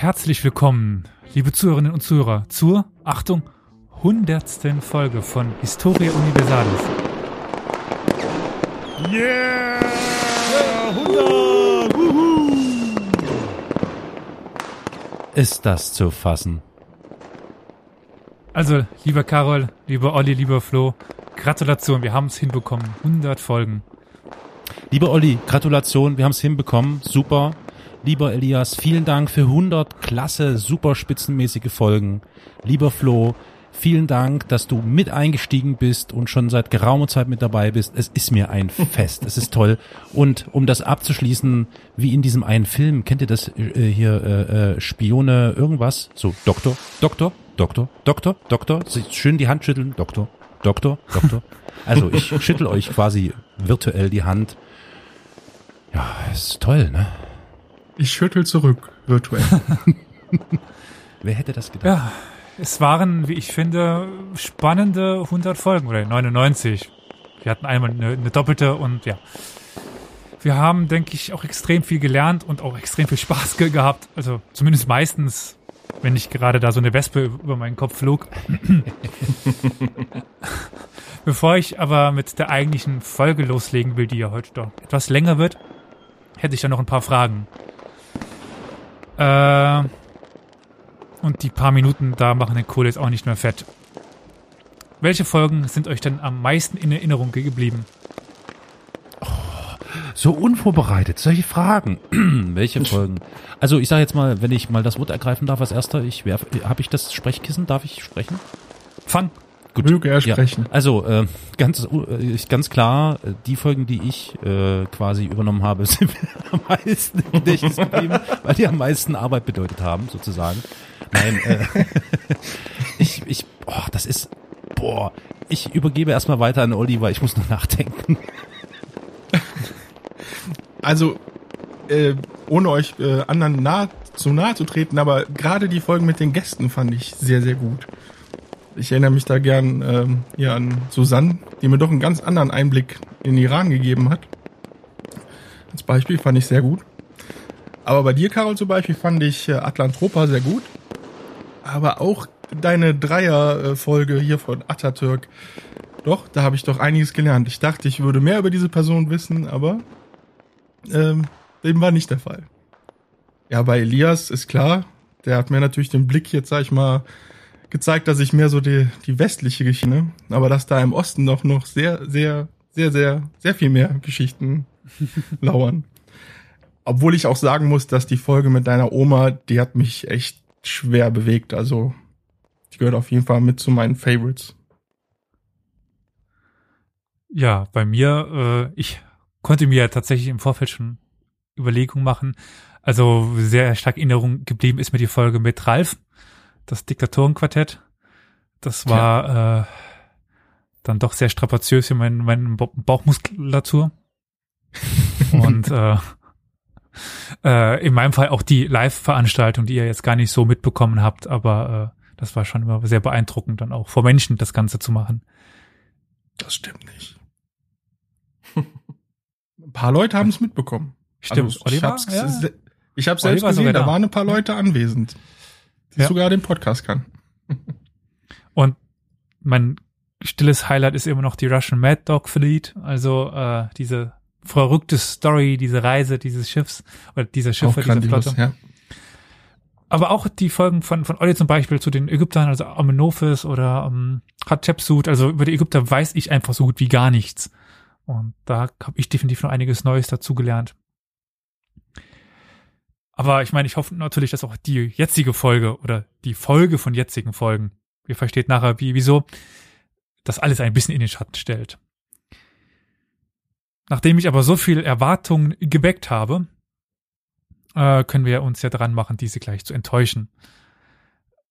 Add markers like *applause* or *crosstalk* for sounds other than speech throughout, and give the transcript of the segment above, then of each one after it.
herzlich willkommen, liebe Zuhörerinnen und Zuhörer, zur, Achtung, hundertsten Folge von Historia Universalis. Yeah! 100! Wuhu! Ist das zu fassen? Also, lieber Carol, lieber Olli, lieber Flo, Gratulation, wir haben es hinbekommen. 100 Folgen. Lieber Olli, Gratulation, wir haben es hinbekommen. Super. Lieber Elias, vielen Dank für 100 klasse, super spitzenmäßige Folgen. Lieber Flo, vielen Dank, dass du mit eingestiegen bist und schon seit geraumer Zeit mit dabei bist. Es ist mir ein *laughs* Fest, es ist toll. Und um das abzuschließen, wie in diesem einen Film, kennt ihr das äh, hier, äh, äh, Spione irgendwas? So, Doktor, Doktor, Doktor, Doktor, Doktor, schön die Hand schütteln, Doktor, Doktor, Doktor. Also ich *laughs* schüttel euch quasi virtuell die Hand. Ja, ist toll, ne? Ich schüttel zurück, virtuell. *laughs* Wer hätte das gedacht? Ja, es waren, wie ich finde, spannende 100 Folgen oder 99. Wir hatten einmal eine, eine doppelte und ja. Wir haben, denke ich, auch extrem viel gelernt und auch extrem viel Spaß ge gehabt. Also zumindest meistens, wenn nicht gerade da so eine Wespe über meinen Kopf flog. *laughs* Bevor ich aber mit der eigentlichen Folge loslegen will, die ja heute doch etwas länger wird, hätte ich da noch ein paar Fragen. Äh, und die paar Minuten da machen den Kohl jetzt auch nicht mehr fett. Welche Folgen sind euch denn am meisten in Erinnerung geblieben? So unvorbereitet, solche Fragen. *clears throat* Welche Folgen? Also ich sage jetzt mal, wenn ich mal das Wort ergreifen darf als erster, ich werf, habe ich das Sprechkissen? Darf ich sprechen? Fang. Gut. Möge er sprechen. Ja, also äh, ganz äh, ganz klar, die Folgen, die ich äh, quasi übernommen habe, *laughs* sind am meisten im Gedächtnis geblieben, *laughs* weil die am meisten Arbeit bedeutet haben, sozusagen. Nein, äh, *laughs* ich, ich, boah, das ist, boah, ich übergebe erstmal weiter an Oliver, ich muss noch nachdenken. Also, äh, ohne euch äh, anderen nah, zu nahe zu treten, aber gerade die Folgen mit den Gästen fand ich sehr, sehr gut. Ich erinnere mich da gern ähm, hier an Susanne, die mir doch einen ganz anderen Einblick in Iran gegeben hat. Als Beispiel fand ich sehr gut. Aber bei dir, Carol, zum Beispiel fand ich äh, Atlantropa sehr gut. Aber auch deine Dreier-Folge hier von Atatürk. Doch, da habe ich doch einiges gelernt. Ich dachte, ich würde mehr über diese Person wissen, aber ähm, dem war nicht der Fall. Ja, bei Elias ist klar, der hat mir natürlich den Blick jetzt, sag ich mal, gezeigt, dass ich mehr so die, die westliche Geschichte, ne? aber dass da im Osten doch noch sehr, sehr, sehr, sehr, sehr viel mehr Geschichten *laughs* lauern. Obwohl ich auch sagen muss, dass die Folge mit deiner Oma, die hat mich echt schwer bewegt. Also die gehört auf jeden Fall mit zu meinen Favorites. Ja, bei mir, äh, ich konnte mir tatsächlich im Vorfeld schon Überlegungen machen. Also sehr stark in Erinnerung geblieben ist mir die Folge mit Ralf, das Diktatorenquartett. Das war ja. äh, dann doch sehr strapaziös für meine mein Bauchmuskulatur. *laughs* Und äh, äh, in meinem Fall auch die Live-Veranstaltung, die ihr jetzt gar nicht so mitbekommen habt, aber äh, das war schon immer sehr beeindruckend, dann auch vor Menschen das Ganze zu machen. Das stimmt nicht. Ein paar Leute haben es mitbekommen. Stimmt. Also, ich habe ja. ich hab's selbst gesehen, da waren ein paar Leute anwesend, ja. sogar den Podcast kann. *laughs* Und mein stilles Highlight ist immer noch die Russian Mad Dog Fleet, also äh, diese verrückte Story, diese Reise dieses Schiffs oder dieser Schiffe, dieser Flotte. Ja. Aber auch die Folgen von, von Olli zum Beispiel zu den Ägyptern, also Amenophis oder um, Hatshepsut, also über die Ägypter weiß ich einfach so gut wie gar nichts. Und da habe ich definitiv noch einiges Neues dazugelernt. Aber ich meine, ich hoffe natürlich, dass auch die jetzige Folge oder die Folge von jetzigen Folgen, ihr versteht nachher, wie, wieso, das alles ein bisschen in den Schatten stellt. Nachdem ich aber so viel Erwartungen geweckt habe, äh, können wir uns ja dran machen, diese gleich zu enttäuschen.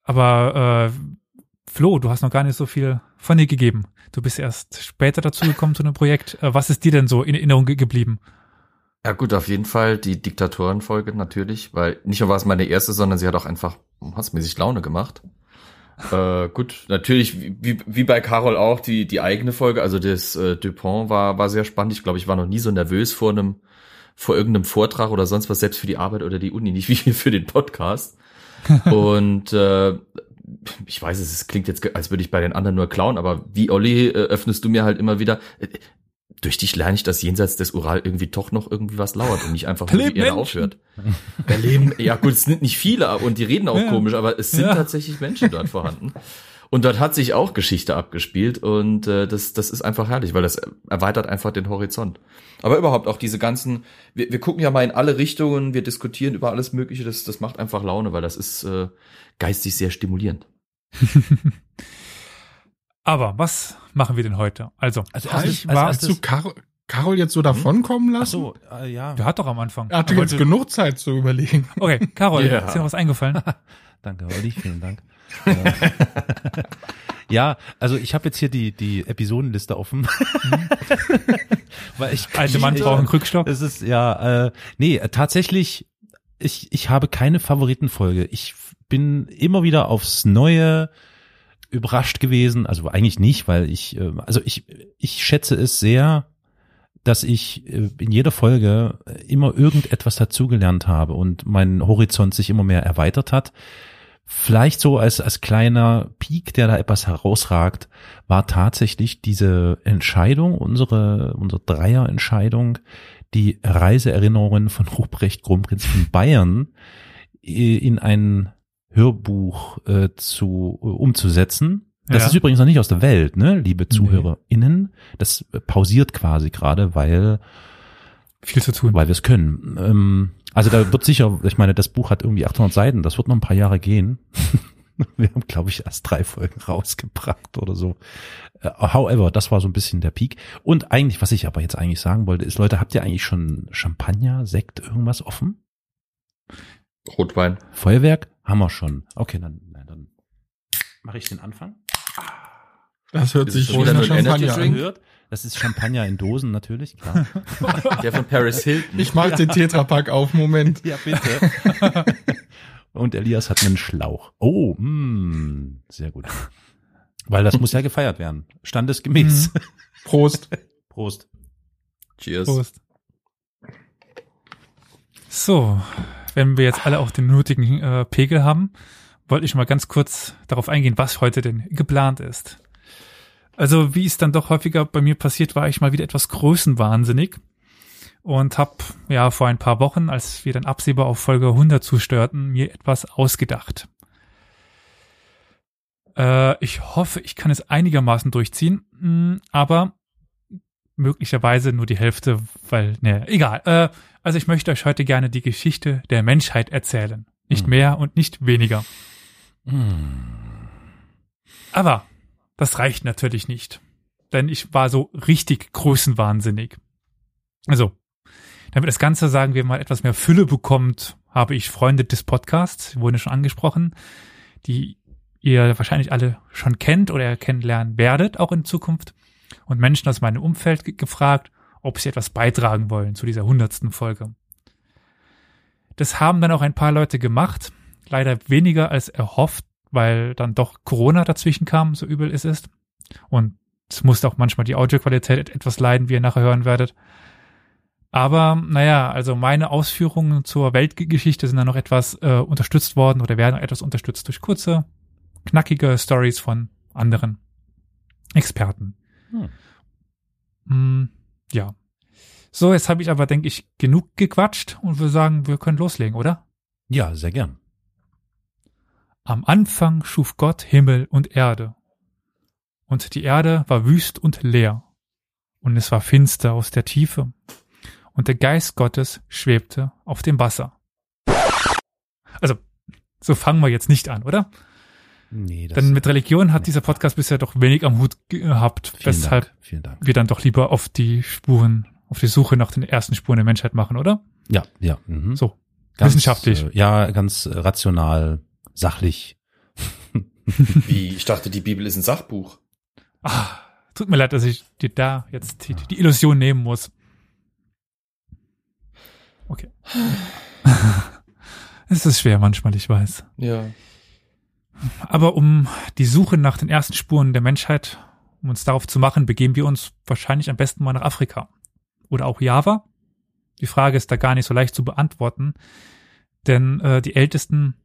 Aber äh, Flo, du hast noch gar nicht so viel von dir gegeben. Du bist erst später dazu gekommen zu einem Projekt. Äh, was ist dir denn so in Erinnerung ge geblieben? Ja gut, auf jeden Fall die Diktatorenfolge natürlich, weil nicht nur war es meine erste, sondern sie hat auch einfach hassmäßig Laune gemacht. *laughs* äh, gut, natürlich, wie, wie bei Carol auch, die, die eigene Folge, also das äh, Dupont war, war sehr spannend. Ich glaube, ich war noch nie so nervös vor einem, vor irgendeinem Vortrag oder sonst was, selbst für die Arbeit oder die Uni, *laughs* nicht wie für den Podcast. *laughs* Und äh, ich weiß es, es klingt jetzt, als würde ich bei den anderen nur klauen, aber wie Olli äh, öffnest du mir halt immer wieder. Äh, durch dich lerne ich, dass jenseits des Ural irgendwie doch noch irgendwie was lauert und nicht einfach nur die Erde aufhört. *laughs* Da leben, ja gut, es sind nicht viele und die reden auch Ja. komisch, aber es sind Ja. tatsächlich Menschen dort vorhanden. Und dort hat sich auch Geschichte abgespielt und äh, das, das ist einfach herrlich, weil das erweitert einfach den Horizont. Aber überhaupt auch diese ganzen, wir, wir gucken ja mal in alle Richtungen, wir diskutieren über alles Mögliche, das, das macht einfach Laune, weil das ist äh, geistig sehr stimulierend. *laughs* Aber was machen wir denn heute? Also, Also Hast, erstes- war als hast du erstes- Carol, Carol jetzt so davonkommen Ach lassen? so, äh, ja. der hat doch am Anfang. Er hatte jetzt genug Zeit zu überlegen. *laughs* Okay, Carol, Ja. ist dir noch was eingefallen? *laughs* Danke, Olli, vielen Dank. Äh, *laughs* ja, also ich habe jetzt hier die die Episodenliste offen, weil ich Alte Mann ich- braucht einen Krückstock. Es ist ja, äh, nee, äh, tatsächlich, ich, ich habe keine Favoritenfolge. Ich bin immer wieder aufs Neue überrascht gewesen. Also eigentlich nicht, weil ich, äh, also ich, ich schätze es sehr, dass ich äh, in jeder Folge äh, immer irgendetwas dazugelernt habe und mein Horizont sich immer mehr erweitert hat. Vielleicht so als, als kleiner Peak, der da etwas herausragt, war tatsächlich diese Entscheidung, unsere, unsere Dreierentscheidung, die Reiseerinnerungen von Ruprecht Kronprinz von Bayern in ein Hörbuch äh, zu äh, umzusetzen. Das Ja. ist übrigens noch nicht aus der Welt, ne, liebe ZuhörerInnen. Das äh, pausiert quasi gerade, weil Viel zu tun. weil wir es können. Ähm, also da wird sicher, ich meine, das Buch hat irgendwie 800 Seiten, das wird noch ein paar Jahre gehen. *laughs* wir haben, glaube ich, erst drei Folgen rausgebracht oder so. Äh, however, das war so ein bisschen der Peak. Und eigentlich, was ich aber jetzt eigentlich sagen wollte, ist, Leute, habt ihr eigentlich schon Champagner, Sekt, irgendwas offen? Rotwein. Feuerwerk? Haben wir schon. Okay, dann, dann mache ich den Anfang. Das hört es sich wieder nach nur Champagner an. Das ist Champagner in Dosen natürlich, klar. *laughs* Der von Paris Hilton. Ich mach den Tetrapack auf, Moment. Ja, bitte. *laughs* Und Elias hat einen Schlauch. Oh, mh, sehr gut. Weil das muss ja gefeiert werden. Standesgemäß. Prost. *laughs* Prost. Cheers. Prost. So, wenn wir jetzt alle auch den nötigen äh, Pegel haben, wollte ich mal ganz kurz darauf eingehen, was heute denn geplant ist. Also, wie es dann doch häufiger bei mir passiert, war ich mal wieder etwas größenwahnsinnig und habe ja vor ein paar Wochen, als wir dann absehbar auf Folge 100 zusteuerten, mir etwas ausgedacht. Äh, ich hoffe, ich kann es einigermaßen durchziehen, mh, aber möglicherweise nur die Hälfte, weil, ne, egal. Äh, also ich möchte euch heute gerne die Geschichte der Menschheit erzählen. Nicht Hm. mehr und nicht weniger. Hm. Aber das reicht natürlich nicht. Denn ich war so richtig größenwahnsinnig. Also, damit das Ganze, sagen wir mal, etwas mehr Fülle bekommt, habe ich Freunde des Podcasts, wurden schon angesprochen, die ihr wahrscheinlich alle schon kennt oder kennenlernen werdet, auch in Zukunft. Und Menschen aus meinem Umfeld ge- gefragt, ob sie etwas beitragen wollen zu dieser hundertsten Folge. Das haben dann auch ein paar Leute gemacht, leider weniger als erhofft, weil dann doch Corona dazwischen kam, so übel es ist. Und es musste auch manchmal die Audioqualität et- etwas leiden, wie ihr nachher hören werdet. Aber naja, also meine Ausführungen zur Weltgeschichte sind dann noch etwas äh, unterstützt worden oder werden etwas unterstützt durch kurze, knackige Stories von anderen Experten. Hm. Mm, ja. So, jetzt habe ich aber, denke ich, genug gequatscht und wir sagen, wir können loslegen, oder? Ja, sehr gern. Am Anfang schuf Gott Himmel und Erde. Und die Erde war wüst und leer. Und es war finster aus der Tiefe. Und der Geist Gottes schwebte auf dem Wasser. Also, so fangen wir jetzt nicht an, oder? Nee, das Denn mit Religion hat dieser Podcast bisher doch wenig am Hut gehabt, vielen weshalb Dank, vielen Dank. wir dann doch lieber auf die Spuren, auf die Suche nach den ersten Spuren der Menschheit machen, oder? Ja, ja. Mhm. So, wissenschaftlich. Äh, ja, ganz äh, rational, sachlich. *laughs* *laughs* Wie, ich dachte, die Bibel ist ein Sachbuch. Ah, tut mir leid, dass ich dir da jetzt die, die Illusion nehmen muss. Okay. *sighs* *laughs* es ist schwer manchmal, ich weiß. Ja. Aber um die Suche nach den ersten Spuren der Menschheit, um uns darauf zu machen, begeben wir uns wahrscheinlich am besten mal nach Afrika. Oder auch Java. Die Frage ist da gar nicht so leicht zu beantworten, denn äh, die ältesten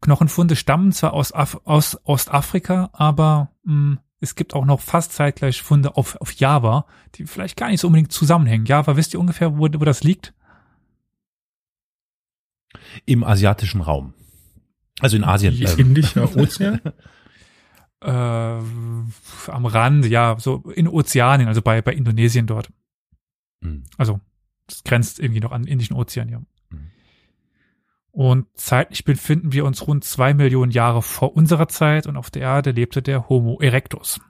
Knochenfunde stammen zwar aus, Af aus Ostafrika, aber mh, es gibt auch noch fast zeitgleich Funde auf, auf Java, die vielleicht gar nicht so unbedingt zusammenhängen. Java, wisst ihr ungefähr, wo, wo das liegt? Im asiatischen Raum. Also in Asien. *laughs* Ähm, Indischer Ozean? Äh, am Rand, ja, so in Ozeanien, also bei, bei Indonesien dort. hm. Also, das grenzt irgendwie noch an den Indischen Ozean, ja. Mhm. Und zeitlich befinden wir uns rund zwei Millionen Jahre vor unserer Zeit und auf der Erde lebte der Homo erectus.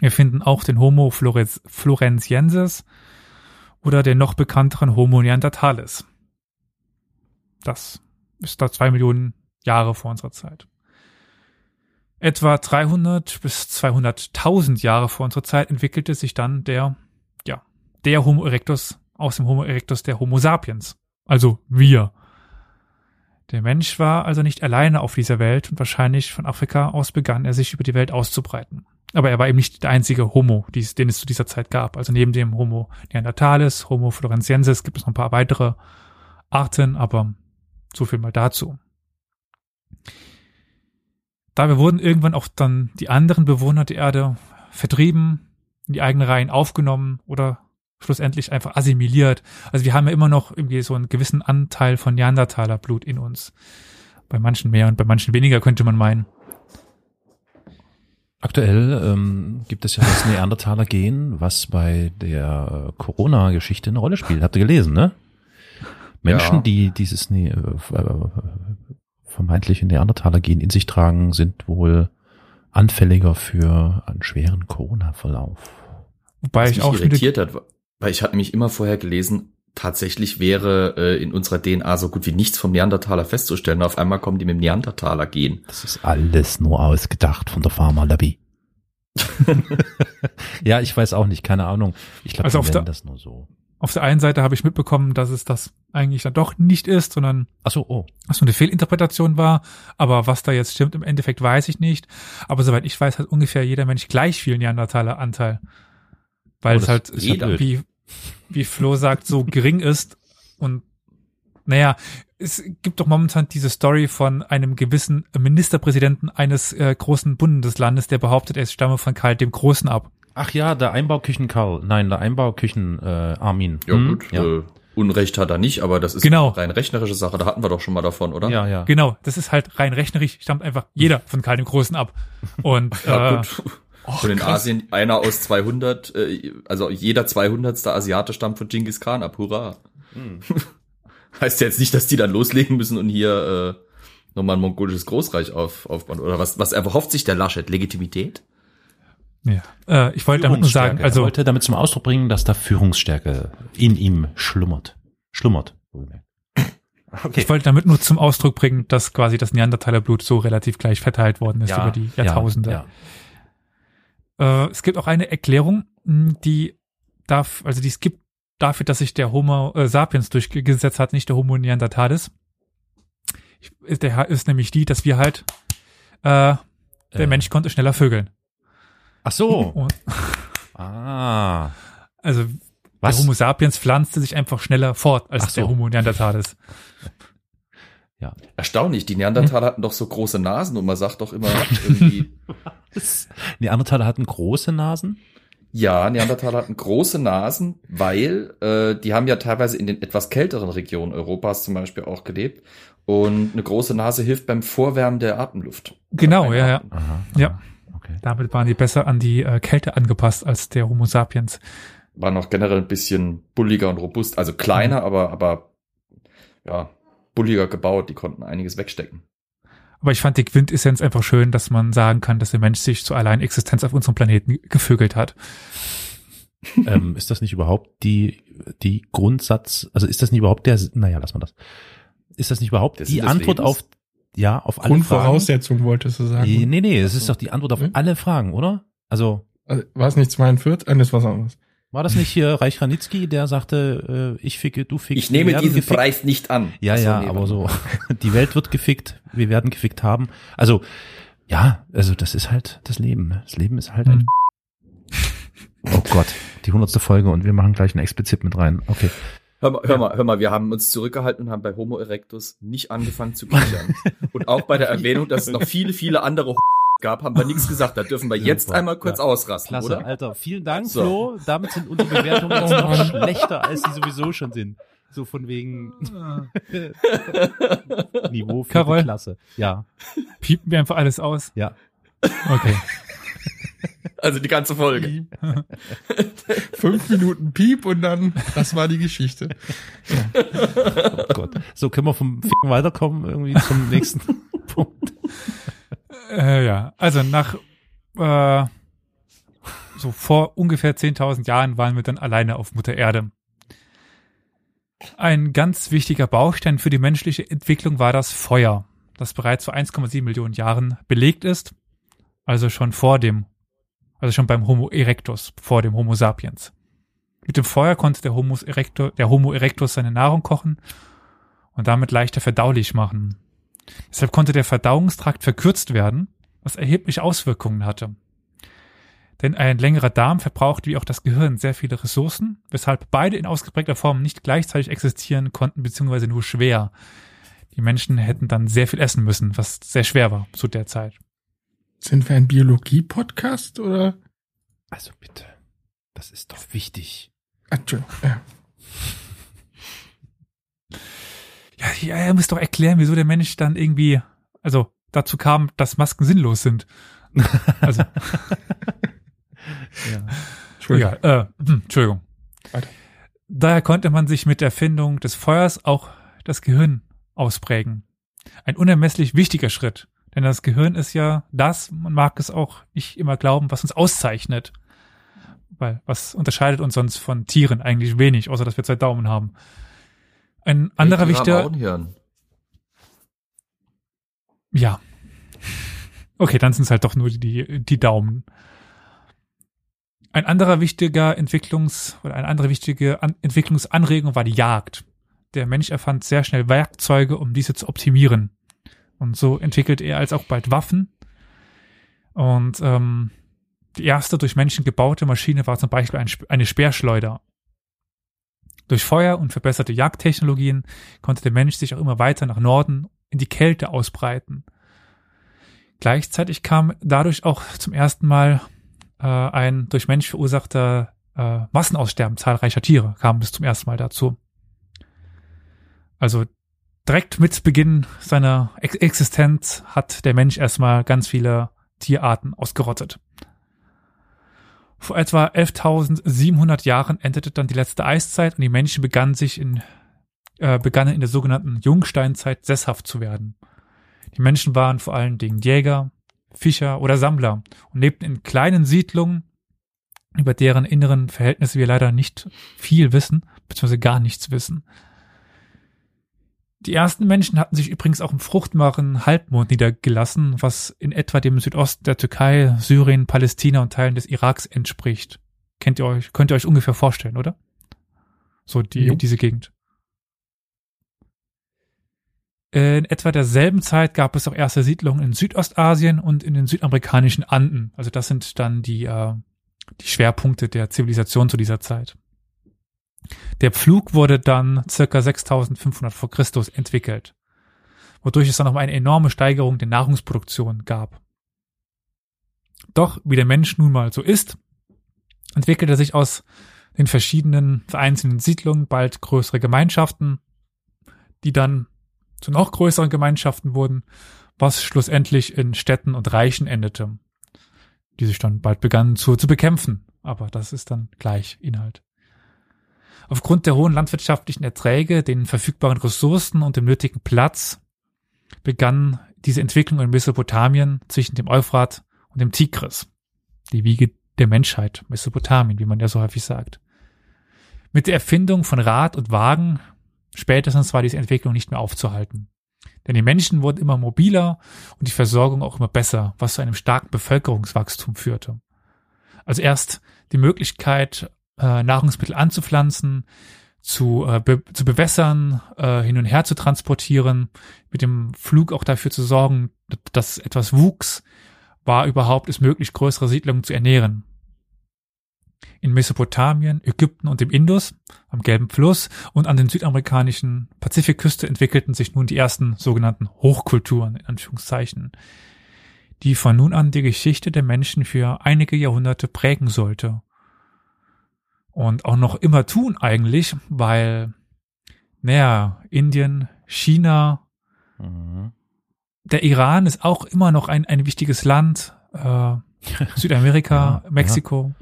Wir finden auch den Homo flores- floresiensis oder den noch bekannteren Homo neanderthalis. Das ist da zwei Millionen Jahre vor unserer Zeit. Etwa 300 bis 200.000 Jahre vor unserer Zeit entwickelte sich dann der, ja, der Homo erectus aus dem Homo erectus der Homo sapiens. Also wir. Der Mensch war also nicht alleine auf dieser Welt und wahrscheinlich von Afrika aus begann er sich über die Welt auszubreiten. Aber er war eben nicht der einzige Homo, den es zu dieser Zeit gab. Also neben dem Homo neanderthalis, Homo floresiensis gibt es noch ein paar weitere Arten, aber so viel mal dazu. Dabei wurden irgendwann auch dann die anderen Bewohner der Erde vertrieben, in die eigenen Reihen aufgenommen oder schlussendlich einfach assimiliert. Also wir haben ja immer noch irgendwie so einen gewissen Anteil von Neandertaler Blut in uns. Bei manchen mehr und bei manchen weniger könnte man meinen. Aktuell ähm, gibt es ja das Neandertaler-Gen, was bei der äh, Corona-Geschichte eine Rolle spielt. Habt ihr gelesen, ne? Menschen, Ja. die dieses ne äh, äh, vermeintliche Neandertaler-Gen in sich tragen, sind wohl anfälliger für einen schweren Corona-Verlauf. Wobei Was ich mich auch irritiert hat, weil ich hatte nämlich immer vorher gelesen, tatsächlich wäre äh, in unserer DNA so gut wie nichts vom Neandertaler festzustellen. Auf einmal kommen die mit dem Neandertaler gehen. Das ist alles nur ausgedacht von der Pharma-Lobby. *laughs* *laughs* ja, ich weiß auch nicht, keine Ahnung. Ich glaube, Also auf die der- das nur so. Auf der einen Seite habe ich mitbekommen, dass es das eigentlich dann doch nicht ist, sondern Ach so, oh. was nur eine Fehlinterpretation war. Aber was da jetzt stimmt, im Endeffekt weiß ich nicht. Aber soweit ich weiß, hat ungefähr jeder Mensch gleich viel Neandertaler Anteil. Weil Oh, es halt, ja blöd. wie, wie Flo sagt, so gering ist. Und naja, es gibt doch momentan diese Story von einem gewissen Ministerpräsidenten eines äh, großen Bundeslandes, der behauptet, er stamme von Karl dem Großen ab. Ach ja, der Einbauküchen Karl. Nein, der Einbauküchen äh, Armin. Ja Hm? gut, Ja. Äh, Unrecht hat er nicht, aber das ist Genau. rein rechnerische Sache. Da hatten wir doch schon mal davon, oder? ja, ja. Genau, das ist halt rein rechnerisch, stammt einfach jeder von Karl dem Großen ab. Und *laughs* Ja, äh, gut. *laughs* Und in Asien einer aus 200, äh, also jeder 200. Asiate stammt von Genghis Khan ab. Hurra. Hm. *laughs* heißt ja jetzt nicht, dass die dann loslegen müssen und hier äh, nochmal ein mongolisches Großreich auf, aufbauen. Oder was, was erhofft sich der Laschet? Legitimität? Ja, äh, ich wollte damit nur sagen, also er wollte damit zum Ausdruck bringen, dass da Führungsstärke in ihm schlummert. Schlummert. Okay. Ich wollte damit nur zum Ausdruck bringen, dass quasi das Neandertaler-Blut so relativ gleich verteilt worden ist über die Jahrtausende. Ja, ja. Äh, es gibt auch eine Erklärung, mh, die darf, also die es gibt dafür, dass sich der Homo äh, sapiens durchgesetzt hat, nicht der Homo neanderthalis. Ich, ist, der ist nämlich die, dass wir halt äh, der Äh. Mensch konnte schneller vögeln. Ach so. *laughs* Und, Ah. also Was? der Homo sapiens pflanzte sich einfach schneller fort als so. der Homo neanderthalis. *laughs* Erstaunlich, die Neandertaler hatten doch so große Nasen und man sagt doch immer *laughs* irgendwie, Neandertaler hatten große Nasen? ja, Neandertaler hatten große Nasen, weil äh, die haben ja teilweise in den etwas kälteren Regionen Europas zum Beispiel auch gelebt. Und eine große Nase hilft beim Vorwärmen der Atemluft. Genau, ja, ja. Aha. Ja. aha. Okay. Damit waren die besser an die äh, Kälte angepasst als der Homo sapiens. War noch generell ein bisschen bulliger und robust. Also kleiner, aber, aber ja, bulliger gebaut. Die konnten einiges wegstecken. Aber ich fand die Quintessenz einfach schön, dass man sagen kann, dass der Mensch sich zur allein Existenz auf unserem Planeten gevögelt hat. *laughs* ähm, ist das nicht überhaupt die, die Grundsatz, also ist das nicht überhaupt der, naja, lass mal das. Ist das nicht überhaupt Der die Antwort Lebens? auf, ja, auf alle Fragen? Grundvoraussetzung wolltest du Nee, sagen. nee, nee, es ist doch die Antwort auf Hm? alle Fragen, oder? Also, Also, War es nicht 42? Ah, das ist was anderes. war das nicht hier Reich Ranitzky, der sagte, äh, ich ficke, du fickst. Ich nehme diesen gefickt? Preis nicht an. Ja, Ach ja, nee, aber so, *laughs* die Welt wird gefickt, wir werden gefickt haben. Also, ja, also das ist halt das Leben. Ne? Das Leben ist halt ein Hm. Oh Gott, die hundertste Folge und wir machen gleich ein explizit mit rein. Okay. Hör mal, hör mal, hör mal, wir haben uns zurückgehalten und haben bei Homo erectus nicht angefangen zu kichern. *laughs* und auch bei der Erwähnung, dass es noch viele, viele andere gab, haben wir nichts gesagt. Da dürfen wir jetzt Super. einmal kurz Ja. ausrasten, Klasse, oder? Alter. Vielen Dank, So. Flo. Damit sind unsere Bewertungen *laughs* jetzt noch schlechter, als sie sowieso schon sind. So von wegen *laughs* Niveau für? Klasse. Ja, Piepen wir einfach alles aus. ja. Okay. Also die ganze Folge. *laughs* Fünf Minuten Piep und dann, das war die Geschichte. Oh Gott. So können wir vom Ficken weiterkommen irgendwie zum nächsten *laughs* Punkt. Äh, ja, also nach äh, so vor ungefähr 10.000 Jahren waren wir dann alleine auf Mutter Erde. Ein ganz wichtiger Baustein für die menschliche Entwicklung war das Feuer, das bereits vor 1,7 Millionen Jahren belegt ist, also schon vor dem, also schon beim Homo erectus, vor dem Homo sapiens. Mit dem Feuer konnte der Homo erectus, der Homo erectus seine Nahrung kochen und damit leichter verdaulich machen. Deshalb konnte der Verdauungstrakt verkürzt werden, was erhebliche Auswirkungen hatte. Denn ein längerer Darm verbraucht wie auch das Gehirn sehr viele Ressourcen, weshalb beide in ausgeprägter Form nicht gleichzeitig existieren konnten, beziehungsweise nur schwer. Die Menschen hätten dann sehr viel essen müssen, was sehr schwer war zu der Zeit. Sind wir ein Biologie-Podcast oder? Also bitte. Das ist doch wichtig. Ah, Entschuldigung. Ja. *laughs* Ja, ja, er muss doch erklären, wieso der Mensch dann irgendwie, also dazu kam, dass Masken sinnlos sind. Also, *laughs* Ja. Entschuldigung. Ja, äh, hm, Entschuldigung. Weiter. Daher konnte man sich mit der Erfindung des Feuers auch das Gehirn ausprägen. Ein unermesslich wichtiger Schritt, denn das Gehirn ist ja das, man mag es auch nicht immer glauben, was uns auszeichnet. Weil was unterscheidet uns sonst von Tieren eigentlich wenig, außer dass wir zwei Daumen haben. Ein anderer Hey, die haben wichtiger, auch ein Hirn. ja. Okay, dann sind es halt doch nur die, die Daumen. Ein anderer wichtiger Entwicklungs- oder eine andere wichtige An Entwicklungsanregung war die Jagd. Der Mensch erfand sehr schnell Werkzeuge, um diese zu optimieren. Und so entwickelte er als auch bald Waffen. Und ähm, die erste durch Menschen gebaute Maschine war zum Beispiel ein, eine Speerschleuder. Durch Feuer und verbesserte Jagdtechnologien konnte der Mensch sich auch immer weiter nach Norden in die Kälte ausbreiten. Gleichzeitig kam dadurch auch zum ersten Mal äh, ein durch Mensch verursachter äh, Massenaussterben zahlreicher Tiere, kam bis zum ersten Mal dazu. Also direkt mit Beginn seiner Ex Existenz hat der Mensch erstmal ganz viele Tierarten ausgerottet. Vor etwa 11.700 Jahren endete dann die letzte Eiszeit und die Menschen begannen sich in, äh, begannen in der sogenannten Jungsteinzeit sesshaft zu werden. Die Menschen waren vor allen Dingen Jäger, Fischer oder Sammler und lebten in kleinen Siedlungen, über deren inneren Verhältnisse wir leider nicht viel wissen, beziehungsweise gar nichts wissen. Die ersten Menschen hatten sich übrigens auch im fruchtbaren Halbmond niedergelassen, was in etwa dem Südosten der Türkei, Syrien, Palästina und Teilen des Iraks entspricht. Kennt ihr euch, könnt ihr euch ungefähr vorstellen, oder? So die, diese Gegend. In etwa derselben Zeit gab es auch erste Siedlungen in Südostasien und in den südamerikanischen Anden. Also das sind dann die, äh, die Schwerpunkte der Zivilisation zu dieser Zeit. Der Pflug wurde dann circa 6500 vor Christus entwickelt, wodurch es dann noch eine enorme Steigerung der Nahrungsproduktion gab. Doch, wie der Mensch nun mal so ist, entwickelte sich aus den verschiedenen vereinzelten Siedlungen bald größere Gemeinschaften, die dann zu noch größeren Gemeinschaften wurden, was schlussendlich in Städten und Reichen endete, die sich dann bald begannen zu, zu bekämpfen. Aber das ist dann gleich Inhalt. Aufgrund der hohen landwirtschaftlichen Erträge, den verfügbaren Ressourcen und dem nötigen Platz begann diese Entwicklung in Mesopotamien zwischen dem Euphrat und dem Tigris, die Wiege der Menschheit, Mesopotamien, wie man ja so häufig sagt. Mit der Erfindung von Rad und Wagen spätestens war diese Entwicklung nicht mehr aufzuhalten. Denn die Menschen wurden immer mobiler und die Versorgung auch immer besser, was zu einem starken Bevölkerungswachstum führte. Also erst die Möglichkeit, äh, Nahrungsmittel anzupflanzen, zu, äh, be zu bewässern, äh, hin und her zu transportieren, mit dem Flug auch dafür zu sorgen, dass etwas wuchs, war überhaupt es möglich, größere Siedlungen zu ernähren. In Mesopotamien, Ägypten und dem Indus, am Gelben Fluss und an den südamerikanischen Pazifikküste entwickelten sich nun die ersten sogenannten Hochkulturen, in Anführungszeichen, die von nun an die Geschichte der Menschen für einige Jahrhunderte prägen sollte. Und auch noch immer tun eigentlich, weil, naja, Indien, China, Mhm. der Iran ist auch immer noch ein, ein wichtiges Land, äh, *laughs* Südamerika, Ja, Mexiko,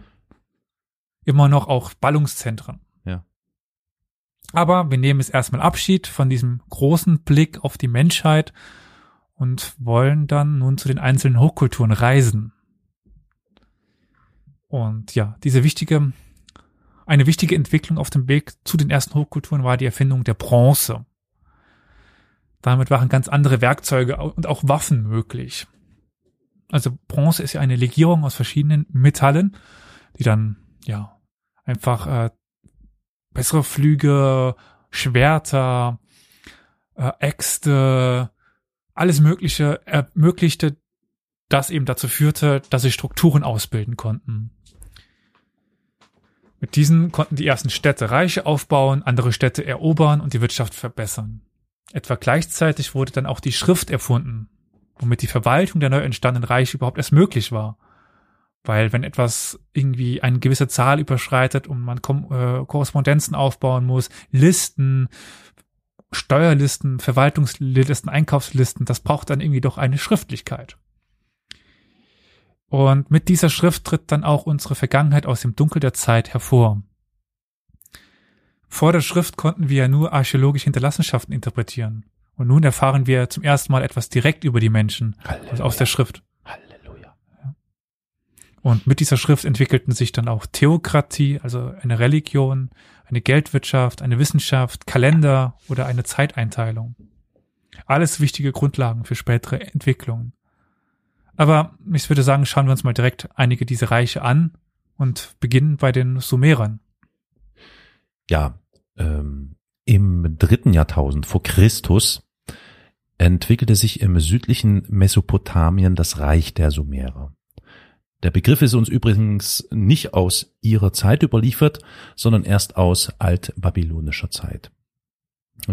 immer noch auch Ballungszentren. Ja. Aber wir nehmen jetzt erstmal Abschied von diesem großen Blick auf die Menschheit und wollen dann nun zu den einzelnen Hochkulturen reisen. Und ja, diese wichtige, eine wichtige Entwicklung auf dem Weg zu den ersten Hochkulturen war die Erfindung der Bronze. Damit waren ganz andere Werkzeuge und auch Waffen möglich. Also Bronze ist ja eine Legierung aus verschiedenen Metallen, die dann ja einfach äh, bessere Flüge, Schwerter, äh, Äxte, alles Mögliche ermöglichte, das eben dazu führte, dass sie Strukturen ausbilden konnten. Mit diesen konnten die ersten Städte Reiche aufbauen, andere Städte erobern und die Wirtschaft verbessern. Etwa gleichzeitig wurde dann auch die Schrift erfunden, womit die Verwaltung der neu entstandenen Reiche überhaupt erst möglich war. Weil wenn etwas irgendwie eine gewisse Zahl überschreitet und man Kom äh, Korrespondenzen aufbauen muss, Listen, Steuerlisten, Verwaltungslisten, Einkaufslisten, das braucht dann irgendwie doch eine Schriftlichkeit. Und mit dieser Schrift tritt dann auch unsere Vergangenheit aus dem Dunkel der Zeit hervor. Vor der Schrift konnten wir ja nur archäologische Hinterlassenschaften interpretieren. Und nun erfahren wir zum ersten Mal etwas direkt über die Menschen also aus der Schrift. Halleluja. Und mit dieser Schrift entwickelten sich dann auch Theokratie, also eine Religion, eine Geldwirtschaft, eine Wissenschaft, Kalender oder eine Zeiteinteilung. Alles wichtige Grundlagen für spätere Entwicklungen. Aber ich würde sagen, schauen wir uns mal direkt einige dieser Reiche an und beginnen bei den Sumerern. Ja, ähm, im dritten Jahrtausend vor Christus entwickelte sich im südlichen Mesopotamien das Reich der Sumerer. Der Begriff ist uns übrigens nicht aus ihrer Zeit überliefert, sondern erst aus altbabylonischer Zeit.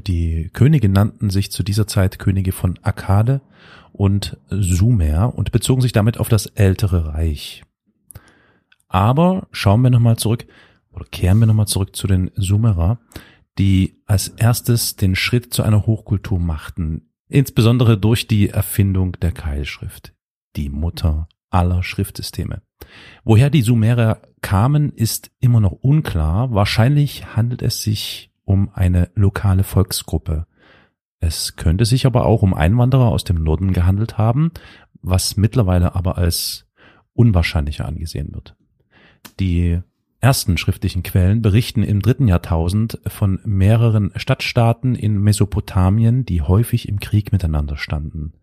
Die Könige nannten sich zu dieser Zeit Könige von Akkade und Sumer und bezogen sich damit auf das ältere Reich. Aber schauen wir nochmal zurück oder kehren wir nochmal zurück zu den Sumerer, die als erstes den Schritt zu einer Hochkultur machten, insbesondere durch die Erfindung der Keilschrift, die Mutter aller Schriftsysteme. Woher die Sumerer kamen, ist immer noch unklar. Wahrscheinlich handelt es sich um eine lokale Volksgruppe. Es könnte sich aber auch um Einwanderer aus dem Norden gehandelt haben, was mittlerweile aber als unwahrscheinlicher angesehen wird. Die ersten schriftlichen Quellen berichten im dritten Jahrtausend von mehreren Stadtstaaten in Mesopotamien, die häufig im Krieg miteinander standen.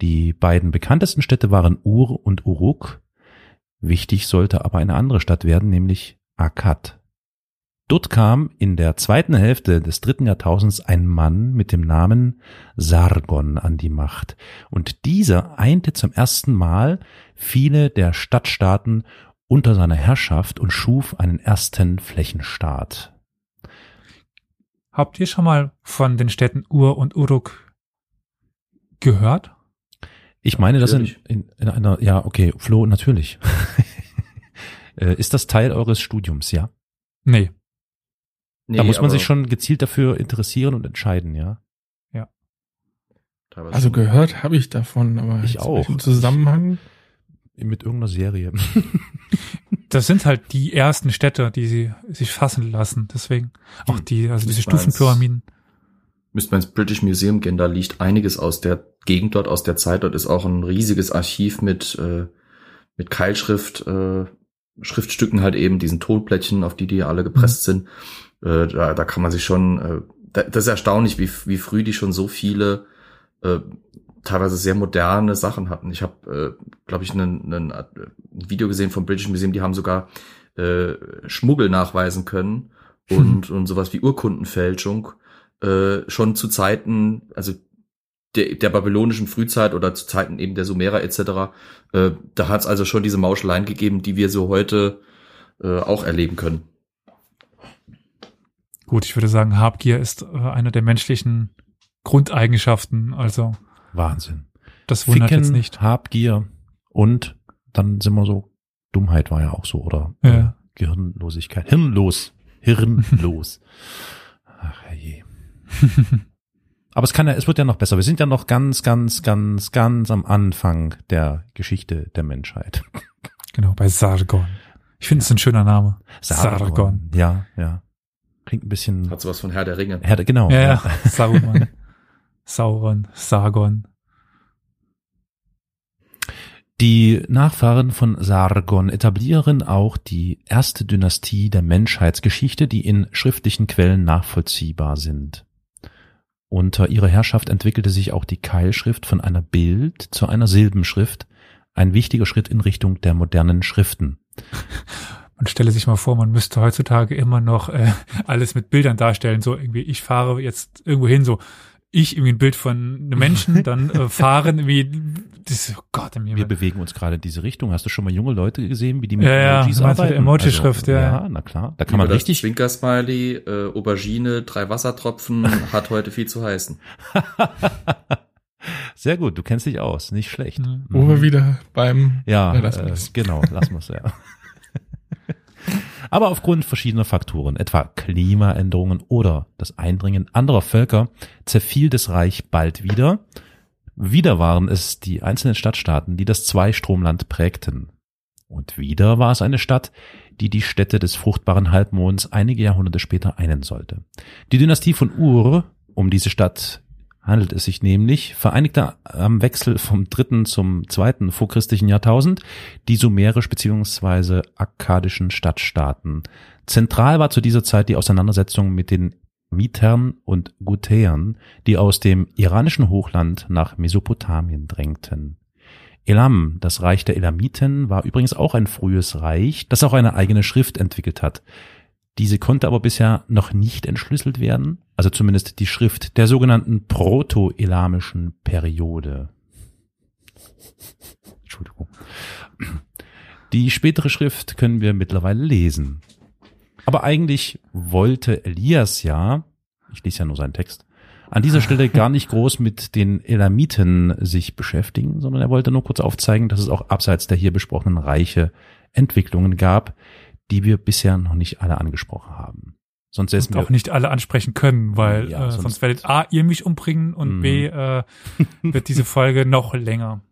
Die beiden bekanntesten Städte waren Ur und Uruk. Wichtig sollte aber eine andere Stadt werden, nämlich Akkad. Dort kam in der zweiten Hälfte des dritten Jahrtausends ein Mann mit dem Namen Sargon an die Macht. Und dieser einte zum ersten Mal viele der Stadtstaaten unter seiner Herrschaft und schuf einen ersten Flächenstaat. Habt ihr schon mal von den Städten Ur und Uruk gehört? Ich meine, das in, in, in einer, ja, okay, Flo, natürlich. *laughs* Äh, Ist das Teil eures Studiums, ja? Nee. Nee, da muss man sich schon gezielt dafür interessieren und entscheiden, ja? teilweise Also gehört habe ich davon, aber Ich auch. Im Zusammenhang. Mit irgendeiner Serie. *laughs* Das sind halt die ersten Städte, die sie sich fassen lassen. Deswegen auch die, also diese. Stufenpyramiden. Müsste man ins British Museum gehen, da liegt einiges aus der Gegend dort, aus der Zeit. Dort ist auch ein riesiges Archiv mit, äh, mit Keilschrift, äh, Schriftstücken halt eben, diesen Tonplättchen, auf die die alle gepresst sind. Äh, da, da kann man sich schon, äh, da, das ist erstaunlich, wie, wie früh die schon so viele, äh, teilweise sehr moderne Sachen hatten. Ich habe, äh, glaube ich, ein Video gesehen vom British Museum, die haben sogar äh, Schmuggel nachweisen können und, und sowas wie Urkundenfälschung äh, schon zu Zeiten, also der, der babylonischen Frühzeit oder zu Zeiten eben der Sumerer etc. Äh, da hat es also schon diese Mauscheleien gegeben, die wir so heute äh, auch erleben können. Gut, ich würde sagen, Habgier ist äh, einer der menschlichen Grundeigenschaften. Also Wahnsinn. das wundert Ficken, jetzt nicht. Habgier und dann sind wir so, Dummheit war ja auch so, oder? Ja. Äh, Gehirnlosigkeit. Hirnlos. Hirnlos. *laughs* Ach je. Aber es kann ja, es wird ja noch besser. Wir sind ja noch ganz, ganz, ganz, ganz am Anfang der Geschichte der Menschheit. Genau, bei Sargon. Ich finde es ein schöner Name. Sargon. Ja, ja. Klingt ein bisschen. Hat sowas von Herr der Ringe. Herr, genau. Ja, ja. *laughs* Sauron. Sauron. Sargon. Die Nachfahren von Sargon etablieren auch die erste Dynastie der Menschheitsgeschichte, die in schriftlichen Quellen nachvollziehbar sind. Unter ihrer Herrschaft entwickelte sich auch die Keilschrift von einer Bild zu einer Silbenschrift, ein wichtiger Schritt in Richtung der modernen Schriften. *laughs* Man stelle sich mal vor, man müsste heutzutage immer noch äh, *laughs* alles mit Bildern darstellen. So irgendwie, ich fahre jetzt irgendwo hin, so ich irgendwie ein Bild von einem Menschen, *laughs* dann äh, fahren irgendwie, das, oh Gott, im Wir Himmel. bewegen uns gerade in diese Richtung. Hast du schon mal junge Leute gesehen, wie die mit Ja, ja, Emojis mit arbeiten? Emoji-Schrift, ja. Ja, na klar. Da kann man Über das richtig, Zwinker-Smiley, äh, Aubergine, drei Wassertropfen, *laughs* hat heute viel zu heißen. sehr gut, du kennst dich aus, nicht schlecht. Mhm. Wo wir wieder beim Ja, Ja, wir äh, genau, lassen wir es ja. Aber aufgrund verschiedener Faktoren, etwa Klimaänderungen oder das Eindringen anderer Völker, zerfiel das Reich bald wieder. Wieder waren es die einzelnen Stadtstaaten, die das Zweistromland prägten. Und wieder war es eine Stadt, die die Städte des fruchtbaren Halbmonds einige Jahrhunderte später einen sollte. Die Dynastie von Ur, um diese Stadt handelt es sich nämlich, vereinigte am Wechsel vom dritten zum zweiten vorchristlichen Jahrtausend die sumerisch beziehungsweise akkadischen Stadtstaaten. Zentral war zu dieser Zeit die Auseinandersetzung mit den Mitern und Gutäern, die aus dem iranischen Hochland nach Mesopotamien drängten. Elam, das Reich der Elamiten, war übrigens auch ein frühes Reich, das auch eine eigene Schrift entwickelt hat. Diese konnte aber bisher noch nicht entschlüsselt werden, also zumindest die Schrift der sogenannten proto-elamischen Periode. Entschuldigung. Die spätere Schrift können wir mittlerweile lesen. Aber eigentlich wollte Elias ja, ich lese ja nur seinen Text, an dieser Stelle gar nicht groß mit den Elamiten sich beschäftigen, sondern er wollte nur kurz aufzeigen, dass es auch abseits der hier besprochenen Reiche Entwicklungen gab, die wir bisher noch nicht alle angesprochen haben. Sonst Und wir auch nicht alle ansprechen können, weil Ja, äh, sonst- sonst werdet A, ihr mich umbringen und Mhm. B, äh, wird diese Folge *laughs* noch länger.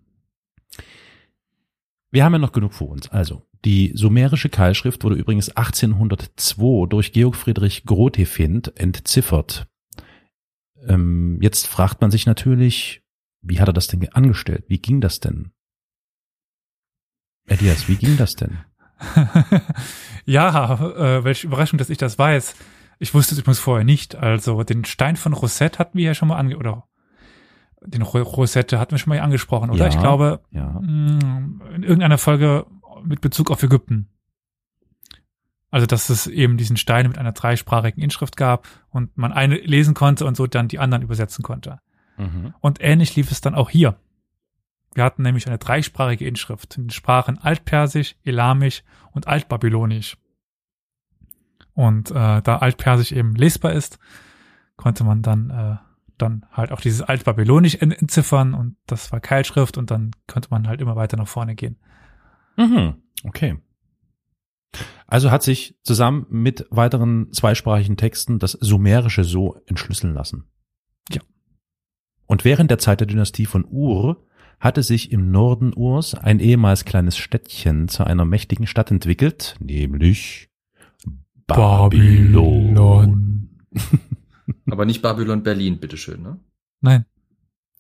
Wir haben ja noch genug vor uns. Also, die sumerische Keilschrift wurde übrigens 1802 durch Georg Friedrich Grotefend entziffert. Ähm, jetzt fragt man sich natürlich, wie hat er das denn angestellt? Wie ging das denn? Elias, wie ging das denn? *laughs* ja, äh, welche Überraschung, dass ich das weiß. Ich wusste es übrigens vorher nicht. Also den Stein von Rosette hatten wir ja schon mal ange oder den Ro- Rosette hatten wir schon mal angesprochen, oder? Ja. Ich glaube, Ja. mh, in irgendeiner Folge mit Bezug auf Ägypten. Also, dass es eben diesen Stein mit einer dreisprachigen Inschrift gab und man eine lesen konnte und so dann die anderen übersetzen konnte. Mhm. Und ähnlich lief es dann auch hier. Wir hatten nämlich eine dreisprachige Inschrift in den Sprachen Altpersisch, Elamisch und Altbabylonisch. Und äh, da Altpersisch eben lesbar ist, konnte man dann äh, dann halt auch dieses Altbabylonisch en- entziffern und das war Keilschrift und dann konnte man halt immer weiter nach vorne gehen. Mhm. Okay. Also hat sich zusammen mit weiteren zweisprachigen Texten das Sumerische so entschlüsseln lassen. Ja. Und während der Zeit der Dynastie von Ur hatte sich im Norden Urs ein ehemals kleines Städtchen zu einer mächtigen Stadt entwickelt, nämlich Babylon. *laughs* Aber nicht Babylon Berlin, bitteschön, ne? Nein.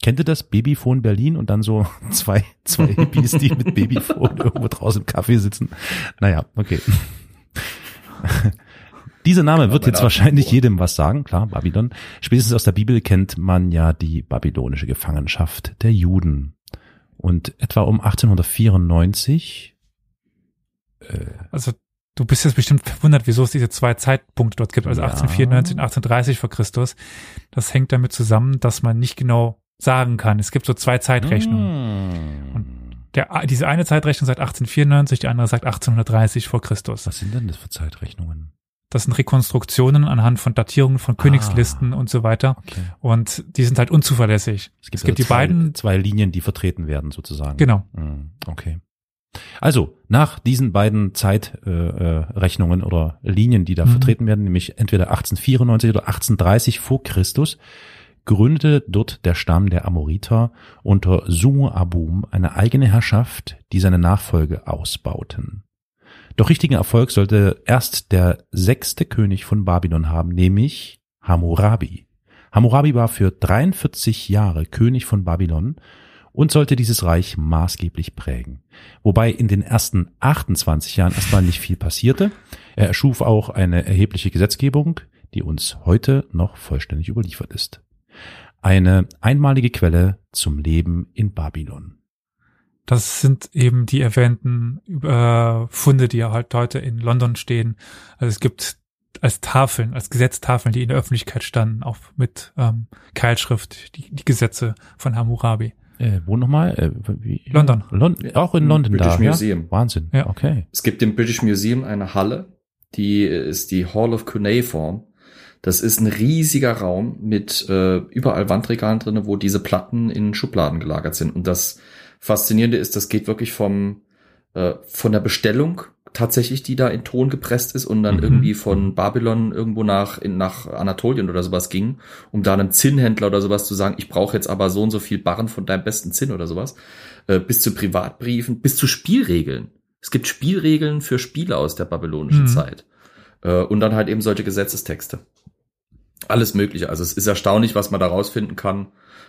Kennt ihr das Babyphone Berlin und dann so *laughs* zwei, zwei Hippies, die mit Babyphone *laughs* irgendwo draußen im Café sitzen? Naja, okay. Dieser Name wird jetzt wahrscheinlich jedem was sagen, klar, Babylon. Spätestens aus der Bibel kennt man ja die babylonische Gefangenschaft der Juden. Und etwa um 1894, Also du bist jetzt bestimmt verwundert, wieso es diese zwei Zeitpunkte dort gibt, also Ja. 1894 und 1830 vor Christus. Das hängt damit zusammen, dass man nicht genau sagen kann. Es gibt so zwei Zeitrechnungen. Hm. Der, diese eine Zeitrechnung sagt 1894, die andere sagt 1830 vor Christus. Was sind denn das für Zeitrechnungen? Das sind Rekonstruktionen anhand von Datierungen von Königslisten und so weiter. Okay. Und die sind halt unzuverlässig. Es gibt, Es gibt also die zwei, beiden- zwei Linien, die vertreten werden sozusagen. Genau. Hm, Okay. Also nach diesen beiden Zeitrechnungen äh, Rechnungen oder Linien, die da Mhm. vertreten werden, nämlich entweder 1894 oder 1830 vor Christus, gründete dort der Stamm der Amoriter unter Sumu Abum eine eigene Herrschaft, die seine Nachfolge ausbauten. Doch richtigen Erfolg sollte erst der sechste König von Babylon haben, nämlich Hammurabi. Hammurabi war für 43 Jahre König von Babylon und sollte dieses Reich maßgeblich prägen. Wobei in den ersten 28 Jahren erstmal nicht viel passierte. Er erschuf auch eine erhebliche Gesetzgebung, die uns heute noch vollständig überliefert ist. Eine einmalige Quelle zum Leben in Babylon. Das sind eben die erwähnten äh, Funde, die ja halt heute in London stehen. Also es gibt als Tafeln, als Gesetztafeln, die in der Öffentlichkeit standen, auch mit ähm, Keilschrift, die, die Gesetze von Hammurabi. Äh, wo nochmal? Äh, wie? London. Lon auch in London British da. Ja? Museum. Wahnsinn. Ja. Okay. Es gibt im British Museum eine Halle, die ist die Hall of Cuneiform. Das ist ein riesiger Raum mit äh, überall Wandregalen drinne, wo diese Platten in Schubladen gelagert sind. Und das Faszinierende ist, das geht wirklich vom äh, von der Bestellung tatsächlich, die da in Ton gepresst ist und dann Mhm. irgendwie von Babylon irgendwo nach in, nach Anatolien oder sowas ging, um da einem Zinnhändler oder sowas zu sagen, ich brauche jetzt aber so und so viel Barren von deinem besten Zinn oder sowas, äh, bis zu Privatbriefen, bis zu Spielregeln. Es gibt Spielregeln für Spiele aus der babylonischen Mhm. Zeit. Äh, und dann halt eben solche Gesetzestexte. Alles Mögliche. Also es ist erstaunlich, was man da rausfinden kann.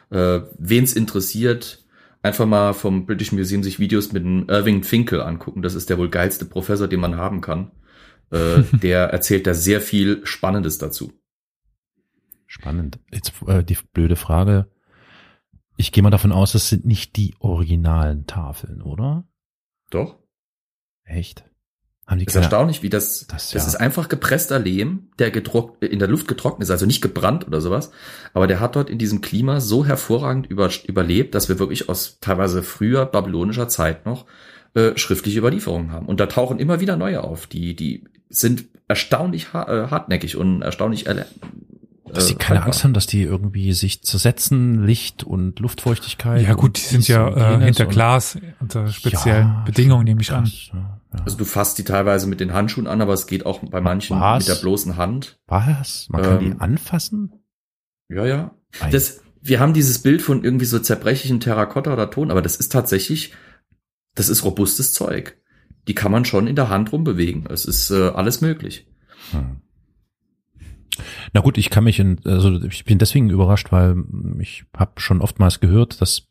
Äh, Wen es interessiert, einfach mal vom British Museum sich Videos mit dem Irving Finkel angucken. Das ist der wohl geilste Professor, den man haben kann. Äh, *laughs* der erzählt da sehr viel Spannendes dazu. Spannend. Jetzt äh, die blöde Frage. Ich gehe mal davon aus, das sind nicht die originalen Tafeln, oder? Doch? Echt? Haben die ist keine- erstaunlich, wie das, Das das, ja. ist einfach gepresster Lehm, der gedruckt, in der Luft getrocknet ist, also nicht gebrannt oder sowas. Aber der hat dort in diesem Klima so hervorragend über, überlebt, dass wir wirklich aus teilweise früher babylonischer Zeit noch äh, schriftliche Überlieferungen haben. Und da tauchen immer wieder neue auf, die, die sind erstaunlich ha äh, hartnäckig und erstaunlich äh, Dass sie keine Angst haben, dass die irgendwie sich zersetzen, Licht und Luftfeuchtigkeit. Ja gut, die sind ja äh, hinter Glas unter speziellen Ja, Bedingungen, nehme ich an. Ja, ja. Also du fasst die teilweise mit den Handschuhen an, aber es geht auch bei manchen Was? mit der bloßen Hand. Was? Man kann Ähm, die anfassen? Ja, ja. Das, wir haben dieses Bild von irgendwie so zerbrechlichen Terrakotta oder Ton, aber das ist tatsächlich, das ist robustes Zeug. Die kann man schon in der Hand rumbewegen. Es ist äh, alles möglich. Hm. Na gut, ich kann mich in, also ich bin deswegen überrascht, weil ich habe schon oftmals gehört, dass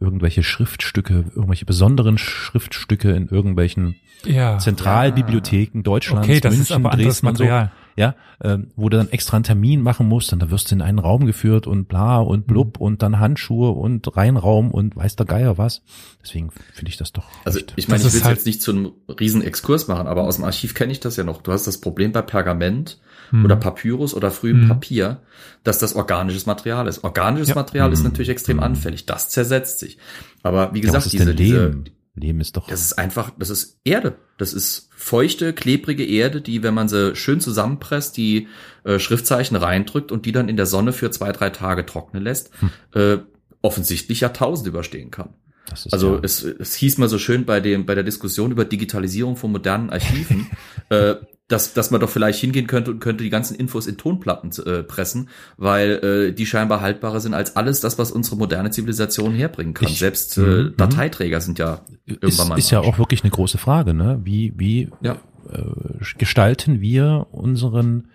irgendwelche Schriftstücke, irgendwelche besonderen Schriftstücke in irgendwelchen Ja. Zentralbibliotheken Deutschlands, Okay, das München, ist aber Dresden und so, Material. ja, ähm, wo du dann extra einen Termin machen musst, und da wirst du in einen Raum geführt und bla und blub und dann Handschuhe und Reinraum und weiß der Geier was. Deswegen finde ich das doch. Also echt- ich meine, Das ich will halt- jetzt nicht zu einem riesen Exkurs machen, aber aus dem Archiv kenne ich das ja noch. Du hast das Problem bei Pergament Hm. oder Papyrus oder frühem Hm. Papier, dass das organisches Material ist. Organisches Ja. Material ist Hm. natürlich extrem Hm. anfällig. Das zersetzt sich. Aber wie ja, gesagt, ist diese, denn diese, Lehm? Ist doch. Das ist einfach, das ist Erde. Das ist feuchte, klebrige Erde, die, wenn man sie schön zusammenpresst, die äh, Schriftzeichen reindrückt und die dann in der Sonne für zwei, drei Tage trocknen lässt, Hm. äh, offensichtlich Jahrtausende überstehen kann. Also ja, es, es hieß mal so schön bei dem bei der Diskussion über Digitalisierung von modernen Archiven, *laughs* äh, dass dass man doch vielleicht hingehen könnte und könnte die ganzen Infos in Tonplatten äh, pressen, weil äh, die scheinbar haltbarer sind als alles das, was unsere moderne Zivilisation herbringen kann. Ich- Selbst äh, Mhm. Dateiträger sind ja irgendwann ist, mal. ist ja auch wirklich eine große Frage, ne? Wie, wie Ja. äh, gestalten wir unseren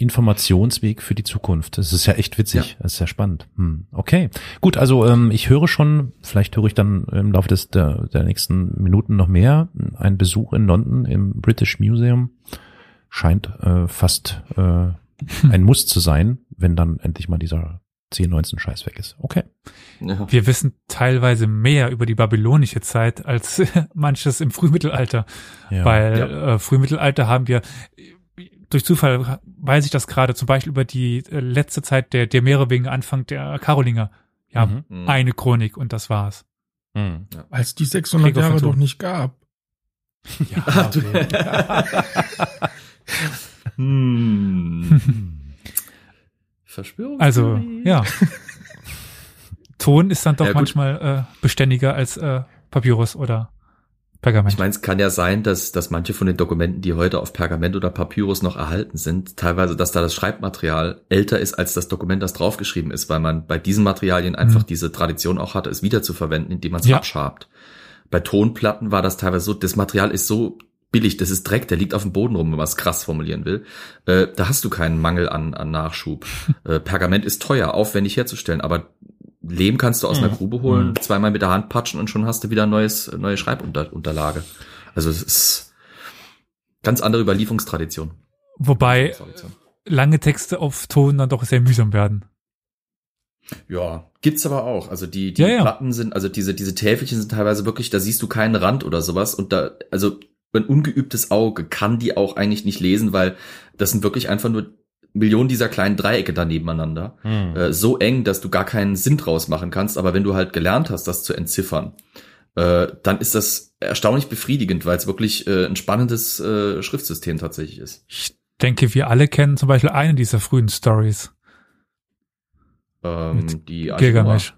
Informationsweg für die Zukunft? Das ist ja echt witzig, das ist ja spannend. Hm. Okay, gut, also ähm, ich höre schon, vielleicht höre ich dann im Laufe des der, der nächsten Minuten noch mehr. Ein Besuch in London im British Museum scheint äh, fast äh, ein *laughs* Muss zu sein, wenn dann endlich mal dieser 10-19 Scheiß weg ist. Okay. ja. Wir wissen teilweise mehr über die babylonische Zeit als *laughs* manches im Frühmittelalter. Ja. Weil Ja. äh, Frühmittelalter haben wir durch Zufall weiß ich das gerade zum Beispiel über die äh, letzte Zeit der, der Merowinger, Anfang der Karolinger. Ja, Mhm. Mhm. eine Chronik und das war's. Hm. Als die 600 Gregor Jahre doch nicht gab. Ja, *laughs* okay. *laughs* Hm. Verschwörung. Also, ja. *laughs* Ton ist dann doch Ja, manchmal äh, beständiger als äh, Papyrus oder Pergament. Ich meine, es kann ja sein, dass, dass manche von den Dokumenten, die heute auf Pergament oder Papyrus noch erhalten sind, teilweise, dass da das Schreibmaterial älter ist als das Dokument, das draufgeschrieben ist, weil man bei diesen Materialien einfach Mhm. diese Tradition auch hatte, es wieder zu verwenden, indem man es Ja. abschabt. Bei Tonplatten war das teilweise so, das Material ist so billig, das ist Dreck, der liegt auf dem Boden rum, wenn man es krass formulieren will. Äh, da hast du keinen Mangel an, an Nachschub. *laughs* äh, Pergament ist teuer, aufwendig herzustellen, aber Lehm kannst du aus einer Mhm. Grube holen, Mhm. zweimal mit der Hand patschen und schon hast du wieder neues, neue Schreibunterlage. Also es ist ganz andere Überlieferungstradition. Wobei lange Texte auf Ton dann doch sehr mühsam werden. Ja, gibt's aber auch. Also die, die Ja, ja. Platten sind, also diese, diese Täfelchen sind teilweise wirklich, da siehst du keinen Rand oder sowas und da, also ein ungeübtes Auge kann die auch eigentlich nicht lesen, weil das sind wirklich einfach nur Millionen dieser kleinen Dreiecke da nebeneinander. Hm. Äh, so eng, dass du gar keinen Sinn draus machen kannst. Aber wenn du halt gelernt hast, das zu entziffern, äh, dann ist das erstaunlich befriedigend, weil es wirklich äh, ein spannendes äh, Schriftsystem tatsächlich ist. Ich denke, wir alle kennen zum Beispiel eine dieser frühen Stories. Ähm, Mit die Gilgamesh.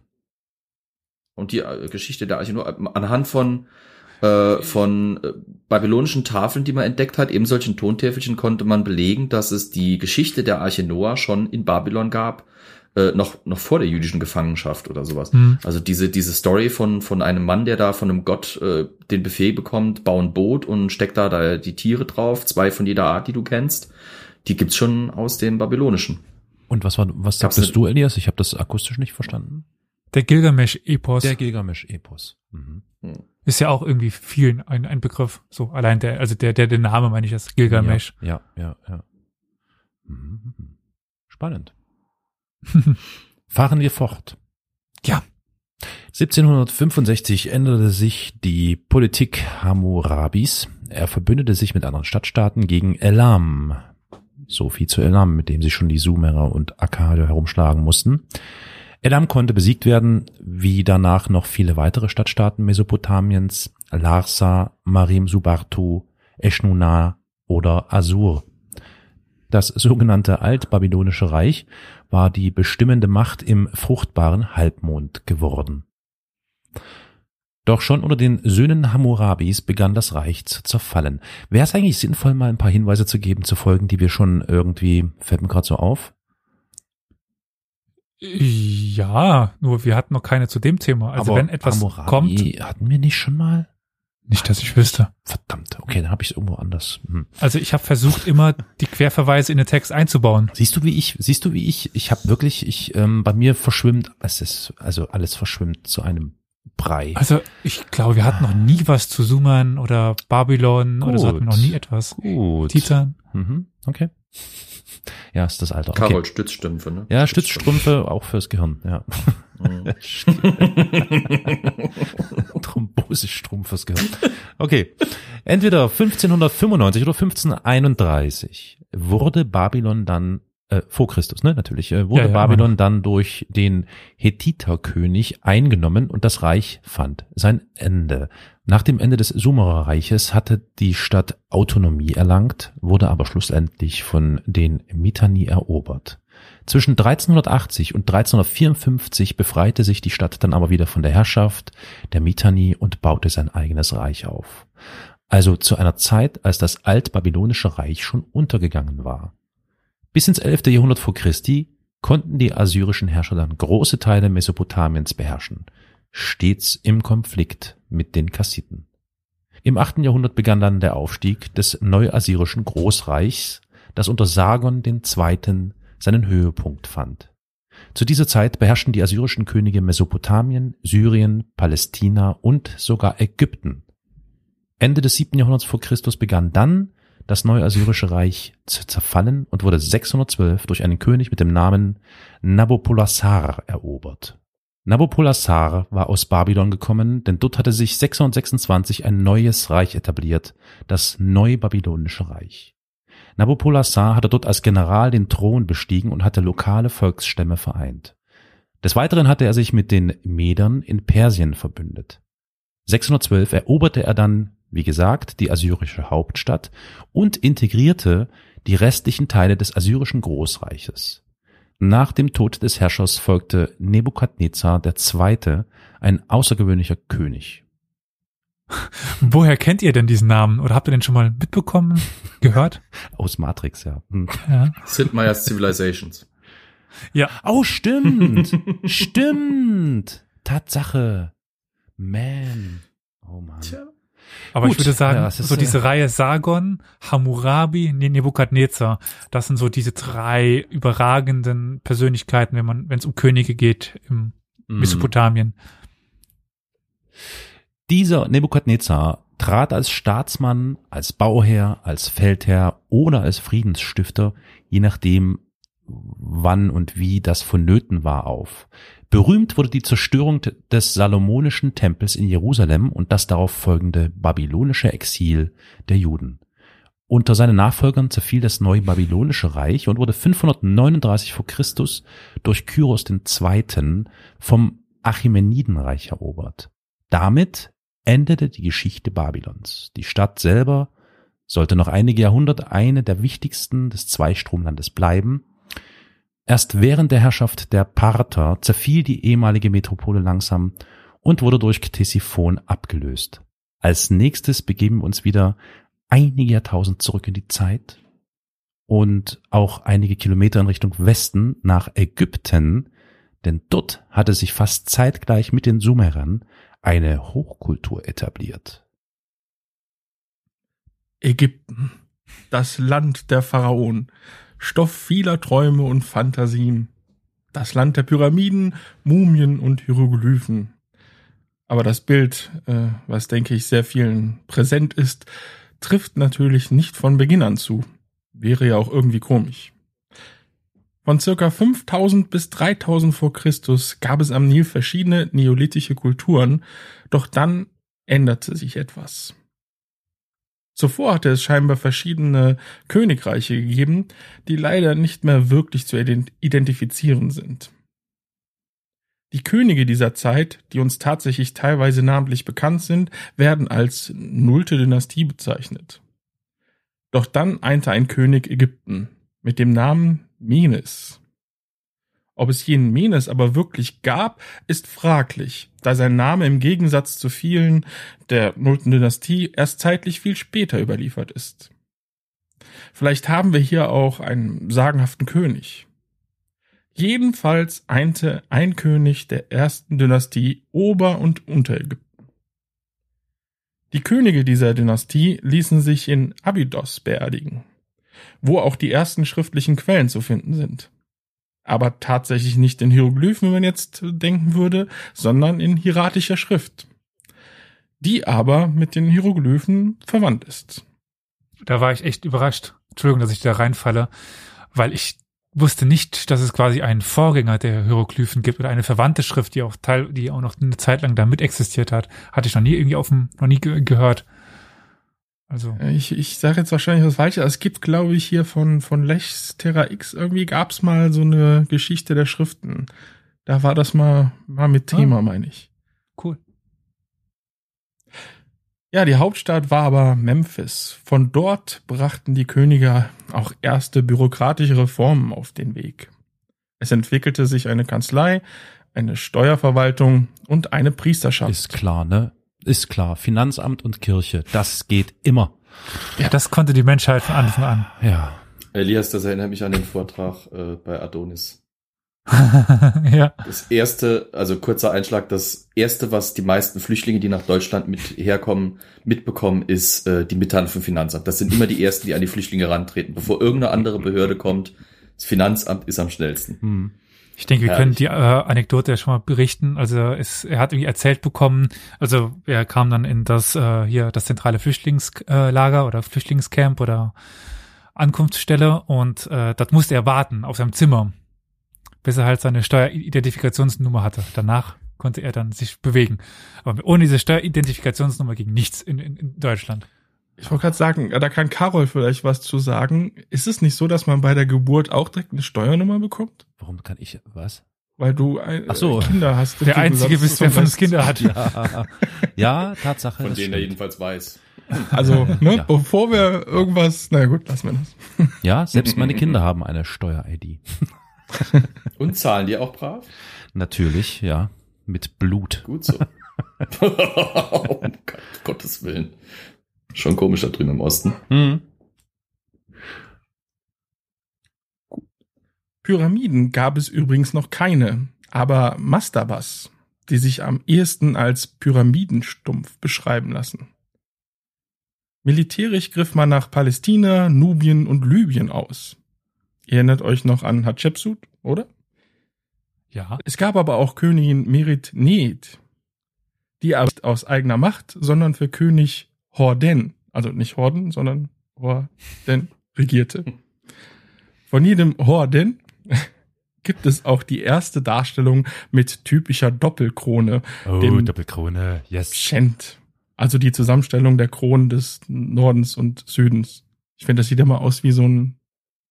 Und die äh, Geschichte der Arche anhand von äh, von äh, babylonischen Tafeln, die man entdeckt hat, eben solchen Tontäfelchen, konnte man belegen, dass es die Geschichte der Arche Noah schon in Babylon gab, äh, noch noch vor der jüdischen Gefangenschaft oder sowas. Hm. Also diese, diese Story von, von einem Mann, der da von einem Gott äh, den Befehl bekommt, bau ein Boot und steckt da, da die Tiere drauf, zwei von jeder Art, die du kennst, die gibt's schon aus dem Babylonischen. Und was war, was Gab's sagtest du, Elias? Ich habe das akustisch nicht verstanden. Der Gilgamesch-Epos Der Gilgamesch-Epos. Mhm. Ist ja auch irgendwie vielen ein, ein Begriff. So, allein der, also der, der, der Name meine ich ist Gilgamesh. Ja, ja, ja. Mhm. Spannend. *laughs* Fahren wir fort. Ja. 1765 änderte sich die Politik Hammurabis. Er verbündete sich mit anderen Stadtstaaten gegen Elam. So viel zu Elam, mit dem sich schon die Sumerer und Akkade herumschlagen mussten. Elam konnte besiegt werden, wie danach noch viele weitere Stadtstaaten Mesopotamiens, Larsa, Marim Subartu, Eshnunna oder Assur. Das sogenannte Altbabylonische Reich war die bestimmende Macht im fruchtbaren Halbmond geworden. Doch schon unter den Söhnen Hammurabis begann das Reich zu zerfallen. Wäre es eigentlich sinnvoll, mal ein paar Hinweise zu geben zu Folgen, die wir schon irgendwie, fällt mir gerade so auf? Ja, nur wir hatten noch keine zu dem Thema. Also wenn etwas Hammurabi kommt, hatten wir nicht schon mal? nicht, dass ich wüsste. Verdammt, okay, dann habe ich es irgendwo anders. Hm. Also ich habe versucht, immer die Querverweise in den Text einzubauen. Siehst du, wie ich, siehst du, wie ich, ich habe wirklich, ich, ähm, bei mir verschwimmt, es ist, also alles verschwimmt zu einem Brei. Also ich glaube, wir hatten noch nie was zu Sumern oder Babylon oder so hatten wir noch Gut. nie etwas. Gut. Titan. Mhm, okay. Ja, ist das Alter. Okay. Karol Stützstümpfe, ne? Ja, Stützstrümpfe auch fürs Gehirn, ja. Mhm. *laughs* Thrombosestrumpf fürs Gehirn. Okay. Entweder 1595 oder 1531 wurde Babylon dann äh, vor Christus, ne, natürlich, äh, wurde Ja, ja, Babylon immer dann durch den Hethiterkönig eingenommen und das Reich fand sein Ende. Nach dem Ende des Sumererreiches hatte die Stadt Autonomie erlangt, wurde aber schlussendlich von den Mitanni erobert. Zwischen 1380 und 1354 befreite sich die Stadt dann aber wieder von der Herrschaft der Mitanni und baute sein eigenes Reich auf. Also zu einer Zeit, als das altbabylonische Reich schon untergegangen war. Bis ins 11. Jahrhundert vor Christi konnten die assyrischen Herrscher dann große Teile Mesopotamiens beherrschen, stets im Konflikt mit den Kassiten. Im 8. Jahrhundert begann dann der Aufstieg des neuassyrischen Großreichs, das unter Sargon II. seinen Höhepunkt fand. Zu dieser Zeit beherrschten die assyrischen Könige Mesopotamien, Syrien, Palästina und sogar Ägypten. Ende des 7. Jahrhunderts vor Christus begann dann das neuassyrische Reich zu zerfallen und wurde 612 durch einen König mit dem Namen Nabopolassar erobert. Nabopolassar war aus Babylon gekommen, denn dort hatte sich 626 ein neues Reich etabliert, das Neubabylonische Reich. Nabopolassar hatte dort als General den Thron bestiegen und hatte lokale Volksstämme vereint. Des Weiteren hatte er sich mit den Medern in Persien verbündet. 612 eroberte er dann, wie gesagt, die assyrische Hauptstadt und integrierte die restlichen Teile des assyrischen Großreiches. Nach dem Tod des Herrschers folgte Nebukadnezar II., ein außergewöhnlicher König. *laughs* Woher kennt ihr denn diesen Namen? Oder habt ihr den schon mal mitbekommen, *laughs* gehört? Aus Matrix, ja. Hm. Ja. Sid Meier's Civilizations. ja. Oh, stimmt. *laughs* stimmt. Tatsache. Man. Oh man. Aber Gut, ich würde sagen, ja, ist, so diese äh, Reihe Sargon, Hammurabi, Ne- Nebukadnezar, das sind so diese drei überragenden Persönlichkeiten, wenn man, wenn es um Könige geht im Mhm. Mesopotamien. Dieser Nebukadnezar trat als Staatsmann, als Bauherr, als Feldherr oder als Friedensstifter, je nachdem, wann und wie das vonnöten war, auf. Berühmt wurde die Zerstörung de- des salomonischen Tempels in Jerusalem und das darauf folgende babylonische Exil der Juden. Unter seinen Nachfolgern zerfiel das neue babylonische Reich und wurde 539 vor Christus durch Kyros II. vom Achämenidenreich erobert. Damit endete die Geschichte Babylons. Die Stadt selber sollte noch einige Jahrhunderte eine der wichtigsten des Zweistromlandes bleiben. Erst während der Herrschaft der Parther zerfiel die ehemalige Metropole langsam und wurde durch Ktesiphon abgelöst. Als nächstes begeben wir uns wieder einige Jahrtausend zurück in die Zeit und auch einige Kilometer in Richtung Westen nach Ägypten, denn dort hatte sich fast zeitgleich mit den Sumerern eine Hochkultur etabliert. Ägypten, das Land der Pharaonen, Stoff vieler Träume und Fantasien, das Land der Pyramiden, Mumien und Hieroglyphen. Aber das Bild, äh, was denke ich sehr vielen präsent ist, trifft natürlich nicht von Beginn an zu. Wäre ja auch irgendwie komisch. Von circa 5000 bis 3000 vor Christus gab es am Nil verschiedene neolithische Kulturen, doch dann änderte sich etwas. Zuvor hatte es scheinbar verschiedene Königreiche gegeben, die leider nicht mehr wirklich zu ident- identifizieren sind. Die Könige dieser Zeit, die uns tatsächlich teilweise namentlich bekannt sind, werden als nullte Dynastie bezeichnet. Doch dann einte ein König Ägypten mit dem Namen Menes. Ob es jenen Menes aber wirklich gab, ist fraglich, da sein Name im Gegensatz zu vielen der nullten Dynastie erst zeitlich viel später überliefert ist. Vielleicht haben wir hier auch einen sagenhaften König. Jedenfalls einte ein König der ersten Dynastie Ober- und Unterägypten. Die Könige dieser Dynastie ließen sich in Abydos beerdigen, wo auch die ersten schriftlichen Quellen zu finden sind. Aber tatsächlich nicht in Hieroglyphen, wenn man jetzt denken würde, sondern in hieratischer Schrift, die aber mit den Hieroglyphen verwandt ist. Da war ich echt überrascht. Entschuldigung, dass ich da reinfalle, weil ich wusste nicht, dass es quasi einen Vorgänger der Hieroglyphen gibt oder eine verwandte Schrift, die auch Teil, die auch noch eine Zeit lang da mit existiert hat. Hatte ich noch nie irgendwie auf dem, noch nie ge gehört. Also, Ich, ich sage jetzt wahrscheinlich was Falsches. Es gibt, glaube ich, hier von, von Lechs Terra X irgendwie gab's mal so eine Geschichte der Schriften. Da war das mal, mal mit Thema, Ah. meine ich. cool. Ja, die Hauptstadt war aber Memphis. Von dort brachten die Könige auch erste bürokratische Reformen auf den Weg. Es entwickelte sich eine Kanzlei, eine Steuerverwaltung und eine Priesterschaft. Ist klar, ne? Ist klar. Finanzamt und Kirche, das geht immer. Ja, das konnte die Menschheit von Anfang an. Ja. Elias, das erinnert mich an den Vortrag äh, bei Adonis. *laughs* ja. Das erste, also kurzer Einschlag, das erste, was die meisten Flüchtlinge, die nach Deutschland mit herkommen, mitbekommen, ist äh, die Mitteilung vom Finanzamt. Das sind immer die ersten, die an die Flüchtlinge rantreten. Bevor irgendeine andere Behörde kommt, das Finanzamt ist am schnellsten. Hm. Ich denke, wir können die äh, Anekdote ja schon mal berichten. Also es, er hat irgendwie erzählt bekommen, also er kam dann in das äh, hier das zentrale Flüchtlingslager oder Flüchtlingscamp oder Ankunftsstelle und äh, dort musste er warten auf seinem Zimmer, bis er halt seine Steueridentifikationsnummer hatte. Danach konnte er dann sich bewegen. Aber ohne diese Steueridentifikationsnummer ging nichts in, in, in Deutschland. Ich wollte gerade sagen, da kann Carol vielleicht was zu sagen. Ist es nicht so, dass man bei der Geburt auch direkt eine Steuernummer bekommt? Warum kann ich was? weil du ein, Ach so. Kinder hast. Der Einzige bist, wer von uns Kinder hat. Ja, ja Tatsache. Von denen er jedenfalls weiß. Also, ne, Ja. bevor wir irgendwas, na gut, lassen wir das. Ja, selbst meine Kinder haben eine Steuer-ID. Und zahlen die auch brav? Natürlich, ja. Mit Blut. Gut so. *laughs* oh, Gott, Gottes Willen. Schon komisch da drüben im Osten. Hm. Pyramiden gab es übrigens noch keine, aber Mastabas, die sich am ehesten als Pyramidenstumpf beschreiben lassen. Militärisch griff man nach Palästina, Nubien und Libyen aus. Ihr erinnert euch noch an Hatschepsut, oder? Ja. Es gab aber auch Königin Merit Need, die aber nicht aus eigener Macht, sondern für König Horden, also nicht Horden, sondern Horden regierte. Von jedem Horden gibt es auch die erste Darstellung mit typischer Doppelkrone, Oh, Dem- Doppelkrone. Yes. Pschent. Also die Zusammenstellung der Kronen des Nordens und Südens. Ich finde, das sieht immer aus wie so ein,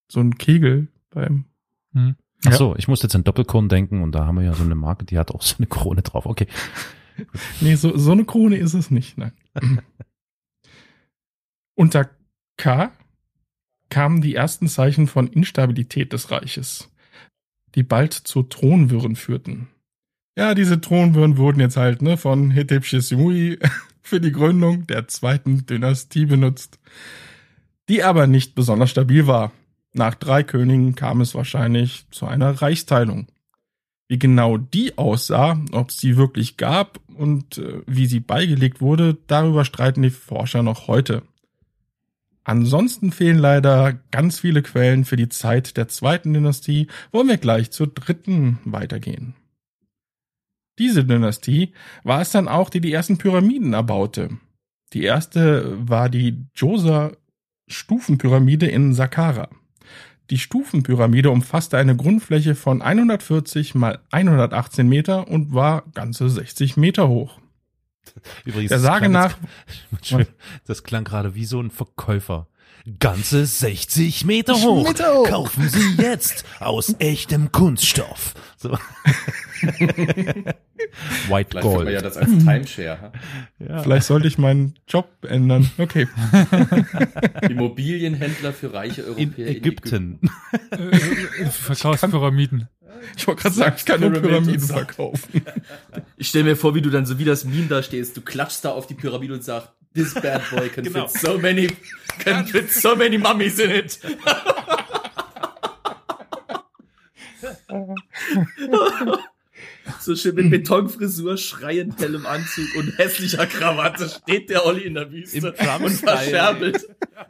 so ein Kegel beim Hm. Ach so, ich musste jetzt an Doppelkron denken und da haben wir ja so eine Marke, die hat auch so eine Krone drauf. Okay. Nee, so, so eine Krone ist es nicht, nein. *laughs* Unter K kamen die ersten Zeichen von Instabilität des Reiches, die bald zu Thronwirren führten. Ja, diese Thronwirren wurden jetzt halt ne, von Hatshepsut *laughs* für die Gründung der zweiten Dynastie benutzt, die aber nicht besonders stabil war. Nach drei Königen kam es wahrscheinlich zu einer Reichsteilung. Wie genau die aussah, ob es sie wirklich gab und äh, wie sie beigelegt wurde, darüber streiten die Forscher noch heute. Ansonsten fehlen leider ganz viele Quellen für die Zeit der zweiten Dynastie, wollen wir gleich zur dritten weitergehen. Diese Dynastie war es dann auch, die die ersten Pyramiden erbaute. Die erste war die Djoser Stufenpyramide in Saqqara. Die Stufenpyramide umfasste eine Grundfläche von 140 mal 118 Meter und war ganze 60 Meter hoch. *laughs* Übrigens, Der das Sage klang nach, jetzt- *laughs* Das klang gerade wie so ein Verkäufer. Ganze 60 Meter hoch. Meter hoch. Kaufen Sie jetzt aus echtem Kunststoff. So. *laughs* White Vielleicht ja Gold. das als Timeshare. Ja. vielleicht sollte ich meinen Job ändern. Okay. Immobilienhändler für reiche In Europäer Ägypten. Äh, Verkaufspyramiden. Ich wollte gerade sagen, ich kann nur Pyramid Pyramiden verkaufen. Ich stell mir vor, wie du dann so wie das Meme da stehst. Du klatschst da auf die Pyramide und sagst, this bad boy can *laughs* Genau. fit so many, can fit so many mummies in it. so schön mit *laughs* Betonfrisur, schreiend hellem Anzug und hässlicher Krawatte steht der Olli in der Wüste Im und verscherbelt.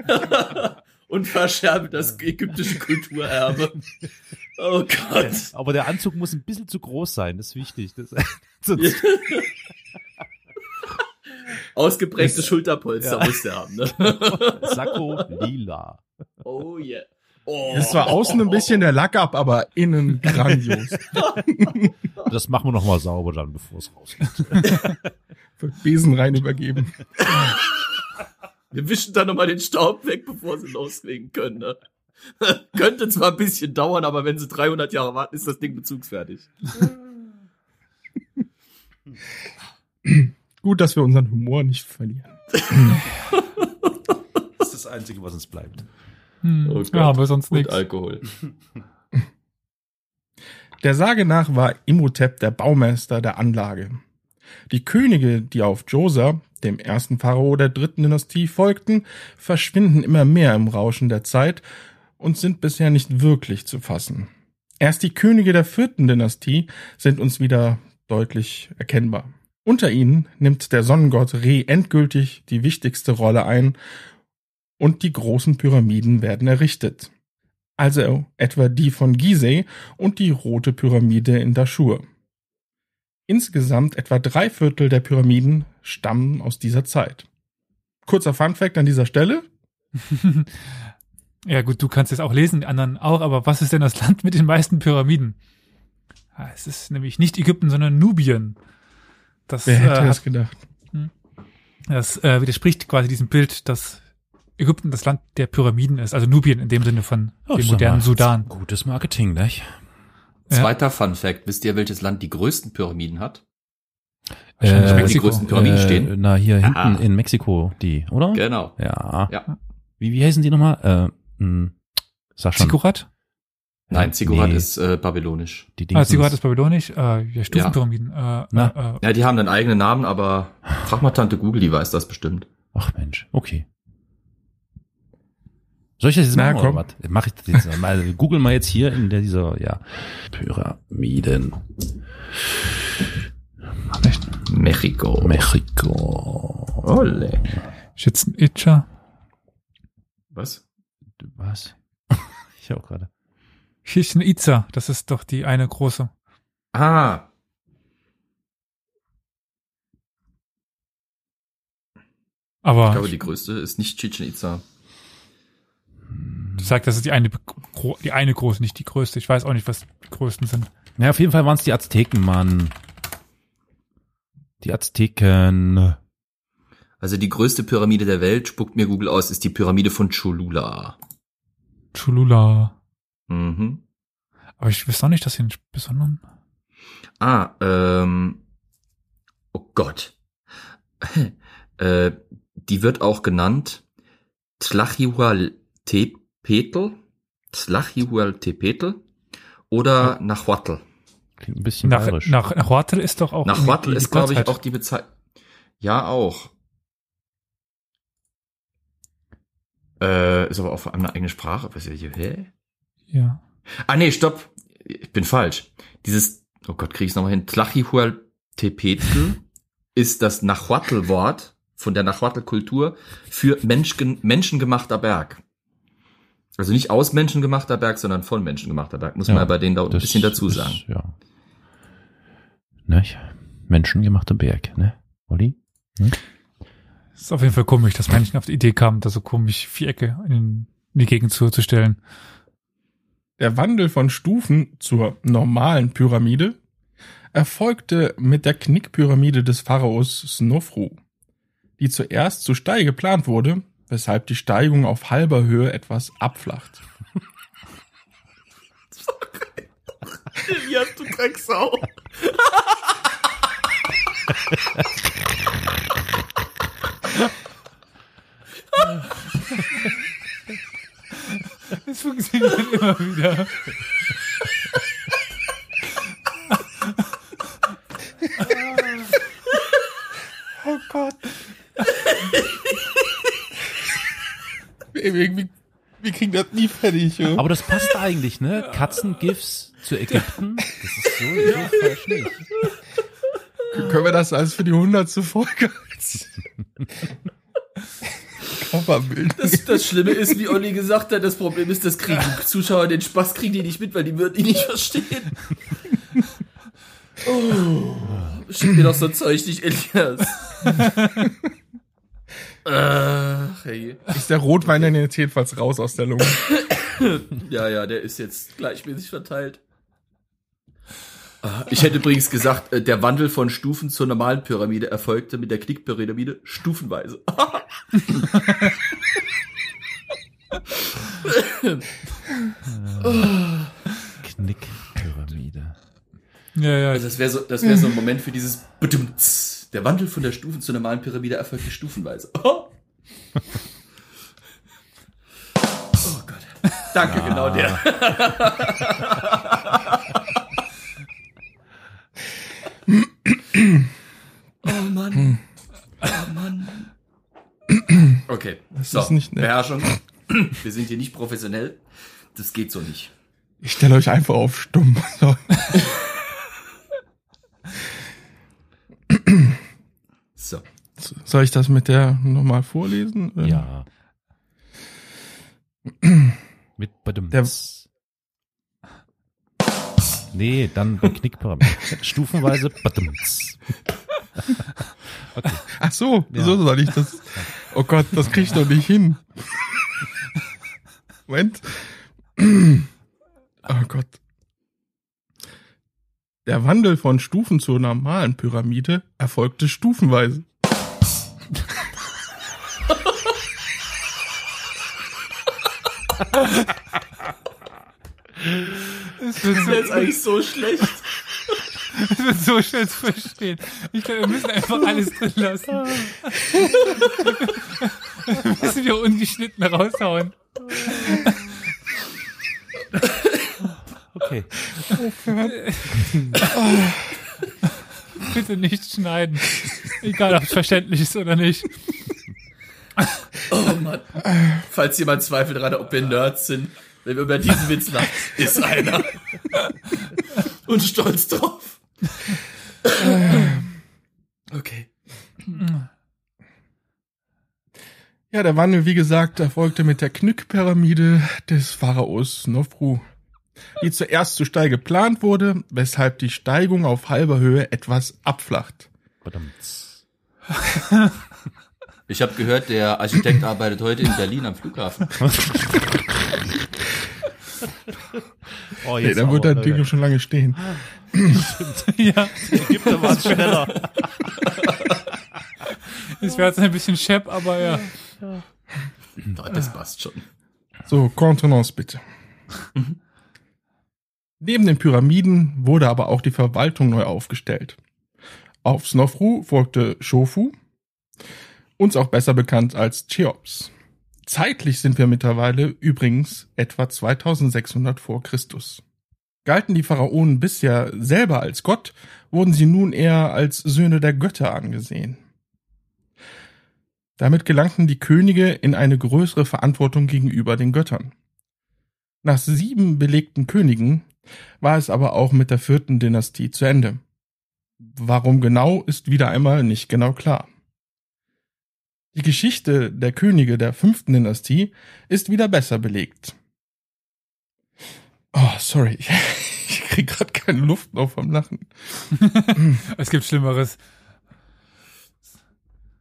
*laughs* und verscherbelt das ägyptische Kulturerbe. *laughs* Oh Gott. Aber der Anzug muss ein bisschen zu groß sein, das ist wichtig. Das, *laughs* sonst, *laughs* Ausgeprägte Schulterpolster Ja. muss der haben, ne? Sakko lila. Oh yeah. Oh. Es war außen ein bisschen der Lack ab, aber innen grandios. Das machen wir nochmal sauber dann, bevor es rausgeht. Wird Besen rein übergeben. Wir wischen da nochmal den Staub weg, bevor sie loslegen können. Ne? *laughs* Könnte zwar ein bisschen dauern, aber wenn sie 300 Jahre warten, ist das Ding bezugsfertig. *laughs* Gut, dass wir unseren Humor nicht verlieren. *laughs* Das ist das Einzige, was uns bleibt. Hm. Oh ja, aber sonst nichts. Alkohol. Der Sage nach war Imhotep der Baumeister der Anlage. Die Könige, die auf Djoser, dem ersten Pharao der dritten Dynastie, folgten, verschwinden immer mehr im Rauschen der Zeit und sind bisher nicht wirklich zu fassen. Erst die Könige der vierten Dynastie sind uns wieder deutlich erkennbar. Unter ihnen nimmt der Sonnengott Re endgültig die wichtigste Rolle ein und die großen Pyramiden werden errichtet. Also etwa die von Gizeh und die rote Pyramide in Dashur. Insgesamt etwa drei Viertel der Pyramiden stammen aus dieser Zeit. Kurzer Funfact an dieser Stelle. *laughs* Ja gut, du kannst es auch lesen, die anderen auch, aber was ist denn das Land mit den meisten Pyramiden? Es ist nämlich nicht Ägypten, sondern Nubien. Das, Wer hätte äh, hat, gedacht? das äh, widerspricht quasi diesem Bild, dass Ägypten das Land der Pyramiden ist, also Nubien in dem Sinne von Ja, dem modernen mal Sudan. Gutes Marketing, nicht? Ja. Zweiter Fun Fact. Wisst ihr, welches Land die größten Pyramiden hat? Wahrscheinlich Äh, Wo die Mexiko. größten Pyramiden äh, stehen? Na, hier hinten Ah. in Mexiko, die, oder? Genau. Ja. Ja. Wie, wie heißen die nochmal? Äh, mh, sag schon. Ziggurat? Nein, Ziggurat Nee, ist äh, babylonisch. Die Ah, Dingsens. Ziggurat ist babylonisch. Äh, ja, Stufenpyramiden. Äh, Na. äh, äh, Ja, die haben einen eigenen Namen, aber frag mal Tante Google, die weiß das bestimmt. Ach Mensch, okay. Soll ich das jetzt Na, machen oder komm. was? Mach ich das jetzt mal? Google mal jetzt hier in der, dieser, ja, Pyramiden. Mexiko. Mexiko. Olle. Chichen Itza. Was? Was? *laughs* ich auch gerade. Chichen Itza. Das ist doch die eine große. Ah. Aber Ich glaube, die größte ist nicht Chichen Itza. Du sagst, das ist die eine, die eine große, nicht die größte. Ich weiß auch nicht, was die größten sind. Ja, auf jeden Fall waren es die Azteken, Mann. Die Azteken. Also die größte Pyramide der Welt, spuckt mir Google aus, ist die Pyramide von Cholula. Cholula. Mhm. Aber ich weiß auch nicht, dass sie einen besonderen. Ah, ähm. Oh Gott. *laughs* äh, die wird auch genannt Tlachihualtepetl, Tlachihualtepetl oder Nahuatl. Klingt ein bisschen Nach, bayerisch. nach, nach Huatl ist doch auch. Nahuatl ist, glaube ich, auch die Bezeichnung. Ja, auch. Äh, ist aber auch eine eigene Sprache. Was ist hier? Hä? Ja. Ah, nee, stopp. Ich bin falsch. Dieses, oh Gott, krieg ich's nochmal hin. Tlachihualtepetl *laughs* ist das Nahuatl-Wort von der Nahuatl-Kultur für Menschgen, menschengemachter Berg. Also nicht aus menschengemachter Berg, sondern von menschengemachter Berg. Muss Ja, man bei denen da ein bisschen dazu ist, sagen. Ja. Ne? Menschengemachter Berg, ne? Olli? ist auf jeden Fall komisch, dass Menschen auf die Idee kamen, da so komisch Vierecke in, in die Gegend zuzustellen. Der Wandel von Stufen zur normalen Pyramide erfolgte mit der Knickpyramide des Pharaos Snofru, die zuerst zu steil geplant wurde, weshalb die Steigung auf halber Höhe etwas abflacht. *laughs* Ja, du Drecksau. Es funktioniert immer wieder. *laughs* Oh Gott. Wir, wir kriegen das nie fertig. Ja? Aber das passt eigentlich, ne? Katzengifs zu Ägypten. Das ist so, so falsch nicht. Können wir das als für die hundertste Folge als Coverbild? Das, das Schlimme ist, wie Olli gesagt hat, das Problem ist, das kriegen die Zuschauer den Spaß kriegen die nicht mit, weil die würden ihn nicht verstehen. Oh, schick mir doch so Zeug nicht, Elias. Ach, hey. Ist der Rotwein denn jetzt jedenfalls raus aus der Lunge? *coughs* Ja, ja, der ist jetzt gleichmäßig verteilt. Ah, Ich hätte übrigens gesagt, äh, der Wandel von Stufen zur normalen Pyramide erfolgte mit der Knickpyramide stufenweise. *laughs* Knickpyramide. Ja, ja. Also das wäre so, das wäre so ein Moment für dieses Bedumts. Der Wandel von der Stufen zur normalen Pyramide erfolgte stufenweise. *laughs* Oh, oh Gott. Danke, genau der. *laughs* oh Mann. Oh Mann. Okay. Das so, ist nicht nett. Beherrschung. Wir sind hier nicht professionell. Das geht so nicht. Ich stelle euch einfach auf stumm. *laughs* So. Soll ich das mit der nochmal vorlesen? oder? Ja. *clears throat* Mit bei dem. Der- Nee, dann bei Knickpyramide. *laughs* Stufenweise. Okay. Ach so, Ja. so soll ich das. Oh Gott, das krieg ich doch nicht hin. Moment. *clears throat* Oh Gott. Der Wandel von Stufen zur normalen Pyramide erfolgte stufenweise. Es wird Das so, jetzt eigentlich so schlecht. es wird so schnell zu verstehen. Ich glaube, wir müssen einfach alles drin lassen. Wir müssen wir ungeschnitten raushauen. Okay. Bitte nicht schneiden. Egal, ob es verständlich ist oder nicht. *laughs* Oh Mann. Falls jemand zweifelt daran, ob wir Nerds sind, wenn wir über diesen Witz lachen, *laughs* ist einer. *laughs* Und stolz drauf. Okay. Ja, der Wandel, wie gesagt, erfolgte mit der Knück-Pyramide des Pharaos Nofru, die zuerst zu steil geplant wurde, weshalb die Steigung auf halber Höhe etwas abflacht. Verdammt. Ich habe gehört, der Architekt arbeitet heute in Berlin am Flughafen. *laughs* Oh, Nee, da wird das Ding schon lange stehen. *laughs* Ja, Ägypter war schneller. es wäre jetzt ein bisschen schepp, aber ja. Doch, das passt schon. So, Kontenance bitte. Neben den Pyramiden wurde aber auch die Verwaltung neu aufgestellt. Auf Snofru folgte Shofu, uns auch besser bekannt als Cheops. Zeitlich sind wir mittlerweile übrigens etwa 2600 vor Christus. Galten die Pharaonen bisher selber als Gott, wurden sie nun eher als Söhne der Götter angesehen. Damit gelangten die Könige in eine größere Verantwortung gegenüber den Göttern. Nach sieben belegten Königen war es aber auch mit der vierten Dynastie zu Ende. Warum genau, ist wieder einmal nicht genau klar. Die Geschichte der Könige der fünften Dynastie ist wieder besser belegt. Oh, sorry, *laughs* ich, ich krieg gerade keine Luft mehr vom Lachen. *laughs* Es gibt Schlimmeres.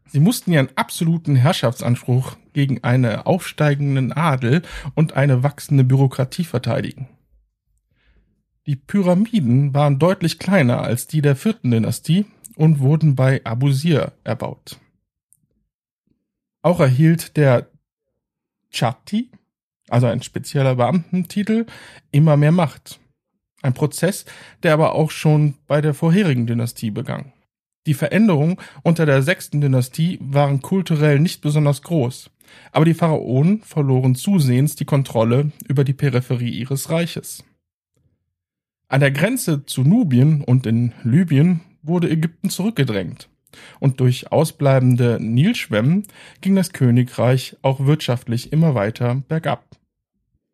Sie mussten ihren absoluten Herrschaftsanspruch gegen eine aufsteigenden Adel und eine wachsende Bürokratie verteidigen. Die Pyramiden waren deutlich kleiner als die der vierten Dynastie und wurden bei Abusir erbaut. Auch erhielt der Chatti, also ein spezieller Beamtentitel, immer mehr Macht. Ein Prozess, der aber auch schon bei der vorherigen Dynastie begann. Die Veränderungen unter der sechsten Dynastie waren kulturell nicht besonders groß, aber die Pharaonen verloren zusehends die Kontrolle über die Peripherie ihres Reiches. An der Grenze zu Nubien und in Libyen wurde Ägypten zurückgedrängt, und durch ausbleibende Nilschwemmen ging das Königreich auch wirtschaftlich immer weiter bergab.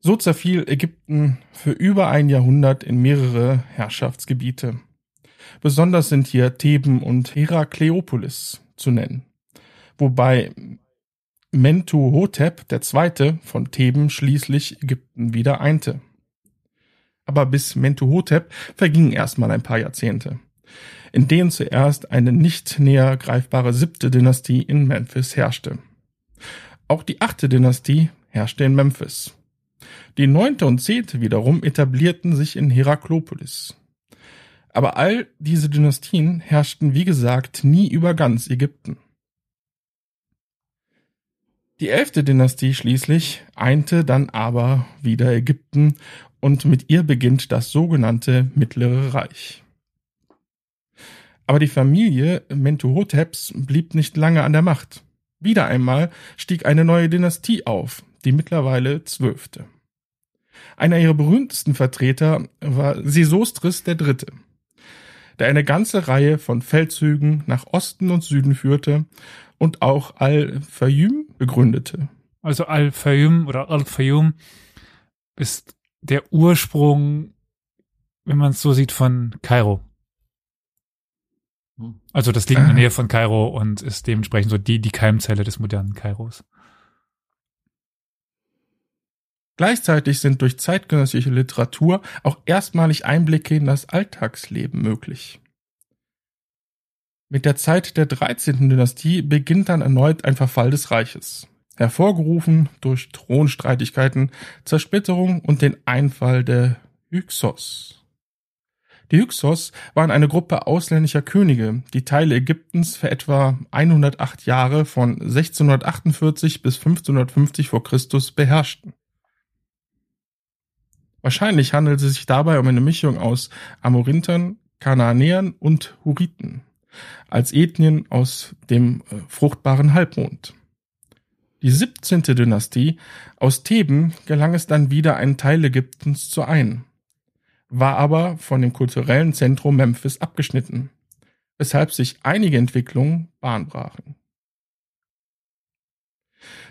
So zerfiel Ägypten für über ein Jahrhundert in mehrere Herrschaftsgebiete. Besonders sind hier Theben und Herakleopolis zu nennen, wobei Mentuhotep II. von Theben schließlich Ägypten wieder einte. Aber bis Mentuhotep vergingen erstmal ein paar Jahrzehnte, in denen zuerst eine nicht näher greifbare siebte Dynastie in Memphis herrschte. Auch die achte Dynastie herrschte in Memphis. Die neunte und zehnte wiederum etablierten sich in Heraklopolis. Aber all diese Dynastien herrschten, wie gesagt, nie über ganz Ägypten. Die elfte Dynastie schließlich einte dann aber wieder Ägypten und mit ihr beginnt das sogenannte Mittlere Reich. Aber die Familie Mentuhoteps blieb nicht lange an der Macht. Wieder einmal stieg eine neue Dynastie auf, die mittlerweile zwölfte. Einer ihrer berühmtesten Vertreter war Sesostris III., der eine ganze Reihe von Feldzügen nach Osten und Süden führte und auch Al-Fayyum begründete. Also Al-Fayyum oder Al-Fayyum ist der Ursprung, wenn man es so sieht, von Kairo. Also das liegt in der Nähe von Kairo und ist dementsprechend so die, die Keimzelle des modernen Kairos. Gleichzeitig sind durch zeitgenössische Literatur auch erstmalig Einblicke in das Alltagsleben möglich. Mit der Zeit der 13. Dynastie beginnt dann erneut ein Verfall des Reiches, hervorgerufen durch Thronstreitigkeiten, Zersplitterung und den Einfall der Hyksos. Die Hyksos waren eine Gruppe ausländischer Könige, die Teile Ägyptens für etwa 108 Jahre von 1648 bis 1550 vor Christus beherrschten. Wahrscheinlich handelt es sich dabei um eine Mischung aus Amorintern, Kanaanäern und Huriten als Ethnien aus dem äh, fruchtbaren Halbmond. Die 17. Dynastie aus Theben gelang es dann wieder, einen Teil Ägyptens zu ein, war aber von dem kulturellen Zentrum Memphis abgeschnitten, weshalb sich einige Entwicklungen bahnbrachen.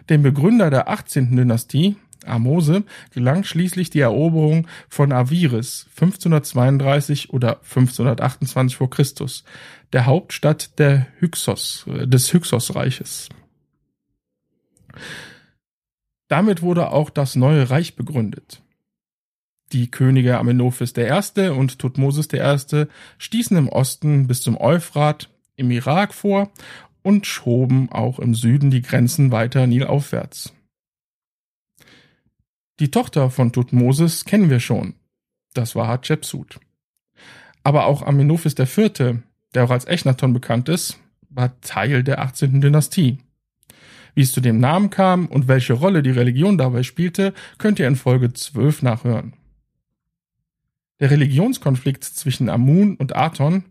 Dem Begründer der 18. Dynastie, Amose, gelang schließlich die Eroberung von Aviris 1532 oder 1528 vor Christus, der Hauptstadt der Hyksos, des Hyksos-Reiches. Damit wurde auch das neue Reich begründet. Die Könige Amenophis I. und Thutmosis I. stießen im Osten bis zum Euphrat im Irak vor und schoben auch im Süden die Grenzen weiter nilaufwärts. Die Tochter von Thutmosis kennen wir schon. Das war Hatschepsut. Aber auch Amenophis IV., der auch als Echnaton bekannt ist, war Teil der 18. Dynastie. Wie es zu dem Namen kam und welche Rolle die Religion dabei spielte, könnt ihr in Folge 12 nachhören. Der Religionskonflikt zwischen Amun und Aton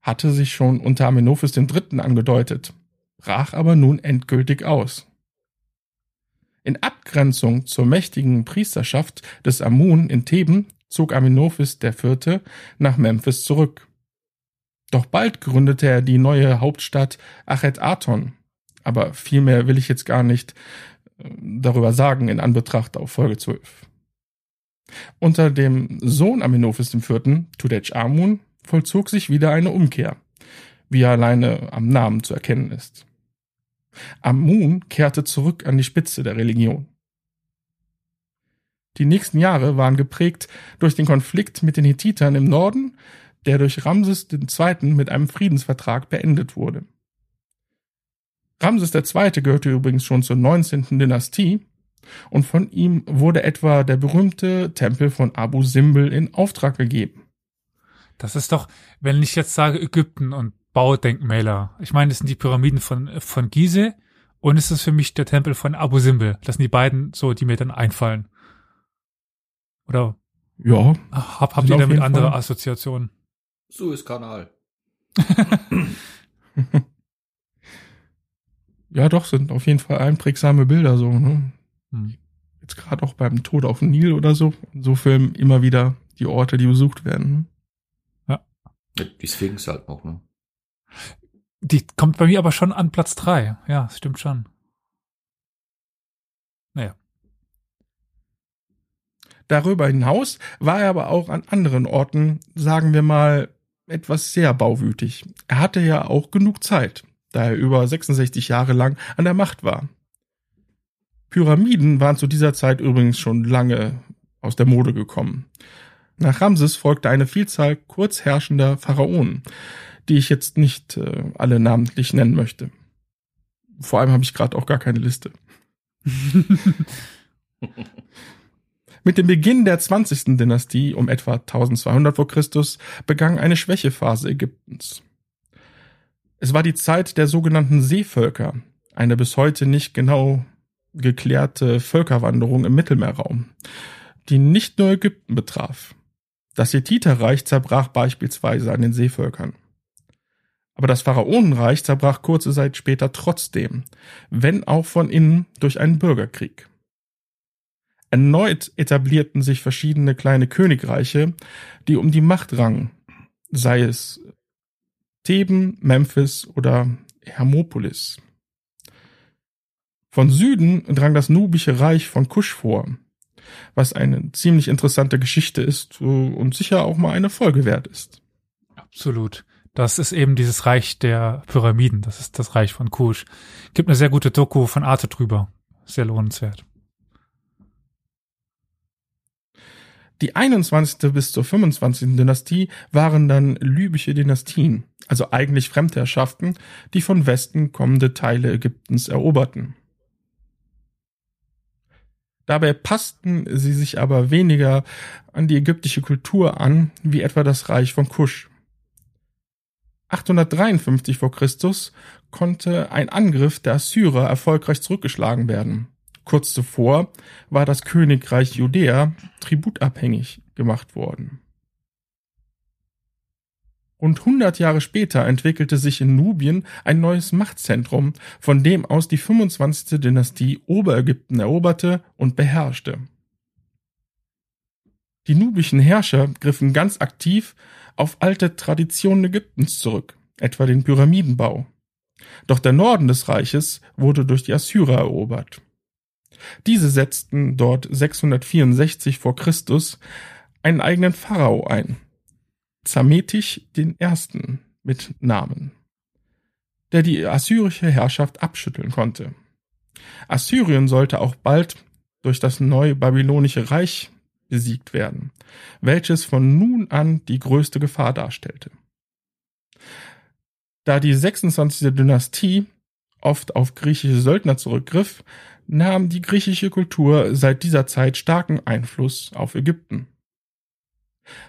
hatte sich schon unter Amenophis III. angedeutet, brach aber nun endgültig aus. In Abgrenzung zur mächtigen Priesterschaft des Amun in Theben zog Amenophis IV. nach Memphis zurück. Doch bald gründete er die neue Hauptstadt Achet Aton, aber viel mehr will ich jetzt gar nicht äh, darüber sagen in Anbetracht auf Folge 12. Unter dem Sohn Amenophis IV., Tudej Amun, vollzog sich wieder eine Umkehr, wie er alleine am Namen zu erkennen ist. Amun kehrte zurück an die Spitze der Religion. Die nächsten Jahre waren geprägt durch den Konflikt mit den Hethitern im Norden, der durch Ramses II. mit einem Friedensvertrag beendet wurde. Ramses II. gehörte übrigens schon zur 19. Dynastie und von ihm wurde etwa der berühmte Tempel von Abu Simbel in Auftrag gegeben. Das ist doch, wenn ich jetzt sage Ägypten und Baudenkmäler. Ich meine, das sind die Pyramiden von, von Gizeh und es ist für mich der Tempel von Abu Simbel. Das sind die beiden so, die mir dann einfallen. Oder? Ja. Hab, habt ihr damit andere Fall. Assoziationen? Suezkanal. *laughs* Ja, doch, sind auf jeden Fall einprägsame Bilder so, ne? Hm. Jetzt gerade auch beim Tod auf dem Nil oder so. In so Filmen immer wieder die Orte, die besucht werden. Ne? Ja. ja. Die Sphinx halt noch, ne? Die kommt bei mir aber schon an Platz drei. Ja, stimmt schon. Naja. Darüber hinaus war er aber auch an anderen Orten, sagen wir mal, etwas sehr bauwütig. Er hatte ja auch genug Zeit da er über 66 Jahre lang an der Macht war. Pyramiden waren zu dieser Zeit übrigens schon lange aus der Mode gekommen. Nach Ramses folgte eine Vielzahl kurz herrschender Pharaonen, die ich jetzt nicht äh, alle namentlich nennen möchte. Vor allem habe ich gerade auch gar keine Liste. *laughs* Mit dem Beginn der 20. Dynastie um etwa 1200 vor Christus begann eine Schwächephase Ägyptens. Es war die Zeit der sogenannten Seevölker, eine bis heute nicht genau geklärte Völkerwanderung im Mittelmeerraum, die nicht nur Ägypten betraf. Das Hethiterreich zerbrach beispielsweise an den Seevölkern. Aber das Pharaonenreich zerbrach kurze Zeit später trotzdem, wenn auch von innen durch einen Bürgerkrieg. Erneut etablierten sich verschiedene kleine Königreiche, die um die Macht rangen, sei es Theben, Memphis oder Hermopolis. Von Süden drang das nubische Reich von Kusch vor, was eine ziemlich interessante Geschichte ist und sicher auch mal eine Folge wert ist. Absolut. Das ist eben dieses Reich der Pyramiden. Das ist das Reich von Kusch. Gibt eine sehr gute Doku von Arte drüber. Sehr lohnenswert. Die 21. bis zur 25. Dynastie waren dann libysche Dynastien, also eigentlich Fremdherrschaften, die von Westen kommende Teile Ägyptens eroberten. Dabei passten sie sich aber weniger an die ägyptische Kultur an, wie etwa das Reich von Kusch. 853 vor Christus konnte ein Angriff der Assyrer erfolgreich zurückgeschlagen werden. Kurz zuvor war das Königreich Judäa tributabhängig gemacht worden. Rund 100 Jahre später entwickelte sich in Nubien ein neues Machtzentrum, von dem aus die 25. Dynastie Oberägypten eroberte und beherrschte. Die nubischen Herrscher griffen ganz aktiv auf alte Traditionen Ägyptens zurück, etwa den Pyramidenbau. Doch der Norden des Reiches wurde durch die Assyrer erobert. Diese setzten dort 664 vor Christus einen eigenen Pharao ein, Psametich I. mit Namen, der die assyrische Herrschaft abschütteln konnte. Assyrien sollte auch bald durch das neue babylonische Reich besiegt werden, welches von nun an die größte Gefahr darstellte. Da die 26. Dynastie oft auf griechische Söldner zurückgriff, nahm die griechische Kultur seit dieser Zeit starken Einfluss auf Ägypten.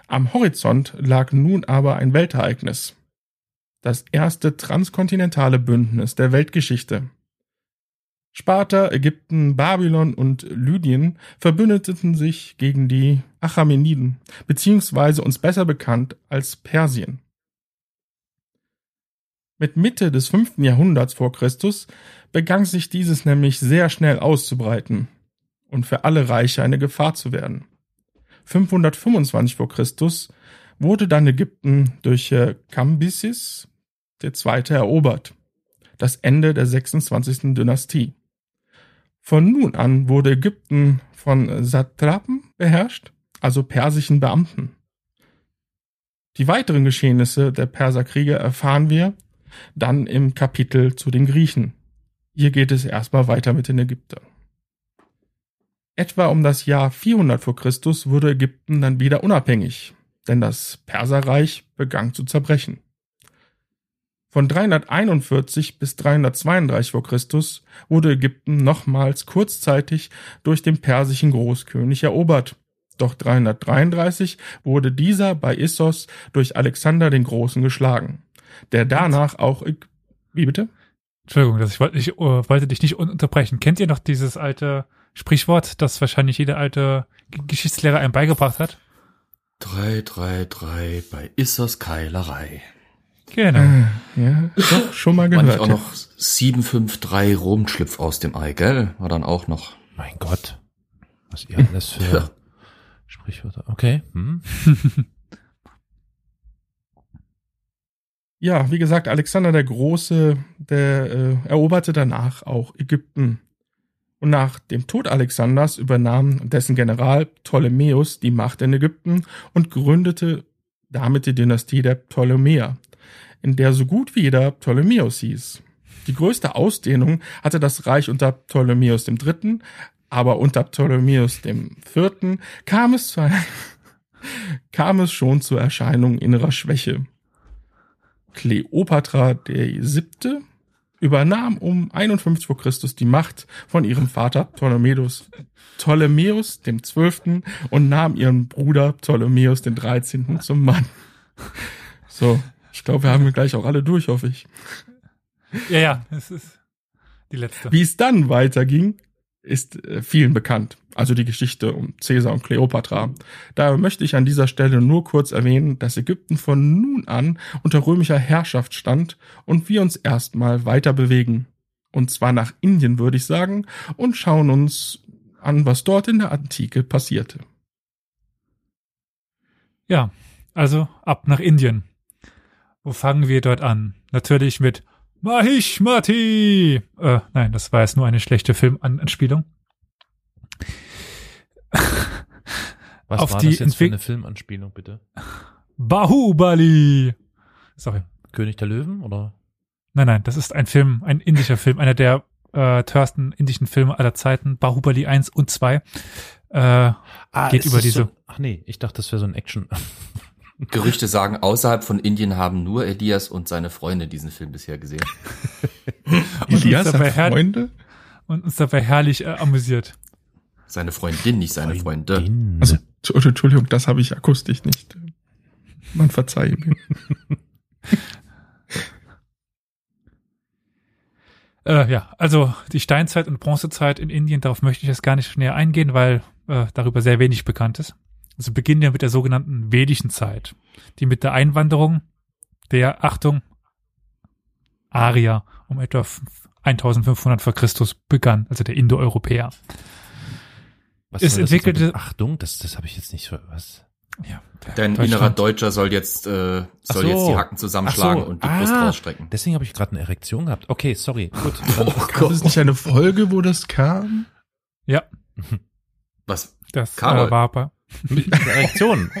Am Horizont lag nun aber ein Weltereignis. Das erste transkontinentale Bündnis der Weltgeschichte. Sparta, Ägypten, Babylon und Lydien verbündeten sich gegen die Achameniden, beziehungsweise uns besser bekannt als Persien. Mit Mitte des fünften Jahrhunderts vor Christus begann sich dieses nämlich sehr schnell auszubreiten und für alle Reiche eine Gefahr zu werden. 525 vor Christus wurde dann Ägypten durch äh, Kambyses II. erobert. Das Ende der 26. Dynastie. Von nun an wurde Ägypten von Satrapen beherrscht, also persischen Beamten. Die weiteren Geschehnisse der Perserkriege erfahren wir dann im Kapitel zu den Griechen. Hier geht es erstmal weiter mit den Ägyptern. Etwa um das Jahr 400 vor Christus wurde Ägypten dann wieder unabhängig, denn das Perserreich begann zu zerbrechen. Von 341 bis 332 vor Christus wurde Ägypten nochmals kurzzeitig durch den persischen Großkönig erobert. Doch 333 wurde dieser bei Issos durch Alexander den Großen geschlagen, der danach auch wie bitte? Entschuldigung, dass ich wollte, ich uh, wollte dich nicht unterbrechen. Kennt ihr noch dieses alte Sprichwort, das wahrscheinlich jeder alte Geschichtslehrer einem beigebracht hat? 333 bei Issers Keilerei. Genau. Äh, ja, doch, schon mal gehört. Manch auch noch 753 Rumschlüpf aus dem Ei, gell? War dann auch noch. Mein Gott. Was ihr alles für Ja. Sprichwörter. Okay. Hm. Ja, wie gesagt, Alexander der Große, der äh, eroberte danach auch Ägypten. Und nach dem Tod Alexanders übernahm dessen General Ptolemäus die Macht in Ägypten und gründete damit die Dynastie der Ptolemäer, in der so gut wie jeder Ptolemäus hieß. Die größte Ausdehnung hatte das Reich unter Ptolemäus III., aber unter Ptolemäus IV. kam es, zu, *laughs* kam es schon zur Erscheinung innerer Schwäche. Kleopatra der Siebte übernahm um 51 vor Christus die Macht von ihrem Vater Ptolemäus, Ptolemäus dem Zwölften und nahm ihren Bruder Ptolemäus den Dreizehnten zum Mann. So, ich glaube, wir haben wir gleich auch alle durch, hoffe ich. Ja, ja, es ist die letzte. Wie es dann weiterging, ist äh, vielen bekannt. Also die Geschichte um Caesar und Kleopatra. Daher möchte ich an dieser Stelle nur kurz erwähnen, dass Ägypten von nun an unter römischer Herrschaft stand und wir uns erstmal weiter bewegen. Und zwar nach Indien, würde ich sagen, und schauen uns an, was dort in der Antike passierte. Ja, also ab nach Indien. Wo fangen wir dort an? Natürlich mit Mahishmati. Äh, nein, das war jetzt nur eine schlechte Filmanspielung. Was Auf war die das jetzt für eine Filmanspielung, bitte? Bahubali. Sorry. König der Löwen oder? Nein, nein, das ist ein Film, ein indischer Film, einer der äh, teuersten indischen Filme aller Zeiten, Bahubali 1 und 2. Äh, Ah, Geht über diese- So, ach nee, ich dachte, das wäre so ein Action. *laughs* Gerüchte sagen, außerhalb von Indien haben nur Elias und seine Freunde diesen Film bisher gesehen. *laughs* Elias hat Freunde? und uns dabei herrlich äh, amüsiert. Seine Freundin, nicht seine Freunde. Den- Also, Entschuldigung, das habe ich akustisch nicht. Man verzeihe mir. *laughs* Äh, ja, also die Steinzeit und Bronzezeit in Indien, darauf möchte ich jetzt gar nicht näher eingehen, weil äh, darüber sehr wenig bekannt ist. Also beginnen wir mit der sogenannten vedischen Zeit, die mit der Einwanderung der, Achtung, Arier um etwa 1500 vor Christus begann, also der Indoeuropäer. Was Es das entwickelte- mit- Achtung, das, das habe ich jetzt nicht ver- was. Ja, Dein innerer Deutscher soll jetzt, äh, soll so. jetzt die Hacken zusammenschlagen so. und die Brust Ah. rausstrecken. Deswegen habe ich gerade eine Erektion gehabt. Okay, sorry. Gut. *laughs* Dann, Gab es nicht eine Folge, wo das kam? Ja, Was? das Karol. äh, war aber. mit Erektion. *laughs* *laughs*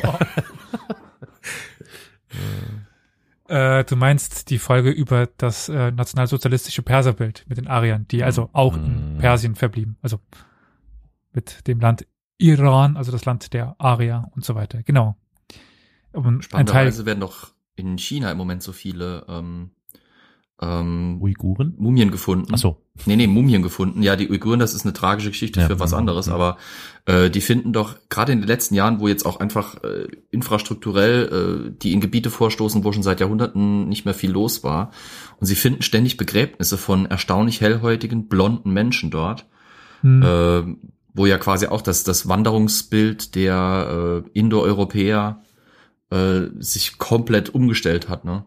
Äh, du meinst die Folge über das äh, nationalsozialistische Perserbild mit den Ariern, die also auch in Mm. Persien verblieben. Also mit dem Land Iran, also das Land der Arier und so weiter. Genau. Und ein Teil, Spannenderweise werden doch in China im Moment so viele ähm, ähm, Uiguren? Mumien gefunden. Ach so. Nee, nee, Mumien gefunden. Ja, die Uiguren, das ist eine tragische Geschichte Ja, für was ja, anderes, ja. aber äh, die finden doch gerade in den letzten Jahren, wo jetzt auch einfach äh, infrastrukturell äh, die in Gebiete vorstoßen, wo schon seit Jahrhunderten nicht mehr viel los war. Und sie finden ständig Begräbnisse von erstaunlich hellhäutigen, blonden Menschen dort, hm, äh, wo ja quasi auch das, das Wanderungsbild der äh, Indoeuropäer äh, sich komplett umgestellt hat, ne?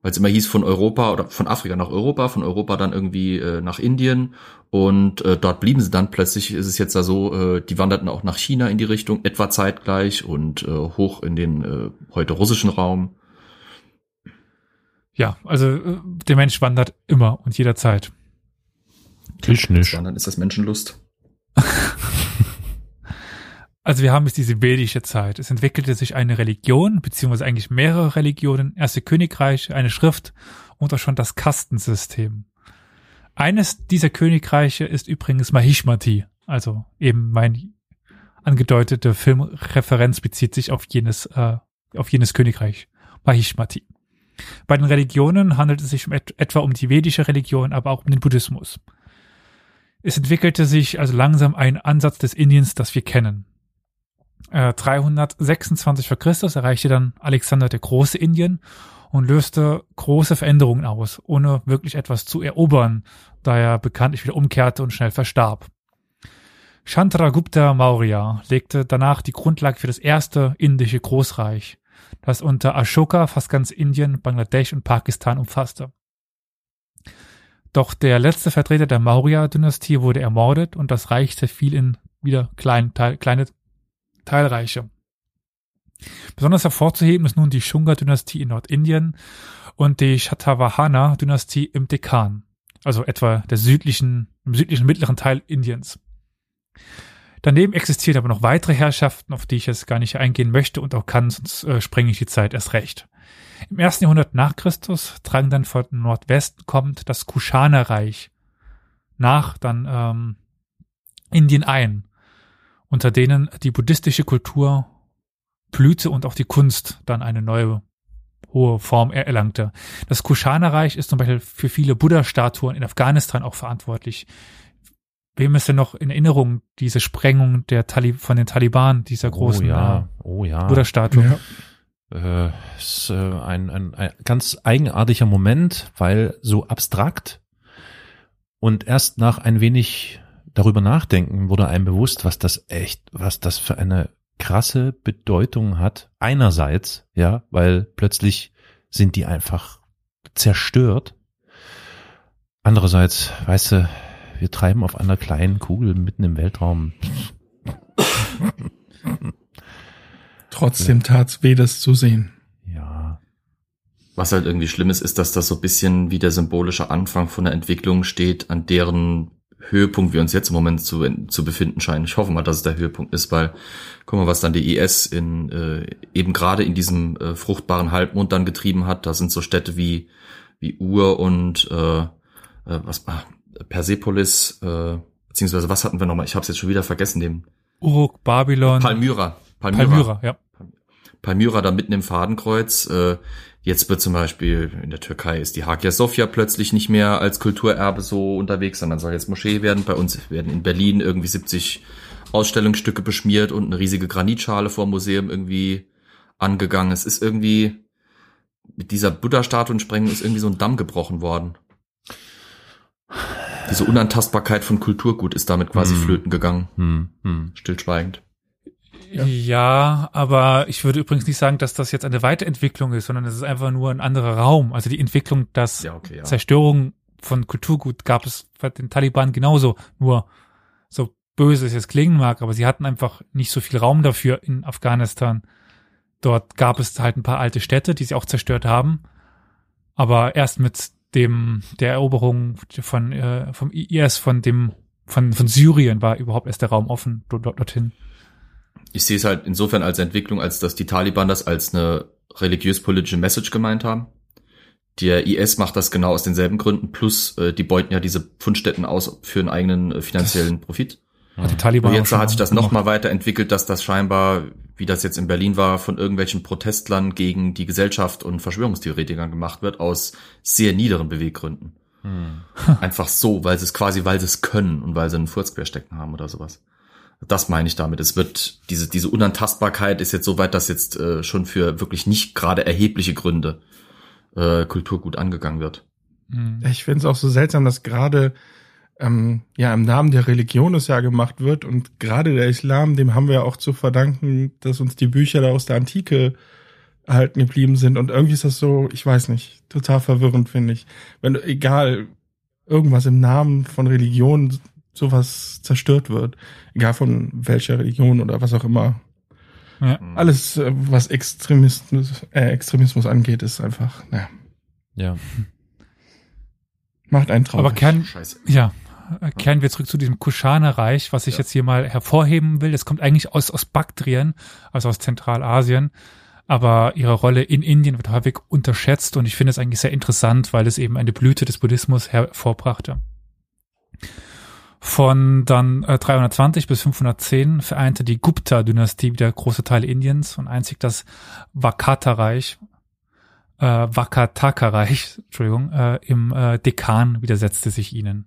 Weil es immer hieß von Europa oder von Afrika nach Europa, von Europa dann irgendwie äh, nach Indien und äh, dort blieben sie dann. Plötzlich ist es jetzt da so, äh, die wanderten auch nach China in die Richtung, etwa zeitgleich und äh, hoch in den äh, heute russischen Raum. ja, also äh, der Mensch wandert immer und jederzeit. Ich nicht. Wandern ist das Menschenlust. *laughs* Also wir haben jetzt diese vedische Zeit. Es entwickelte sich eine Religion, beziehungsweise eigentlich mehrere Religionen, erste Königreiche, eine Schrift und auch schon das Kastensystem. Eines dieser Königreiche ist übrigens Mahishmati, also eben mein angedeutete Filmreferenz bezieht sich auf jenes, äh, auf jenes Königreich, Mahishmati. Bei den Religionen handelt es sich um et etwa um die vedische Religion, aber auch um den Buddhismus. Es entwickelte sich also langsam ein Ansatz des Indiens, das wir kennen. Äh, 326 vor Christus erreichte dann Alexander der Große Indien und löste große Veränderungen aus, ohne wirklich etwas zu erobern, da er bekanntlich wieder umkehrte und schnell verstarb. Chandragupta Maurya legte danach die Grundlage für das erste indische Großreich, das unter Ashoka fast ganz Indien, Bangladesch und Pakistan umfasste. Doch der letzte Vertreter der Maurya-Dynastie wurde ermordet und das Reich zerfiel in wieder klein, teil, kleine Teilreiche. Besonders hervorzuheben ist nun die Shunga-Dynastie in Nordindien und die Shatavahana-Dynastie im Dekkan, also etwa der südlichen, im südlichen mittleren Teil Indiens. Daneben existieren aber noch weitere Herrschaften, auf die ich jetzt gar nicht eingehen möchte und auch kann, sonst äh, sprenge ich die Zeit erst recht. Im ersten Jahrhundert nach Christus drang dann von Nordwesten kommend das Kushana-Reich nach dann ähm, Indien ein, unter denen die buddhistische Kultur blühte und auch die Kunst dann eine neue hohe Form er- erlangte. Das Kushana-Reich ist zum Beispiel für viele Buddha-Statuen in Afghanistan auch verantwortlich. Wem ist denn noch in Erinnerung diese Sprengung der Tali von den Taliban, dieser großen oh ja, äh, oh ja. Buddha-Statue? Ja. Äh, ist äh, ein, ein, ein ganz eigenartiger Moment, weil so abstrakt und erst nach ein wenig darüber nachdenken wurde einem bewusst, was das echt, was das für eine krasse Bedeutung hat. Einerseits, ja, weil plötzlich sind die einfach zerstört. Andererseits, weißt du, wir treiben auf einer kleinen Kugel mitten im Weltraum. Trotzdem tat's weh, das zu sehen. Ja, Was halt irgendwie schlimm ist, ist, dass das so ein bisschen wie der symbolische Anfang von der Entwicklung steht, an deren Höhepunkt wir uns jetzt im Moment zu, zu befinden scheinen. Ich hoffe mal, dass es der Höhepunkt ist, weil guck mal, was dann die IS in äh, eben gerade in diesem äh, fruchtbaren Halbmond dann getrieben hat. Da sind so Städte wie wie Ur und äh, äh, was ah, Persepolis äh, beziehungsweise was hatten wir nochmal? Ich habe es jetzt schon wieder vergessen. Dem Uruk, Babylon, Palmyra. Palmyra, ja. Palmyra da mitten im Fadenkreuz. Äh, jetzt wird zum Beispiel in der Türkei ist die Hagia Sophia plötzlich nicht mehr als Kulturerbe so unterwegs, sondern soll jetzt Moschee werden. Bei uns werden in Berlin irgendwie 70 Ausstellungsstücke beschmiert und eine riesige Granitschale vor dem Museum irgendwie angegangen. Es ist irgendwie mit dieser Buddha-Statuensprengung ist irgendwie so ein Damm gebrochen worden. Diese Unantastbarkeit von Kulturgut ist damit quasi Hm. flöten gegangen. Hm, hm. Stillschweigend. Ja. Ja. aber ich würde übrigens nicht sagen, dass das jetzt eine Weiterentwicklung ist, sondern es ist einfach nur ein anderer Raum. Also die Entwicklung, dass Ja, okay, ja. Zerstörung von Kulturgut gab es bei den Taliban genauso. Nur so böse es jetzt klingen mag, aber sie hatten einfach nicht so viel Raum dafür in Afghanistan. Dort gab es halt ein paar alte Städte, die sie auch zerstört haben. Aber erst mit dem der Eroberung von äh, vom IS von dem von von Syrien war überhaupt erst der Raum offen dort, dort, dorthin. Ich sehe es halt insofern als Entwicklung, als dass die Taliban das als eine religiös-politische Message gemeint haben. Der IS macht das genau aus denselben Gründen, plus äh, die beuten ja diese Fundstätten aus für einen eigenen äh, finanziellen Profit. Hat die Taliban Und jetzt hat sich das nochmal weiterentwickelt, dass das scheinbar, wie das jetzt in Berlin war, von irgendwelchen Protestlern gegen die Gesellschaft und Verschwörungstheoretikern gemacht wird, aus sehr niederen Beweggründen. Hm. Einfach so, weil sie es quasi, weil sie es können und weil sie einen Furz querstecken haben oder sowas. Das meine ich damit. Es wird, diese, diese Unantastbarkeit ist jetzt so weit, dass jetzt äh, schon für wirklich nicht gerade erhebliche Gründe äh, Kulturgut angegangen wird. Mhm. Ich finde es auch so seltsam, dass gerade ähm, ja im Namen der Religion es ja gemacht wird und gerade der Islam, dem haben wir ja auch zu verdanken, dass uns die Bücher da aus der Antike erhalten geblieben sind und irgendwie ist das so, ich weiß nicht, total verwirrend finde ich. Wenn du, egal, irgendwas im Namen von Religion sowas zerstört wird, egal von welcher Religion oder was auch immer. Ja. Alles, äh, was Extremismus, äh, Extremismus angeht, ist einfach, naja, Ja. macht einen traurig. Aber Kern, Scheiße. ja, äh, kehren wir zurück zu diesem Kuschana-Reich, was ich Ja. jetzt hier mal hervorheben will. Das kommt eigentlich aus, aus Baktrien, also aus Zentralasien. Aber ihre Rolle in Indien wird häufig unterschätzt und ich finde es eigentlich sehr interessant, weil es eben eine Blüte des Buddhismus hervorbrachte. Von dann äh, 320 bis 510 vereinte die Gupta-Dynastie wieder große Teile Indiens und einzig das Vakata-Reich, äh, Vakataka-Reich, *laughs* Entschuldigung, äh, im äh, Dekan widersetzte sich ihnen.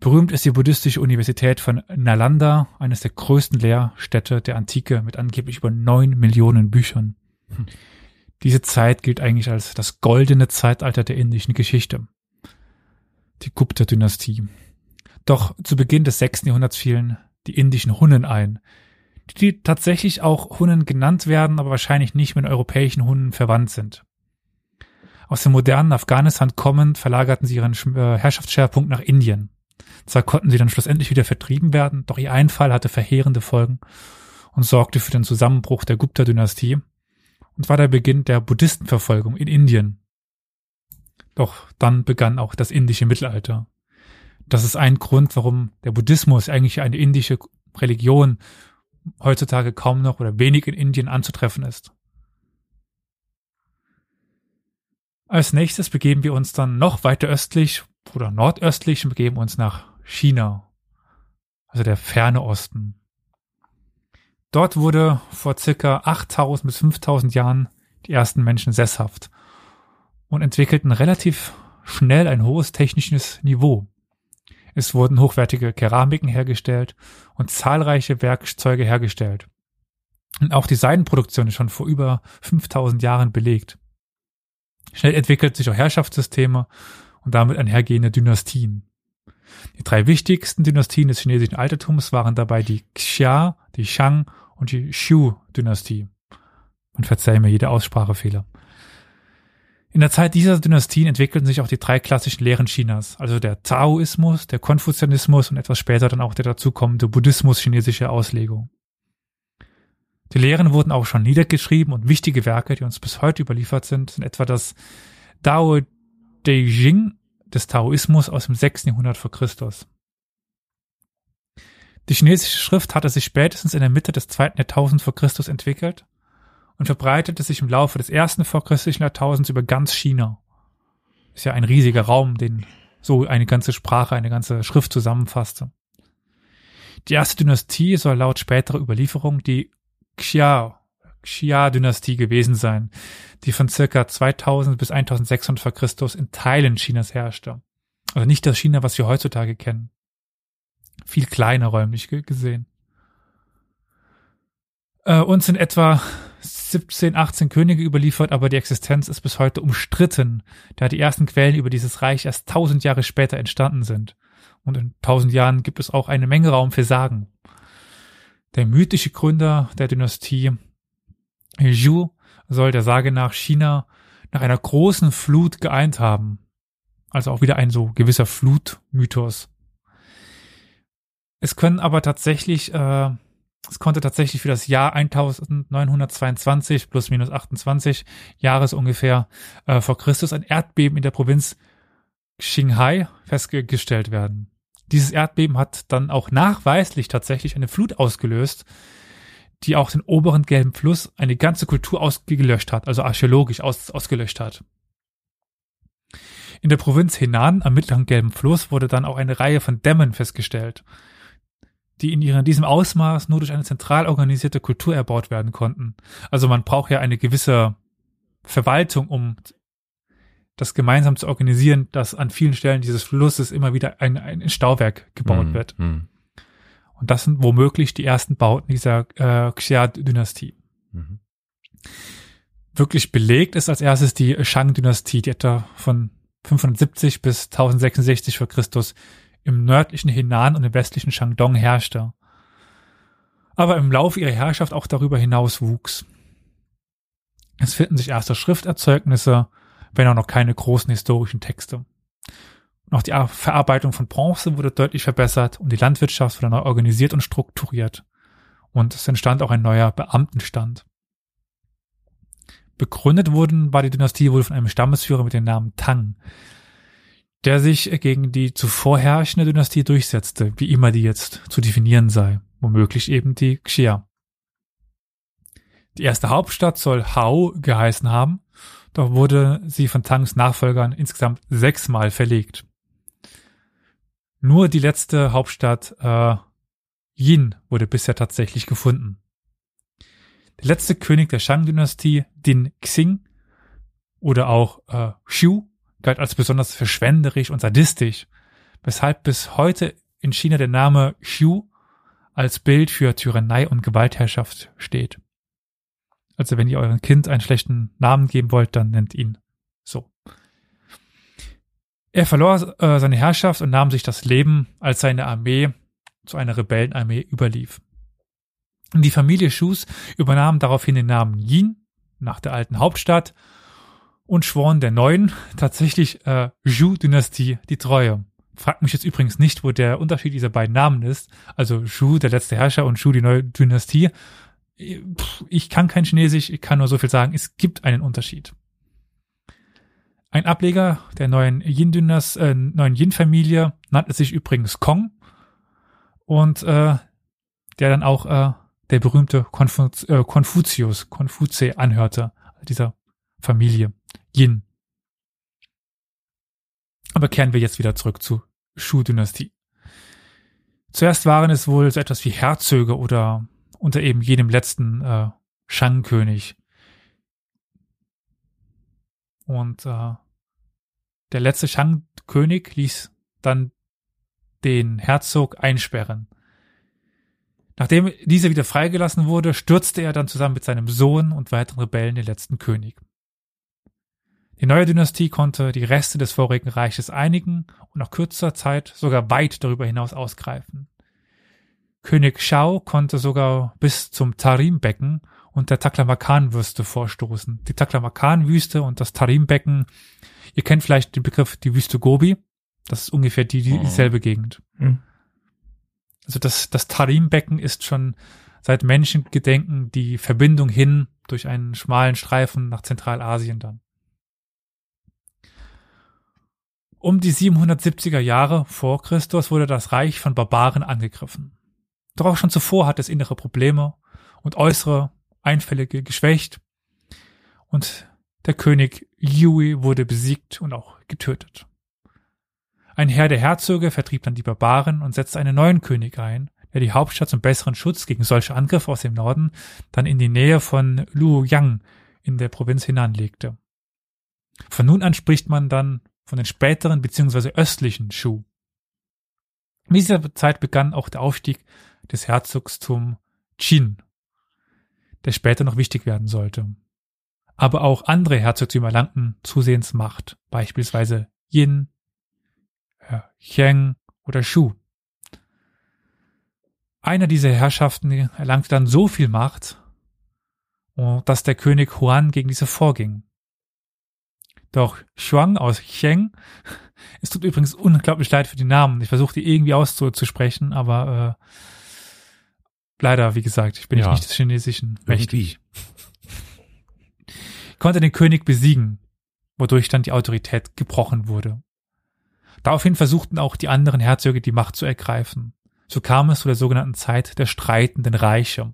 Berühmt ist die buddhistische Universität von Nalanda, eines der größten Lehrstädte der Antike mit angeblich über neun Millionen Büchern. Hm. Diese Zeit gilt eigentlich als das goldene Zeitalter der indischen Geschichte. Die Gupta-Dynastie. Doch zu Beginn des sechsten Jahrhunderts fielen die indischen Hunnen ein, die tatsächlich auch Hunnen genannt werden, aber wahrscheinlich nicht mit europäischen Hunnen verwandt sind. Aus dem modernen Afghanistan kommend verlagerten sie ihren äh, Herrschaftsschwerpunkt nach Indien. Zwar konnten sie dann schlussendlich wieder vertrieben werden, doch ihr Einfall hatte verheerende Folgen und sorgte für den Zusammenbruch der Gupta-Dynastie und war der Beginn der Buddhistenverfolgung in Indien. Doch dann begann auch das indische Mittelalter. Das ist ein Grund, warum der Buddhismus eigentlich eine indische Religion heutzutage kaum noch oder wenig in Indien anzutreffen ist. Als nächstes begeben wir uns dann noch weiter östlich oder nordöstlich und begeben uns nach China, also der ferne Osten. Dort wurde vor circa 8000 bis 5000 Jahren die ersten Menschen sesshaft und entwickelten relativ schnell ein hohes technisches Niveau. Es wurden hochwertige Keramiken hergestellt und zahlreiche Werkzeuge hergestellt. Und auch die Seidenproduktion ist schon vor über 5000 Jahren belegt. Schnell entwickelt sich auch Herrschaftssysteme und damit einhergehende Dynastien. Die drei wichtigsten Dynastien des chinesischen Altertums waren dabei die Xia, die Shang und die Shu-Dynastie. Man verzeihe mir jede Aussprachefehler. In der Zeit dieser Dynastien entwickelten sich auch die drei klassischen Lehren Chinas, also der Taoismus, der Konfuzianismus und etwas später dann auch der dazukommende Buddhismus chinesischer Auslegung. Die Lehren wurden auch schon niedergeschrieben und wichtige Werke, die uns bis heute überliefert sind, sind etwa das Dao De Jing des Taoismus aus dem 6. Jahrhundert vor Christus. Die chinesische Schrift hatte sich spätestens in der Mitte des zweiten Jahrtausends vor Christus entwickelt und verbreitete sich im Laufe des ersten vorchristlichen Jahrtausends über ganz China. Ist ja ein riesiger Raum, den so eine ganze Sprache, eine ganze Schrift zusammenfasste. Die erste Dynastie soll laut späterer Überlieferung die Xia, Xia-Dynastie gewesen sein, die von circa 2000 bis 1600 vor Christus in Teilen Chinas herrschte. Also nicht das China, was wir heutzutage kennen. Viel kleiner räumlich gesehen. Äh, uns in etwa 17, 18 Könige überliefert, aber die Existenz ist bis heute umstritten, da die ersten Quellen über dieses Reich erst tausend Jahre später entstanden sind. Und in tausend Jahren gibt es auch eine Menge Raum für Sagen. Der mythische Gründer der Dynastie Zhou soll der Sage nach China nach einer großen Flut geeint haben. Also auch wieder ein so gewisser Flutmythos. Es können aber tatsächlich, äh, es konnte tatsächlich für das Jahr 1922 plus minus 28 Jahres ungefähr äh, vor Christus ein Erdbeben in der Provinz Qinghai festgestellt werden. Dieses Erdbeben hat dann auch nachweislich tatsächlich eine Flut ausgelöst, die auch den oberen gelben Fluss eine ganze Kultur ausgelöscht hat, also archäologisch aus, ausgelöscht hat. In der Provinz Henan am mittleren gelben Fluss wurde dann auch eine Reihe von Dämmen festgestellt, die in diesem Ausmaß nur durch eine zentral organisierte Kultur erbaut werden konnten. Also man braucht ja eine gewisse Verwaltung, um das gemeinsam zu organisieren, dass an vielen Stellen dieses Flusses immer wieder ein, ein Stauwerk gebaut mhm. wird. Mhm. Und das sind womöglich die ersten Bauten dieser äh, Xia-Dynastie. Mhm. Wirklich belegt ist als erstes die Shang-Dynastie, die etwa von 570 bis 1066 vor Christus im nördlichen Henan und im westlichen Shandong herrschte. Aber im Laufe ihrer Herrschaft auch darüber hinaus wuchs. Es finden sich erste Schrifterzeugnisse, wenn auch noch keine großen historischen Texte. Auch die Verarbeitung von Bronze wurde deutlich verbessert und die Landwirtschaft wurde neu organisiert und strukturiert. Und es entstand auch ein neuer Beamtenstand. Begründet wurden, war die Dynastie wohl von einem Stammesführer mit dem Namen Tang, der sich gegen die zuvor herrschende Dynastie durchsetzte, wie immer die jetzt zu definieren sei, womöglich eben die Xia. Die erste Hauptstadt soll Hao geheißen haben, doch wurde sie von Tangs Nachfolgern insgesamt sechsmal verlegt. Nur die letzte Hauptstadt äh, Yin wurde bisher tatsächlich gefunden. Der letzte König der Shang-Dynastie, Din Xing, oder auch äh, Xiu, galt als besonders verschwenderisch und sadistisch, weshalb bis heute in China der Name Xiu als Bild für Tyrannei und Gewaltherrschaft steht. Also wenn ihr eurem Kind einen schlechten Namen geben wollt, dann nennt ihn so. Er verlor äh, seine Herrschaft und nahm sich das Leben, als seine Armee zu einer Rebellenarmee überlief. Die Familie Shus übernahm daraufhin den Namen Yin nach der alten Hauptstadt und schworen der neuen, *laughs* tatsächlich äh, Zhou-Dynastie die Treue. Fragt mich jetzt übrigens nicht, wo der Unterschied dieser beiden Namen ist. Also Zhou, der letzte Herrscher, und Zhou, die neue Dynastie. Ich kann kein Chinesisch, ich kann nur so viel sagen, es gibt einen Unterschied. Ein Ableger der neuen Yin-Dynas, äh, neuen Yin-Familie nannte sich übrigens Kong und äh, der dann auch äh, der berühmte Konfuz äh, Konfuzius, Konfuzee anhörte, dieser Familie Yin. Aber kehren wir jetzt wieder zurück zu Shu-Dynastie. Zuerst waren es wohl so etwas wie Herzöge oder unter eben jedem letzten äh, Shang-König. Und äh, der letzte Shang-König ließ dann den Herzog einsperren. Nachdem dieser wieder freigelassen wurde, stürzte er dann zusammen mit seinem Sohn und weiteren Rebellen den letzten König. Die neue Dynastie konnte die Reste des vorigen Reiches einigen und nach kürzer Zeit sogar weit darüber hinaus ausgreifen. König Shao konnte sogar bis zum Tarim-Becken und der Taklamakan-Wüste vorstoßen. Die Taklamakan-Wüste und das Tarim-Becken Ihr kennt vielleicht den Begriff die Wüste Gobi. Das ist ungefähr die, die dieselbe Gegend. Mhm. Also das, das Tarim-Becken ist schon seit Menschengedenken die Verbindung hin durch einen schmalen Streifen nach Zentralasien dann. Um die 770er Jahre vor Christus wurde das Reich von Barbaren angegriffen. Doch auch schon zuvor hat es innere Probleme und äußere Einfälle geschwächt und der König Yui wurde besiegt und auch getötet. Ein Herr der Herzöge vertrieb dann die Barbaren und setzte einen neuen König ein, der die Hauptstadt zum besseren Schutz gegen solche Angriffe aus dem Norden dann in die Nähe von Luoyang in der Provinz hinanlegte. Von nun an spricht man dann von den späteren bzw. östlichen Shu. In dieser Zeit begann auch der Aufstieg des Herzogstum Qin der später noch wichtig werden sollte. Aber auch andere Herzogtümer erlangten zusehends Macht, beispielsweise Yin, Cheng oder Shu. Einer dieser Herrschaften erlangte dann so viel Macht, dass der König Huan gegen diese vorging. Doch Shuang aus Cheng, es tut übrigens unglaublich leid für die Namen. Ich versuche die irgendwie auszusprechen, aber äh, leider, wie gesagt, ich bin ja, nicht des Chinesischen mächtig. Konnte den König besiegen, wodurch dann die Autorität gebrochen wurde. Daraufhin versuchten auch die anderen Herzöge die Macht zu ergreifen. So kam es zu der sogenannten Zeit der streitenden Reiche,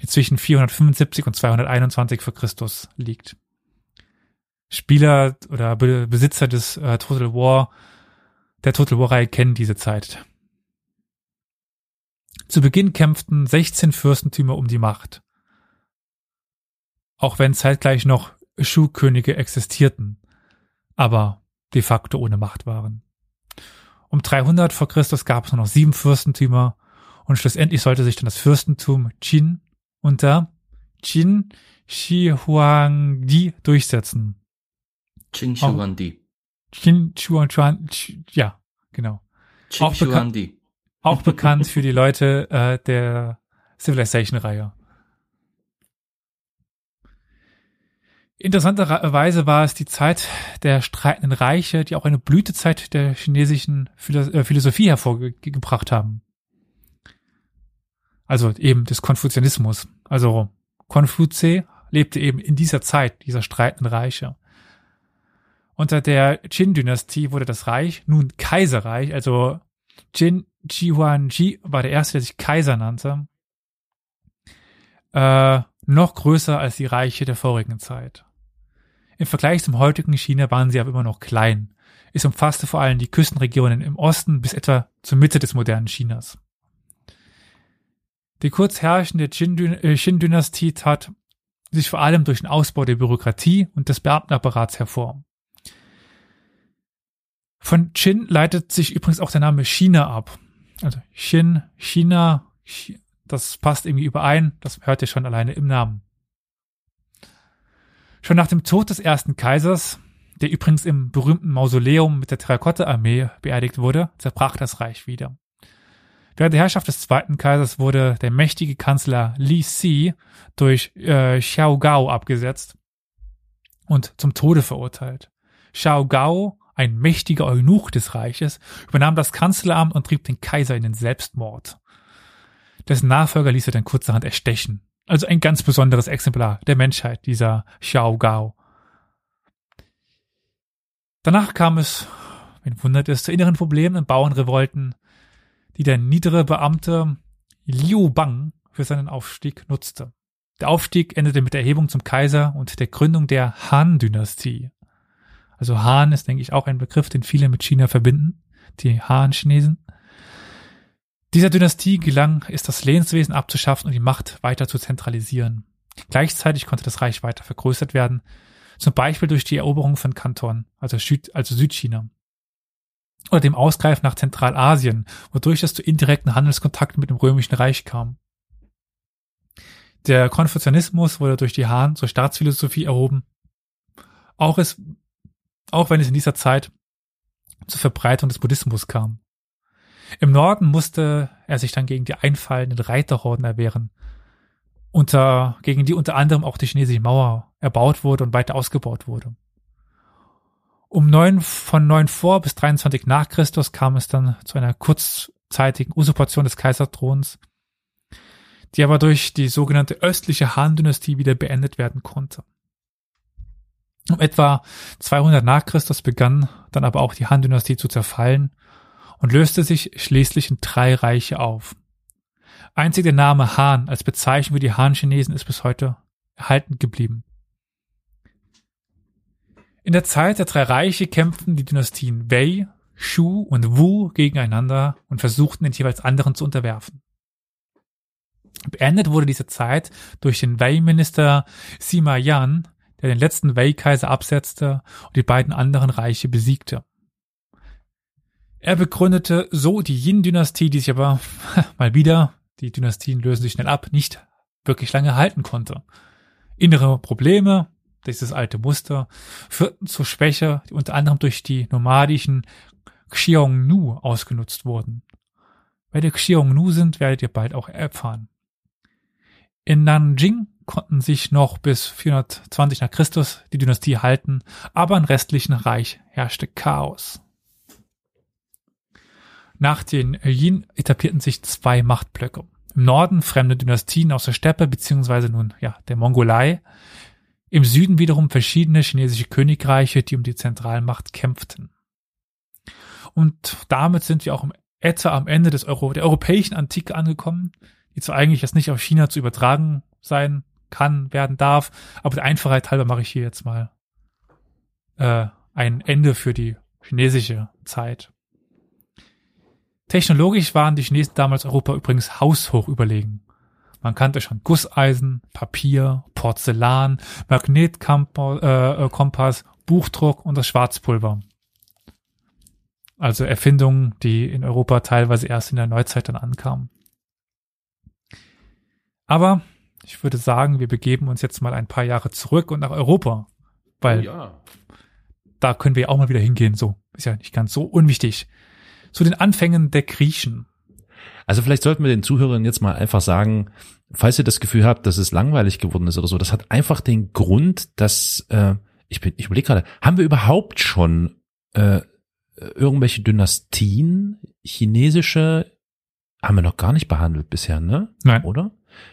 die zwischen 475 und 221 vor Christus liegt. Spieler oder Be Besitzer des äh, Total War, der Total War Reihe kennen diese Zeit. Zu Beginn kämpften 16 Fürstentümer um die Macht. Auch wenn zeitgleich noch Schuhkönige existierten, aber de facto ohne Macht waren. Um 300 vor Christus gab es nur noch sieben Fürstentümer und schlussendlich sollte sich dann das Fürstentum Qin unter Qin Shi Huangdi durchsetzen. Qin Shi Huangdi. Qin Shi Huangdi, ja, genau. Qin auch, auch bekannt für die Leute äh, der Civilization-Reihe. Interessanterweise war es die Zeit der streitenden Reiche, die auch eine Blütezeit der chinesischen äh, Philosophie hervorgebracht haben. Also eben des Konfuzianismus. Also Konfutse lebte eben in dieser Zeit dieser streitenden Reiche. Unter der Qin-Dynastie wurde das Reich nun Kaiserreich, also Qin Ji war der erste, der sich Kaiser nannte, äh, noch größer als die Reiche der vorigen Zeit. Im Vergleich zum heutigen China waren sie aber immer noch klein. Es umfasste vor allem die Küstenregionen im Osten bis etwa zur Mitte des modernen Chinas. Die kurz herrschende Qin-Dynastie äh, tat sich vor allem durch den Ausbau der Bürokratie und des Beamtenapparats hervor. Von Qin leitet sich übrigens auch der Name China ab. Also Xin, China, das passt irgendwie überein, das hört ihr schon alleine im Namen. Schon nach dem Tod des ersten Kaisers, der übrigens im berühmten Mausoleum mit der Terrakotta-Armee beerdigt wurde, zerbrach das Reich wieder. Während der Herrschaft des zweiten Kaisers wurde der mächtige Kanzler Li Si durch äh, Xiao Gao abgesetzt und zum Tode verurteilt. Xiao Gao, ein mächtiger Eunuch des Reiches, übernahm das Kanzleramt und trieb den Kaiser in den Selbstmord. Dessen Nachfolger ließ er dann kurzerhand erstechen. Also ein ganz besonderes Exemplar der Menschheit, dieser Xiao Gao. Danach kam es, wen wundert es, zu inneren Problemen und Bauernrevolten, die der niedere Beamte Liu Bang für seinen Aufstieg nutzte. Der Aufstieg endete mit der Erhebung zum Kaiser und der Gründung der Han-Dynastie. Also Han ist, denke ich, auch ein Begriff, den viele mit China verbinden, die Han-Chinesen. Dieser Dynastie gelang es, das Lehnswesen abzuschaffen und die Macht weiter zu zentralisieren. Gleichzeitig konnte das Reich weiter vergrößert werden, zum Beispiel durch die Eroberung von Kanton, also, Süd, also Südchina. Oder dem Ausgreifen nach Zentralasien, wodurch es zu indirekten Handelskontakten mit dem Römischen Reich kam. Der Konfuzianismus wurde durch die Han zur Staatsphilosophie erhoben. Auch, es, auch wenn es in dieser Zeit zur Verbreitung des Buddhismus kam. Im Norden musste er sich dann gegen die einfallenden Reiterhorden erwehren, unter, gegen die unter anderem auch die chinesische Mauer erbaut wurde und weiter ausgebaut wurde. Um neun, von neun vor bis 23 nach Christus kam es dann zu einer kurzzeitigen Usurpation des Kaiserthrons, die aber durch die sogenannte östliche Han-Dynastie wieder beendet werden konnte. Um etwa 200 nach Christus begann dann aber auch die Han-Dynastie zu zerfallen und löste sich schließlich in drei Reiche auf. Einzig der Name Han als Bezeichnung für die Han-Chinesen ist bis heute erhalten geblieben. In der Zeit der drei Reiche kämpften die Dynastien Wei, Shu und Wu gegeneinander und versuchten den jeweils anderen zu unterwerfen. Beendet wurde diese Zeit durch den Wei-Minister Sima Yan, der den letzten Wei-Kaiser absetzte und die beiden anderen Reiche besiegte. Er begründete so die Yin-Dynastie, die sich aber *laughs* mal wieder, die Dynastien lösen sich schnell ab, nicht wirklich lange halten konnte. Innere Probleme, dieses alte Muster, führten zur Schwäche, die unter anderem durch die nomadischen Xiongnu ausgenutzt wurden. Wer die Xiongnu sind, werdet ihr bald auch erfahren. In Nanjing konnten sich noch bis 420 nach Christus die Dynastie halten, aber im restlichen Reich herrschte Chaos. Nach den Yin etablierten sich zwei Machtblöcke. Im Norden fremde Dynastien aus der Steppe beziehungsweise nun ja der Mongolei. Im Süden wiederum verschiedene chinesische Königreiche, die um die Zentralmacht kämpften. Und damit sind wir auch im, etwa am Ende des Euro, der europäischen Antike angekommen, die zwar eigentlich jetzt nicht auf China zu übertragen sein kann, werden darf, aber der Einfachheit halber mache ich hier jetzt mal äh, ein Ende für die chinesische Zeit. Technologisch waren die Chinesen damals Europa übrigens haushoch überlegen. Man kannte schon Gusseisen, Papier, Porzellan, Magnetkompass, äh, Buchdruck und das Schwarzpulver. Also Erfindungen, die in Europa teilweise erst in der Neuzeit dann ankamen. Aber ich würde sagen, wir begeben uns jetzt mal ein paar Jahre zurück und nach Europa, weil oh ja. da können wir auch mal wieder hingehen. So ist ja nicht ganz so unwichtig zu den Anfängen der Griechen. Also vielleicht sollten wir den Zuhörern jetzt mal einfach sagen, falls ihr das Gefühl habt, dass es langweilig geworden ist oder so, das hat einfach den Grund, dass äh, ich bin, ich überlege gerade, haben wir überhaupt schon äh, irgendwelche Dynastien, chinesische, haben wir noch gar nicht behandelt bisher, ne? Nein. Oder?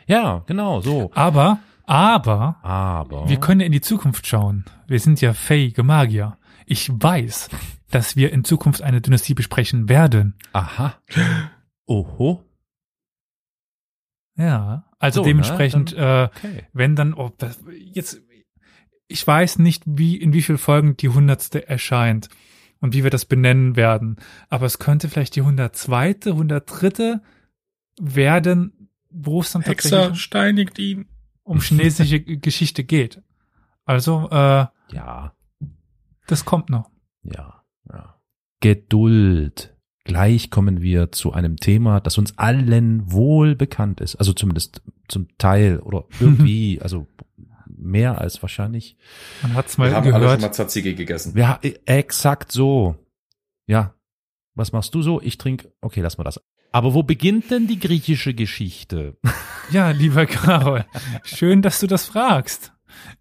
Ja, genau, so. Aber, aber, aber, wir können in die Zukunft schauen. Wir sind ja fähige Magier. Ich weiß, dass wir in Zukunft eine Dynastie besprechen werden. Aha. Oho. Ja, also so, ne? dementsprechend, ne? dann, okay. äh, wenn dann, oh, das, jetzt, ich weiß nicht, wie, in wie viel Folgen die hundertste erscheint und wie wir das benennen werden, aber es könnte vielleicht die hundertzweite, hundertdritte werden, wo es dann Hexer tatsächlich steinigt ihn. um chinesische *laughs* Geschichte geht. Also, äh, ja. Das kommt noch. Ja, ja. Geduld. Gleich kommen wir zu einem Thema, das uns allen wohl bekannt ist. Also zumindest zum Teil oder *laughs* irgendwie, also mehr als wahrscheinlich. Man hat's mal wir haben gehört. alle schon mal Tzatziki gegessen. Ja, exakt so. Ja. Was machst du so? Ich trinke. Okay, lass mal das. Aber wo beginnt denn die griechische Geschichte? *laughs* Ja, lieber Karol, schön, dass du das fragst.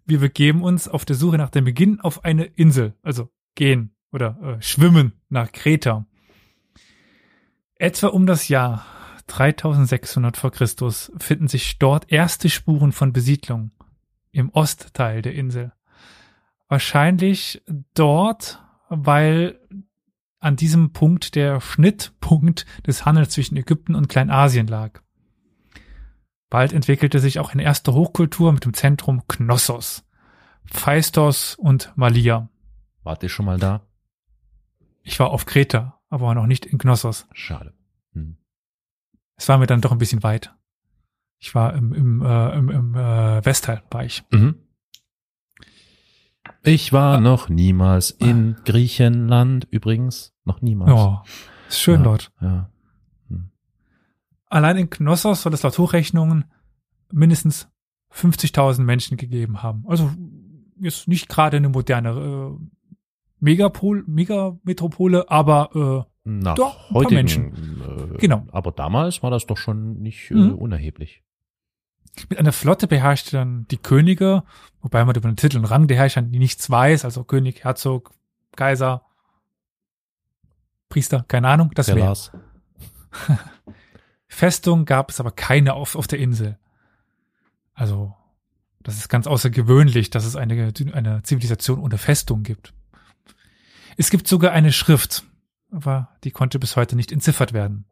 Wir begeben uns auf der Suche nach dem Beginn auf eine Insel, also gehen oder äh, schwimmen nach Kreta. Etwa um das Jahr 3600 vor Christus finden sich dort erste Spuren von Besiedlung im Ostteil der Insel. Wahrscheinlich dort, weil an diesem Punkt der Schnittpunkt des Handels zwischen Ägypten und Kleinasien lag. Bald entwickelte sich auch eine erste Hochkultur mit dem Zentrum Knossos, Phaistos und Malia. Wart ihr schon mal da? Ich war auf Kreta, aber noch nicht in Knossos. Schade. Hm. Es war mir dann doch ein bisschen weit. Ich war im, im, äh, im, im äh, Westteil, war ich. Mhm. Ich war ah. noch niemals in Griechenland, übrigens. Noch niemals. Ja, ist schön ja, dort. Ja. Allein in Knossos soll es laut Hochrechnungen mindestens 50.000 Menschen gegeben haben. Also ist nicht gerade eine moderne äh, Megapol, Megametropole, aber äh, Nach doch, ein heutigen, Menschen. Äh, genau. Aber damals war das doch schon nicht äh, mhm. unerheblich. Mit einer Flotte beherrschte dann die Könige, wobei man über den Titel und Rang der Herrscher nichts weiß, also König, Herzog, Kaiser, Priester, keine Ahnung, das wäre. *laughs* Festung gab es aber keine auf, auf der Insel. Also, das ist ganz außergewöhnlich, dass es eine, eine Zivilisation ohne Festung gibt. Es gibt sogar eine Schrift, aber die konnte bis heute nicht entziffert werden.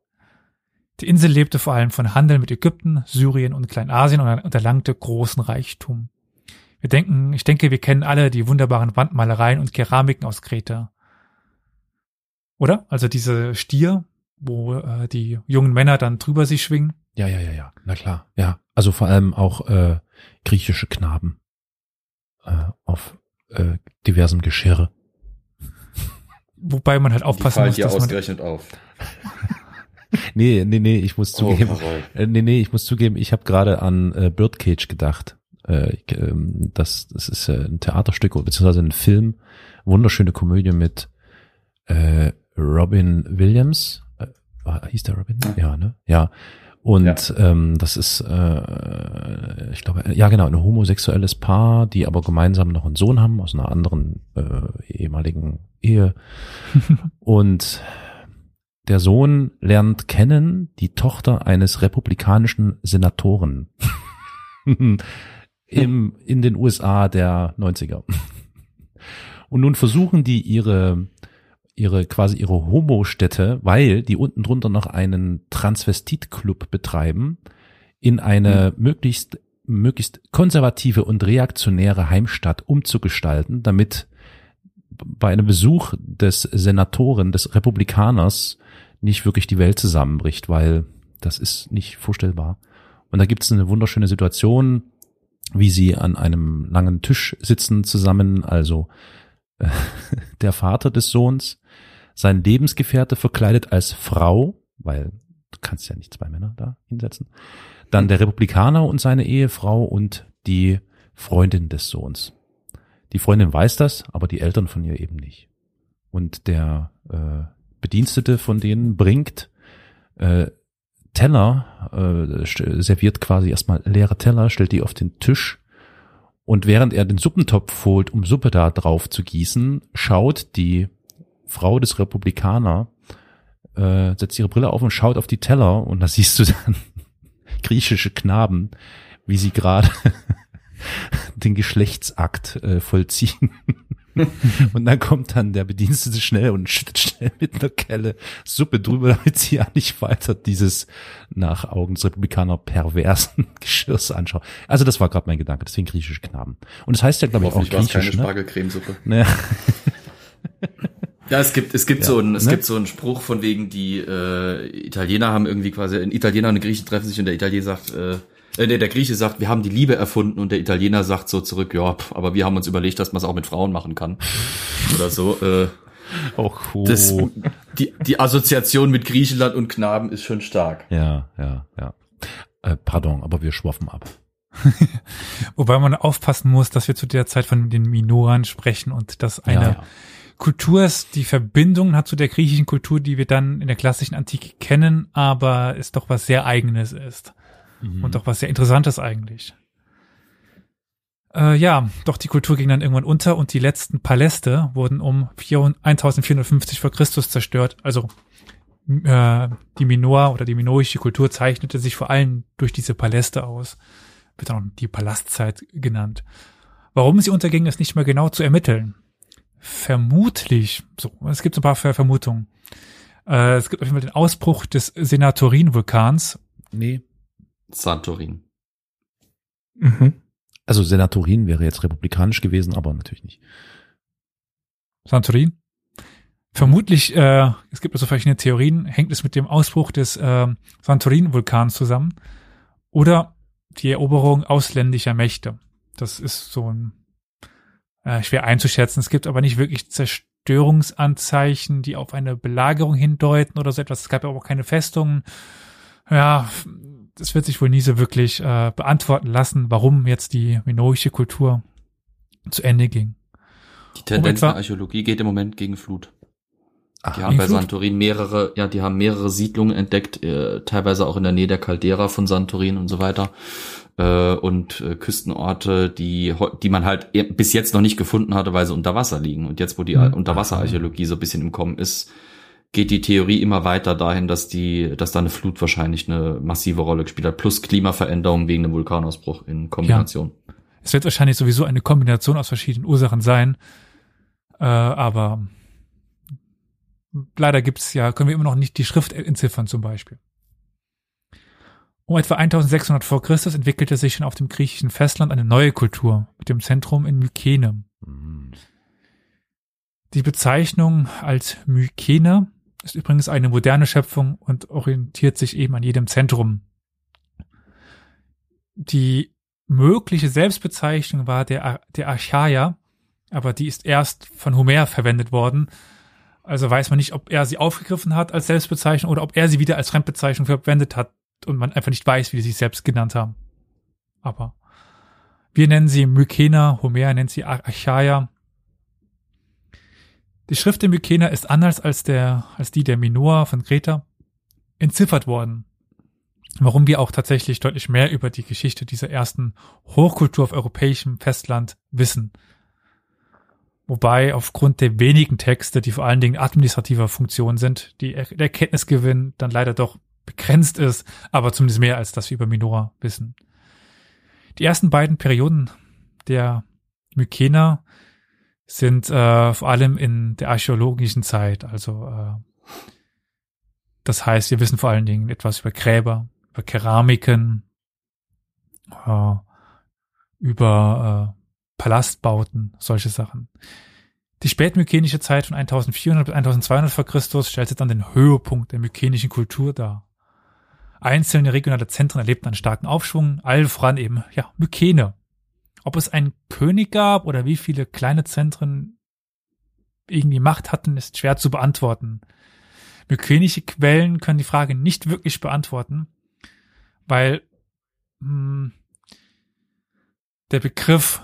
Die Insel lebte vor allem von Handel mit Ägypten, Syrien und Kleinasien und erlangte großen Reichtum. Wir denken, ich denke, wir kennen alle die wunderbaren Wandmalereien und Keramiken aus Kreta. Oder? Also diese Stier, wo äh, die jungen Männer dann drüber sich schwingen. Ja, ja, ja, ja, na klar. Ja, also vor allem auch äh, griechische Knaben äh, auf äh, diversem Geschirr. Wobei man halt aufpassen die muss, dass man ausgerechnet auf. Nee, nee, nee, ich muss Oh, zugeben. Äh, nee, nee, ich muss zugeben, ich habe gerade an äh, Birdcage gedacht. Äh, ähm, das, das ist äh, ein Theaterstück beziehungsweise ein Film, wunderschöne Komödie mit äh, Robin Williams. Äh, war- hieß der Robin? Ja, ne? Ja. Und ähm, das ist, äh, ich glaube, ja genau, ein homosexuelles Paar, die aber gemeinsam noch einen Sohn haben aus einer anderen äh, ehemaligen Ehe. *laughs* Und der Sohn lernt kennen die Tochter eines republikanischen Senatoren *laughs* im, in den USA der 90er. Und nun versuchen die ihre, ihre, quasi ihre Homo-Städte, weil die unten drunter noch einen Transvestit-Club betreiben, in eine möglichst, möglichst konservative und reaktionäre Heimstatt umzugestalten, damit bei einem Besuch des Senatoren, des Republikaners, nicht wirklich die Welt zusammenbricht, weil das ist nicht vorstellbar. Und da gibt es eine wunderschöne Situation, wie sie an einem langen Tisch sitzen zusammen, also äh, *laughs* der Vater des Sohns, sein Lebensgefährte verkleidet als Frau, weil du kannst ja nicht zwei Männer da hinsetzen, dann der Republikaner und seine Ehefrau und die Freundin des Sohns. Die Freundin weiß das, aber die Eltern von ihr eben nicht. Und der äh, Bedienstete von denen bringt äh, Teller, äh, serviert quasi erstmal leere Teller, stellt die auf den Tisch und während er den Suppentopf holt, um Suppe da drauf zu gießen, schaut die Frau des Republikaner, äh, setzt ihre Brille auf und schaut auf die Teller und da siehst du dann *laughs* griechische Knaben, wie sie gerade *laughs* den Geschlechtsakt äh, vollziehen. *laughs* und dann kommt dann der Bedienstete schnell und schüttet schnell mit einer Kelle Suppe drüber, damit sie ja nicht weiter dieses nach Augen des Republikaner perversen *laughs* Geschirrs anschauen. Also das war gerade mein Gedanke, deswegen griechische Knaben. Und es heißt ja, glaube ich, auch es keine griechisch, ne? Spargelcremesuppe. Naja, Ja, es gibt, es gibt Ja, so ein, es ne? gibt so einen Spruch von wegen, die äh, Italiener haben irgendwie quasi, ein Italiener und ein Grieche treffen sich und der Italiener sagt, äh, äh, der, der Grieche sagt, wir haben die Liebe erfunden und der Italiener sagt so zurück, ja, pf, aber wir haben uns überlegt, dass man es auch mit Frauen machen kann. Oder so. Äh, auch cool. das, die, die Assoziation mit Griechenland und Knaben ist schon stark. Ja, ja, ja. Äh, pardon, aber wir schwaffen ab. *laughs* Wobei man aufpassen muss, dass wir zu der Zeit von den Minoren sprechen und dass eine ja, ja. Kultur ist, die Verbindungen hat zu der griechischen Kultur, die wir dann in der klassischen Antike kennen, aber es doch was sehr eigenes ist. Mhm. Und auch was sehr Interessantes eigentlich. Äh, ja, doch die Kultur ging dann irgendwann unter und die letzten Paläste wurden um 400 1450 vor Christus zerstört. Also äh, die Minoa oder die minoische Kultur zeichnete sich vor allem durch diese Paläste aus. Wird auch die Palastzeit genannt. Warum sie unterging, ist nicht mehr genau zu ermitteln. Vermutlich, so, es gibt so ein paar Ver Vermutungen. Äh, es gibt auf jeden Fall den Ausbruch des Senatorin-Vulkans Nee. Santorin. Mhm. Also Senatorin wäre jetzt republikanisch gewesen, aber natürlich nicht. Santorin. Vermutlich, äh, es gibt also verschiedene Theorien, hängt es mit dem Ausbruch des äh, Santorin-Vulkans zusammen oder die Eroberung ausländischer Mächte. Das ist so ein äh, schwer einzuschätzen. Es gibt aber nicht wirklich Zerstörungsanzeichen, die auf eine Belagerung hindeuten oder so etwas. Es gab ja auch keine Festungen. Ja, das wird sich wohl nie so wirklich äh, beantworten lassen, warum jetzt die minoische Kultur zu Ende ging. Die Tendenz etwa- der Archäologie geht im Moment gegen Flut. Die Ach, haben bei Flut? Santorin mehrere, ja, die haben mehrere Siedlungen entdeckt, äh, teilweise auch in der Nähe der Caldera von Santorin und so weiter. Äh, und äh, Küstenorte, die, die man halt e- bis jetzt noch nicht gefunden hatte, weil sie unter Wasser liegen. Und jetzt, wo die Mhm. Unterwasserarchäologie so ein bisschen im Kommen ist, geht die Theorie immer weiter dahin, dass die, dass da eine Flut wahrscheinlich eine massive Rolle gespielt hat, plus Klimaveränderung wegen einem Vulkanausbruch in Kombination. Es wird wahrscheinlich sowieso eine Kombination aus verschiedenen Ursachen sein. Äh, aber leider gibt's ja, können wir immer noch nicht die Schrift entziffern zum Beispiel. Um etwa 1600 vor Christus entwickelte sich schon auf dem griechischen Festland eine neue Kultur mit dem Zentrum in Mykene. Hm. Die Bezeichnung als Mykene ist übrigens eine moderne Schöpfung und orientiert sich eben an jedem Zentrum. Die mögliche Selbstbezeichnung war der, der Archaia, aber die ist erst von Homer verwendet worden. Also weiß man nicht, ob er sie aufgegriffen hat als Selbstbezeichnung oder ob er sie wieder als Fremdbezeichnung verwendet hat und man einfach nicht weiß, wie sie sich selbst genannt haben. Aber wir nennen sie Mykena, Homer nennt sie Achaia. Die Schrift der Mykena ist anders als der, als die der Minoa von Kreta entziffert worden. Warum wir auch tatsächlich deutlich mehr über die Geschichte dieser ersten Hochkultur auf europäischem Festland wissen. Wobei aufgrund der wenigen Texte, die vor allen Dingen administrativer Funktion sind, die der Erkenntnisgewinn dann leider doch begrenzt ist, aber zumindest mehr als das wir über Minora wissen. Die ersten beiden Perioden der Mykener sind äh, vor allem in der archäologischen Zeit, also äh, das heißt, wir wissen vor allen Dingen etwas über Gräber, über Keramiken, äh, über äh, Palastbauten, solche Sachen. Die spätmykenische Zeit von 1400 bis 1200 vor Christus stellte dann den Höhepunkt der mykenischen Kultur dar. Einzelne regionale Zentren erlebten einen starken Aufschwung, allen voran eben, ja, Mykene. Ob es einen König gab oder wie viele kleine Zentren irgendwie Macht hatten, ist schwer zu beantworten. Mykenische Quellen können die Frage nicht wirklich beantworten, weil mh, hm, der Begriff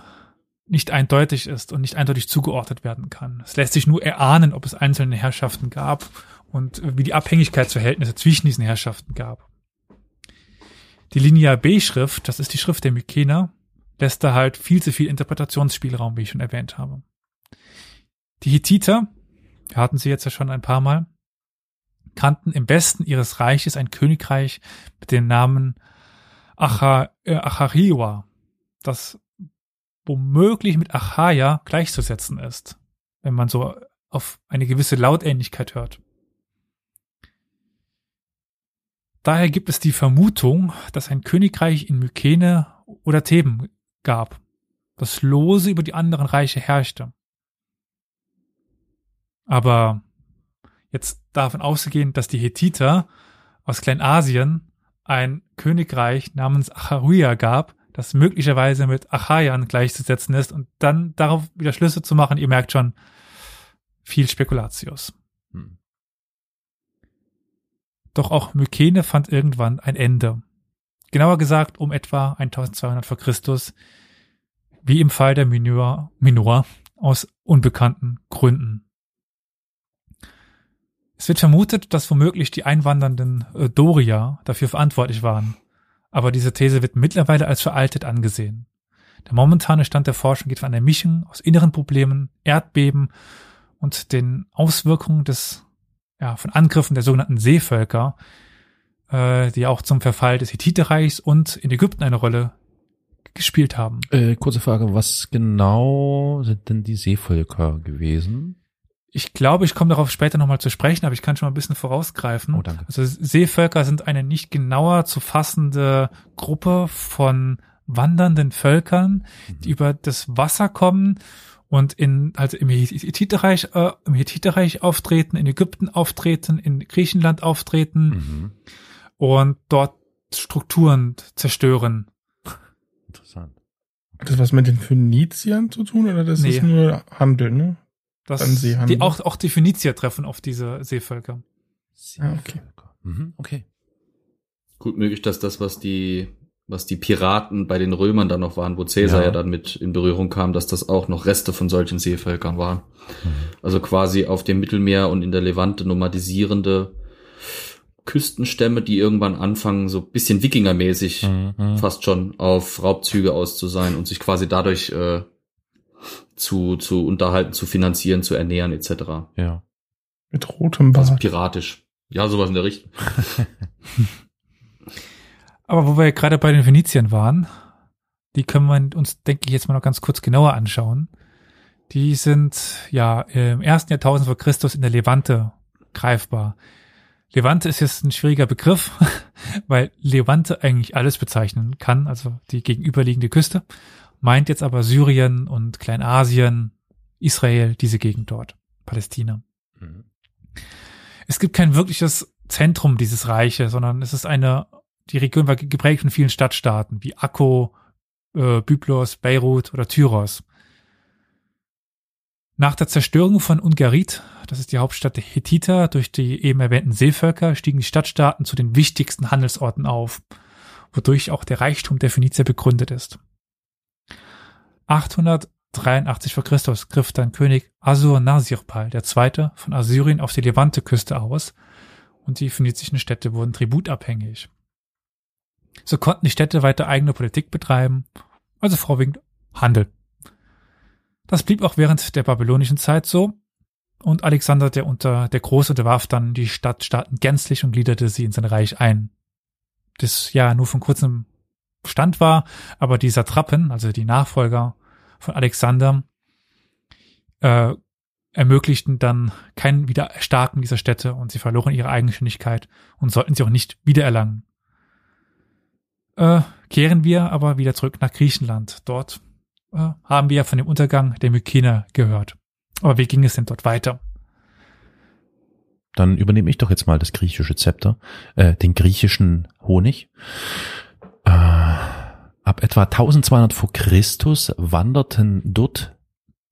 nicht eindeutig ist und nicht eindeutig zugeordnet werden kann. Es lässt sich nur erahnen, ob es einzelne Herrschaften gab und wie die Abhängigkeitsverhältnisse zwischen diesen Herrschaften gab. Die Linear B-Schrift, das ist die Schrift der Mykener, lässt da halt viel zu viel Interpretationsspielraum, wie ich schon erwähnt habe. Die Hittiter, wir hatten sie jetzt ja schon ein paar Mal, kannten im Westen ihres Reiches ein Königreich mit dem Namen Acha, äh, Achariwa, das womöglich mit Achaia gleichzusetzen ist, wenn man so auf eine gewisse Lautähnlichkeit hört. Daher gibt es die Vermutung, dass ein Königreich in Mykene oder Theben gab, das lose über die anderen Reiche herrschte. Aber jetzt davon auszugehen, dass die Hethiter aus Kleinasien ein Königreich namens Acharuia gab, das möglicherweise mit Achaian gleichzusetzen ist und dann darauf wieder Schlüsse zu machen, ihr merkt schon, viel Spekulatius. Hm. Doch auch Mykene fand irgendwann ein Ende. Genauer gesagt um etwa 1200 vor Christus, wie im Fall der Minor, Minor aus unbekannten Gründen. Es wird vermutet, dass womöglich die einwandernden äh, Doria dafür verantwortlich waren, aber diese These wird mittlerweile als veraltet angesehen. Der momentane Stand der Forschung geht von einer Mischung aus inneren Problemen, Erdbeben und den Auswirkungen des, ja, von Angriffen der sogenannten Seevölker, äh, die auch zum Verfall des Hittiterreichs und in Ägypten eine Rolle gespielt haben. Äh, kurze Frage, was genau sind denn die Seevölker gewesen? Ich glaube, ich komme darauf später nochmal zu sprechen, aber ich kann schon mal ein bisschen vorausgreifen. Oh, danke. Also Seevölker sind eine nicht genauer zu fassende Gruppe von wandernden Völkern, mhm. die über das Wasser kommen und in also im Hethiterreich äh, im Hethiterreich auftreten, in Ägypten auftreten, in Griechenland auftreten mhm. Und dort Strukturen zerstören. Interessant. Hat das was mit den Phöniziern zu tun oder das nee. ist nur Handel, ne? Das, die, auch, auch die Phönizier treffen auf diese Seevölker. Seevölker. Ah, okay. Mhm, okay. Gut möglich, dass das, was die, was die Piraten bei den Römern dann noch waren, wo Cäsar ja, ja dann mit in Berührung kam, dass das auch noch Reste von solchen Seevölkern waren. Mhm. Also quasi auf dem Mittelmeer und in der Levante nomadisierende Küstenstämme, die irgendwann anfangen, so bisschen Wikingermäßig mhm. fast schon auf Raubzüge aus zu sein und sich quasi dadurch äh, zu, zu unterhalten, zu finanzieren, zu ernähren, etc. Ja. Mit rotem Bart. Also piratisch. Ja, sowas in der Richtung. *laughs* Aber wo wir gerade bei den Phöniziern waren, die können wir uns, denke ich, jetzt mal noch ganz kurz genauer anschauen. Die sind ja im ersten Jahrtausend vor Christus in der Levante greifbar. Levante ist jetzt ein schwieriger Begriff, *laughs* weil Levante eigentlich alles bezeichnen kann, also die gegenüberliegende Küste meint jetzt aber Syrien und Kleinasien, Israel, diese Gegend dort, Palästina. Mhm. Es gibt kein wirkliches Zentrum dieses Reiches, sondern es ist eine, die Region war geprägt von vielen Stadtstaaten wie Akko, äh, Byblos, Beirut oder Tyros. Nach der Zerstörung von Ungarit, das ist die Hauptstadt der Hethiter, durch die eben erwähnten Seevölker, stiegen die Stadtstaaten zu den wichtigsten Handelsorten auf, wodurch auch der Reichtum der Phönizier begründet ist. 883 vor Christus griff dann König Assur-Nasirpal II. von Assyrien auf die Levante-Küste aus und die phönizischen Städte wurden tributabhängig. So konnten die Städte weiter eigene Politik betreiben, also vorwiegend Handel. Das blieb auch während der babylonischen Zeit so. Und Alexander der, unter, der Große unterwarf dann die Stadtstaaten gänzlich und gliederte sie in sein Reich ein. Das ja nur von kurzem Stand war, aber die Satrapen, also die Nachfolger von Alexander, äh, ermöglichten dann kein Wiedererstarken dieser Städte und sie verloren ihre Eigenständigkeit und sollten sie auch nicht wiedererlangen. Äh, kehren wir aber wieder zurück nach Griechenland. Dort äh, haben wir ja von dem Untergang der Mykener gehört. Aber wie ging es denn dort weiter? Dann übernehme ich doch jetzt mal das griechische Zepter, äh, den griechischen Honig. Äh, ab etwa 1200 vor Christus wanderten dort,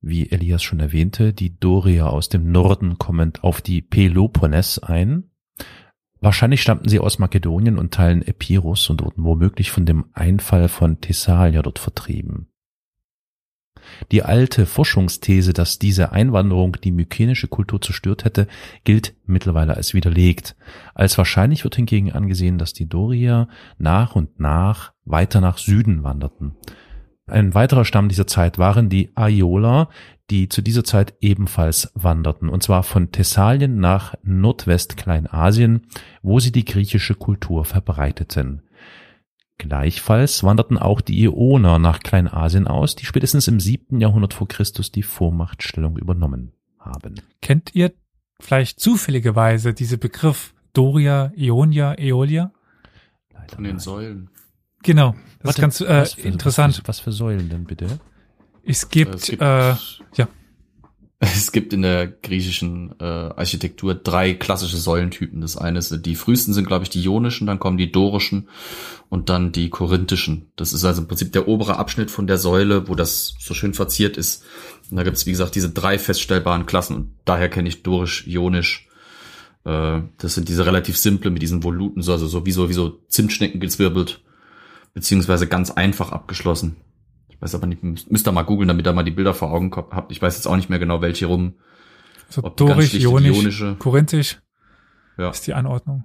wie Elias schon erwähnte, die Dorier aus dem Norden kommend auf die Peloponnes ein. Wahrscheinlich stammten sie aus Makedonien und Teilen Epirus und wurden womöglich von dem Einfall von Thessalia dort vertrieben. Die alte Forschungsthese, dass diese Einwanderung die mykenische Kultur zerstört hätte, gilt mittlerweile als widerlegt. Als wahrscheinlich wird hingegen angesehen, dass die Dorier nach und nach weiter nach Süden wanderten. Ein weiterer Stamm dieser Zeit waren die Aioler, die zu dieser Zeit ebenfalls wanderten, und zwar von Thessalien nach Nordwestkleinasien, wo sie die griechische Kultur verbreiteten. Gleichfalls wanderten auch die Ioner nach Kleinasien aus, die spätestens im siebten Jahrhundert vor Christus die Vormachtstellung übernommen haben. Kennt ihr vielleicht zufälligerweise diese Begriff Doria, Ionia, Aeolia? Von den Säulen. Genau, das Warte, ist ganz äh, was für, interessant. Was für, was für Säulen denn bitte? Es gibt, Es gibt- äh, ja, *laughs* Es gibt in der griechischen äh, Architektur drei klassische Säulentypen. Das eine ist, die frühesten sind, glaube ich, die ionischen, dann kommen die dorischen und dann die korinthischen. Das ist also im Prinzip der obere Abschnitt von der Säule, wo das so schön verziert ist. Und da gibt es, wie gesagt, diese drei feststellbaren Klassen und daher kenne ich dorisch, ionisch. Äh, das sind diese relativ simple mit diesen Voluten, so, also so wie so, wie so Zimtschnecken gezwirbelt, beziehungsweise ganz einfach abgeschlossen. Ich weiß aber nicht, müsst ihr mal googeln, damit ihr mal die Bilder vor Augen habt. Ich weiß jetzt auch nicht mehr genau, welche rum. so ganz Dorisch, Ionisch, ionische- Korinthisch Ja, ist die Anordnung.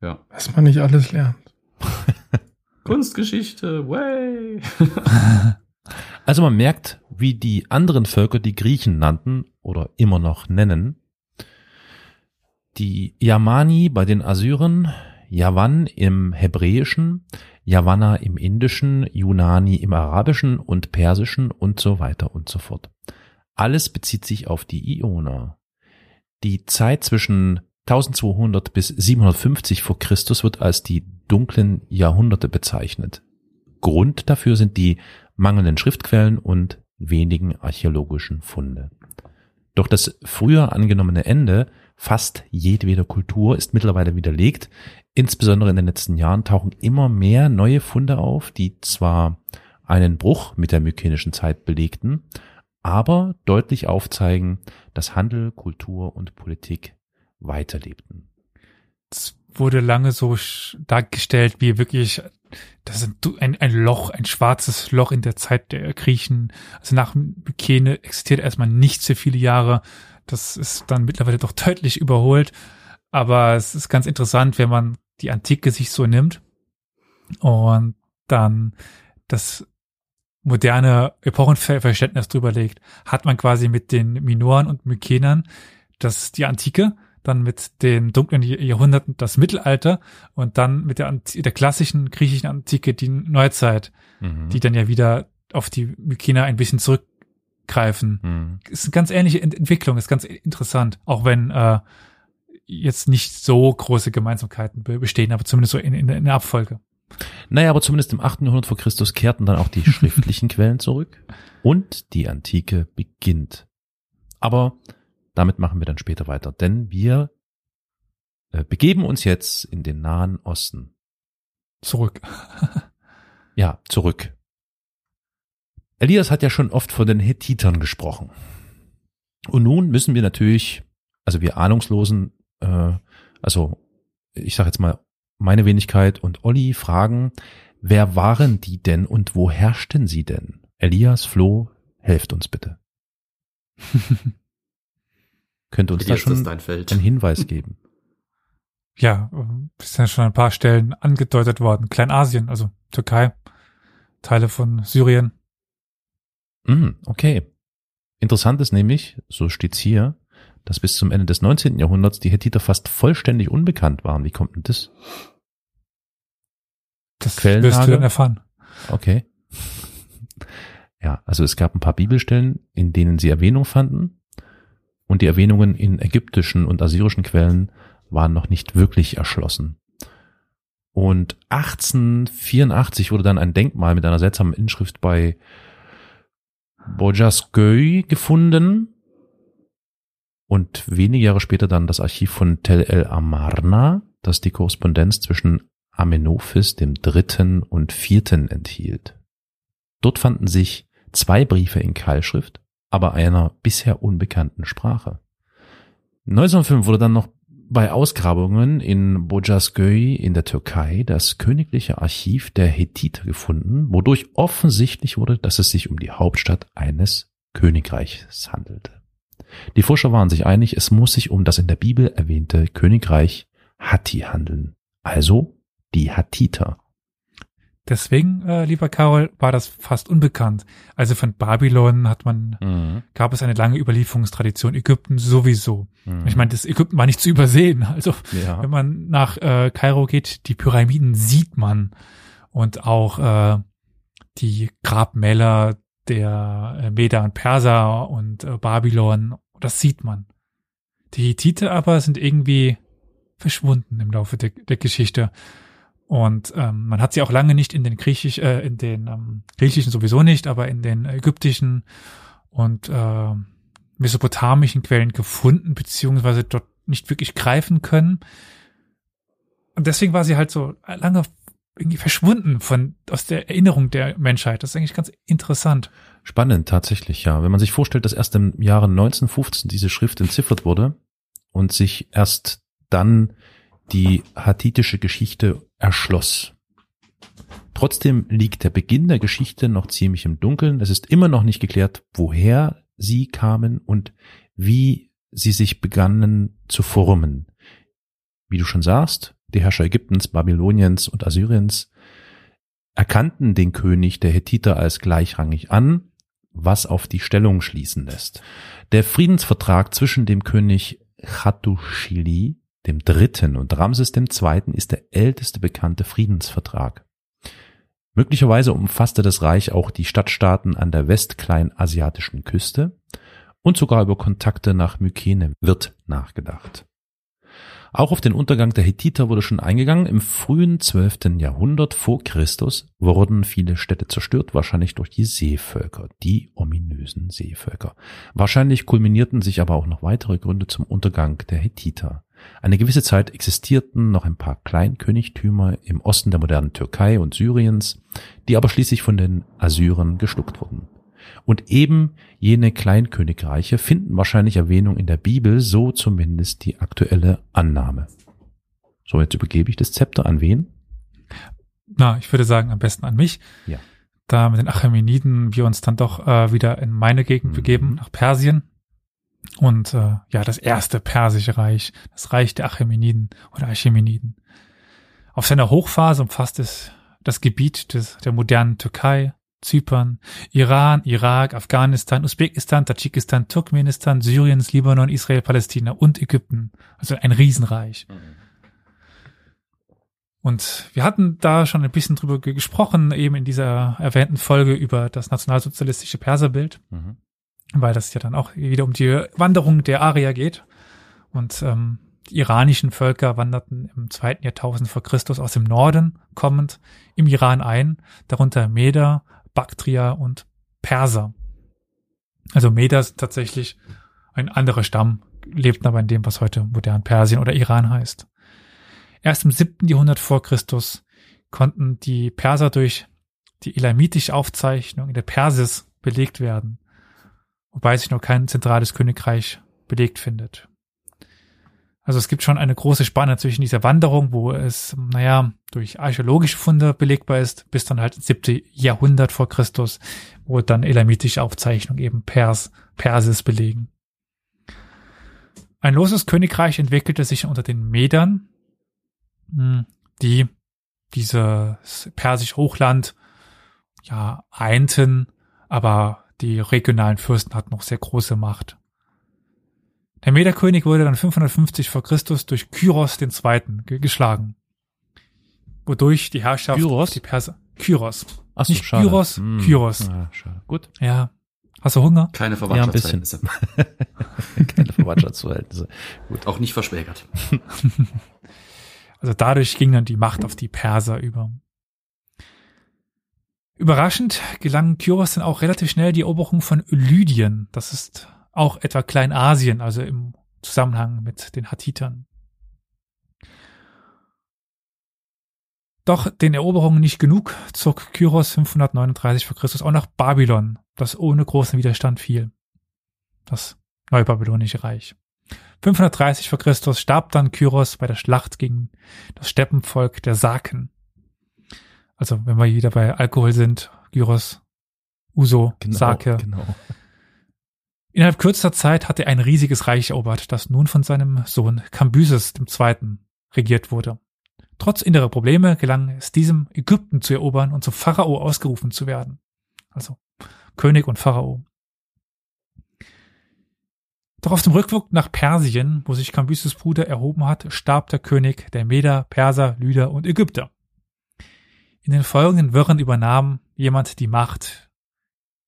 ja. Was man nicht alles lernt. *laughs* Kunstgeschichte, way. *laughs* Also man merkt, wie die anderen Völker die Griechen nannten oder immer noch nennen. Die Yamani bei den Assyrern, Yavan im Hebräischen, Yavanna im Indischen, Yunani im Arabischen und Persischen und so weiter und so fort. Alles bezieht sich auf die Ioner. Die Zeit zwischen 1200 bis 750 vor Christus wird als die dunklen Jahrhunderte bezeichnet. Grund dafür sind die mangelnden Schriftquellen und wenigen archäologischen Funde. Doch das früher angenommene Ende fast jedweder Kultur ist mittlerweile widerlegt. Insbesondere in den letzten Jahren tauchen immer mehr neue Funde auf, die zwar einen Bruch mit der mykenischen Zeit belegten, aber deutlich aufzeigen, dass Handel, Kultur und Politik weiterlebten. Es wurde lange so dargestellt, wie wirklich das ist ein, ein, Loch, ein schwarzes Loch in der Zeit der Griechen. Also nach Mykene existiert erstmal nichts für viele Jahre. Das ist dann mittlerweile doch deutlich überholt. Aber es ist ganz interessant, wenn man die Antike sich so nimmt und dann das moderne Epochenverständnis drüber legt, hat man quasi mit den Minoren und Mykenern das die Antike, dann mit den dunklen Jahrhunderten das Mittelalter und dann mit der, Anti- der klassischen griechischen Antike die Neuzeit, Mhm. die dann ja wieder auf die Mykener ein bisschen zurückgreifen. Mhm. Ist eine ganz ähnliche Ent Entwicklung, ist ganz interessant, auch wenn äh, jetzt nicht so große Gemeinsamkeiten be- bestehen, aber zumindest so in, in, in der Abfolge. Naja, aber zumindest im 8. Jahrhundert vor Christus kehrten dann auch die *laughs* schriftlichen Quellen zurück und die Antike beginnt. Aber damit machen wir dann später weiter, denn wir äh, begeben uns jetzt in den Nahen Osten. Zurück. *laughs* Ja, zurück. Elias hat ja schon oft von den Hethitern gesprochen. Und nun müssen wir natürlich, also wir Ahnungslosen, äh, also ich sage jetzt mal meine Wenigkeit und Olli fragen, wer waren die denn und wo herrschten sie denn? Elias, Flo, helft uns bitte. *laughs* Könnte uns da Elias, das schon ist dein Feld. einen Hinweis geben. *laughs* Ja, ist ja schon an ein paar Stellen angedeutet worden. Kleinasien, also Türkei, Teile von Syrien. Mhm, okay. Interessant ist nämlich, so steht's hier, dass bis zum Ende des 19. Jahrhunderts die Hethiter fast vollständig unbekannt waren. Wie kommt denn das? Das wirst du dann erfahren. Okay. Ja, also es gab ein paar Bibelstellen, in denen sie Erwähnung fanden. Und die Erwähnungen in ägyptischen und assyrischen Quellen waren noch nicht wirklich erschlossen. Und 1884 wurde dann ein Denkmal mit einer seltsamen Inschrift bei Bojasköy gefunden. Und wenige Jahre später dann das Archiv von Tel el Amarna, das die Korrespondenz zwischen Amenophis dem Dritten und Vierten enthielt. Dort fanden sich zwei Briefe in Keilschrift, aber einer bisher unbekannten Sprache. 1905 wurde dann noch bei Ausgrabungen in Bojasköy in der Türkei das königliche Archiv der Hethiter gefunden, wodurch offensichtlich wurde, dass es sich um die Hauptstadt eines Königreichs handelte. Die Forscher waren sich einig, es muss sich um das in der Bibel erwähnte Königreich Hatti handeln, also die Hattiter. Deswegen, äh, lieber Carol, war das fast unbekannt. Also von Babylon hat man, gab es eine lange Überlieferungstradition, Ägypten sowieso. Mhm. Ich meine, das Ägypten war nicht zu übersehen. Also ja. wenn man nach äh, Kairo geht, die Pyramiden sieht man und auch äh, die Grabmäler der äh, Meder und Perser und äh, Babylon, das sieht man. Die Hittite aber sind irgendwie verschwunden im Laufe der, der Geschichte. Und ähm, man hat sie auch lange nicht in den griechisch, äh, in den ähm, griechischen sowieso nicht, aber in den ägyptischen und äh, mesopotamischen Quellen gefunden, beziehungsweise dort nicht wirklich greifen können. Und deswegen war sie halt so lange irgendwie verschwunden von aus der Erinnerung der Menschheit. Das ist eigentlich ganz interessant. Spannend, tatsächlich, ja. Wenn man sich vorstellt, dass erst im Jahre 1915 diese Schrift entziffert wurde und sich erst dann die hathitische Geschichte erschloss. Trotzdem liegt der Beginn der Geschichte noch ziemlich im Dunkeln. Es ist immer noch nicht geklärt, woher sie kamen und wie sie sich begannen zu formen. Wie du schon sagst, die Herrscher Ägyptens, Babyloniens und Assyriens erkannten den König der Hethiter als gleichrangig an, was auf die Stellung schließen lässt. Der Friedensvertrag zwischen dem König Hattuschili, dem Dritten, und Ramses dem Zweiten ist der älteste bekannte Friedensvertrag. Möglicherweise umfasste das Reich auch die Stadtstaaten an der westkleinasiatischen Küste und sogar über Kontakte nach Mykene wird nachgedacht. Auch auf den Untergang der Hethiter wurde schon eingegangen. Im frühen 12. Jahrhundert vor Christus wurden viele Städte zerstört, wahrscheinlich durch die Seevölker, die ominösen Seevölker. Wahrscheinlich kulminierten sich aber auch noch weitere Gründe zum Untergang der Hethiter. Eine gewisse Zeit existierten noch ein paar Kleinkönigtümer im Osten der modernen Türkei und Syriens, die aber schließlich von den Assyrern geschluckt wurden. Und eben jene Kleinkönigreiche finden wahrscheinlich Erwähnung in der Bibel, so zumindest die aktuelle Annahme. So, jetzt übergebe ich das Zepter an wen? Na, ich würde sagen, am besten an mich. Ja. Da mit den Achämeniden wir uns dann doch äh, wieder in meine Gegend Mhm. begeben, nach Persien. Und äh, ja, das erste persische Reich, das Reich der Achämeniden oder Achämeniden. Auf seiner Hochphase umfasst es das Gebiet des, der modernen Türkei, Zypern, Iran, Irak, Afghanistan, Usbekistan, Tadschikistan, Turkmenistan, Syriens, Libanon, Israel, Palästina und Ägypten. Also ein Riesenreich. Und wir hatten da schon ein bisschen drüber ge- gesprochen, eben in dieser erwähnten Folge über das nationalsozialistische Perserbild, Mhm. weil das ja dann auch wieder um die Wanderung der Arier geht. Und ähm, die iranischen Völker wanderten im zweiten Jahrtausend vor Christus aus dem Norden kommend im Iran ein, darunter Meder, Baktrier und Perser. Also Meder ist tatsächlich ein anderer Stamm, lebten aber in dem, was heute modern Persien oder Iran heißt. Erst im siebten Jahrhundert vor Christus konnten die Perser durch die elamitische Aufzeichnung in der Persis belegt werden. wobei sich noch kein zentrales Königreich belegt findet. Also es gibt schon eine große Spanne zwischen dieser Wanderung, wo es, naja, durch archäologische Funde belegbar ist, bis dann halt siebte Jahrhundert vor Christus, wo dann elamitische Aufzeichnungen eben Pers, Persis belegen. Ein loses Königreich entwickelte sich unter den Medern, hm, die dieses persische Hochland ja einten, aber die regionalen Fürsten hatten noch sehr große Macht. Der Mederkönig wurde dann 550 vor Christus durch Kyros II. geschlagen. Wodurch die Herrschaft Kyros? die Perser Kyros. Ach so, Nicht schade. Kyros, Hm. Kyros. Ja, schade. Gut. Ja. Hast du Hunger? Keine Ja, ein bisschen. Verwandtschaftsverhältnisse. *laughs* Keine Verwandtschaftsverhältnisse. Auch nicht verschwägert. *laughs* Also dadurch ging dann die Macht auf die Perser über. Überraschend gelang Kyros dann auch relativ schnell die Eroberung von Lydien. Das ist auch etwa Kleinasien, also im Zusammenhang mit den Hattitern. Doch den Eroberungen nicht genug, zog Kyros 539 vor Christus auch nach Babylon, das ohne großen Widerstand fiel. Das Neubabylonische Reich. 530 vor Christus starb dann Kyros bei der Schlacht gegen das Steppenvolk der Saken. Also, wenn wir wieder bei Alkohol sind, Gyros, Uso, Genau, Sake. genau. Innerhalb kürzester Zeit hatte er ein riesiges Reich erobert, das nun von seinem Sohn Kambyses II. regiert wurde. Trotz innerer Probleme gelang es diesem, Ägypten zu erobern und zum Pharao ausgerufen zu werden. Also König und Pharao. Doch auf dem Rückweg nach Persien, wo sich Kambyses Bruder erhoben hat, starb der König der Meder, Perser, Lyder und Ägypter. In den folgenden Wirren übernahm jemand die Macht,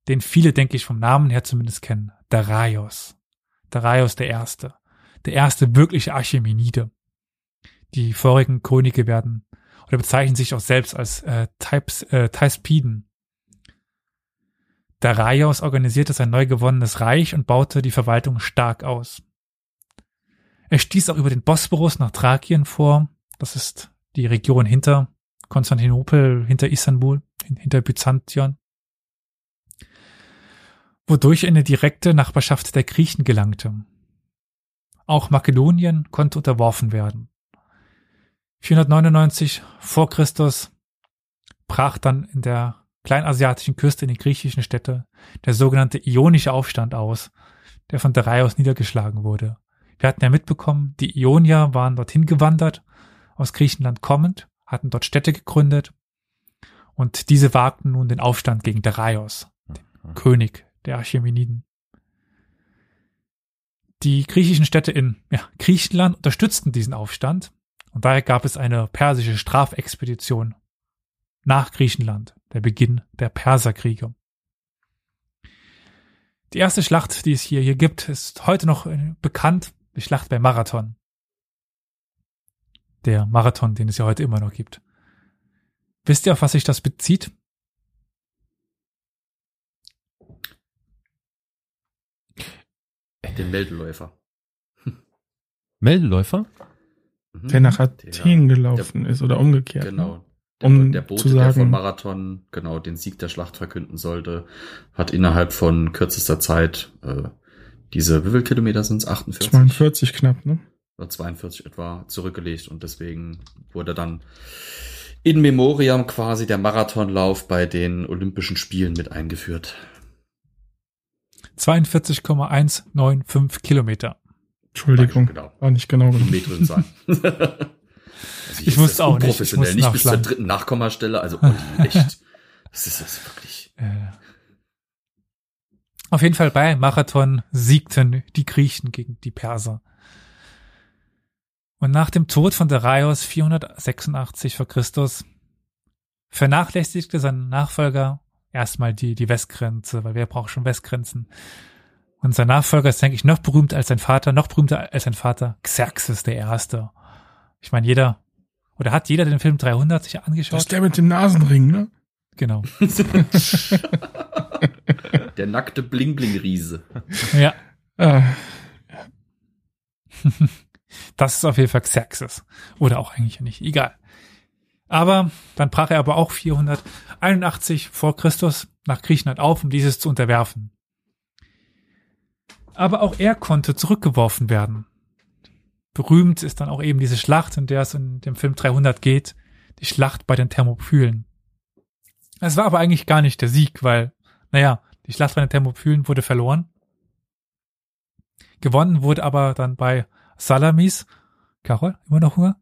den viele, denke ich, vom Namen her zumindest kennen, Darius. Darius der Erste. Der erste wirkliche Archemenide. Die vorigen Könige werden oder bezeichnen sich auch selbst als äh, Types, äh, Thaispiden. Darius organisierte sein neu gewonnenes Reich und baute die Verwaltung stark aus. Er stieß auch über den Bosporus nach Thrakien vor. Das ist die Region hinter Konstantinopel, hinter Istanbul, hin- hinter Byzantion. Wodurch er in eine direkte Nachbarschaft der Griechen gelangte. Auch Makedonien konnte unterworfen werden. 499 vor Christus brach dann in der kleinasiatischen Küste in den griechischen Städte der sogenannte Ionische Aufstand aus, der von Darius niedergeschlagen wurde. Wir hatten ja mitbekommen, die Ionier waren dorthin gewandert, aus Griechenland kommend, hatten dort Städte gegründet und diese wagten nun den Aufstand gegen Darius, den König der Archemeniden. Die griechischen Städte in ja, Griechenland unterstützten diesen Aufstand und daher gab es eine persische Strafexpedition nach Griechenland, der Beginn der Perserkriege. Die erste Schlacht, die es hier, hier gibt, ist heute noch äh, bekannt, die Schlacht bei Marathon. Der Marathon, den es ja heute immer noch gibt. Wisst ihr, auf was sich das bezieht? Den Meldeläufer. *laughs* Meldeläufer? Mhm. Der nach Der- Athen gelaufen ist oder umgekehrt. Ne? Genau. Der, Um der Bote, zu der sagen- von Marathon genau den Sieg der Schlacht verkünden sollte, hat innerhalb von kürzester Zeit äh, diese, wie viele Kilometer sind es? 48? 42 knapp, ne? oder 42 etwa zurückgelegt und deswegen wurde dann in Memoriam quasi der Marathonlauf bei den Olympischen Spielen mit eingeführt. 42,195 Kilometer. Entschuldigung, Genau. war nicht genau genug. Metern sein. *laughs* also Ich wusste auch nicht, ich musste nicht bis zur dritten Nachkommastelle, also *laughs* echt. Das ist das wirklich. Äh. Auf jeden Fall bei Marathon siegten die Griechen gegen die Perser. Und nach dem Tod von Darius 486 vor Christus vernachlässigte sein Nachfolger erstmal die, die Westgrenze, weil wer braucht schon Westgrenzen? Und sein Nachfolger ist, denke ich, noch berühmter als sein Vater, noch berühmter als sein Vater, Xerxes der Erste. Ich meine, jeder, oder hat jeder den Film 300 sich Das angeschaut? ist der mit dem Nasenring, ne? Genau. *laughs* Der nackte Bling-Bling-Riese. Ja, Ah, *laughs* Das ist auf jeden Fall Xerxes. Oder auch eigentlich nicht. Egal. Aber dann brach er aber auch 481 vor Christus nach Griechenland auf, um dieses zu unterwerfen. Aber auch er konnte zurückgeworfen werden. Berühmt ist dann auch eben diese Schlacht, in der es in dem Film 300 geht, die Schlacht bei den Thermopylen. Es war aber eigentlich gar nicht der Sieg, weil, naja, die Schlacht bei den Thermopylen wurde verloren. Gewonnen wurde aber dann bei Salamis. Carol, immer noch Hunger?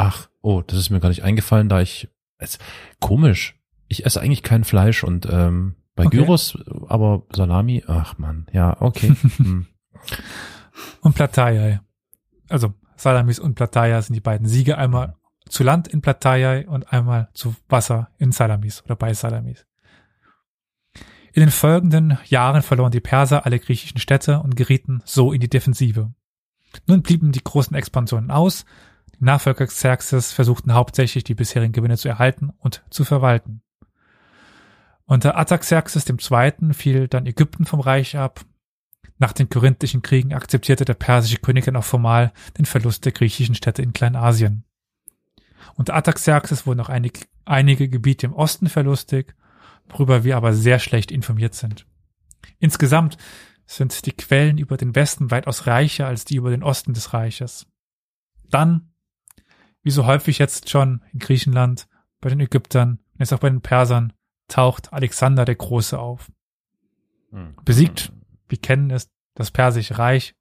Ach, oh, das ist mir gar nicht eingefallen, da ich, es, komisch. Ich esse eigentlich kein Fleisch und ähm, bei Okay. Gyros, aber Salami, ach man, ja, okay. *laughs* Hm. Und Plataiai. Also Salamis und Plataiai sind die beiden Siege. Einmal zu Land in Plataiai und einmal zu Wasser in Salamis oder bei Salamis. In den folgenden Jahren verloren die Perser alle griechischen Städte und gerieten so in die Defensive. Nun blieben die großen Expansionen aus. Nachfolger Xerxes versuchten hauptsächlich die bisherigen Gewinne zu erhalten und zu verwalten. Unter Artaxerxes II. fiel dann Ägypten vom Reich ab. Nach den korinthischen Kriegen akzeptierte der persische König dann auch formal den Verlust der griechischen Städte in Kleinasien. Unter Artaxerxes wurden auch einig, einige Gebiete im Osten verlustig, worüber wir aber sehr schlecht informiert sind. Insgesamt sind die Quellen über den Westen weitaus reicher als die über den Osten des Reiches. Dann, wie so häufig jetzt schon in Griechenland, bei den Ägyptern und jetzt auch bei den Persern, taucht Alexander der Große auf. Hm. Besiegt, wir kennen es, das Persische Reich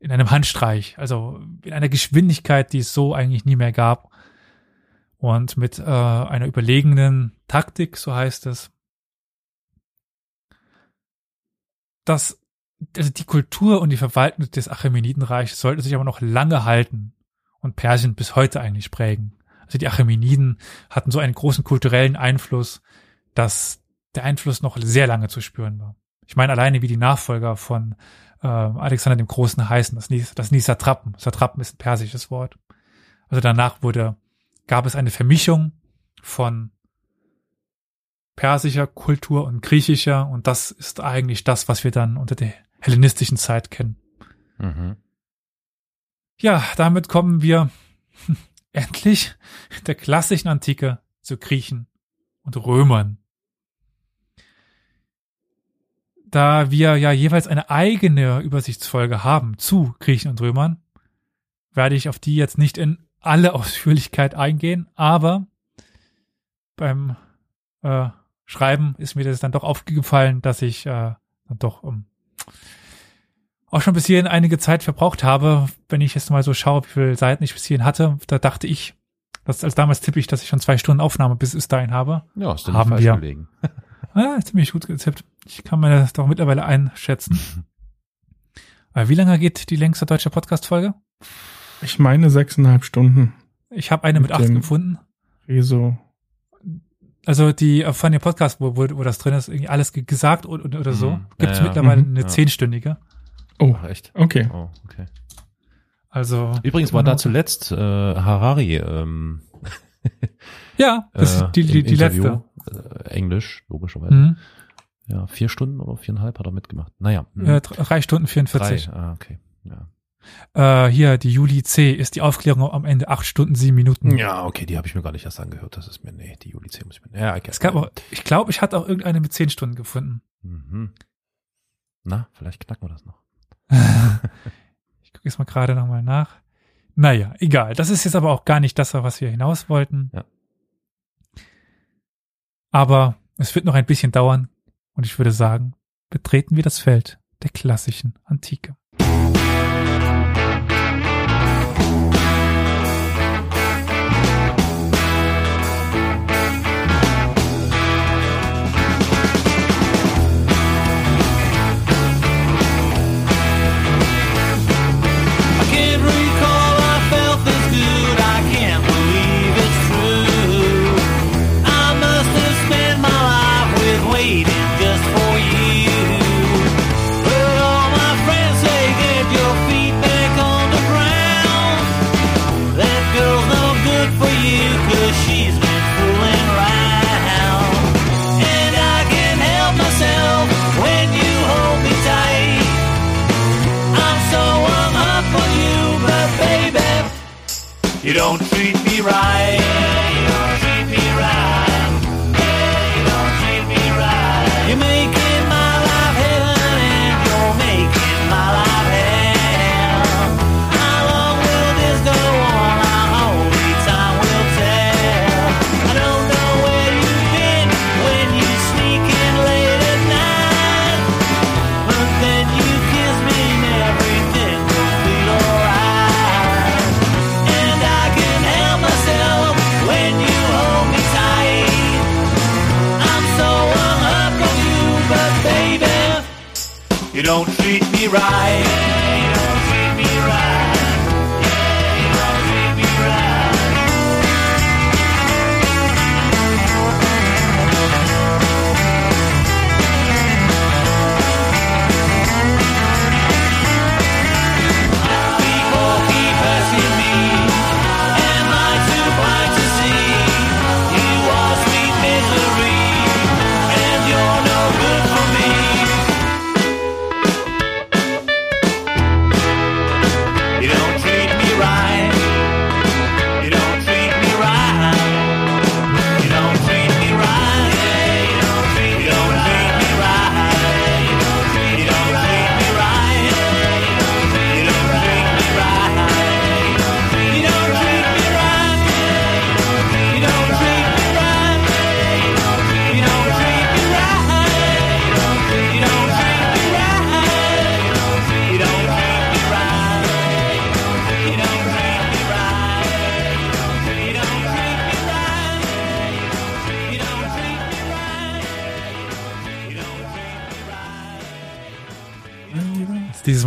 in einem Handstreich, also in einer Geschwindigkeit, die es so eigentlich nie mehr gab. Und mit äh, einer überlegenen Taktik, so heißt es, dass also die Kultur und die Verwaltung des Achämenidenreiches sollte sich aber noch lange halten und Persien bis heute eigentlich prägen. Also die Achämeniden hatten so einen großen kulturellen Einfluss, dass der Einfluss noch sehr lange zu spüren war. Ich meine alleine wie die Nachfolger von äh, Alexander dem Großen heißen, das nie, das nie Satrapen. Satrapen ist ein persisches Wort. Also danach wurde, gab es eine Vermischung von persischer Kultur und griechischer und das ist eigentlich das, was wir dann unter der hellenistischen Zeit kennen. Mhm. Ja, damit kommen wir *laughs* endlich der klassischen Antike zu Griechen und Römern. Da wir ja jeweils eine eigene Übersichtsfolge haben zu Griechen und Römern, werde ich auf die jetzt nicht in alle *laughs* Ausführlichkeit eingehen, aber beim äh, Schreiben ist mir das dann doch aufgefallen, dass ich äh, dann doch um, auch schon bis hierhin einige Zeit verbraucht habe. Wenn ich jetzt mal so schaue, wie viele Seiten ich bis hierhin hatte, da dachte ich, dass als damals tippe ich, dass ich schon zwei Stunden Aufnahme bis bis dahin habe. Ja, ist denn Haben nicht falsch wir. gelegen. *laughs* Ah, ziemlich gut getippt. Ich kann mir das doch mittlerweile einschätzen. Aber *laughs* wie lange geht die längste deutsche Podcast-Folge? Ich meine sechseinhalb Stunden. Ich habe eine mit, Mit acht gefunden. Rezo. Also die äh, von dem Podcast, wo, wo, wo das drin ist, irgendwie alles ge- gesagt oder, oder so, Mhm. gibt es Ja, ja. mittlerweile Mhm. eine Ja. Oh, Ach, echt? okay. Oh, okay. Also Übrigens war da zuletzt äh, Harari ähm, *laughs* ja, das äh, ist die, die, im die letzte. Interview, Äh, Englisch, logischerweise. Mhm. Ja, vier Stunden oder viereinhalb hat er mitgemacht. Naja. hm. Äh, drei Stunden 44. Drei. Ah, okay. Ja. Äh, hier, die Juli C. ist die Aufklärung am Ende acht Stunden, sieben Minuten. ja, okay, die habe ich mir gar nicht erst angehört. Das ist mir, nee, die Juli 10 muss ich mir, ja, okay. Es gab auch, ich glaube, ich hatte auch irgendeine mit zehn Stunden gefunden. Mhm. Na, vielleicht knacken wir das noch. *laughs* Ich gucke jetzt mal gerade nochmal nach. Naja, egal. Das ist jetzt aber auch gar nicht das, auf was wir hinaus wollten. Ja. Aber es wird noch ein bisschen dauern. Und ich würde sagen, betreten wir das Feld der klassischen Antike.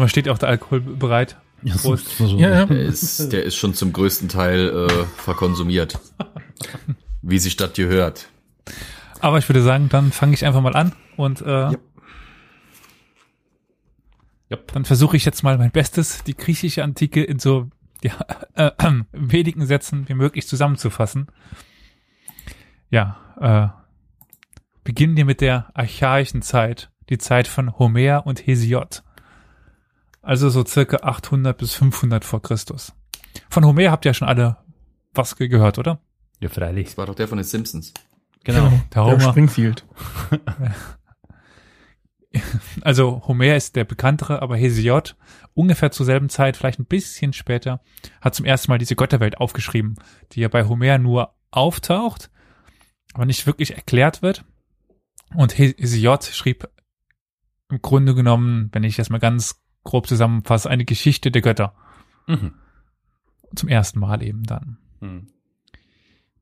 Right. Dieses Mal steht auch der Alkohol bereit. Ja, so, Prost. so, so. Ja, ja. Der ist, der ist schon zum größten Teil äh, verkonsumiert. *laughs* Wie sich das gehört. Aber ich würde sagen, dann fange ich einfach mal an und äh, Yep. dann versuche ich jetzt mal mein Bestes, die griechische Antike in so ja, äh, äh, wenigen Sätzen wie möglich zusammenzufassen. Ja, äh, beginnen wir mit der archaischen Zeit, die Zeit von Homer und Hesiod. Also so circa 800 bis 500 vor Christus. Von Homer habt ihr ja schon alle was ge- gehört, oder? ja, freilich. Das war doch der von den Simpsons. Genau. Der Der Homer. Springfield. *laughs* Also Homer ist der bekanntere, aber Hesiod ungefähr zur selben Zeit, vielleicht ein bisschen später, hat zum ersten Mal diese Götterwelt aufgeschrieben, die ja bei Homer nur auftaucht, aber nicht wirklich erklärt wird. Und He- Hesiod schrieb im Grunde genommen, wenn ich das mal ganz grob zusammenfasse, eine Geschichte der Götter. Mhm. Zum ersten Mal eben dann. Mhm.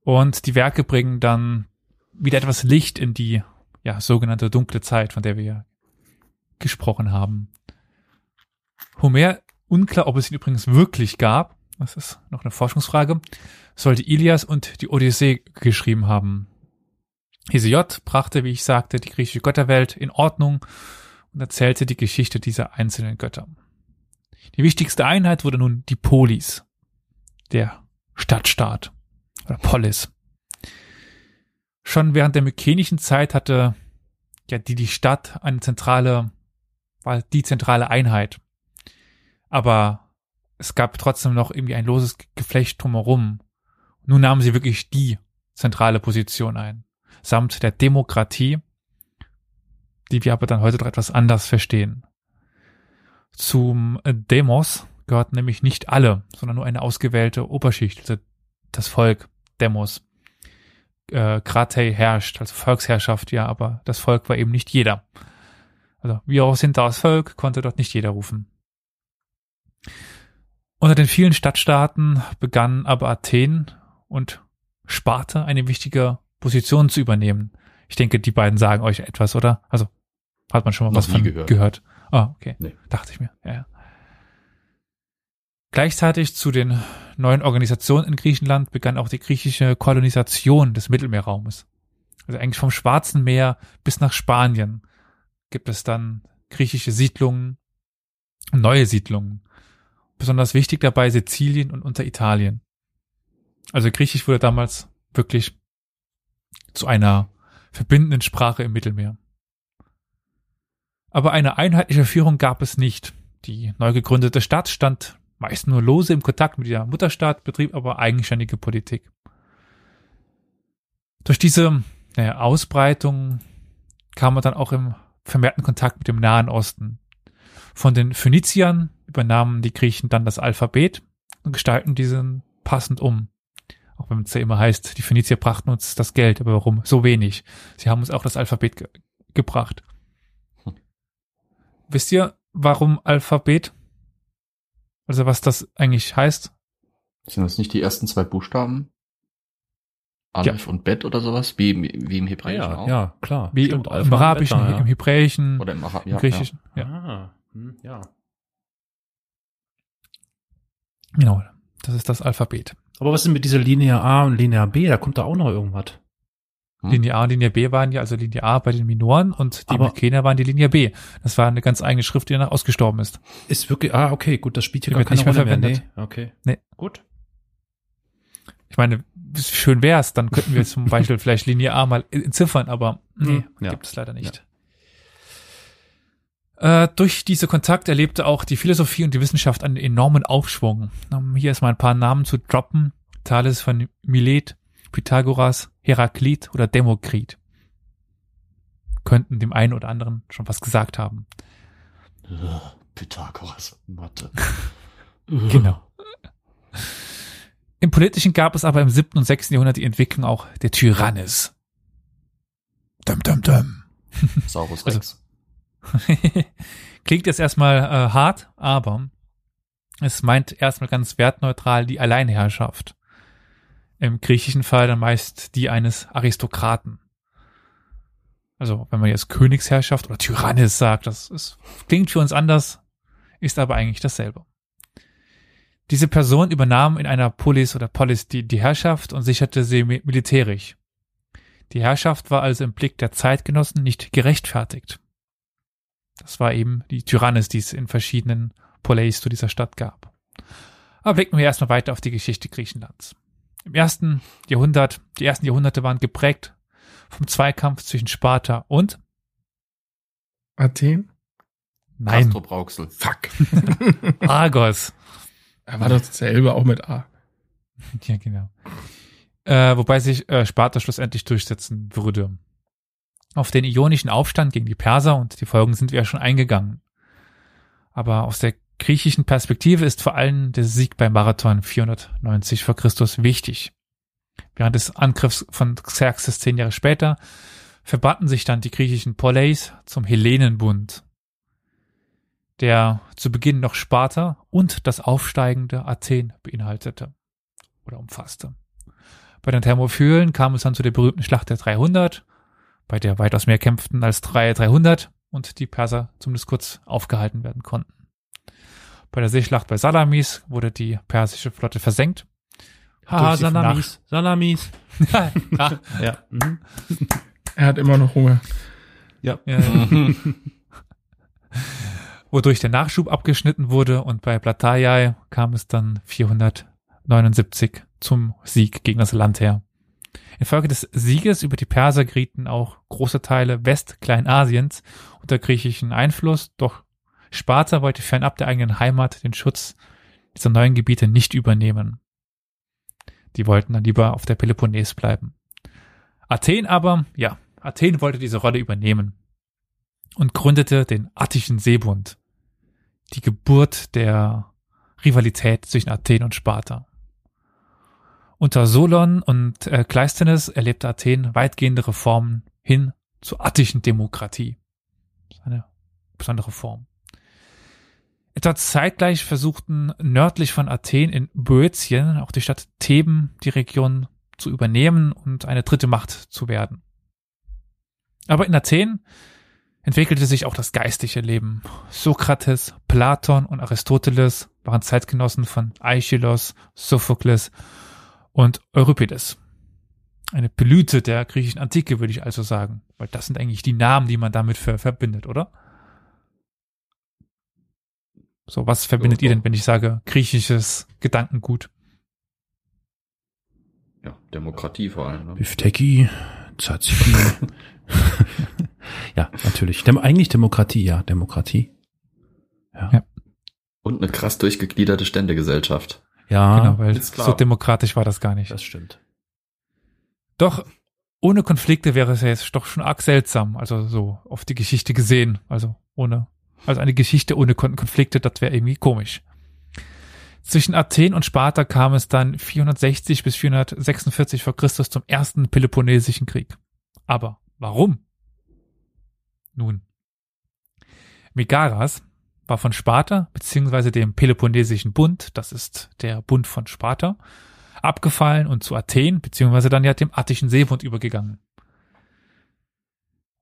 Und die Werke bringen dann wieder etwas Licht in die ja, sogenannte dunkle Zeit, von der wir ja gesprochen haben. Homer, unklar, ob es ihn übrigens wirklich gab, das ist noch eine Forschungsfrage, soll die Ilias und die Odyssee geschrieben haben. Hesiod brachte, wie ich sagte, die griechische Götterwelt in Ordnung und erzählte die Geschichte dieser einzelnen Götter. Die wichtigste Einheit wurde nun die Polis, der Stadtstaat oder Polis. Schon während der mykenischen Zeit hatte ja die, die Stadt eine zentrale, war die zentrale Einheit. Aber es gab trotzdem noch irgendwie ein loses Geflecht drumherum. Nun nahmen sie wirklich die zentrale Position ein, samt der Demokratie, die wir aber dann heute doch etwas anders verstehen. Zum Demos gehörten nämlich nicht alle, sondern nur eine ausgewählte Oberschicht, also das Volk, Demos. Äh, Kratei herrscht, also Volksherrschaft, ja, aber das Volk war eben nicht jeder. Also wir auch sind das Volk, konnte dort nicht jeder rufen. Unter den vielen Stadtstaaten begann aber Athen und Sparta eine wichtige Position zu übernehmen. Ich denke, die beiden sagen euch etwas, oder? Also hat man schon mal Noch was von gehört. gehört. Ah, okay. Nee. Dachte ich mir. Ja, ja. Gleichzeitig zu den neuen Organisationen in Griechenland begann auch die griechische Kolonisation des Mittelmeerraumes. Also eigentlich vom Schwarzen Meer bis nach Spanien gibt es dann griechische Siedlungen, neue Siedlungen. Besonders wichtig dabei Sizilien und Unteritalien. Also Griechisch wurde damals wirklich zu einer verbindenden Sprache im Mittelmeer. Aber eine einheitliche Führung gab es nicht. Die neu gegründete Stadt stand meist nur lose im Kontakt mit der Mutterstadt, betrieb aber eigenständige Politik. Durch diese naja, Ausbreitung kam man dann auch im vermehrten Kontakt mit dem Nahen Osten. Von den Phöniziern übernahmen die Griechen dann das Alphabet und gestalten diesen passend um. Auch wenn es ja immer heißt, die Phönizier brachten uns das Geld, aber warum so wenig? Sie haben uns auch das Alphabet ge gebracht. Wisst ihr, warum Alphabet? Also was das eigentlich heißt? Sind das nicht die ersten zwei Buchstaben? Aleph und Bet oder sowas? Wie, im- wie im Hebräischen Ja, auch? ja, klar. Wie Stimmt, im, Alpha im Arabischen, Beta, ja. im Hebräischen, Oder im, Arab im ja, Griechischen. Ja. Ah. Hm, ja. Genau, das ist das Alphabet. Aber was ist mit dieser Linie A und Linie B? Da kommt da auch noch irgendwas. Hm. Linie A und Linie B waren ja, also Linie A bei den Minoren und die Aber- Mykener waren die Linie B. Das war eine ganz eigene Schrift, die danach ausgestorben ist. Ist wirklich, ah, okay, gut, das spielt hier gar keine nicht mehr Rolle mehr. verwendet. Nee, okay. Nee. Gut. Ich meine, schön wär's, dann könnten wir zum Beispiel *laughs* vielleicht Linie A mal entziffern, aber nee, Hm, ja. gibt es leider nicht. Äh, durch diese Kontakte erlebte auch die Philosophie und die Wissenschaft einen enormen Aufschwung. Um hier erstmal ein paar Namen zu droppen. Thales von Milet, Pythagoras, Heraklit oder Demokrit. Könnten dem einen oder anderen schon was gesagt haben. Pythagoras, Mathe. *laughs* Genau. Im Politischen gab es aber im 7. und 6. Jahrhundert die Entwicklung auch der Tyrannis. Dum, dum, dum. *laughs* Saurus Also- Rex. *laughs* Klingt jetzt erstmal äh, hart, aber es meint erstmal ganz wertneutral die Alleinherrschaft. Im griechischen Fall dann meist die eines Aristokraten. Also wenn man jetzt Königsherrschaft oder Tyrannis sagt, das ist, klingt für uns anders, ist aber eigentlich dasselbe. Diese Person übernahm in einer Polis oder Polis die, die Herrschaft und sicherte sie mi- militärisch. Die Herrschaft war also im Blick der Zeitgenossen nicht gerechtfertigt. Das war eben die Tyrannis, die es in verschiedenen Poleis zu dieser Stadt gab. Aber blicken wir erstmal weiter auf die Geschichte Griechenlands. Im ersten Jahrhundert, die ersten Jahrhunderte waren geprägt vom Zweikampf zwischen Sparta und Athen? Nein, Castro Brauxel. Fuck. *laughs* Argos. Er war doch dasselbe, auch mit A. *laughs* Ja, genau. Äh, wobei sich äh, Sparta schlussendlich durchsetzen würde. Auf den ionischen Aufstand gegen die Perser und die Folgen sind wir ja schon eingegangen. Aber aus der griechischen Perspektive ist vor allem der Sieg beim Marathon 490 vor Christus wichtig. Während des Angriffs von Xerxes zehn Jahre später verbanden sich dann die griechischen Poleis zum Hellenenbund, der zu Beginn noch Sparta und das aufsteigende Athen beinhaltete oder umfasste. Bei den Thermophylen kam es dann zu der berühmten Schlacht der 300, bei der weitaus mehr kämpften als drei 300 und die Perser zumindest kurz aufgehalten werden konnten. Bei der Seeschlacht bei Salamis wurde die persische Flotte versenkt. Haha, Salamis, Salamis. *laughs* ja, *laughs* Ja. Mhm. Er hat immer noch Hunger. Ja. ja, *laughs* wodurch der Nachschub abgeschnitten wurde und bei Plataea kam es dann 479 zum Sieg gegen das Landheer. Infolge des Sieges über die Perser gerieten auch große Teile Westkleinasiens unter griechischen Einfluss, doch Sparta wollte fernab der eigenen Heimat den Schutz dieser neuen Gebiete nicht übernehmen. Die wollten dann lieber auf der Peloponnes bleiben. Athen aber, ja, Athen wollte diese Rolle übernehmen und gründete den Attischen Seebund, die Geburt der Rivalität zwischen Athen und Sparta. Unter Solon und äh, Kleisthenes erlebte Athen weitgehende Reformen hin zur attischen Demokratie. Das ist eine besondere Form. Etwa zeitgleich versuchten nördlich von Athen in Boeotien auch die Stadt Theben die Region zu übernehmen und eine dritte Macht zu werden. Aber in Athen entwickelte sich auch das geistige Leben. Sokrates, Platon und Aristoteles waren Zeitgenossen von Aeschylus, Sophokles und Euripides. Eine Blüte der griechischen Antike, würde ich also sagen. Weil das sind eigentlich die Namen, die man damit ver verbindet, oder? So, was verbindet Ja, ihr denn, wenn ich sage griechisches Gedankengut? Ja, Demokratie vor allem. Ne? Bifteki, Tzatziki. *laughs* ja, natürlich. Dem, eigentlich Demokratie, ja, Demokratie. Ja. Ja. Und eine krass durchgegliederte Ständegesellschaft. Ja, genau, weil ist klar. so demokratisch war das gar nicht. das stimmt. Doch ohne Konflikte wäre es ja jetzt doch schon arg seltsam, also so auf die Geschichte gesehen, also ohne, also eine Geschichte ohne Kon Konflikte, das wäre irgendwie komisch. Zwischen Athen und Sparta kam es dann 460 bis 446 vor Christus zum ersten Peloponnesischen Krieg. Aber warum? Nun, Megaras war von Sparta beziehungsweise dem Peloponnesischen Bund, das ist der Bund von Sparta, abgefallen und zu Athen, beziehungsweise dann ja dem Attischen Seebund übergegangen.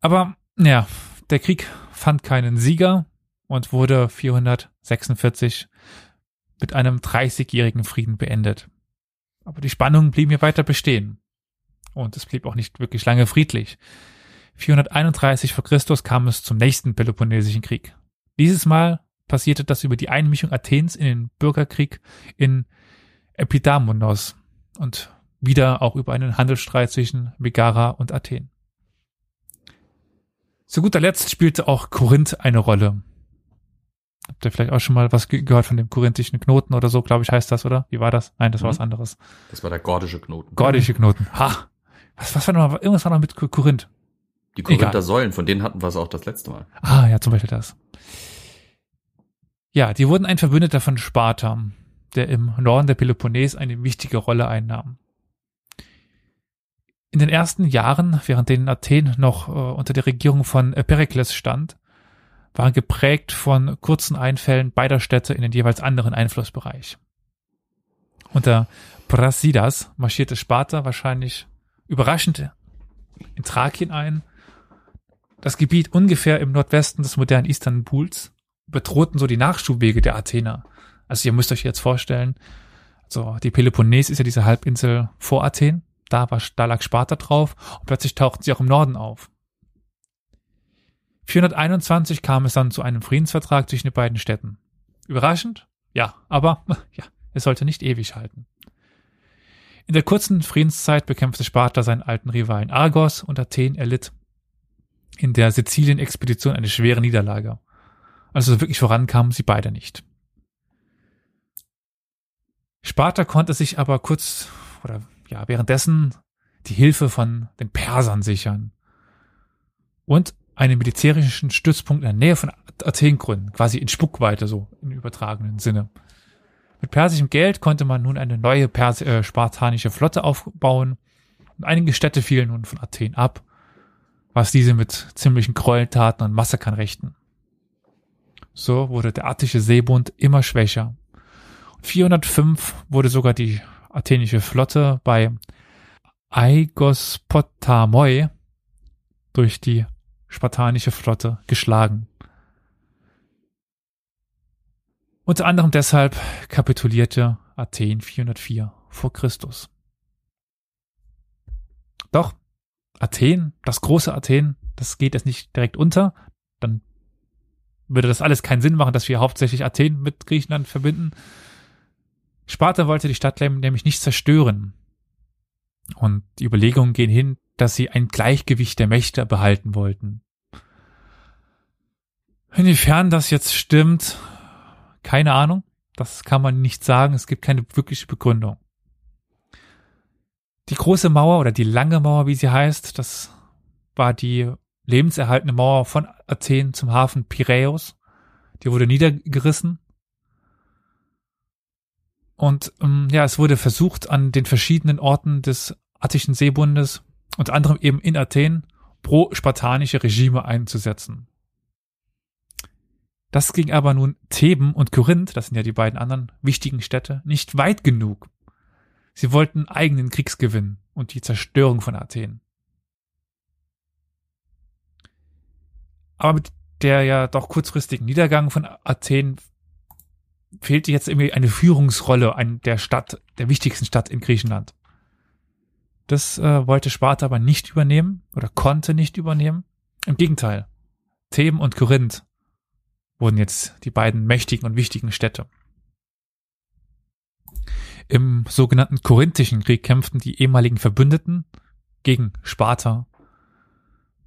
Aber, ja, der Krieg fand keinen Sieger und wurde 446 mit einem 30-jährigen Frieden beendet. Aber die Spannungen blieben hier weiter bestehen. Und es blieb auch nicht wirklich lange friedlich. 431 vor Christus kam es zum nächsten Peloponnesischen Krieg. Dieses Mal passierte das über die Einmischung Athens in den Bürgerkrieg in Epidamonos und wieder auch über einen Handelsstreit zwischen Megara und Athen. Zu guter Letzt spielte auch Korinth eine Rolle. Habt ihr vielleicht auch schon mal was ge gehört von dem korinthischen Knoten oder so, glaube ich, heißt das, oder? Wie war das? Nein, das war was Mhm. anderes. Das war der gordische Knoten. Gordische Knoten. Ha! Was, was war noch mal? Irgendwas war noch mit Ko- Korinth. Die Korinther Egal. Säulen, von denen hatten wir es auch das letzte Mal. Ah, ja, zum Beispiel das. Ja, die wurden ein Verbündeter von Sparta, der im Norden der Peloponnes eine wichtige Rolle einnahm. In den ersten Jahren, während denen Athen noch äh, unter der Regierung von äh, Perikles stand, waren geprägt von kurzen Einfällen beider Städte in den jeweils anderen Einflussbereich. Unter Brasidas marschierte Sparta wahrscheinlich überraschend in Thrakien ein, das Gebiet ungefähr im Nordwesten des modernen Istanbuls bedrohten so die Nachschubwege der Athener. Also ihr müsst euch jetzt vorstellen, so die Peloponnes ist ja diese Halbinsel vor Athen, da war da lag Sparta drauf und plötzlich tauchten sie auch im Norden auf. 421 kam es dann zu einem Friedensvertrag zwischen den beiden Städten. Überraschend? Ja, aber *laughs* ja, es sollte nicht ewig halten. In der kurzen Friedenszeit bekämpfte Sparta seinen alten Rivalen Argos und Athen erlitt in der Sizilien-Expedition eine schwere Niederlage. Also wirklich vorankamen sie beide nicht. Sparta konnte sich aber kurz oder ja währenddessen die Hilfe von den Persern sichern und einen militärischen Stützpunkt in der Nähe von Athen gründen, quasi in Spuckweite so im übertragenen Sinne. Mit persischem Geld konnte man nun eine neue Pers äh, spartanische Flotte aufbauen und einige Städte fielen nun von Athen ab, was diese mit ziemlichen Gräueltaten und Massakern rächten. So wurde der attische Seebund immer schwächer. 405 wurde sogar die athenische Flotte bei Aigospotamoi durch die spartanische Flotte geschlagen. Unter anderem deshalb kapitulierte Athen 404 vor Christus. Doch Athen, das große Athen, das geht jetzt nicht direkt unter, dann würde das alles keinen Sinn machen, dass wir hauptsächlich Athen mit Griechenland verbinden. Sparta wollte die Stadt nämlich nicht zerstören. Und die Überlegungen gehen hin, dass sie ein Gleichgewicht der Mächte behalten wollten. Inwiefern das jetzt stimmt, keine Ahnung. Das kann man nicht sagen. Es gibt keine wirkliche Begründung. Die große Mauer oder die lange Mauer, wie sie heißt, das war die lebenserhaltende Mauer von Athen zum Hafen Piräus. Die wurde niedergerissen. Und ähm, ja, es wurde versucht, an den verschiedenen Orten des attischen Seebundes, unter anderem eben in Athen, pro-spartanische Regime einzusetzen. Das ging aber nun Theben und Korinth, das sind ja die beiden anderen wichtigen Städte, nicht weit genug. Sie wollten eigenen Kriegsgewinn und die Zerstörung von Athen. Aber mit der ja doch kurzfristigen Niedergang von Athen fehlte jetzt irgendwie eine Führungsrolle an der Stadt, der wichtigsten Stadt in Griechenland. Das äh, wollte Sparta aber nicht übernehmen oder konnte nicht übernehmen. Im Gegenteil, Theben und Korinth wurden jetzt die beiden mächtigen und wichtigen Städte. Im sogenannten Korinthischen Krieg kämpften die ehemaligen Verbündeten gegen Sparta.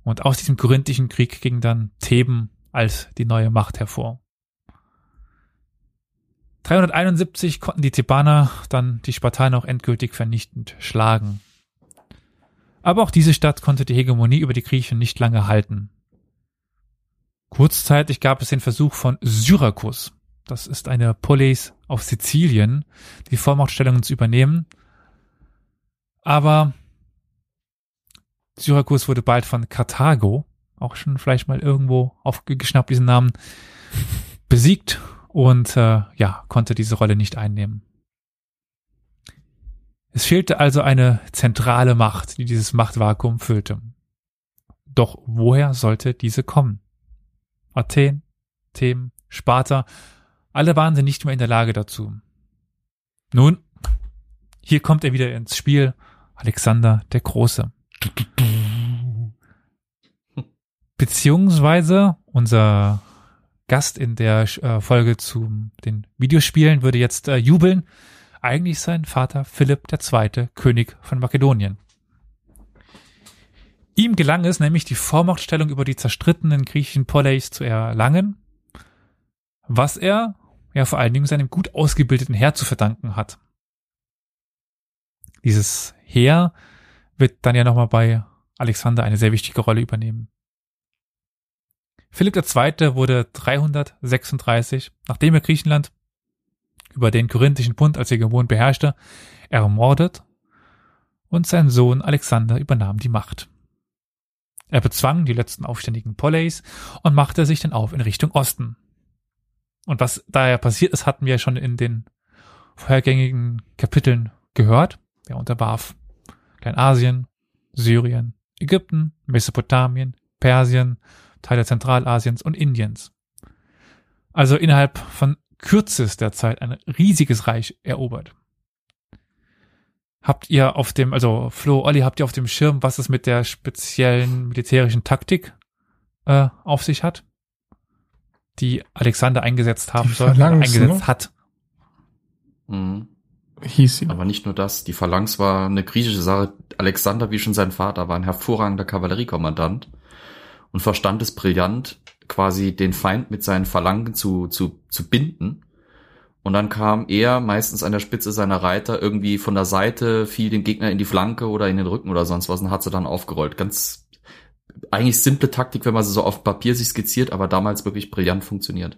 Und aus diesem Korinthischen Krieg ging dann Theben als die neue Macht hervor. 371 konnten die Thebaner dann die Spartaner auch endgültig vernichtend schlagen. Aber auch diese Stadt konnte die Hegemonie über die Griechen nicht lange halten. Kurzzeitig gab es den Versuch von Syrakus, das ist eine Polis auf Sizilien, die Vormachtstellungen zu übernehmen. Aber Syrakus wurde bald von Karthago, auch schon vielleicht mal irgendwo aufgeschnappt diesen Namen, besiegt und äh, ja, konnte diese Rolle nicht einnehmen. Es fehlte also eine zentrale Macht, die dieses Machtvakuum füllte. Doch woher sollte diese kommen? Athen? Themen, Sparta, alle waren sie nicht mehr in der Lage dazu. Nun, hier kommt er wieder ins Spiel, Alexander der Große. *laughs* Beziehungsweise unser Gast in der äh, Folge zu den Videospielen würde jetzt äh, jubeln. Eigentlich sein Vater Philipp II., König von Makedonien. Ihm gelang es nämlich, die Vormachtstellung über die zerstrittenen griechischen Poleis zu erlangen, was er ja vor allen Dingen seinem gut ausgebildeten Heer zu verdanken hat. Dieses Heer wird dann ja nochmal bei Alexander eine sehr wichtige Rolle übernehmen. Philipp II. wurde 336, nachdem er Griechenland über den korinthischen Bund als Hegemon beherrschte, ermordet und sein Sohn Alexander übernahm die Macht. Er bezwang die letzten aufständigen Poleis und machte sich dann auf in Richtung Osten. Und was daher passiert ist, hatten wir schon in den vorhergängigen Kapiteln gehört. Er unterwarf Kleinasien, Syrien, Ägypten, Mesopotamien, Persien, Teile Zentralasiens und Indiens. Also innerhalb von kürzester Zeit ein riesiges Reich erobert. Habt ihr auf dem, also Flo, Olli, habt ihr auf dem Schirm, was es mit der speziellen militärischen Taktik äh, auf sich hat? Die Alexander eingesetzt haben soll, eingesetzt ne? hat. Mhm. Hieß sie. Aber nicht nur das. Die Phalanx war eine griechische Sache. Alexander, wie schon sein Vater, war ein hervorragender Kavalleriekommandant und verstand es brillant, quasi den Feind mit seinen Phalangen zu, zu, zu binden. Und dann kam er meistens an der Spitze seiner Reiter irgendwie von der Seite, fiel den Gegner in die Flanke oder in den Rücken oder sonst was und hat sie dann aufgerollt. Ganz eigentlich simple Taktik, wenn man sie so auf Papier sich skizziert, aber damals wirklich brillant funktioniert.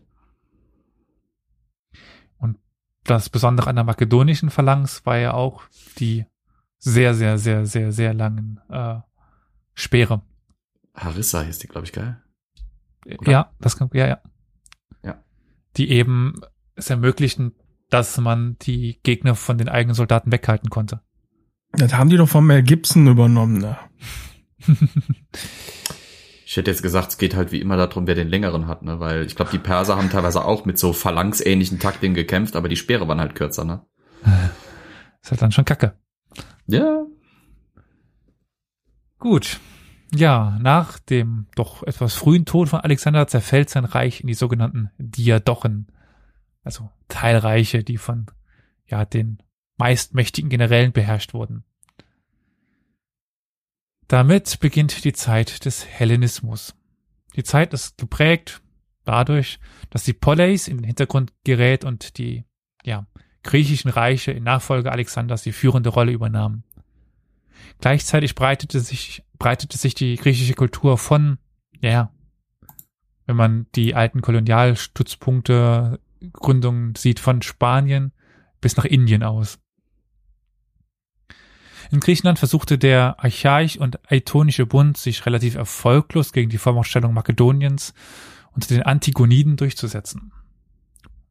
Das Besondere an der makedonischen Phalanx war ja auch die sehr, sehr, sehr, sehr, sehr langen äh, Speere. Harissa hieß die, glaube ich, geil. Oder? Ja, das kann, ja, ja. Ja. Die eben es ermöglichen, dass man die Gegner von den eigenen Soldaten weghalten konnte. Das haben die doch von Mel Gibson übernommen. Ne? *laughs* Ich hätte jetzt gesagt, es geht halt wie immer darum, wer den längeren hat, ne? Weil ich glaube, die Perser haben teilweise auch mit so Phalanx-ähnlichen Taktiken gekämpft, aber die Speere waren halt kürzer, ne? *laughs* Ist halt dann schon kacke. Ja. Gut. Ja, nach dem doch etwas frühen Tod von Alexander zerfällt sein Reich in die sogenannten Diadochen. Also Teilreiche, die von ja den meistmächtigen Generälen beherrscht wurden. Damit beginnt die Zeit des Hellenismus. Die Zeit ist geprägt dadurch, dass die Poleis in den Hintergrund gerät und die ja, griechischen Reiche in Nachfolge Alexanders die führende Rolle übernahmen. Gleichzeitig breitete sich, breitete sich die griechische Kultur von, ja, wenn man die alten Kolonialstützpunkte, Gründungen sieht, von Spanien bis nach Indien aus. In Griechenland versuchte der Archaisch- und Aetonische Bund sich relativ erfolglos gegen die Vormachtstellung Makedoniens unter den Antigoniden durchzusetzen.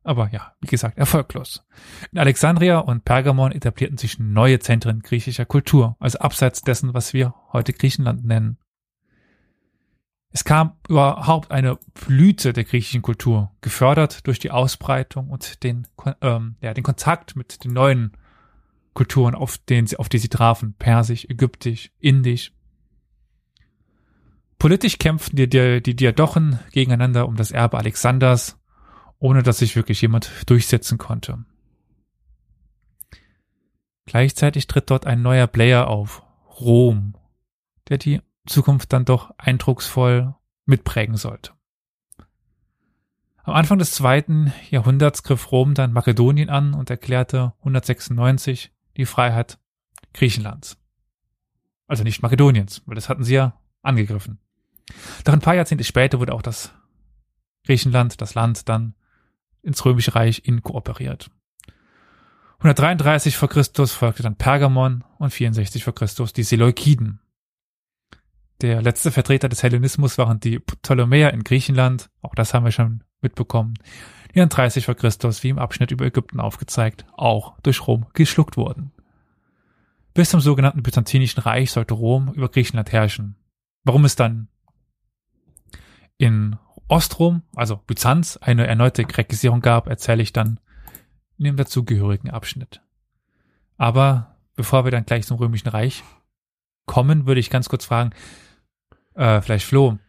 Aber ja, wie gesagt, erfolglos. In Alexandria und Pergamon etablierten sich neue Zentren griechischer Kultur, also abseits dessen, was wir heute Griechenland nennen. Es kam überhaupt eine Blüte der griechischen Kultur, gefördert durch die Ausbreitung und den, ähm, ja, den Kontakt mit den neuen Kulturen, auf, den sie, auf die sie trafen. Persisch, Ägyptisch, Indisch. Politisch kämpften die, die, die Diadochen gegeneinander um das Erbe Alexanders, ohne dass sich wirklich jemand durchsetzen konnte. Gleichzeitig tritt dort ein neuer Player auf, Rom, der die Zukunft dann doch eindrucksvoll mitprägen sollte. Am Anfang des zweiten Jahrhunderts griff Rom dann Makedonien an und erklärte 196 die Freiheit Griechenlands. Also nicht Makedoniens, weil das hatten sie ja angegriffen. Doch ein paar Jahrzehnte später wurde auch das Griechenland, das Land, dann ins Römische Reich inkooperiert. 133 vor Christus folgte dann Pergamon und 64 vor Christus die Seleukiden. Der letzte Vertreter des Hellenismus waren die Ptolemäer in Griechenland, auch das haben wir schon mitbekommen, die dann 30 vor Christus, wie im Abschnitt über Ägypten aufgezeigt, auch durch Rom geschluckt wurden. Bis zum sogenannten Byzantinischen Reich sollte Rom über Griechenland herrschen. Warum es dann in Ostrom, also Byzanz, eine erneute Grekisierung gab, erzähle ich dann in dem dazugehörigen Abschnitt. Aber bevor wir dann gleich zum Römischen Reich kommen, würde ich ganz kurz fragen, äh, vielleicht Flo,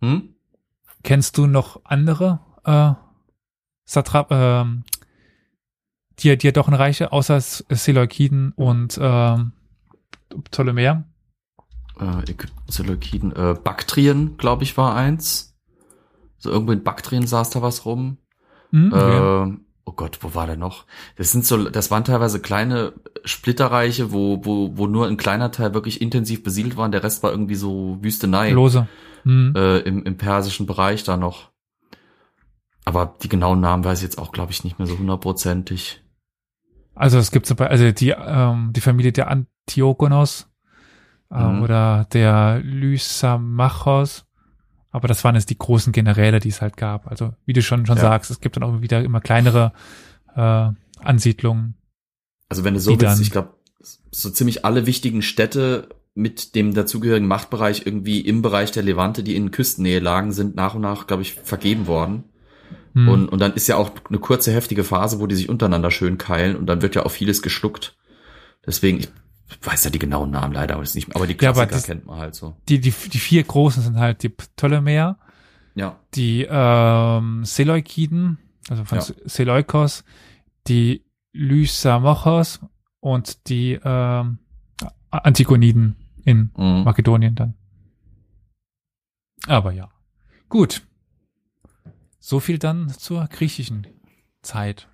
Hm? kennst du noch andere äh, Satrap, ähm, die, die doch ein Reiche, außer Seleukiden und ähm, Ptolemäer? Äh, Ägypten, Seleukiden, äh, Baktrien, glaube ich, war eins. So irgendwo in Baktrien saß da was rum. Hm, okay. Äh, oh Gott, wo war der noch? Das sind so, das waren teilweise kleine Splitterreiche, wo, wo, wo nur ein kleiner Teil wirklich intensiv besiedelt war und der Rest war irgendwie so Wüstenei Lose. Hm. äh, im, im persischen Bereich da noch. Aber die genauen Namen weiß ich jetzt auch, glaube ich, nicht mehr so hundertprozentig. Also es gibt zum Beispiel, also die, ähm, die Familie der Antiogonos äh, Mhm. oder der Lysamachos, aber das waren jetzt die großen Generäle, die es halt gab. Also wie du schon schon Ja. sagst, es gibt dann auch wieder immer kleinere äh, Ansiedlungen. Also wenn du so willst, ich glaube, so ziemlich alle wichtigen Städte mit dem dazugehörigen Machtbereich irgendwie im Bereich der Levante, die in Küstennähe lagen, sind nach und nach, glaube ich, vergeben worden. Hm. Und, und dann ist ja auch eine kurze, heftige Phase, wo die sich untereinander schön keilen und dann wird ja auch vieles geschluckt. Deswegen, ich weiß ja die genauen Namen leider aber nicht mehr, aber die Ja, aber Klassiker das- kennt man halt so. die, die, die vier großen sind halt die Ptolemäer, Ja, die ähm, Seleukiden, also von Ja. Seleukos, die Lysamochos und die ähm, Antigoniden in mhm. Makedonien dann. Aber ja. Gut. So viel dann zur griechischen Zeit.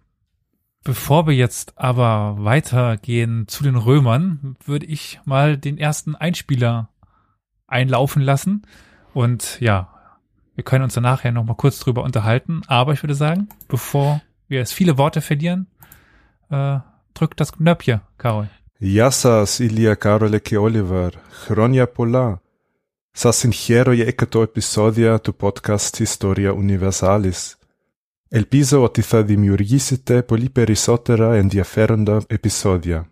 Bevor wir jetzt aber weitergehen zu den Römern, würde ich mal den ersten Einspieler einlaufen lassen. Und ja, wir können uns dann nachher noch mal kurz drüber unterhalten. Aber ich würde sagen, bevor wir jetzt viele Worte verlieren, äh, drückt das Knöpfchen, Karol. Γεια σας, Ηλία Κάρολε και Όλιβαρ. Χρόνια πολλά. Σας συγχαίρω για 100 επεισόδια του podcast Historia Universalis. Ελπίζω ότι θα δημιουργήσετε πολύ περισσότερα ενδιαφέροντα επεισόδια.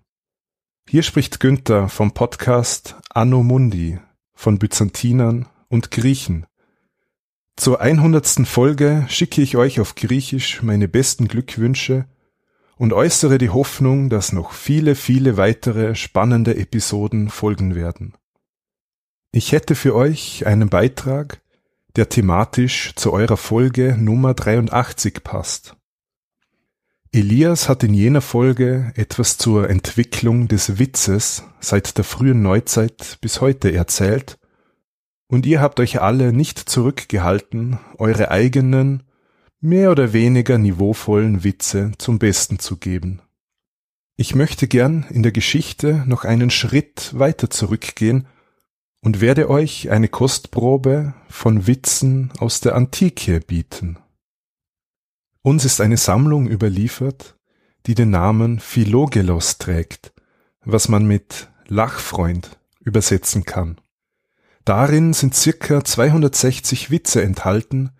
Hier spricht Günther vom Podcast Anno Mundi von Byzantinern und Griechen. Zur 100. Folge schicke ich euch auf Griechisch meine besten Glückwünsche und äußere die Hoffnung, dass noch viele, viele weitere spannende Episoden folgen werden. Ich hätte für euch einen Beitrag, der thematisch zu eurer Folge Nummer 83 passt. Elias hat in jener Folge etwas zur Entwicklung des Witzes seit der frühen Neuzeit bis heute erzählt, und ihr habt euch alle nicht zurückgehalten, eure eigenen, mehr oder weniger niveauvollen Witze zum Besten zu geben. Ich möchte gern in der Geschichte noch einen Schritt weiter zurückgehen und werde euch eine Kostprobe von Witzen aus der Antike bieten. Uns ist eine Sammlung überliefert, die den Namen Philogelos trägt, was man mit Lachfreund übersetzen kann. Darin sind circa 260 Witze enthalten,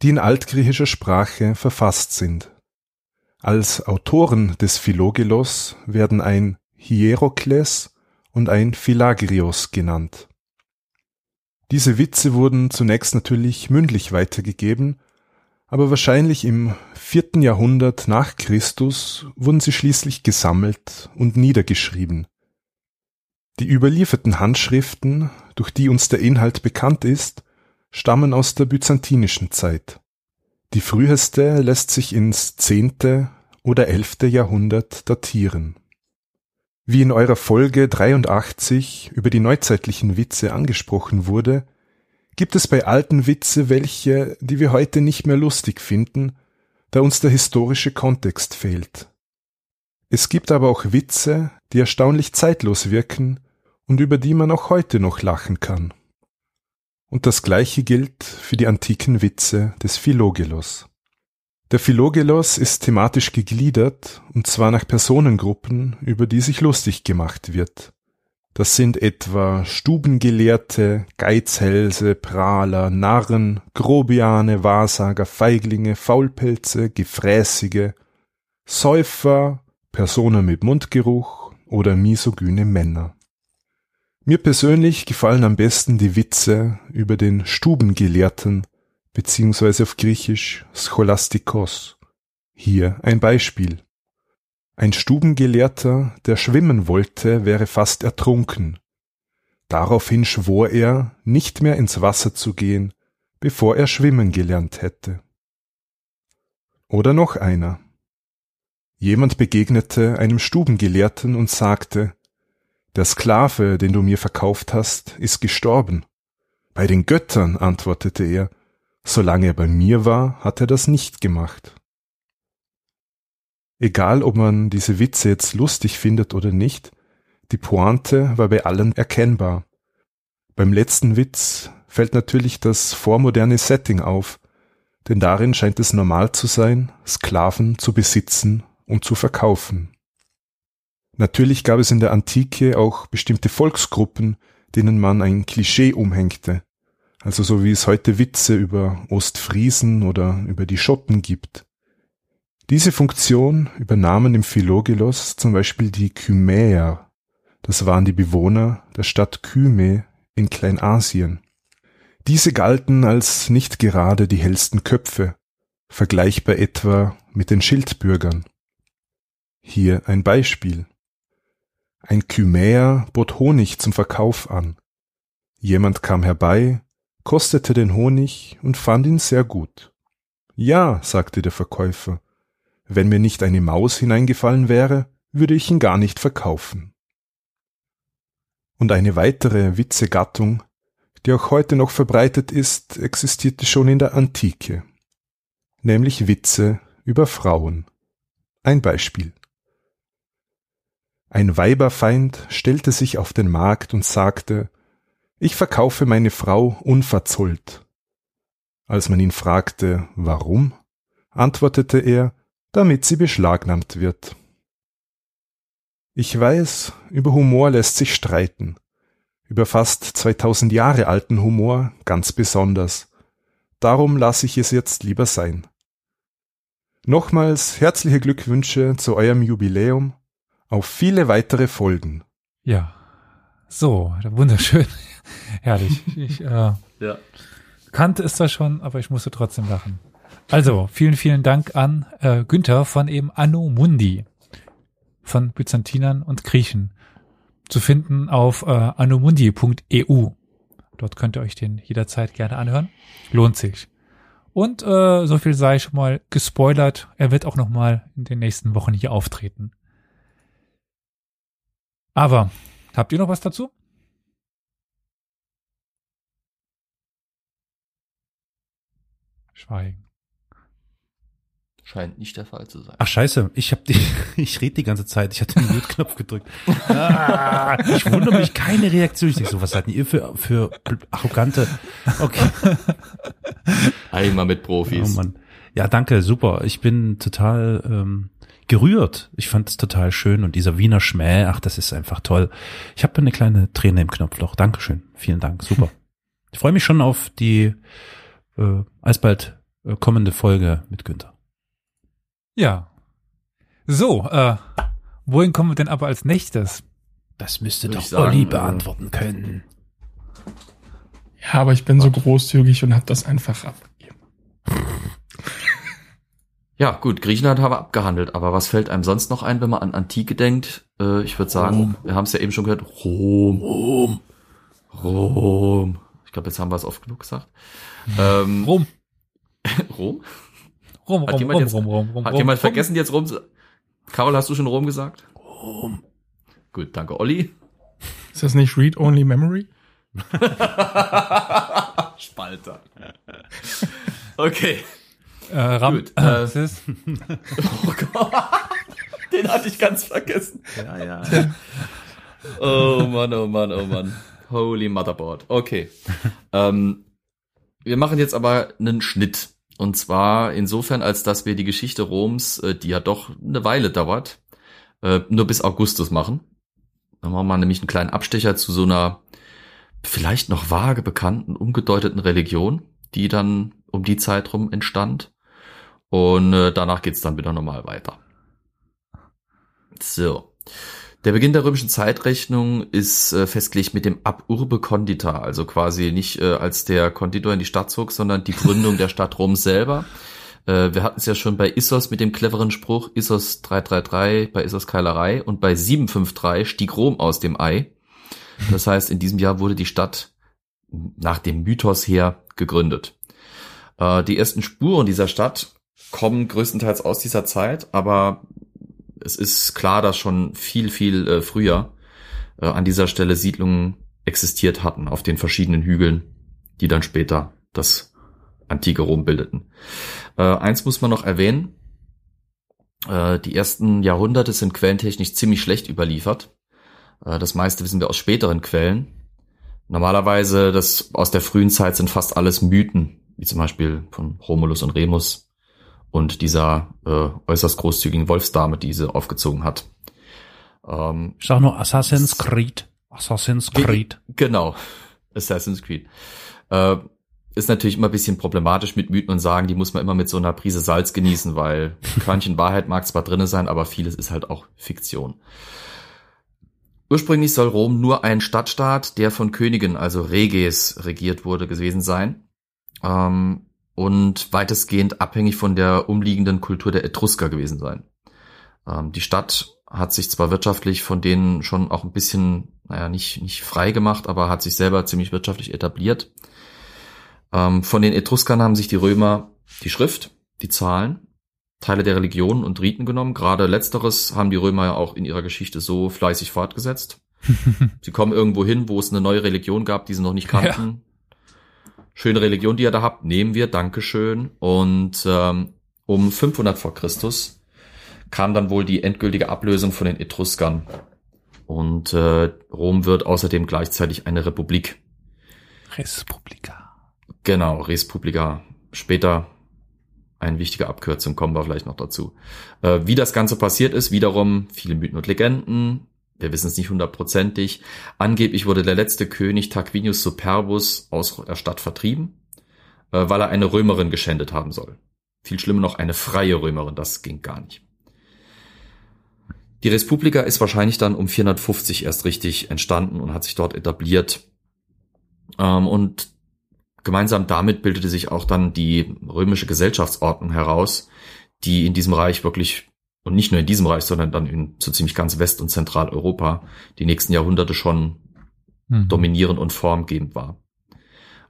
die in altgriechischer Sprache verfasst sind. Als Autoren des Philogelos werden ein Hierokles und ein Philagrios genannt. Diese Witze wurden zunächst natürlich mündlich weitergegeben, aber wahrscheinlich im vierten Jahrhundert nach Christus wurden sie schließlich gesammelt und niedergeschrieben. Die überlieferten Handschriften, durch die uns der Inhalt bekannt ist, stammen aus der byzantinischen Zeit. Die früheste lässt sich ins zehnte oder elfte Jahrhundert datieren. Wie in eurer Folge 83 über die neuzeitlichen Witze angesprochen wurde, gibt es bei alten Witze welche, die wir heute nicht mehr lustig finden, da uns der historische Kontext fehlt. Es gibt aber auch Witze, die erstaunlich zeitlos wirken und über die man auch heute noch lachen kann. Und das gleiche gilt für die antiken Witze des Philogelos. Der Philogelos ist thematisch gegliedert, und zwar nach Personengruppen, über die sich lustig gemacht wird. Das sind etwa Stubengelehrte, Geizhälse, Prahler, Narren, Grobiane, Wahrsager, Feiglinge, Faulpelze, Gefräßige, Säufer, Personen mit Mundgeruch oder misogyne Männer. Mir persönlich gefallen am besten die Witze über den Stubengelehrten beziehungsweise auf Griechisch Scholastikos. Hier ein Beispiel. Ein Stubengelehrter, der schwimmen wollte, wäre fast ertrunken. Daraufhin schwor er, nicht mehr ins Wasser zu gehen, bevor er schwimmen gelernt hätte. Oder noch einer. Jemand begegnete einem Stubengelehrten und sagte, der Sklave, den du mir verkauft hast, ist gestorben. Bei den Göttern, antwortete er, solange er bei mir war, hat er das nicht gemacht. Egal, ob man diese Witze jetzt lustig findet oder nicht, die Pointe war bei allen erkennbar. Beim letzten Witz fällt natürlich das vormoderne Setting auf, denn darin scheint es normal zu sein, Sklaven zu besitzen und zu verkaufen. Natürlich gab es in der Antike auch bestimmte Volksgruppen, denen man ein Klischee umhängte, also so wie es heute Witze über Ostfriesen oder über die Schotten gibt. Diese Funktion übernahmen im Philogelos zum Beispiel die Kymäer, das waren die Bewohner der Stadt Kyme in Kleinasien. Diese galten als nicht gerade die hellsten Köpfe, vergleichbar etwa mit den Schildbürgern. Hier ein Beispiel. Ein Kymäer bot Honig zum Verkauf an. Jemand kam herbei, kostete den Honig und fand ihn sehr gut. Ja, sagte der Verkäufer, wenn mir nicht eine Maus hineingefallen wäre, würde ich ihn gar nicht verkaufen. Und eine weitere Witzegattung, die auch heute noch verbreitet ist, existierte schon in der Antike, nämlich Witze über Frauen. Ein Beispiel. Ein Weiberfeind stellte sich auf den Markt und sagte, ich verkaufe meine Frau unverzollt. Als man ihn fragte, warum, antwortete er, damit sie beschlagnahmt wird. Ich weiß, über Humor lässt sich streiten. Über fast 2000 Jahre alten Humor ganz besonders. Darum lasse ich es jetzt lieber sein. Nochmals herzliche Glückwünsche zu eurem Jubiläum auf viele weitere Folgen. Ja. So, wunderschön. Herrlich. *laughs* Ich äh, Ja. kannte es zwar schon, aber ich musste trotzdem lachen. Also, vielen, vielen Dank an äh, Günther von eben Anno Mundi von Byzantinern und Griechen. Zu finden auf äh, anomundi.eu. Dort könnt ihr euch den jederzeit gerne anhören. Lohnt sich. Und äh, so viel sei schon mal gespoilert. Er wird auch noch mal in den nächsten Wochen hier auftreten. Aber habt ihr noch was dazu? Schweigen. Scheint nicht der Fall zu sein. Ach scheiße, ich hab die, *laughs* ich rede die ganze Zeit, ich hatte den Mute-Knopf gedrückt. Ah, ich wundere mich, keine Reaktion. Ich denke so, was seid ihr für, für arrogante, okay. Einmal mit Oh Profis. Mann. Ja, danke, super. Ich bin total ähm, gerührt. Ich fand es total schön und dieser Wiener Schmäh, ach, das ist einfach toll. Ich habe eine kleine Träne im Knopfloch. Dankeschön. Vielen Dank, super. Ich freue mich schon auf die äh, alsbald äh, kommende Folge mit Günther. Ja. So, äh, wohin kommen wir denn aber als nächstes? Das müsste Würde doch sagen, Olli äh, beantworten können. Ja, aber ich bin so großzügig und hab das einfach abgegeben. *laughs* Ja, gut, Griechenland haben wir abgehandelt, aber was fällt einem sonst noch ein, wenn man an Antike denkt? Äh, ich würde sagen, wir haben es ja eben schon gehört, Rom. Rom. Rom. Ich glaube, jetzt haben wir es oft genug gesagt. Ähm, Rom. Rom? Rom, Hat Rom, jemand Rom, jetzt- Rom, Rom, Rom, Hat Rom, jemand Rom. vergessen jetzt Rom? zu- Carol, hast du schon Rom gesagt? Rom. Gut, danke, Olli. Ist das nicht Read-Only Memory? *laughs* Spalter. Okay. Äh, Ram, Gut, äh, äh, es ist, *laughs* Oh Gott. Den hatte ich ganz vergessen. Ja, ja. Oh Mann, oh Mann, oh Mann. Holy Motherboard. Okay. *laughs* ähm, wir machen jetzt aber einen Schnitt. Und zwar insofern, als dass wir die Geschichte Roms, äh, die ja doch eine Weile dauert, äh, nur bis Augustus machen. Dann machen wir nämlich einen kleinen Abstecher zu so einer vielleicht noch vage bekannten, umgedeuteten Religion, die dann um die Zeit rum entstand. Und äh, danach geht's dann wieder normal weiter. So. Der Beginn der römischen Zeitrechnung ist äh, festgelegt mit dem Ab Urbe Condita, also quasi nicht äh, als der Konditor in die Stadt zog, sondern die Gründung der Stadt Rom selber. Äh, wir hatten es ja schon bei Issos mit dem cleveren Spruch Issos 333, bei Issos Keilerei und bei 753 stieg Rom aus dem Ei. Das heißt, in diesem Jahr wurde die Stadt nach dem Mythos her gegründet. Äh, die ersten Spuren dieser Stadt kommen größtenteils aus dieser Zeit, aber es ist klar, dass schon viel, viel äh, früher äh, an dieser Stelle Siedlungen existiert hatten auf den verschiedenen Hügeln, die dann später das antike Rom bildeten. Äh, eins muss man noch erwähnen. Äh, die ersten Jahrhunderte sind quellentechnisch ziemlich schlecht überliefert. Äh, das meiste wissen wir aus späteren Quellen. Normalerweise, das aus der frühen Zeit sind fast alles Mythen, wie zum Beispiel von Romulus und Remus und dieser äh, äußerst großzügigen Wolfsdame, die sie aufgezogen hat. Ähm, Ich sag nur Assassin's Creed. Assassin's Creed. Genau, Assassin's Creed. Äh, ist natürlich immer ein bisschen problematisch mit Mythen und Sagen, die muss man immer mit so einer Prise Salz genießen, weil *laughs* ein Körnchen Wahrheit mag zwar drinne sein, aber vieles ist halt auch Fiktion. Ursprünglich soll Rom nur ein Stadtstaat, der von Königen, also Reges, regiert wurde, gewesen sein. Ähm, und weitestgehend abhängig von der umliegenden Kultur der Etrusker gewesen sein. Ähm, die Stadt hat sich zwar wirtschaftlich von denen schon auch ein bisschen, naja, nicht, nicht frei gemacht, aber hat sich selber ziemlich wirtschaftlich etabliert. Ähm, von den Etruskern haben sich die Römer die Schrift, die Zahlen, Teile der Religion und Riten genommen. Gerade letzteres haben die Römer ja auch in ihrer Geschichte so fleißig fortgesetzt. *laughs* Sie kommen irgendwo hin, wo es eine neue Religion gab, die sie noch nicht kannten. Schöne Religion, die ihr da habt, nehmen wir, Dankeschön. Und ähm, um 500 vor Christus kam dann wohl die endgültige Ablösung von den Etruskern. Und äh, Rom wird außerdem gleichzeitig eine Republik. Respublika. Genau, Respublika. Später eine wichtige Abkürzung, kommen wir vielleicht noch dazu. Äh, wie das Ganze passiert ist, wiederum viele Mythen und Legenden. Wir wissen es nicht hundertprozentig. Angeblich wurde der letzte König Tarquinius Superbus aus der Stadt vertrieben, äh, weil er eine Römerin geschändet haben soll. Viel schlimmer noch eine freie Römerin, das ging gar nicht. Die Respublika ist wahrscheinlich dann um 450 erst richtig entstanden und hat sich dort etabliert. Ähm, und gemeinsam damit bildete sich auch dann die römische Gesellschaftsordnung heraus, die in diesem Reich wirklich, und nicht nur in diesem Reich, sondern dann in so ziemlich ganz West- und Zentraleuropa die nächsten Jahrhunderte schon Mhm. dominierend und formgebend war.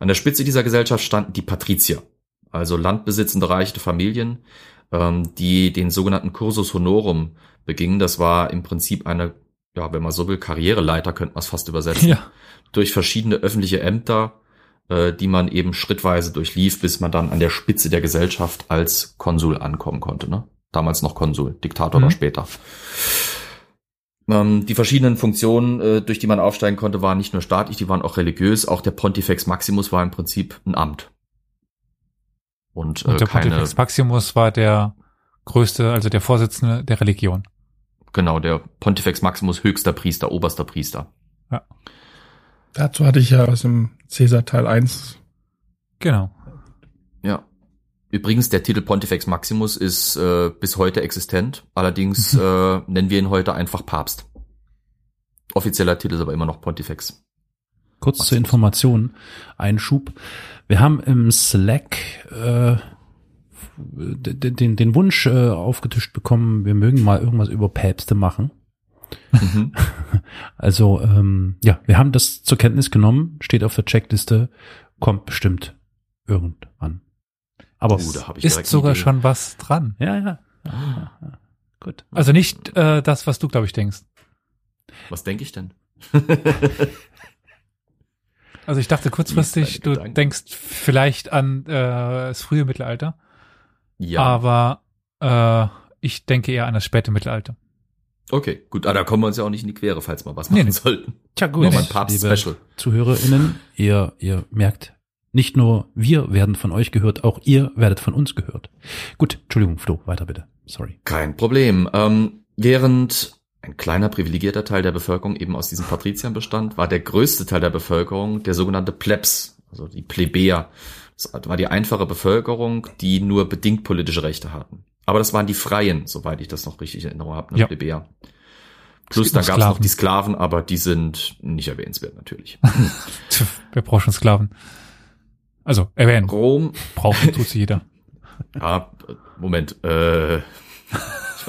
An der Spitze dieser Gesellschaft standen die Patrizier, also landbesitzende reiche Familien, ähm, die den sogenannten Cursus Honorum begingen. Das war im Prinzip eine, ja, wenn man so will, Karriereleiter, könnte man es fast übersetzen, Ja. durch verschiedene öffentliche Ämter, äh, die man eben schrittweise durchlief, bis man dann an der Spitze der Gesellschaft als Konsul ankommen konnte. Ne? Damals noch Konsul, Diktator Mhm. oder später. Ähm, die verschiedenen Funktionen, äh, durch die man aufsteigen konnte, waren nicht nur staatlich, die waren auch religiös. Auch der Pontifex Maximus war im Prinzip ein Amt. Und, äh, Und der keine, Pontifex Maximus war der größte, also der Vorsitzende der Religion. genau, der Pontifex Maximus höchster Priester, oberster Priester. Dazu hatte ich ja aus dem Cäsar Teil 1. Genau. Ja. Übrigens, der Titel Pontifex Maximus ist äh, bis heute existent. Allerdings *laughs* äh, nennen wir ihn heute einfach Papst. Offizieller Titel ist aber immer noch Pontifex. Kurz Was zur? Information, Einschub. Wir haben im Slack äh, den, den, den Wunsch äh, aufgetischt bekommen, wir mögen mal irgendwas über Päpste machen. Mhm. *laughs* Also ähm, ja, wir haben das zur Kenntnis genommen, steht auf der Checkliste, kommt bestimmt irgendwann. Aber Oh, da hab ich Ist sogar Idee. schon was dran. ja, ja, ja, ja. Gut. Also nicht äh, das, was du, glaube ich, denkst. Was denke ich denn? *laughs* Also ich dachte kurzfristig, du Gedanken? denkst vielleicht an äh, das frühe Mittelalter, Ja. aber äh, ich denke eher an das späte Mittelalter. Okay, gut. Ah, da kommen wir uns ja auch nicht in die Quere, falls wir was Nee, machen nee. sollten. Tja, gut. Nochmal ein liebe Papst-Special. ZuhörerInnen, ihr, ihr merkt, nicht nur wir werden von euch gehört, auch ihr werdet von uns gehört. Gut, Entschuldigung, Flo, weiter bitte. Sorry. Kein Problem. Ähm, während ein kleiner privilegierter Teil der Bevölkerung eben aus diesen Patriziern bestand, war der größte Teil der Bevölkerung der sogenannte Plebs, also die Plebejer. Das war die einfache Bevölkerung, die nur bedingt politische Rechte hatten. Aber das waren die Freien, soweit ich das noch richtig in Erinnerung habe, ne? Ja. Plebejer. Plus gibt da noch gab es noch die Sklaven, aber die sind nicht erwähnenswert natürlich. *laughs* Braucht schon Sklaven? Also, erwähnen. Rom, Brauchen tut sie jeder. ja, *laughs* Moment, äh, ich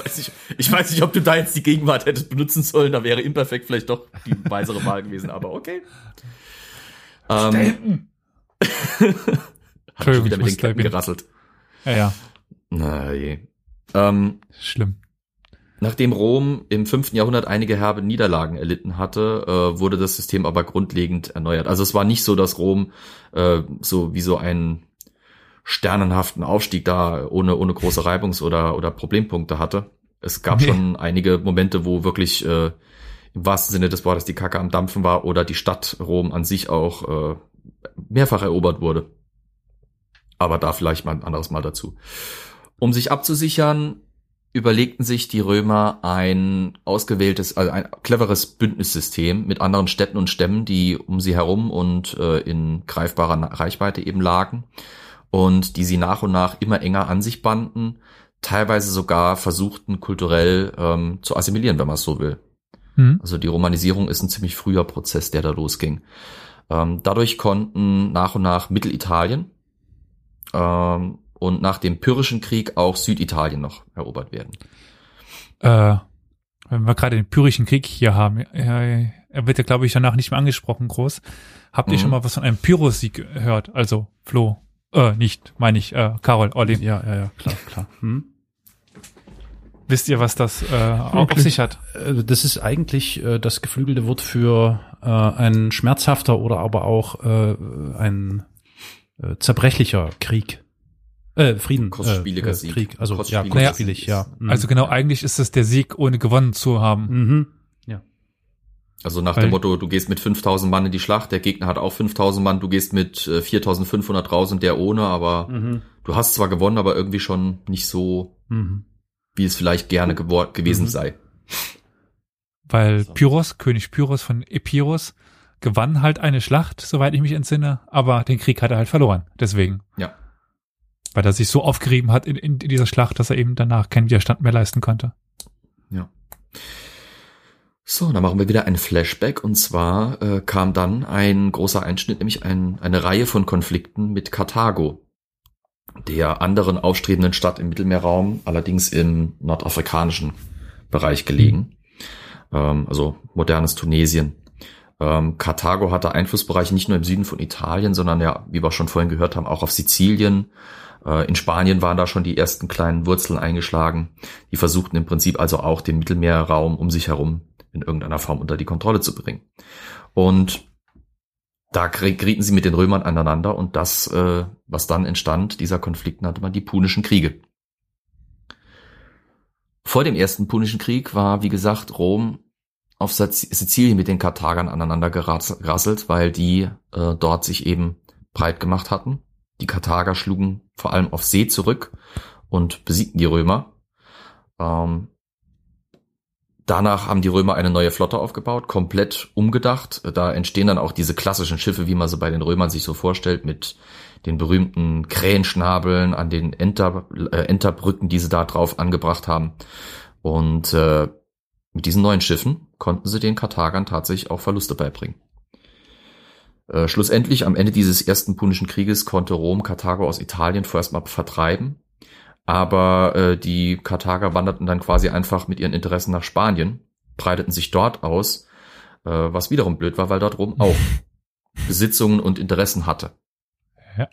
weiß nicht, ich weiß nicht, ob du da jetzt die Gegenwart hättest benutzen sollen, da wäre imperfekt vielleicht doch die weisere Wahl gewesen, aber okay. Ähm, schon Entschuldigung, wieder ich mit den Ketten gerasselt. Ja, ja, Na je. Ähm, schlimm. Nachdem Rom im 5. Jahrhundert einige herbe Niederlagen erlitten hatte, äh, wurde das System aber grundlegend erneuert. Also es war nicht so, dass Rom äh, so wie so einen sternenhaften Aufstieg da ohne, ohne große Reibungs- oder, oder Problempunkte hatte. Es gab Nee. schon einige Momente, wo wirklich äh, im wahrsten Sinne des Wortes die Kacke am Dampfen war oder die Stadt Rom an sich auch äh, mehrfach erobert wurde. Aber da vielleicht mal ein anderes Mal dazu. Um sich abzusichern, überlegten sich die Römer ein ausgewähltes, also ein cleveres Bündnissystem mit anderen Städten und Stämmen, die um sie herum und äh, in greifbarer Reichweite eben lagen und die sie nach und nach immer enger an sich banden, teilweise sogar versuchten kulturell ähm, zu assimilieren, wenn man es so will. Hm? Also die Romanisierung ist ein ziemlich früher Prozess, der da losging. Ähm, dadurch konnten nach und nach Mittelitalien ähm, und nach dem Pyrrhischen Krieg auch Süditalien noch erobert werden. Äh, wenn wir gerade den Pyrrhischen Krieg hier haben, äh, er wird ja, glaube ich, danach nicht mehr angesprochen groß. Habt ihr Mhm. schon mal was von einem Pyrrhus-Sieg gehört? Also, Flo. Äh, nicht, meine ich, äh, Carol, Olli. Ja, ja, ja, klar, klar. Hm? Wisst ihr, was das äh, auf Wirklich? sich hat? Äh, Das ist eigentlich äh, das geflügelte Wort für äh, ein schmerzhafter oder aber auch äh, ein äh, zerbrechlicher Krieg. Äh, Frieden. Kostspieliger äh, äh, Sieg. Krieg. Also ja, Kostspieliger kostspielig, Sieg ja. Mhm. Also genau, eigentlich ist es der Sieg, ohne gewonnen zu haben. Mhm. Also nach Weil- dem Motto, du gehst mit 5000 Mann in die Schlacht, der Gegner hat auch 5000 Mann, du gehst mit äh, 4500 raus und der ohne, aber Mhm. du hast zwar gewonnen, aber irgendwie schon nicht so, Mhm. wie es vielleicht gerne gewesen Mhm. sei. Weil So. Pyrrhos, König Pyrrhos von Epirus, gewann halt eine Schlacht, soweit ich mich entsinne, aber den Krieg hat er halt verloren. Deswegen. Ja. Weil er sich so aufgerieben hat in, in dieser Schlacht, dass er eben danach keinen Widerstand mehr leisten konnte. So, dann machen wir wieder ein Flashback und zwar äh, kam dann ein großer Einschnitt, nämlich ein, eine Reihe von Konflikten mit Karthago, der anderen aufstrebenden Stadt im Mittelmeerraum, allerdings im nordafrikanischen Bereich gelegen, ähm, also modernes Tunesien. Ähm, Karthago hatte Einflussbereiche nicht nur im Süden von Italien, sondern ja, wie wir schon vorhin gehört haben, auch auf Sizilien. Äh, in Spanien waren da schon die ersten kleinen Wurzeln eingeschlagen. Die versuchten im Prinzip also auch den Mittelmeerraum um sich herum in irgendeiner Form unter die Kontrolle zu bringen. Und da gerieten sie mit den Römern aneinander und das, äh, was dann entstand, dieser Konflikt nannte man die Punischen Kriege. Vor dem ersten Punischen Krieg war, wie gesagt, Rom auf Siz- Sizilien mit den Karthagern aneinander geras- gerasselt, weil die äh, dort sich eben breit gemacht hatten. Die Karthager schlugen vor allem auf See zurück und besiegten die Römer. Ähm, Danach haben die Römer eine neue Flotte aufgebaut, komplett umgedacht. Da entstehen dann auch diese klassischen Schiffe, wie man sie bei den Römern sich so vorstellt, mit den berühmten Krähenschnabeln an den Enter, äh, Enterbrücken, die sie da drauf angebracht haben. Und äh, mit diesen neuen Schiffen konnten sie den Karthagern tatsächlich auch Verluste beibringen. Äh, schlussendlich, am Ende dieses ersten Punischen Krieges, konnte Rom Karthago aus Italien vorerst mal vertreiben. Aber äh, die Karthager wanderten dann quasi einfach mit ihren Interessen nach Spanien, breiteten sich dort aus, äh, was wiederum blöd war, weil dort Rom auch *laughs* Besitzungen und Interessen hatte. Ja.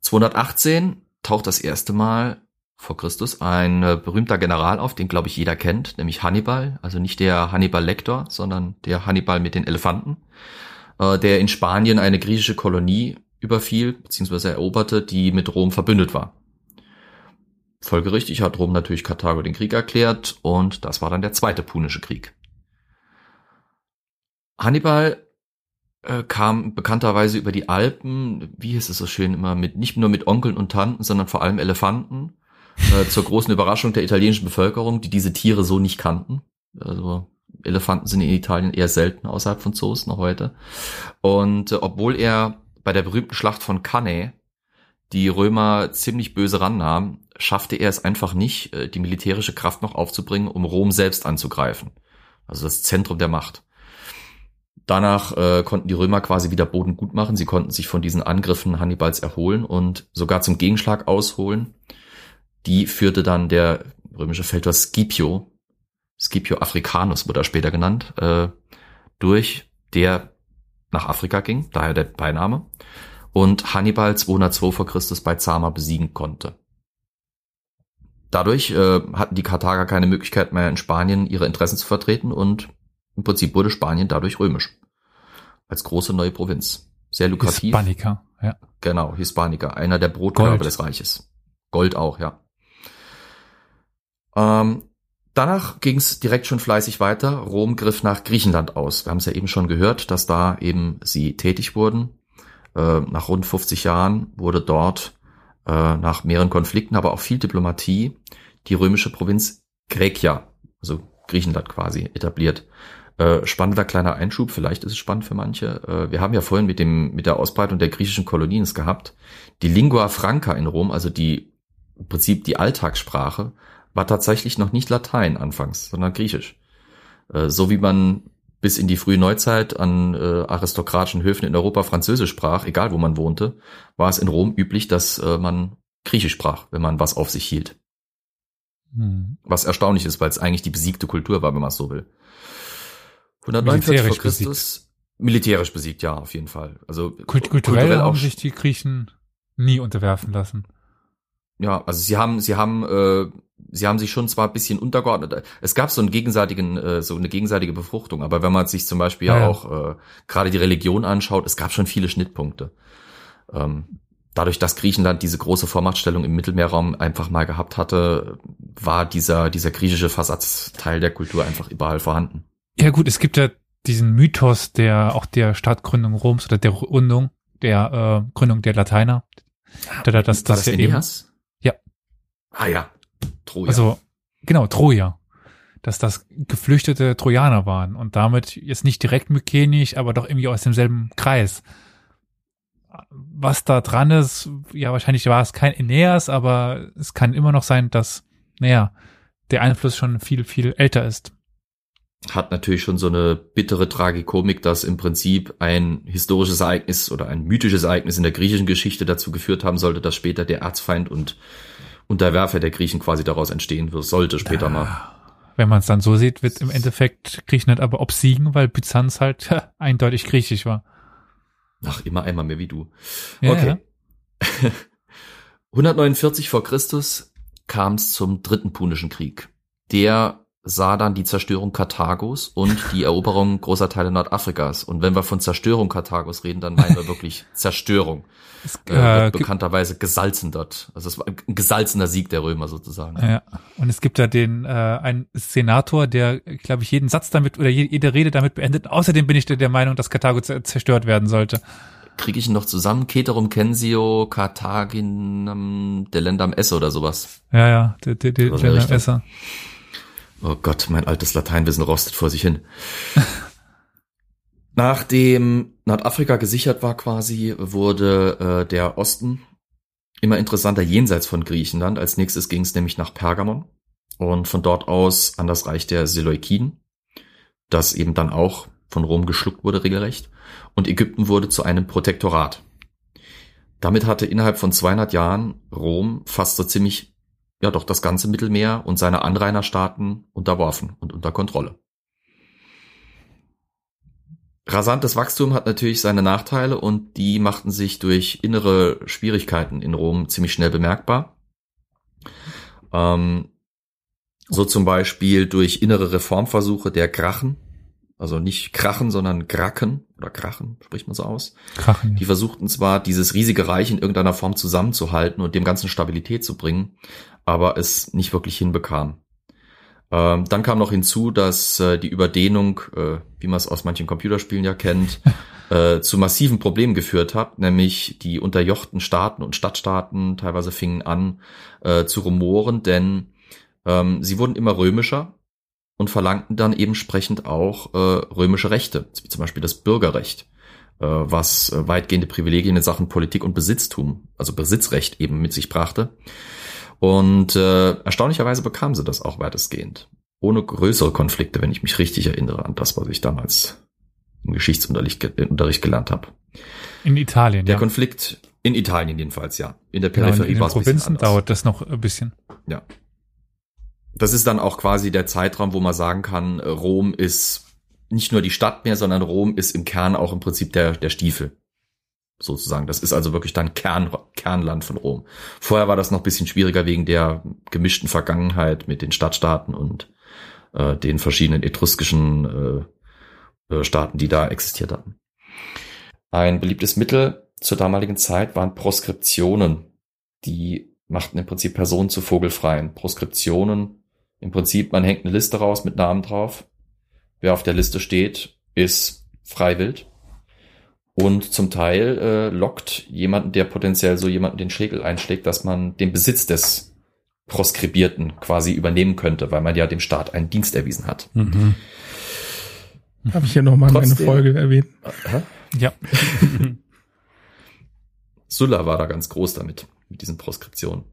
218 taucht das erste Mal vor Christus ein äh, berühmter General auf, den glaube ich jeder kennt, nämlich Hannibal, also nicht der Hannibal Lecter, sondern der Hannibal mit den Elefanten, äh, der in Spanien eine griechische Kolonie überfiel bzw. eroberte, die mit Rom verbündet war. Folgerichtig hat Rom natürlich Karthago den Krieg erklärt und das war dann der zweite Punische Krieg. Hannibal äh, kam bekannterweise über die Alpen, wie hieß es so schön immer, mit nicht nur mit Onkeln und Tanten, sondern vor allem Elefanten, äh, zur großen Überraschung der italienischen Bevölkerung, die diese Tiere so nicht kannten. Also Elefanten sind in Italien eher selten außerhalb von Zoos noch heute. Und äh, obwohl er bei der berühmten Schlacht von Cannae die Römer ziemlich böse rannahmen, schaffte er es einfach nicht, äh, die militärische Kraft noch aufzubringen, um Rom selbst anzugreifen. Also das Zentrum der Macht. Danach äh, konnten die Römer quasi wieder Boden gut machen. Sie konnten sich von diesen Angriffen Hannibals erholen und sogar zum Gegenschlag ausholen. Die führte dann der römische Feldherr Scipio, Scipio Africanus wurde er später genannt, äh, durch, der nach Afrika ging, daher der Beiname, und Hannibal 202 vor Christus bei Zama besiegen konnte. Dadurch äh, hatten die Karthager keine Möglichkeit mehr in Spanien ihre Interessen zu vertreten und im Prinzip wurde Spanien dadurch römisch. Als große neue Provinz. Sehr lukrativ. Hispanica, ja. Genau, Hispanica, einer der Brotkörper des Reiches. Gold auch, ja. Ähm, danach ging es direkt schon fleißig weiter. Rom griff nach Griechenland aus. Wir haben es ja eben schon gehört, dass da eben sie tätig wurden. Äh, nach rund 50 Jahren wurde dort äh, nach mehreren Konflikten, aber auch viel Diplomatie die römische Provinz Graecia, also Griechenland quasi, etabliert. Äh, spannender kleiner Einschub, vielleicht ist es spannend für manche. Wir haben ja vorhin mit dem mit der Ausbreitung der griechischen Kolonien es gehabt. Die Lingua Franca in Rom, also die im Prinzip die Alltagssprache, war tatsächlich noch nicht Latein anfangs, sondern Griechisch. Äh, so wie man bis in die frühe Neuzeit an äh, aristokratischen Höfen in Europa Französisch sprach, egal wo man wohnte, war es in Rom üblich, dass äh, man Griechisch sprach, wenn man was auf sich hielt. Hm. Was erstaunlich ist, weil es eigentlich die besiegte Kultur war, wenn man es so will. 149 vor Militärisch Christus. Militärisch besiegt, ja, auf jeden Fall. Also Kult kulturell haben sich die Griechen nie unterwerfen lassen. Ja, also sie haben, sie haben, äh, sie haben sich schon zwar ein bisschen untergeordnet. Es gab so einen gegenseitigen, äh, so eine gegenseitige Befruchtung, aber wenn man sich zum Beispiel ja, Ja, auch äh, gerade die Religion anschaut, es gab schon viele Schnittpunkte. Ähm, dadurch, dass Griechenland diese große Vormachtstellung im Mittelmeerraum einfach mal gehabt hatte, war dieser dieser griechische Versatzteil der Kultur einfach überall vorhanden. Ja gut, es gibt ja diesen Mythos der auch der Stadtgründung Roms oder der Gründung der äh, Gründung der Lateiner. Da, da, das, War das ja eben. Ah ja, Troja. also genau Troja, dass das geflüchtete Trojaner waren und damit jetzt nicht direkt mykenisch, aber doch irgendwie aus demselben Kreis. Was da dran ist, ja wahrscheinlich war es kein Aeneas, aber es kann immer noch sein, dass naja der Einfluss schon viel viel älter ist. hat natürlich schon so eine bittere Tragikomik, dass im Prinzip ein historisches Ereignis oder ein mythisches Ereignis in der griechischen Geschichte dazu geführt haben sollte, dass später der Erzfeind und Unterwerfer der Griechen quasi daraus entstehen wird, sollte später mal. Wenn man es dann so sieht, wird im Endeffekt Griechenland aber obsiegen, weil Byzanz halt eindeutig griechisch war. Ach, immer einmal mehr wie du. Ja, okay. 149 *laughs* vor Christus kam es zum dritten Punischen Krieg. Der sah dann die Zerstörung Karthagos und die *laughs* Eroberung großer Teile Nordafrikas. Und wenn wir von Zerstörung Karthagos reden, dann meinen wir wirklich *laughs* Zerstörung. Äh, äh, gibt- bekannterweise gesalzen dort. Also es war ein gesalzener Sieg der Römer sozusagen. Ja, und es gibt da den äh, einen Senator, der, glaube ich, jeden Satz damit oder je- jede Rede damit beendet. Außerdem bin ich der der Meinung, dass Karthago zer- zerstört werden sollte. Kriege ich ihn noch zusammen? Ceterum censeo Carthaginam delendam esse oder sowas. Ja, ja, der, der, Oh Gott, mein altes Lateinwissen rostet vor sich hin. *laughs* Nachdem Nordafrika gesichert war quasi, wurde äh, der Osten immer interessanter jenseits von Griechenland. Als nächstes ging es nämlich nach Pergamon und von dort aus an das Reich der Seleukiden, das eben dann auch von Rom geschluckt wurde regelrecht. Und Ägypten wurde zu einem Protektorat. Damit hatte innerhalb von 200 Jahren Rom fast so ziemlich ja doch das ganze Mittelmeer und seine Anrainerstaaten unterworfen und unter Kontrolle. Rasantes Wachstum hat natürlich seine Nachteile und die machten sich durch innere Schwierigkeiten in Rom ziemlich schnell bemerkbar. Ähm, so zum Beispiel durch innere Reformversuche der Grachen, also nicht Krachen, sondern Gracken oder Krachen, spricht man so aus. Krachen. Die versuchten zwar, dieses riesige Reich in irgendeiner Form zusammenzuhalten und dem Ganzen Stabilität zu bringen, aber es nicht wirklich hinbekam. Ähm, dann kam noch hinzu, dass äh, die Überdehnung, äh, wie man es aus manchen Computerspielen ja kennt, *laughs* äh, zu massiven Problemen geführt hat, nämlich die unterjochten Staaten und Stadtstaaten teilweise fingen an äh, zu rumoren, denn ähm, sie wurden immer römischer und verlangten dann eben entsprechend auch äh, römische Rechte, wie zum Beispiel das Bürgerrecht äh, was weitgehende Privilegien in Sachen Politik und Besitztum, also Besitzrecht eben mit sich brachte. Und äh, erstaunlicherweise bekamen sie das auch weitestgehend. ohne größere Konflikte, wenn ich mich richtig erinnere an das, was ich damals im Geschichtsunterricht ge Unterricht gelernt habe. In Italien, Der ja. Konflikt in Italien jedenfalls, ja. In der Peripherie den war es ein bisschen Provinzen anders. dauert das noch ein bisschen. Ja. Das ist dann auch quasi der Zeitraum, wo man sagen kann, Rom ist nicht nur die Stadt mehr, sondern Rom ist im Kern auch im Prinzip der, der Stiefel. Sozusagen. Das ist also wirklich dann Kern, Kernland von Rom. Vorher war das noch ein bisschen schwieriger wegen der gemischten Vergangenheit mit den Stadtstaaten und äh, den verschiedenen etruskischen äh, äh, Staaten, die da existiert hatten. Ein beliebtes Mittel zur damaligen Zeit waren Proskriptionen. Die machten im Prinzip Personen zu Vogelfreien. Proskriptionen, im Prinzip, man hängt eine Liste raus mit Namen drauf. Wer auf der Liste steht, ist freiwillig. Und zum Teil äh, lockt jemanden, der potenziell so jemanden den Schädel einschlägt, dass man den Besitz des Proskribierten quasi übernehmen könnte, weil man ja dem Staat einen Dienst erwiesen hat. Mhm. Habe ich hier nochmal meine Trotzdem- Folge erwähnt. Hä? Ja. *laughs* Sulla war da ganz groß damit, mit diesen Proskriptionen.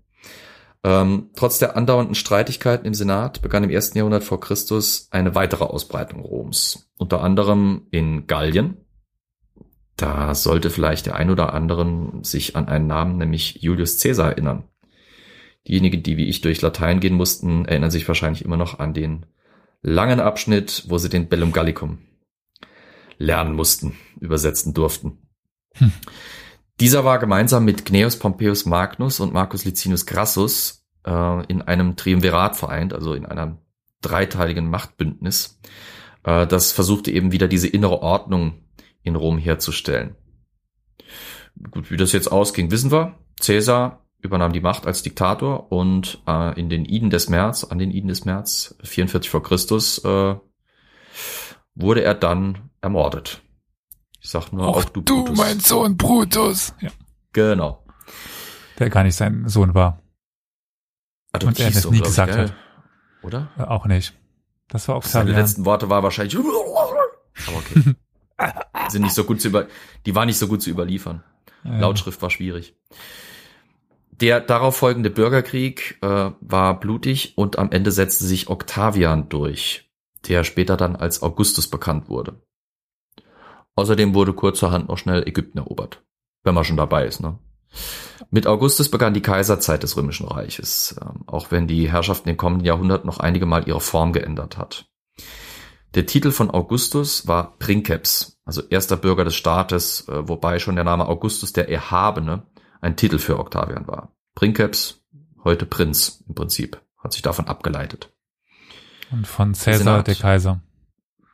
Ähm, trotz der andauernden Streitigkeiten im Senat begann im ersten Jahrhundert vor Christus eine weitere Ausbreitung Roms. Unter anderem in Gallien. Da sollte vielleicht der ein oder anderen sich an einen Namen, nämlich Julius Caesar erinnern. Diejenigen, die wie ich durch Latein gehen mussten, erinnern sich wahrscheinlich immer noch an den langen Abschnitt, wo sie den Bellum Gallicum lernen mussten, übersetzen durften. Dieser war gemeinsam mit Gnaeus Pompeius Magnus und Marcus Licinius Crassus äh, in einem Triumvirat vereint, also in einem dreiteiligen Machtbündnis. Äh, das versuchte eben wieder diese innere Ordnung in Rom herzustellen. Gut, wie das jetzt ausging, wissen wir. Caesar übernahm die Macht als Diktator und äh, in den Iden des März, an den Iden des März, 44 vor Christus, äh, wurde er dann ermordet. Ich sag nur auch du, Brutus. Sohn Brutus. Ja. Genau. Der gar nicht sein Sohn war. Und er das nie ich, gesagt gell? hat. Oder? Äh, auch nicht. Das war Seine Octavian. letzten Worte war wahrscheinlich. *laughs* Aber okay. Sind nicht so gut zu über, die war nicht so gut zu überliefern. Ja. Lautschrift war schwierig. Der darauf folgende Bürgerkrieg äh, war blutig und am Ende setzte sich Octavian durch, der später dann als Augustus bekannt wurde. Außerdem wurde kurzerhand noch schnell Ägypten erobert, wenn man schon dabei ist. Ne? Mit Augustus begann die Kaiserzeit des Römischen Reiches, ähm, auch wenn die Herrschaft in den kommenden Jahrhunderten noch einige Mal ihre Form geändert hat. Der Titel von Augustus war Princeps, also erster Bürger des Staates, äh, wobei schon der Name Augustus der Erhabene ein Titel für Octavian war. Princeps, heute Prinz im Prinzip, hat sich davon abgeleitet. Und von Cäsar, Senat. der Kaiser.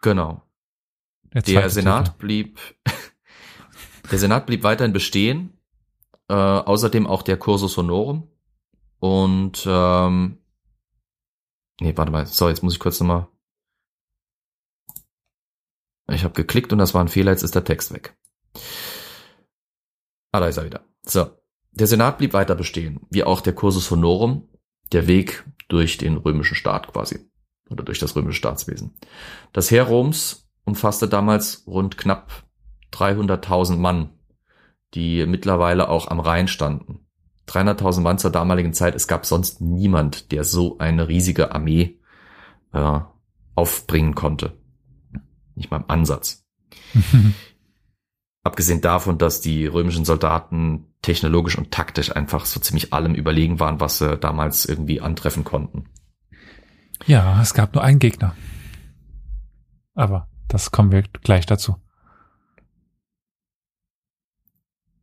Genau. Der, Der Senat Titel. blieb, *laughs* der Senat blieb weiterhin bestehen, äh, außerdem auch der Cursus Honorum und ähm, nee, warte mal, so jetzt muss ich kurz nochmal. Ich habe geklickt und das war ein Fehler, jetzt ist der Text weg. Ah, da ist er wieder. So, der Senat blieb weiter bestehen, wie auch der Cursus Honorum, der Weg durch den römischen Staat quasi oder durch das römische Staatswesen. Das Heer Roms umfasste damals rund knapp 300.000 Mann, die mittlerweile auch am Rhein standen. 300.000 Mann zur damaligen Zeit. Es gab sonst niemand, der so eine riesige Armee äh, aufbringen konnte. Nicht mal im Ansatz. *laughs* Abgesehen davon, dass die römischen Soldaten technologisch und taktisch einfach so ziemlich allem überlegen waren, was sie damals irgendwie antreffen konnten. Ja, es gab nur einen Gegner. Aber das kommen wir gleich dazu.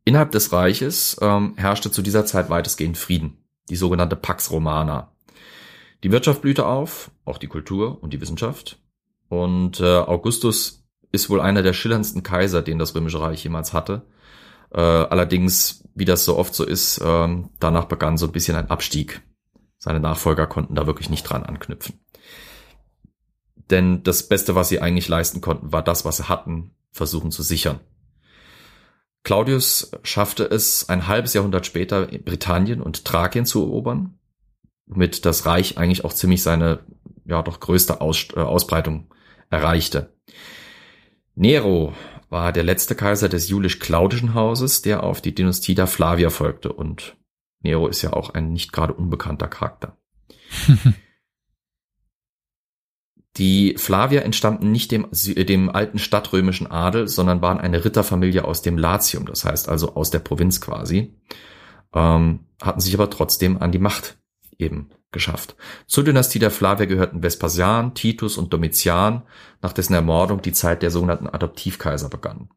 Innerhalb des Reiches ähm, herrschte zu dieser Zeit weitestgehend Frieden, die sogenannte Pax Romana. Die Wirtschaft blühte auf, auch die Kultur und die Wissenschaft. Und äh, Augustus ist wohl einer der schillerndsten Kaiser, den das Römische Reich jemals hatte. Äh, allerdings, wie das so oft so ist, ähm, danach begann so ein bisschen ein Abstieg. Seine Nachfolger konnten da wirklich nicht dran anknüpfen. Denn das Beste, was sie eigentlich leisten konnten, war das, was sie hatten, versuchen zu sichern. Claudius schaffte es ein halbes Jahrhundert später Britannien und Thrakien zu erobern, womit das Reich eigentlich auch ziemlich seine ja doch größte Aus, äh, Ausbreitung erreichte. Nero war der letzte Kaiser des julisch-claudischen Hauses, der auf die Dynastie der Flavier folgte und Nero ist ja auch ein nicht gerade unbekannter Charakter. *laughs* Die Flavier entstammten nicht dem, dem alten stadtrömischen Adel, sondern waren eine Ritterfamilie aus dem Latium, das heißt also aus der Provinz quasi, ähm, hatten sich aber trotzdem an die Macht eben geschafft. Zur Dynastie der Flavier gehörten Vespasian, Titus und Domitian, nach dessen Ermordung die Zeit der sogenannten Adoptivkaiser begann.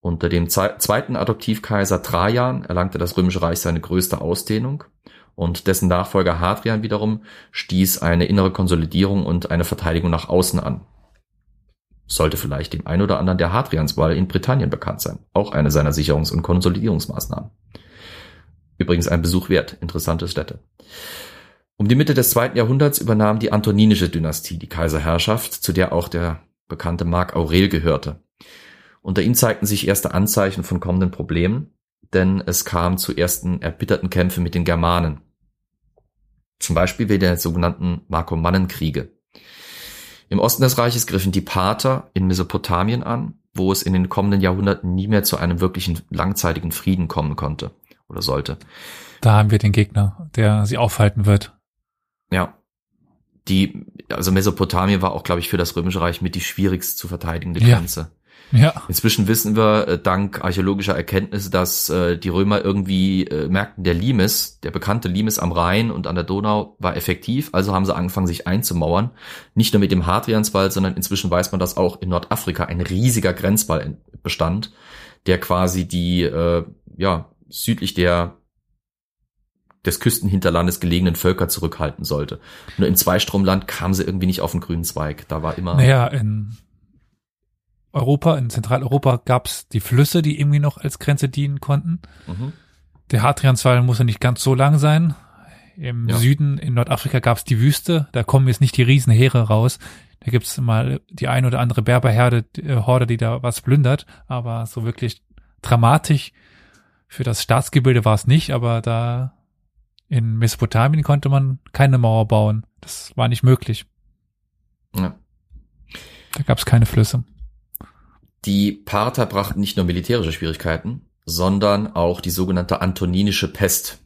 Unter dem zweiten Adoptivkaiser Trajan erlangte das Römische Reich seine größte Ausdehnung und dessen Nachfolger Hadrian wiederum stieß eine innere Konsolidierung und eine Verteidigung nach außen an. Sollte vielleicht dem ein oder anderen der Hadrianswall in Britannien bekannt sein, auch eine seiner Sicherungs- und Konsolidierungsmaßnahmen. Übrigens ein Besuch wert, interessante Städte. Um die Mitte des zweiten Jahrhunderts übernahm die Antoninische Dynastie die Kaiserherrschaft, zu der auch der bekannte Mark Aurel gehörte. Unter ihm zeigten sich erste Anzeichen von kommenden Problemen, denn es kam zu ersten erbitterten Kämpfen mit den Germanen. Zum Beispiel wegen der sogenannten Markomannenkriege. Im Osten des Reiches griffen die Parther in Mesopotamien an, wo es in den kommenden Jahrhunderten nie mehr zu einem wirklichen langzeitigen Frieden kommen konnte oder sollte. Da haben wir den Gegner, der sie aufhalten wird. Ja. Die, also Mesopotamien war auch, glaube ich, für das Römische Reich mit die schwierigst zu verteidigende Ja. Grenze. Ja, Inzwischen wissen wir äh, dank archäologischer Erkenntnisse, dass äh, die Römer irgendwie äh, merkten, der Limes, der bekannte Limes am Rhein und an der Donau war effektiv, also haben sie angefangen, sich einzumauern. Nicht nur mit dem Hadrianswall, sondern inzwischen weiß man, dass auch in Nordafrika ein riesiger Grenzwall bestand, der quasi die äh, ja südlich der des Küstenhinterlandes gelegenen Völker zurückhalten sollte. Nur im Zweistromland kam sie irgendwie nicht auf den grünen Zweig. Da war immer naja, in Europa, in Zentraleuropa gab's die Flüsse, die irgendwie noch als Grenze dienen konnten. Mhm. Der Hadrianswall muss ja nicht ganz so lang sein. Im Ja. Süden, in Nordafrika gab's die Wüste. Da kommen jetzt nicht die Riesenheere raus. Da gibt's mal die ein oder andere Berberherde, äh, Horde, die da was plündert. Aber so wirklich dramatisch für das Staatsgebilde war es nicht. Aber da in Mesopotamien konnte man keine Mauer bauen. Das war nicht möglich. ja. Da gab's keine Flüsse. Die Parther brachten nicht nur militärische Schwierigkeiten, sondern auch die sogenannte Antoninische Pest.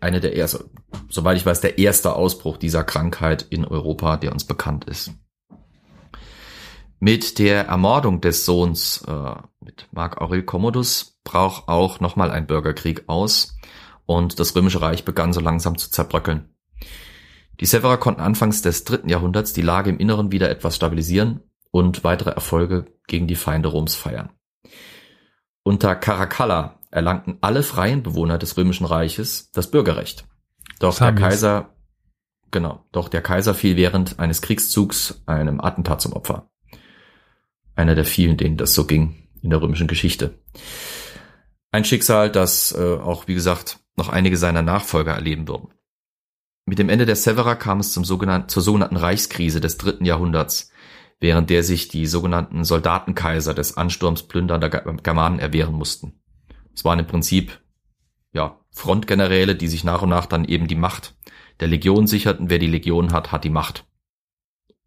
Eine der ersten, soweit ich weiß, der erste Ausbruch dieser Krankheit in Europa, der uns bekannt ist. Mit der Ermordung des Sohns äh, mit Mark Aurel Commodus brach auch nochmal ein Bürgerkrieg aus und das Römische Reich begann so langsam zu zerbröckeln. Die Severer konnten anfangs des dritten Jahrhunderts die Lage im Inneren wieder etwas stabilisieren und weitere Erfolge gegen die Feinde Roms feiern. Unter Caracalla erlangten alle freien Bewohner des Römischen Reiches das Bürgerrecht. Doch der. Kaiser, genau, doch der Kaiser fiel während eines Kriegszugs einem Attentat zum Opfer. Einer der vielen, denen das so ging in der römischen Geschichte. Ein Schicksal, das äh, auch, wie gesagt, noch einige seiner Nachfolger erleben würden. Mit dem Ende der Severer kam es zum sogenannten, zur sogenannten Reichskrise des dritten Jahrhunderts, während der sich die sogenannten Soldatenkaiser des Ansturms plündernder Ge- Germanen erwehren mussten. Es waren im Prinzip ja, Frontgeneräle, die sich nach und nach dann eben die Macht der Legion sicherten. Wer die Legion hat, hat die Macht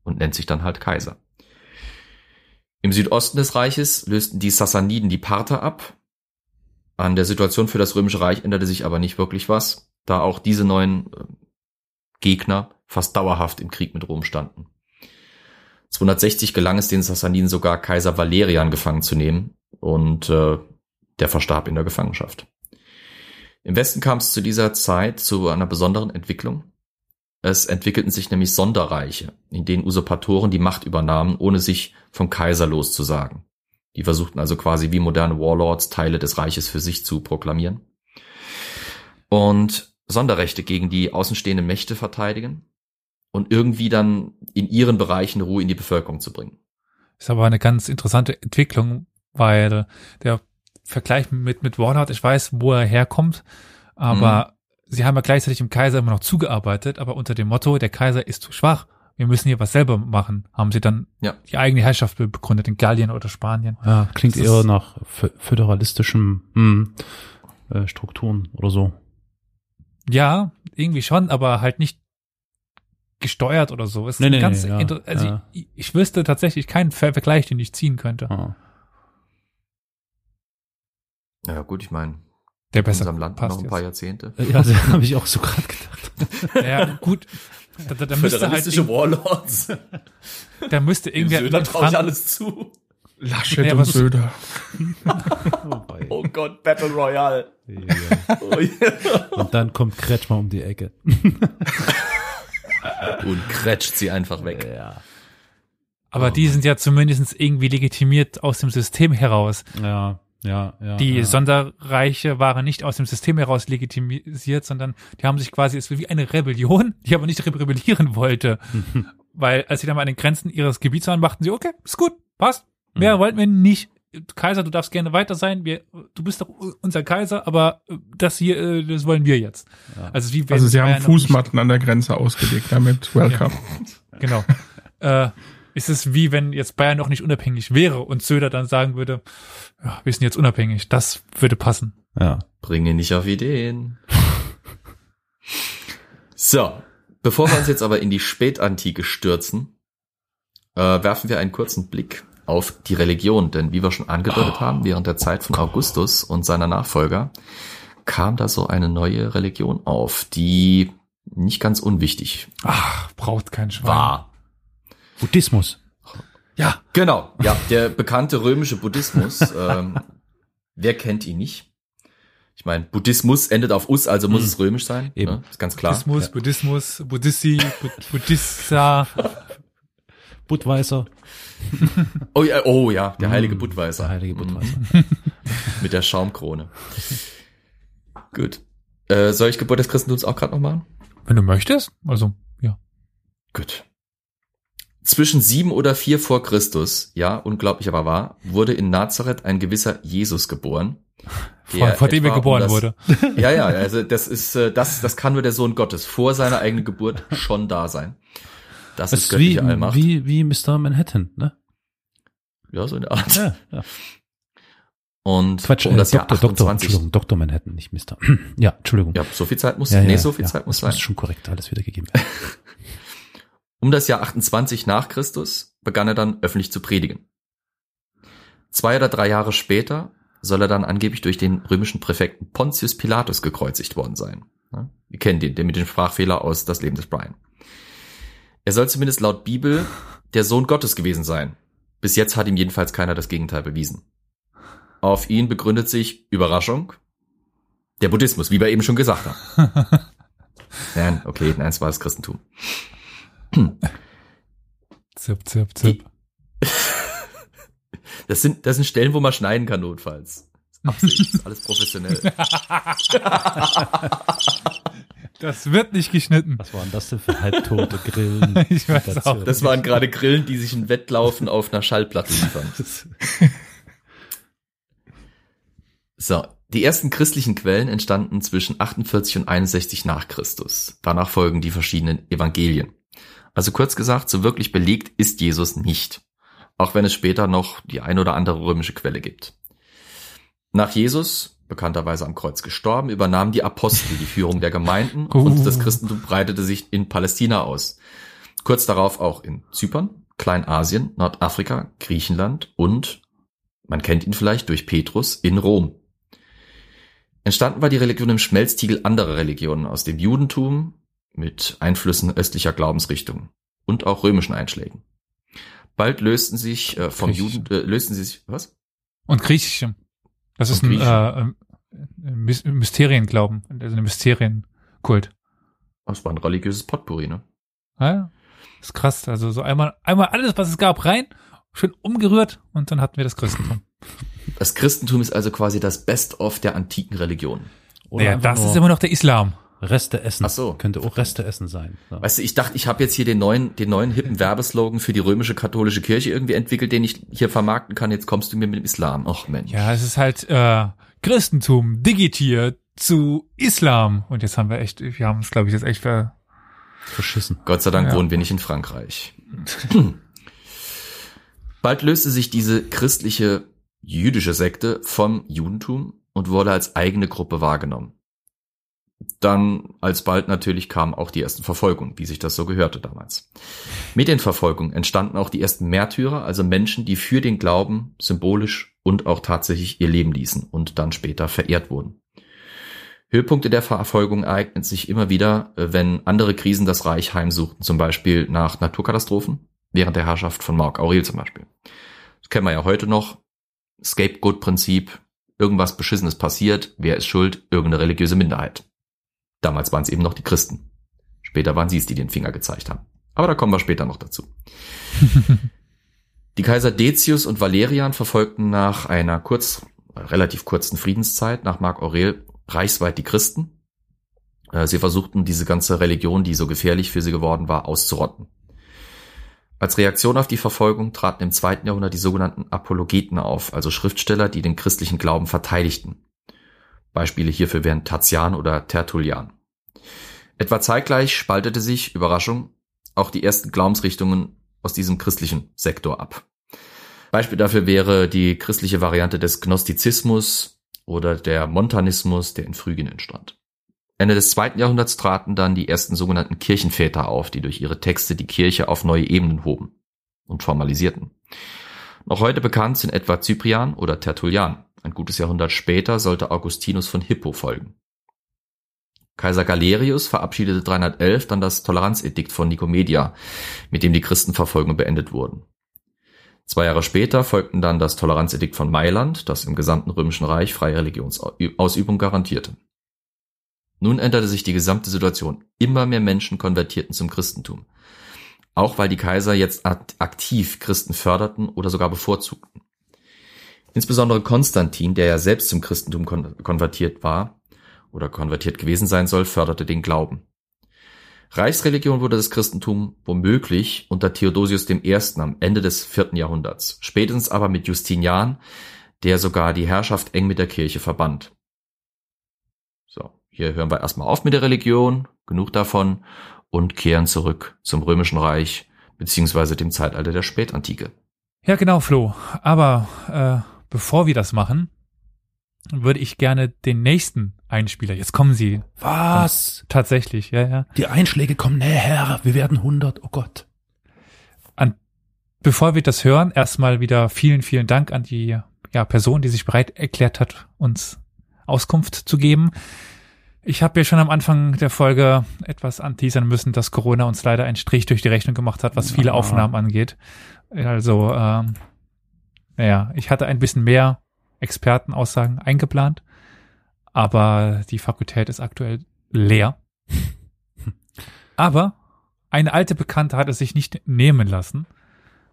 und nennt sich dann halt Kaiser. Im Südosten des Reiches lösten die Sassaniden die Parther ab. An der Situation für das Römische Reich änderte sich aber nicht wirklich was, da auch diese neuen äh, Gegner fast dauerhaft im Krieg mit Rom standen. 260 gelang es den Sassaniden sogar Kaiser Valerian gefangen zu nehmen und äh, der verstarb in der Gefangenschaft. Im Westen kam es zu dieser Zeit zu einer besonderen Entwicklung. Es entwickelten sich nämlich Sonderreiche, in denen Usurpatoren die Macht übernahmen, ohne sich vom Kaiser loszusagen. Die versuchten also quasi wie moderne Warlords Teile des Reiches für sich zu proklamieren. Und Sonderrechte gegen die außenstehenden Mächte verteidigen und irgendwie dann in ihren Bereichen Ruhe in die Bevölkerung zu bringen. Ist aber eine ganz interessante Entwicklung, weil der Vergleich mit, mit Warlord, ich weiß, wo er herkommt, aber sie haben ja gleichzeitig dem Kaiser immer noch zugearbeitet, aber unter dem Motto, der Kaiser ist zu schwach, wir müssen hier was selber machen, haben sie dann Ja. die eigene Herrschaft begründet in Gallien oder Spanien. Ja, klingt Das eher nach fö- föderalistischen hm, äh, Strukturen oder so. Ja, irgendwie schon, aber halt nicht gesteuert oder so. Es ist Nee, nee, ganz nee, ja, also ja. ich, ich wüsste tatsächlich keinen Ver Vergleich, den ich ziehen könnte, Ah. Ja gut, ich meine, der in besser unserem Land noch passt ein paar jetzt. Jahrzehnte. Ja, *laughs* das habe ich auch so gerade gedacht. Ja, gut. Da, da, da müsste halt, Föderalistische irg- Warlords. da müsste Dem irgendwie Söder traue ich alles zu. Laschet Ja, und was- Söder. Wobei. Oh Gott, Battle Royale. Ja. Oh, yeah. Und dann kommt Kretschmer um die Ecke. Und kretscht sie einfach weg. Ja. aber die sind ja zumindest irgendwie legitimiert aus dem System heraus. Ja, ja, ja. Die ja. Sonderreiche waren nicht aus dem System heraus legitimisiert, sondern die haben sich quasi, es war wie eine Rebellion, die aber nicht rebellieren wollte. *laughs* Weil als sie dann mal an den Grenzen ihres Gebiets waren, machten sie, okay, ist gut, passt. Mehr Mhm. wollten wir nicht. Kaiser, du darfst gerne weiter sein. Wir, du bist doch unser Kaiser, aber äh, das hier, äh, das wollen wir jetzt. Also, wie Also sie haben Fußmatten an der Grenze ausgelegt, damit *laughs* welcome. Genau. *laughs* äh, ist es wie wenn jetzt Bayern noch nicht unabhängig wäre und Söder dann sagen würde, ja, wir sind jetzt unabhängig. Das würde passen. Ja. Bringe nicht auf Ideen. So, bevor wir uns jetzt aber in die Spätantike stürzen, äh, werfen wir einen kurzen Blick auf die Religion, denn wie wir schon angedeutet haben, während der Zeit von Augustus und seiner Nachfolger kam da so eine neue Religion auf, die nicht ganz unwichtig Ach, braucht kein Schwein. war. Buddhismus. Ja. Genau, ja, der bekannte römische Buddhismus. *laughs* ähm, wer kennt ihn nicht? Ich meine, Buddhismus endet auf us, also muss Hm. es römisch sein. Eben. Ne? Ist ganz klar. Buddhismus, Buddhismus, Buddhissi, Bud- Buddhissa. *laughs* Budweiser. *laughs* Oh ja, oh ja, der heilige Mm, Budweiser. Der heilige Budweiser. Mit der Schaumkrone. Gut. Äh, soll ich Geburt des Christentums auch gerade noch machen? Wenn du möchtest. Also, ja. Gut. Zwischen sieben oder vier vor Christus, ja, unglaublich aber wahr, wurde in Nazareth ein gewisser Jesus geboren. *laughs* Vor, vor dem er etwa um geboren das- wurde. *laughs* Ja, ja, also das ist, äh, das, das kann nur der Sohn Gottes vor seiner eigenen Geburt schon da sein. Das, Das ist ist wie, Allmacht. wie, wie Mr. Manhattan, ne? Ja, so in der Art. Ja, ja. Und Quatsch, um äh, das Jahr Doktor, Doktor, 28. Entschuldigung, Dr. Manhattan, nicht Mr. *clears throat* ja, Entschuldigung. Ja, so viel Zeit muss, ja, nee, so viel Zeit muss das sein. muss schon korrekt alles wiedergegeben. *laughs* Um das Jahr 28 nach Christus begann er dann öffentlich zu predigen. Zwei oder drei Jahre später soll er dann angeblich durch den römischen Präfekten Pontius Pilatus gekreuzigt worden sein. Ja, Wir kennen den, der mit dem Sprachfehler aus Das Leben des Brian. Er soll zumindest laut Bibel der Sohn Gottes gewesen sein. Bis jetzt hat ihm jedenfalls keiner das Gegenteil bewiesen. Auf ihn begründet sich Überraschung der Buddhismus, wie wir eben schon gesagt haben. *laughs* Nein, okay, nein, es war das Christentum. Zip, zip, zip. *laughs* Das sind, das sind Stellen, wo man schneiden kann, notfalls. Absicht, ist alles professionell. *laughs* Das wird nicht geschnitten. Was waren das denn für halbtote Grillen? *laughs* Ich weiß auch. Das waren gerade Grillen, die sich ein Wettlaufen auf einer Schallplatte liefern. So, die ersten christlichen Quellen entstanden zwischen 48 und 61 nach Christus. Danach folgen die verschiedenen Evangelien. Also kurz gesagt, so wirklich belegt ist Jesus nicht. Auch wenn es später noch die ein oder andere römische Quelle gibt. Nach Jesus, bekannterweise am Kreuz gestorben, übernahmen die Apostel die Führung der Gemeinden *laughs* Uh. und das Christentum breitete sich in Palästina aus. Kurz darauf auch in Zypern, Kleinasien, Nordafrika, Griechenland und, man kennt ihn vielleicht durch Petrus, in Rom. Entstanden war die Religion im Schmelztiegel anderer Religionen aus dem Judentum mit Einflüssen östlicher Glaubensrichtungen und auch römischen Einschlägen. Bald lösten sich äh, vom. Juden äh, lösten sie sich was? Und Griechische. Das ist Und ein, äh, Mys- Mysterienglauben, also ein Mysterienkult. Das war ein religiöses Potpourri, ne? Ja, ja. ist krass. Also so einmal, einmal alles, was es gab, rein, schön umgerührt und dann hatten wir das Christentum. Das Christentum ist also quasi das Best-of der antiken Religionen. Oder Naja, das nur ist immer noch der Islam. Reste essen. Ach so. Könnte auch Reste essen sein. Ja. Weißt du, ich dachte, ich habe jetzt hier den neuen, den neuen hippen Werbeslogan für die römische katholische Kirche irgendwie entwickelt, den ich hier vermarkten kann. Jetzt kommst du mir mit dem Islam. Och Mensch. Ja, es ist halt äh, Christentum, Digitier zu Islam. Und jetzt haben wir echt, wir haben es, glaube ich, jetzt echt ver Verschissen. Gott sei Dank Ja. wohnen wir nicht in Frankreich. *clears throat* Bald löste sich diese christliche jüdische Sekte vom Judentum und wurde als eigene Gruppe wahrgenommen. Dann alsbald natürlich kamen auch die ersten Verfolgungen, wie sich das so gehörte damals. Mit den Verfolgungen entstanden auch die ersten Märtyrer, also Menschen, die für den Glauben symbolisch und auch tatsächlich ihr Leben ließen und dann später verehrt wurden. Höhepunkte der Verfolgung ereignen sich immer wieder, äh, wenn andere Krisen das Reich heimsuchten, zum Beispiel nach Naturkatastrophen, während der Herrschaft von Mark Aurel zum Beispiel. Das kennen wir ja heute noch. Scapegoat-Prinzip, irgendwas Beschissenes passiert, wer ist schuld? Irgendeine religiöse Minderheit. Damals waren es eben noch die Christen. Später waren sie es, die den Finger gezeigt haben. Aber da kommen wir später noch dazu. *laughs* die Kaiser Decius und Valerian verfolgten nach einer kurz, relativ kurzen Friedenszeit nach Mark Aurel reichsweit die Christen. Äh, Sie versuchten diese ganze Religion, die so gefährlich für sie geworden war, auszurotten. Als Reaktion auf die Verfolgung traten im zweiten Jahrhundert die sogenannten Apologeten auf, also Schriftsteller, die den christlichen Glauben verteidigten. Beispiele hierfür wären Tatian oder Tertullian. Etwa zeitgleich spaltete sich, Überraschung, auch die ersten Glaubensrichtungen aus diesem christlichen Sektor ab. Beispiel dafür wäre die christliche Variante des Gnostizismus oder der Montanismus, der in Phrygien entstand. Ende des zweiten Jahrhunderts traten dann die ersten sogenannten Kirchenväter auf, die durch ihre Texte die Kirche auf neue Ebenen hoben und formalisierten. Noch heute bekannt sind etwa Cyprian oder Tertullian. Ein gutes Jahrhundert später sollte Augustinus von Hippo folgen. Kaiser Galerius verabschiedete 311 dann das Toleranzedikt von Nikomedia, mit dem die Christenverfolgung beendet wurden. Zwei Jahre später folgten dann das Toleranzedikt von Mailand, das im gesamten Römischen Reich freie Religionsausübung garantierte. Nun änderte sich die gesamte Situation. Immer mehr Menschen konvertierten zum Christentum. Auch weil die Kaiser jetzt aktiv Christen förderten oder sogar bevorzugten. Insbesondere Konstantin, der ja selbst zum Christentum konvertiert war oder konvertiert gewesen sein soll, förderte den Glauben. Reichsreligion wurde das Christentum womöglich unter Theodosius I. am Ende des vierten Jahrhunderts, spätestens aber mit Justinian, der sogar die Herrschaft eng mit der Kirche verband. So, hier hören wir erstmal auf mit der Religion, genug davon, und kehren zurück zum Römischen Reich beziehungsweise dem Zeitalter der Spätantike. Ja, genau, Flo. Aber äh, bevor wir das machen, würde ich gerne den nächsten Einspieler. Jetzt kommen sie. Was? Tatsächlich, ja, ja. Die Einschläge kommen näher. Wir werden 100. Oh Gott. An, bevor wir das hören, erstmal wieder vielen, vielen Dank an die ja, Person, die sich bereit erklärt hat, uns Auskunft zu geben. Ich habe ja schon am Anfang der Folge etwas anteasern müssen, dass Corona uns leider einen Strich durch die Rechnung gemacht hat, was viele. Aufnahmen angeht. Also, ähm, naja, ich hatte ein bisschen mehr Expertenaussagen eingeplant, aber die Fakultät ist aktuell leer. Aber eine alte Bekannte hat es sich nicht nehmen lassen,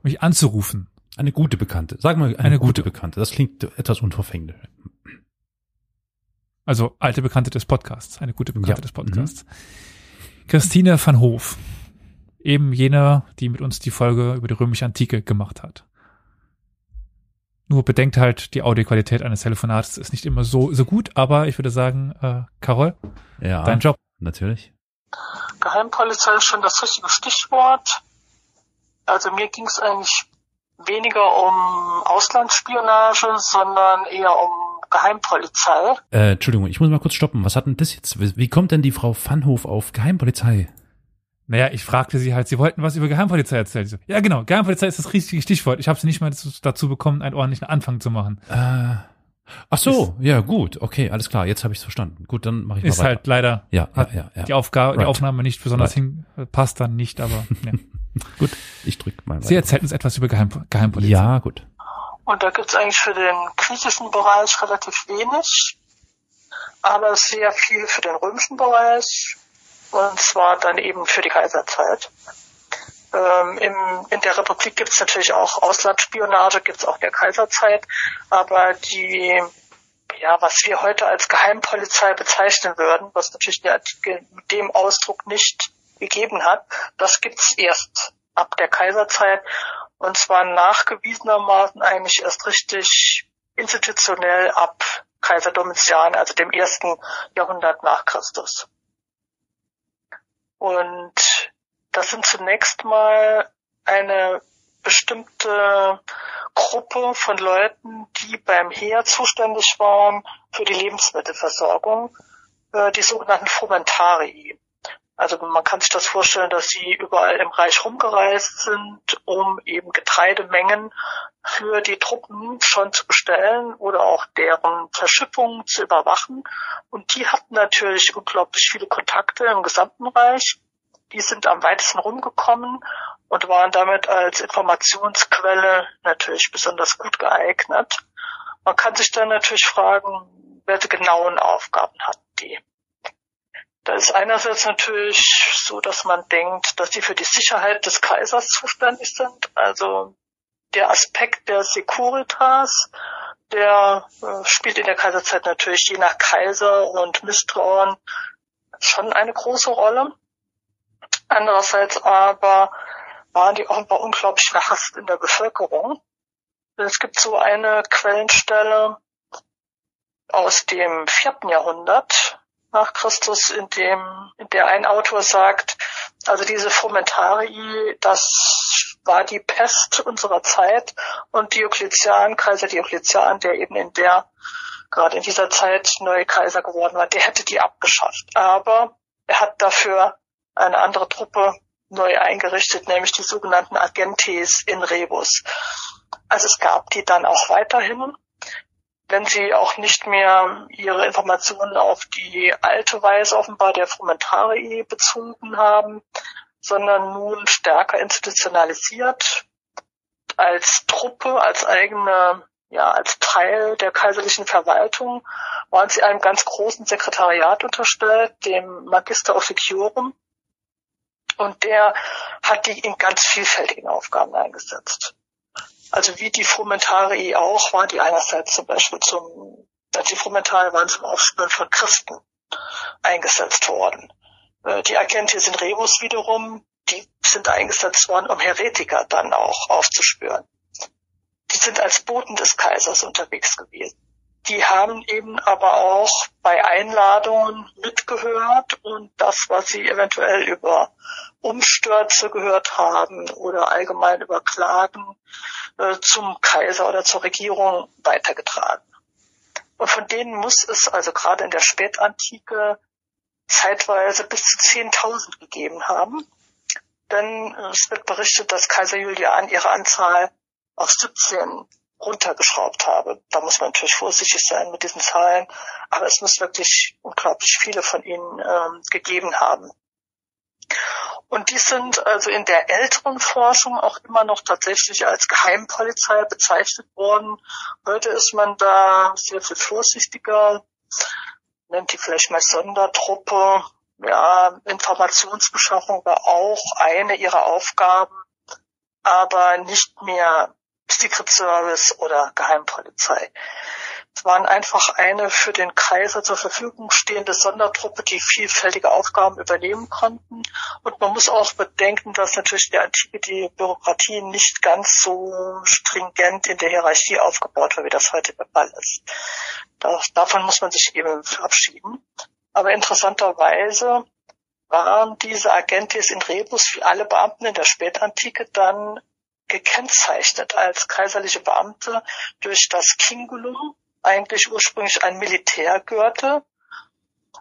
mich anzurufen. Eine gute Bekannte. Sag mal eine, Eine gute. gute. Bekannte. Das klingt etwas unverfänglich. Also alte Bekannte des Podcasts, eine gute Bekannte Ja. des Podcasts. Christine van Hof. Eben jene, die mit uns die Folge über die römische Antike gemacht hat. Nur bedenkt halt, die Audioqualität eines Telefonats ist nicht immer so, so gut, aber ich würde sagen, äh, Carol, Ja, dein Job. natürlich. Geheimpolizei ist schon das richtige Stichwort. Also mir ging es eigentlich weniger um Auslandsspionage, sondern eher um Geheimpolizei. Äh, Entschuldigung, ich muss mal kurz stoppen. Was hat denn das jetzt? Wie kommt denn die Frau Vanhof auf Geheimpolizei? Naja, ich fragte sie halt, sie wollten was über Geheimpolizei erzählen. Sie So, ja, genau, Geheimpolizei ist das richtige Stichwort. Ich habe sie nicht mal dazu, bekommen, einen ordentlichen Anfang zu machen. Äh, ach so, ja gut, okay, alles klar, jetzt habe ich es verstanden. Gut, dann mache ich Ist mal weiter. halt leider, ja, ja, hat ja, ja. die Aufgabe, die Right. Aufnahme nicht besonders Right. hin, passt dann nicht, aber ja. *laughs* Gut, ich drück mal Sie weiter. erzählt uns etwas über Geheim, Geheimpolizei. Ja, gut. Und da gibt's eigentlich für den griechischen Bereich relativ wenig, aber sehr viel für den römischen Bereich. Und zwar dann eben für die Kaiserzeit. Ähm, im, in der Republik gibt's natürlich auch Auslandsspionage, gibt's auch der Kaiserzeit, aber die ja, was wir heute als Geheimpolizei bezeichnen würden, was natürlich der Artikel mit dem Ausdruck nicht gegeben hat, das gibt's erst ab der Kaiserzeit und zwar nachgewiesenermaßen eigentlich erst richtig institutionell ab Kaiser Domitian, also dem ersten Jahrhundert nach Christus. Und das sind zunächst mal eine bestimmte Gruppe von Leuten, die beim Heer zuständig waren für die Lebensmittelversorgung, äh, die sogenannten Frumentarii. Also man kann sich das vorstellen, dass sie überall im Reich rumgereist sind, um eben Getreidemengen für die Truppen schon zu bestellen oder auch deren Verschiffung zu überwachen. Und die hatten natürlich unglaublich viele Kontakte im gesamten Reich. Die sind am weitesten rumgekommen und waren damit als Informationsquelle natürlich besonders gut geeignet. Man kann sich dann natürlich fragen, welche genauen Aufgaben hatten die. Da ist einerseits natürlich so, dass man denkt, dass die für die Sicherheit des Kaisers zuständig sind. Also der Aspekt der Securitas, der äh, spielt in der Kaiserzeit natürlich je nach Kaiser und Misstrauen schon eine große Rolle. Andererseits aber waren die offenbar unglaublich verhasst in der Bevölkerung. Es gibt so eine Quellenstelle aus dem vierten Jahrhundert, nach Christus, in dem, in der ein Autor sagt, also diese Frumentarii, das war die Pest unserer Zeit und Diokletian, Kaiser Diokletian, der eben in der, gerade in dieser Zeit neue Kaiser geworden war, der hätte die abgeschafft. Aber er hat dafür eine andere Truppe neu eingerichtet, nämlich die sogenannten Agentes in Rebus. Also es gab die dann auch weiterhin wenn sie auch nicht mehr ihre Informationen auf die alte Weise offenbar der Frumentarii bezogen haben, sondern nun stärker institutionalisiert als Truppe, als eigene, ja, als Teil der kaiserlichen Verwaltung, waren sie einem ganz großen Sekretariat unterstellt, dem Magister Officiorum. Und der hat die in ganz vielfältigen Aufgaben eingesetzt. Also wie die Frumentarii auch, waren die einerseits zum Beispiel zum, die Frumentarii waren zum Aufspüren von Christen eingesetzt worden. Äh, die Agentes in Rebus wiederum, die sind eingesetzt worden, um Heretiker dann auch aufzuspüren. Die sind als Boten des Kaisers unterwegs gewesen. Die haben eben aber auch bei Einladungen mitgehört und das, was sie eventuell über Umstürze gehört haben oder allgemein über Klagen äh, zum Kaiser oder zur Regierung weitergetragen. Und von denen muss es also gerade in der Spätantike zeitweise bis zu 10.000 gegeben haben. Denn es wird berichtet, dass Kaiser Julian ihre Anzahl auf 17 runtergeschraubt habe. Da muss man natürlich vorsichtig sein mit diesen Zahlen, aber es muss wirklich unglaublich viele von ihnen ähm, gegeben haben. Und die sind also in der älteren Forschung auch immer noch tatsächlich als Geheimpolizei bezeichnet worden. Heute ist man da sehr viel vorsichtiger, nennt die vielleicht mal Sondertruppe. Ja, Informationsbeschaffung war auch eine ihrer Aufgaben, aber nicht mehr Secret Service oder Geheimpolizei. Es waren einfach eine für den Kaiser zur Verfügung stehende Sondertruppe, die vielfältige Aufgaben übernehmen konnten. Und man muss auch bedenken, dass natürlich der Antike die Bürokratie nicht ganz so stringent in der Hierarchie aufgebaut war, wie das heute der Fall ist. Das, davon muss man sich eben verabschieden. Aber interessanterweise waren diese Agentis in Rebus wie alle Beamten in der Spätantike dann gekennzeichnet als kaiserliche Beamte durch das Kingulum, eigentlich ursprünglich ein Militärgürtel,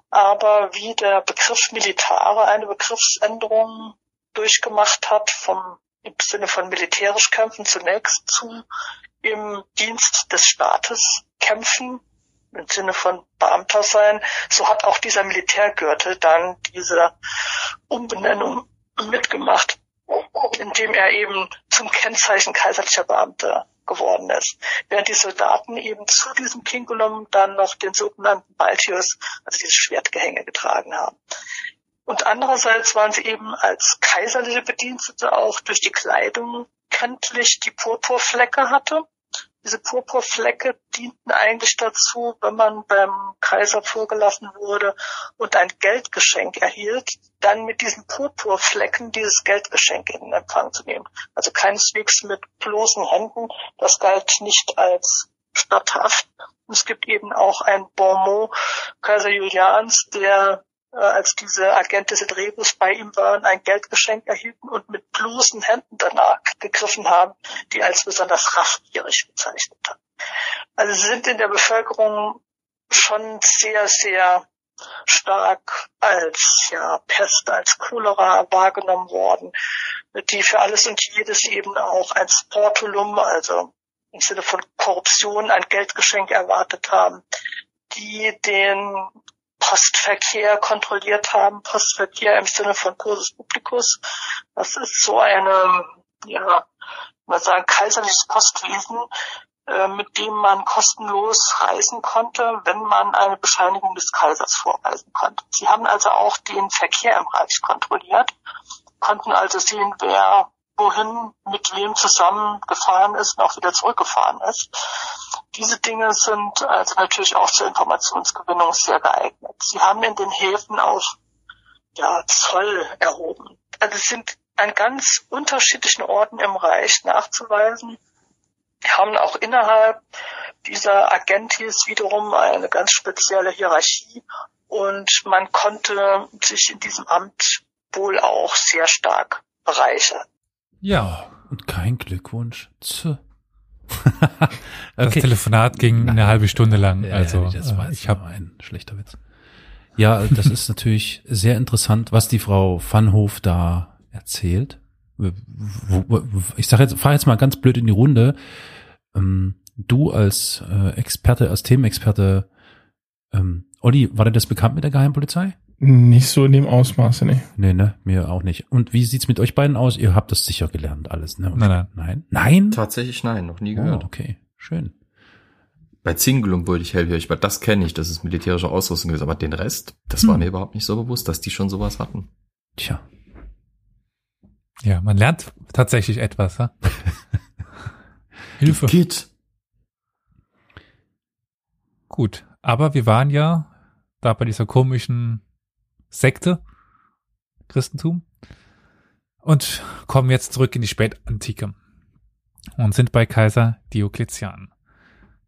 aber wie der Begriff Militare eine Begriffsänderung durchgemacht hat, vom im Sinne von militärisch kämpfen zunächst zu im Dienst des Staates kämpfen, im Sinne von Beamter sein, so hat auch dieser Militärgürtel dann diese Umbenennung mitgemacht indem er eben zum Kennzeichen kaiserlicher Beamter geworden ist. Während die Soldaten eben zu diesem Kingulum dann noch den sogenannten Baltius, also dieses Schwertgehänge getragen haben. Und andererseits waren sie eben als kaiserliche Bedienstete auch durch die Kleidung kenntlich, die Purpurflecke hatte diese Purpurflecke dienten eigentlich dazu, wenn man beim Kaiser vorgelassen wurde und ein Geldgeschenk erhielt, dann mit diesen Purpurflecken dieses Geldgeschenk in Empfang zu nehmen. Also keineswegs mit bloßen Händen. Das galt nicht als statthaft. Und es gibt eben auch ein Bonmot Kaiser Julians, der als diese Agentes et Rebus bei ihm waren, ein Geldgeschenk erhielten und mit bloßen Händen danach gegriffen haben, die als besonders raffgierig bezeichnet haben. Also sie sind in der Bevölkerung schon sehr, sehr stark als ja Pest, als Cholera wahrgenommen worden, die für alles und jedes eben auch ein Sportulum, also im Sinne von Korruption, ein Geldgeschenk erwartet haben, die den Postverkehr kontrolliert haben, Postverkehr im Sinne von Cursus Publicus. Das ist so eine, ja, mal sagen, kaiserliches Postwesen, äh, mit dem man kostenlos reisen konnte, wenn man eine Bescheinigung des Kaisers vorweisen konnte. Sie haben also auch den Verkehr im Reich kontrolliert, konnten also sehen, wer wohin mit wem zusammen gefahren ist und auch wieder zurückgefahren ist. Diese Dinge sind also natürlich auch zur Informationsgewinnung sehr geeignet. Sie haben in den Häfen auch ja, Zoll erhoben. Also es sind an ganz unterschiedlichen Orten im Reich nachzuweisen. Wir haben auch innerhalb dieser Agentis wiederum eine ganz spezielle Hierarchie und man konnte sich in diesem Amt wohl auch sehr stark bereichern. Ja, Und kein Glückwunsch. Zu. *laughs* das Telefonat ging eine halbe Stunde lang. Also ja, das war äh, jetzt ich habe ein schlechter Witz. Ja, das ist natürlich sehr interessant, was die Frau Vanhof da erzählt. Ich sage jetzt, frage jetzt mal ganz blöd in die Runde. Ähm, du als äh, Experte, als Themenexperte, ähm, Olli, war dir das bekannt mit der Geheimpolizei? Nicht so in dem Ausmaße, ne. Nee, ne, mir auch nicht. Und wie sieht's mit euch beiden aus? Ihr habt das sicher gelernt alles, ne? Nein, nein. Nein? Nein? Tatsächlich nein, noch nie Oh, gehört. okay, schön. Bei Zingulum wurde ich hellhörig, weil das kenne ich, das ist militärische Ausrüstung gewesen, aber den Rest, das war Hm. mir überhaupt nicht so bewusst, dass die schon sowas hatten. Tja. ja, man lernt tatsächlich etwas. Ja? *laughs* Hilfe. Git. Gut, aber wir waren ja da bei dieser komischen Sekte, Christentum, und kommen jetzt zurück in die Spätantike und sind bei Kaiser Diokletian.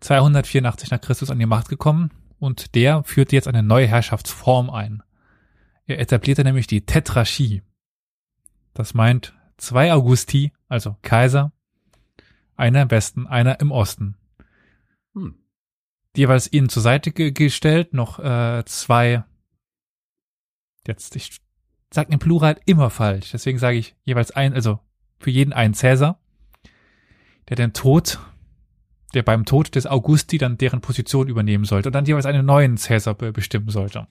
284 nach Christus an die Macht gekommen und der führte jetzt eine neue Herrschaftsform ein. Er etablierte nämlich die Tetrarchie. Das meint zwei Augusti, also Kaiser, einer im Westen, einer im Osten Hm. jeweils ihnen zur Seite ge gestellt, noch äh, zwei, jetzt, ich sag im Plural immer falsch, deswegen sage ich jeweils ein, also für jeden einen Cäsar, der den Tod, der beim Tod des Augusti dann deren Position übernehmen sollte und dann jeweils einen neuen Cäsar be bestimmen sollte.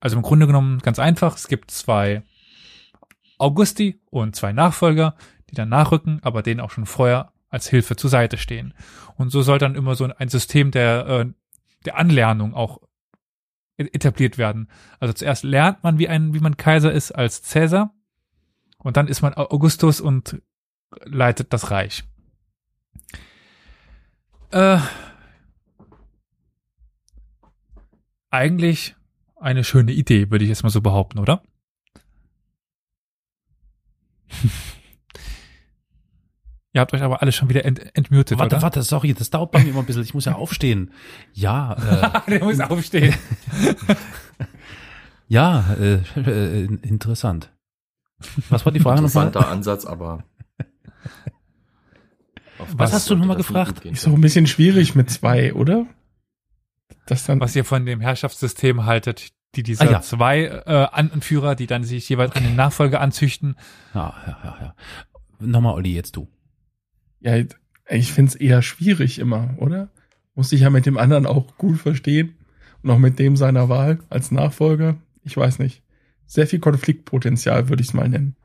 Also im Grunde genommen ganz einfach, es gibt zwei Augusti und zwei Nachfolger, die dann nachrücken, aber denen auch schon vorher als Hilfe zur Seite stehen. Und so soll dann immer so ein System der, äh, der Anlernung auch etabliert werden. Also zuerst lernt man, wie ein, wie man Kaiser ist als Cäsar und dann ist man Augustus und leitet das Reich. Äh, eigentlich eine schöne Idee, würde ich jetzt mal so behaupten, oder? *laughs* Ihr habt euch aber alle schon wieder ent entmutet, Warte, oder? warte, sorry, das dauert bei mir immer ein bisschen. Ich muss ja aufstehen. Ja, *laughs* äh, Der muss aufstehen. *laughs* ja, äh, äh, interessant. Was war die Frage nochmal? Interessanter Ansatz, aber. *laughs* Was hast du noch mal sollte das gefragt? Ist doch ein bisschen schwierig mit zwei, oder? Das dann. was ihr von dem Herrschaftssystem haltet, die diese Ah, ja. zwei äh, Anführer, die dann sich jeweils einen Nachfolger anzüchten. Ja, ja, ja, ja. Nochmal, Olli, jetzt du. Ja, ich find's eher schwierig immer, oder? Muss ich ja mit dem anderen auch gut verstehen. Und auch mit dem seiner Wahl als Nachfolger. Ich weiß nicht. Sehr viel Konfliktpotenzial, würde ich es mal nennen.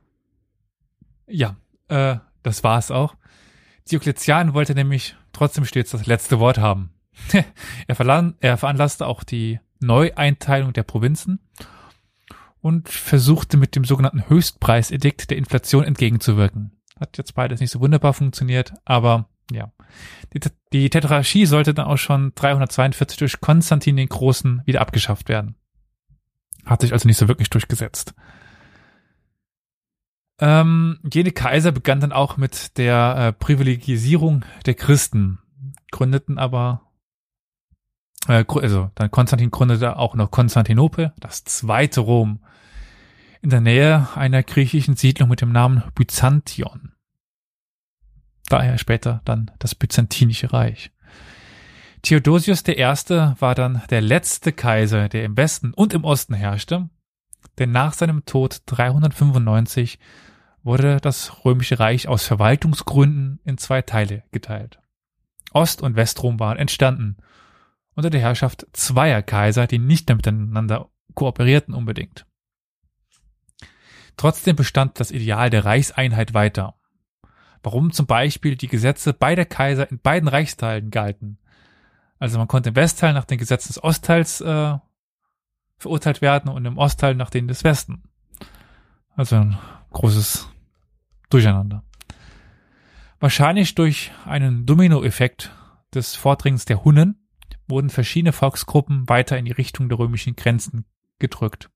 Ja, äh, das war es auch. Diokletian wollte nämlich trotzdem stets das letzte Wort haben. *laughs* er, er veranlasste auch die Neueinteilung der Provinzen und versuchte mit dem sogenannten Höchstpreisedikt der Inflation entgegenzuwirken. Hat jetzt beides nicht so wunderbar funktioniert, aber ja. Die, die Tetrarchie sollte dann auch schon 342 durch Konstantin den Großen wieder abgeschafft werden. Hat sich also nicht so wirklich durchgesetzt. Ähm, jene Kaiser begann dann auch mit der äh, Privilegisierung der Christen, gründeten aber, äh, also dann Konstantin gründete auch noch Konstantinopel, das zweite Rom, in der Nähe einer griechischen Siedlung mit dem Namen Byzantion. Daher später dann das Byzantinische Reich. Theodosius I. war dann der letzte Kaiser, der im Westen und im Osten herrschte, denn nach seinem Tod 395 wurde das Römische Reich aus Verwaltungsgründen in zwei Teile geteilt. Ost- und Westrom waren entstanden unter der Herrschaft zweier Kaiser, die nicht mehr miteinander kooperierten unbedingt. Trotzdem bestand das Ideal der Reichseinheit weiter. Warum zum Beispiel die Gesetze beider Kaiser in beiden Reichsteilen galten. Also man konnte im Westteil nach den Gesetzen des Ostteils äh, verurteilt werden und im Ostteil nach denen des Westen. Also ein großes Durcheinander. Wahrscheinlich durch einen Dominoeffekt des Vordringens der Hunnen wurden verschiedene Volksgruppen weiter in die Richtung der römischen Grenzen gedrückt.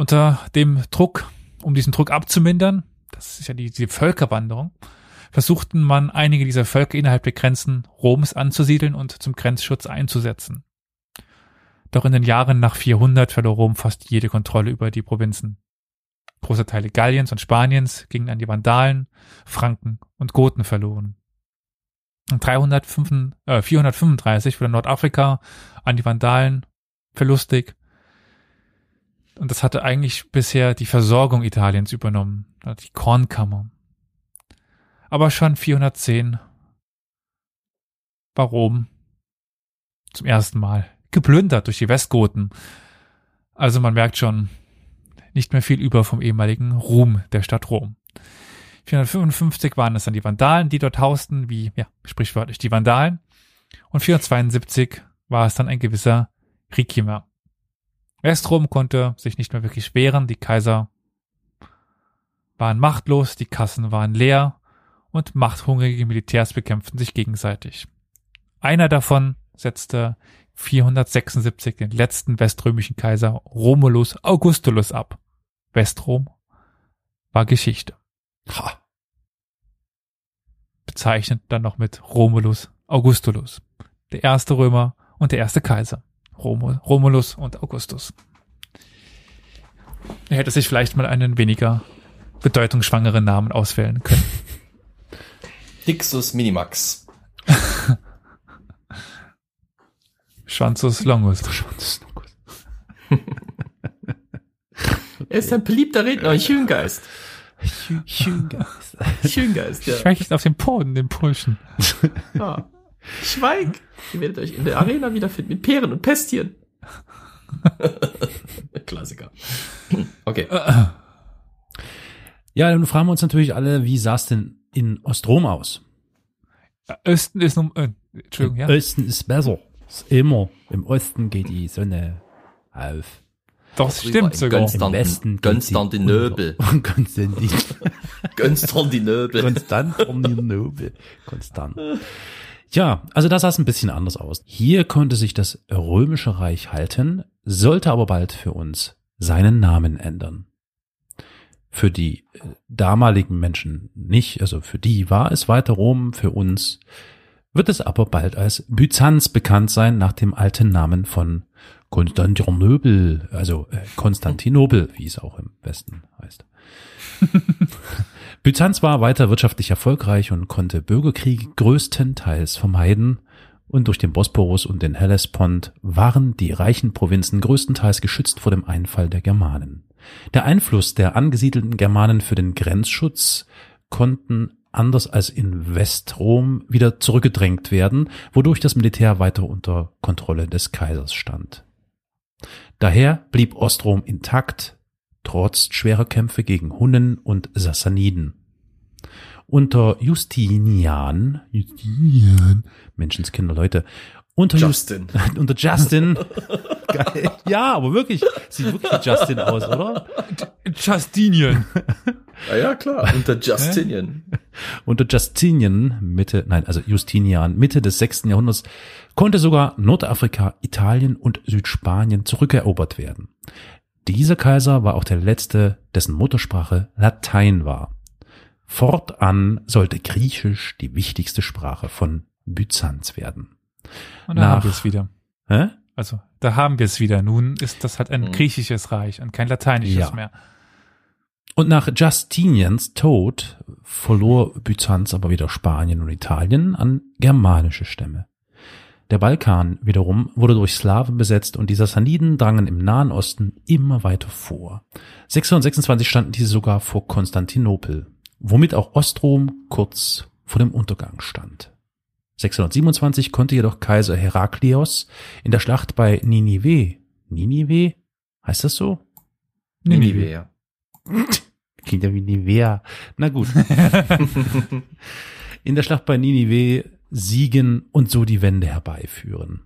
Unter dem Druck, um diesen Druck abzumindern, das ist ja die, die Völkerwanderung, versuchten man einige dieser Völker innerhalb der Grenzen Roms anzusiedeln und zum Grenzschutz einzusetzen. Doch in den Jahren nach 400 verlor Rom fast jede Kontrolle über die Provinzen. Große Teile Galliens und Spaniens gingen an die Vandalen, Franken und Goten verloren. 305, äh, 435 wurde Nordafrika an die Vandalen verlustig. Und das hatte eigentlich bisher die Versorgung Italiens übernommen, die Kornkammer. Aber schon 410 war Rom zum ersten Mal geplündert durch die Westgoten. Also man merkt schon, nicht mehr viel über vom ehemaligen Ruhm der Stadt Rom. 455 waren es dann die Vandalen, die dort hausten, wie, ja, sprichwörtlich die Vandalen. Und 472 war es dann ein gewisser Ricimer. Westrom konnte sich nicht mehr wirklich wehren, die Kaiser waren machtlos, die Kassen waren leer und machthungrige Militärs bekämpften sich gegenseitig. Einer davon setzte 476 den letzten weströmischen Kaiser Romulus Augustulus ab. Westrom war Geschichte. Ha. Bezeichnet dann noch mit Romulus Augustulus. Der erste Römer und der erste Kaiser. Romul, Romulus und Augustus. Er hätte sich vielleicht mal einen weniger bedeutungsschwangeren Namen auswählen können. *laughs* Dixus Minimax. *laughs* Schwanzus Longus. Er ist ein beliebter Redner, ein Schöngeist. Schöngeist. Schöngeist, ja. Schwächt auf den Poden, den Pulschen. ja. Schweig! Ihr werdet euch in der Arena wiederfinden mit Peeren und Pestien. *laughs* Klassiker. Okay. Ja, dann fragen wir uns natürlich alle, wie sah es denn in Ostrom aus? Östen ist nun, äh, Entschuldigung, ja. Im Osten ist besser. Ist immer. Im Osten geht die Sonne auf. Das stimmt sogar. Konstantinopel. sie unter. Konstantin. Konstantinopel. Konstantinopel. Konstant. Ja, also da sah es ein bisschen anders aus. Hier konnte sich das römische Reich halten, sollte aber bald für uns seinen Namen ändern. Für die äh, damaligen Menschen nicht, also für die war es weiter Rom, für uns wird es aber bald als Byzanz bekannt sein, nach dem alten Namen von Konstantinopel, also äh, Konstantinopel, wie es auch im Westen heißt. *laughs* Byzanz war weiter wirtschaftlich erfolgreich und konnte Bürgerkriege größtenteils vermeiden und durch den Bosporus und den Hellespont waren die reichen Provinzen größtenteils geschützt vor dem Einfall der Germanen. Der Einfluss der angesiedelten Germanen für den Grenzschutz konnten anders als in Westrom wieder zurückgedrängt werden, wodurch das Militär weiter unter Kontrolle des Kaisers stand. Daher blieb Ostrom intakt, trotz schwerer Kämpfe gegen Hunnen und Sassaniden. Unter Justinian, Justinian, Menschenskinder, Leute, unter Justin. Just, *laughs* unter Justin, geil, ja, aber wirklich, sieht wirklich wie Justin aus, oder? Justinian. Ja, ja, klar. Unter Justinian. Unter Justinian, Mitte, nein, also Justinian, Mitte des sechsten Jahrhunderts, konnte sogar Nordafrika, Italien und Südspanien zurückerobert werden. Dieser Kaiser war auch der letzte, dessen Muttersprache Latein war. Fortan sollte Griechisch die wichtigste Sprache von Byzanz werden. Und da Nach- haben wir es wieder. Hä? Also, da haben wir es wieder. Nun ist das halt ein Mhm. griechisches Reich und kein lateinisches Ja. mehr. Und nach Justinians Tod verlor Byzanz aber wieder Spanien und Italien an germanische Stämme. Der Balkan wiederum wurde durch Slawen besetzt und die Sassaniden drangen im Nahen Osten immer weiter vor. 626 standen diese sogar vor Konstantinopel, womit auch Ostrom kurz vor dem Untergang stand. 627 konnte jedoch Kaiser Heraklios in der Schlacht bei Ninive, Ninive? Heißt das so? Ninive, ja. Klingt ja wie Nivea. Na gut. *laughs* in der Schlacht bei Ninive siegen und so die Wende herbeiführen.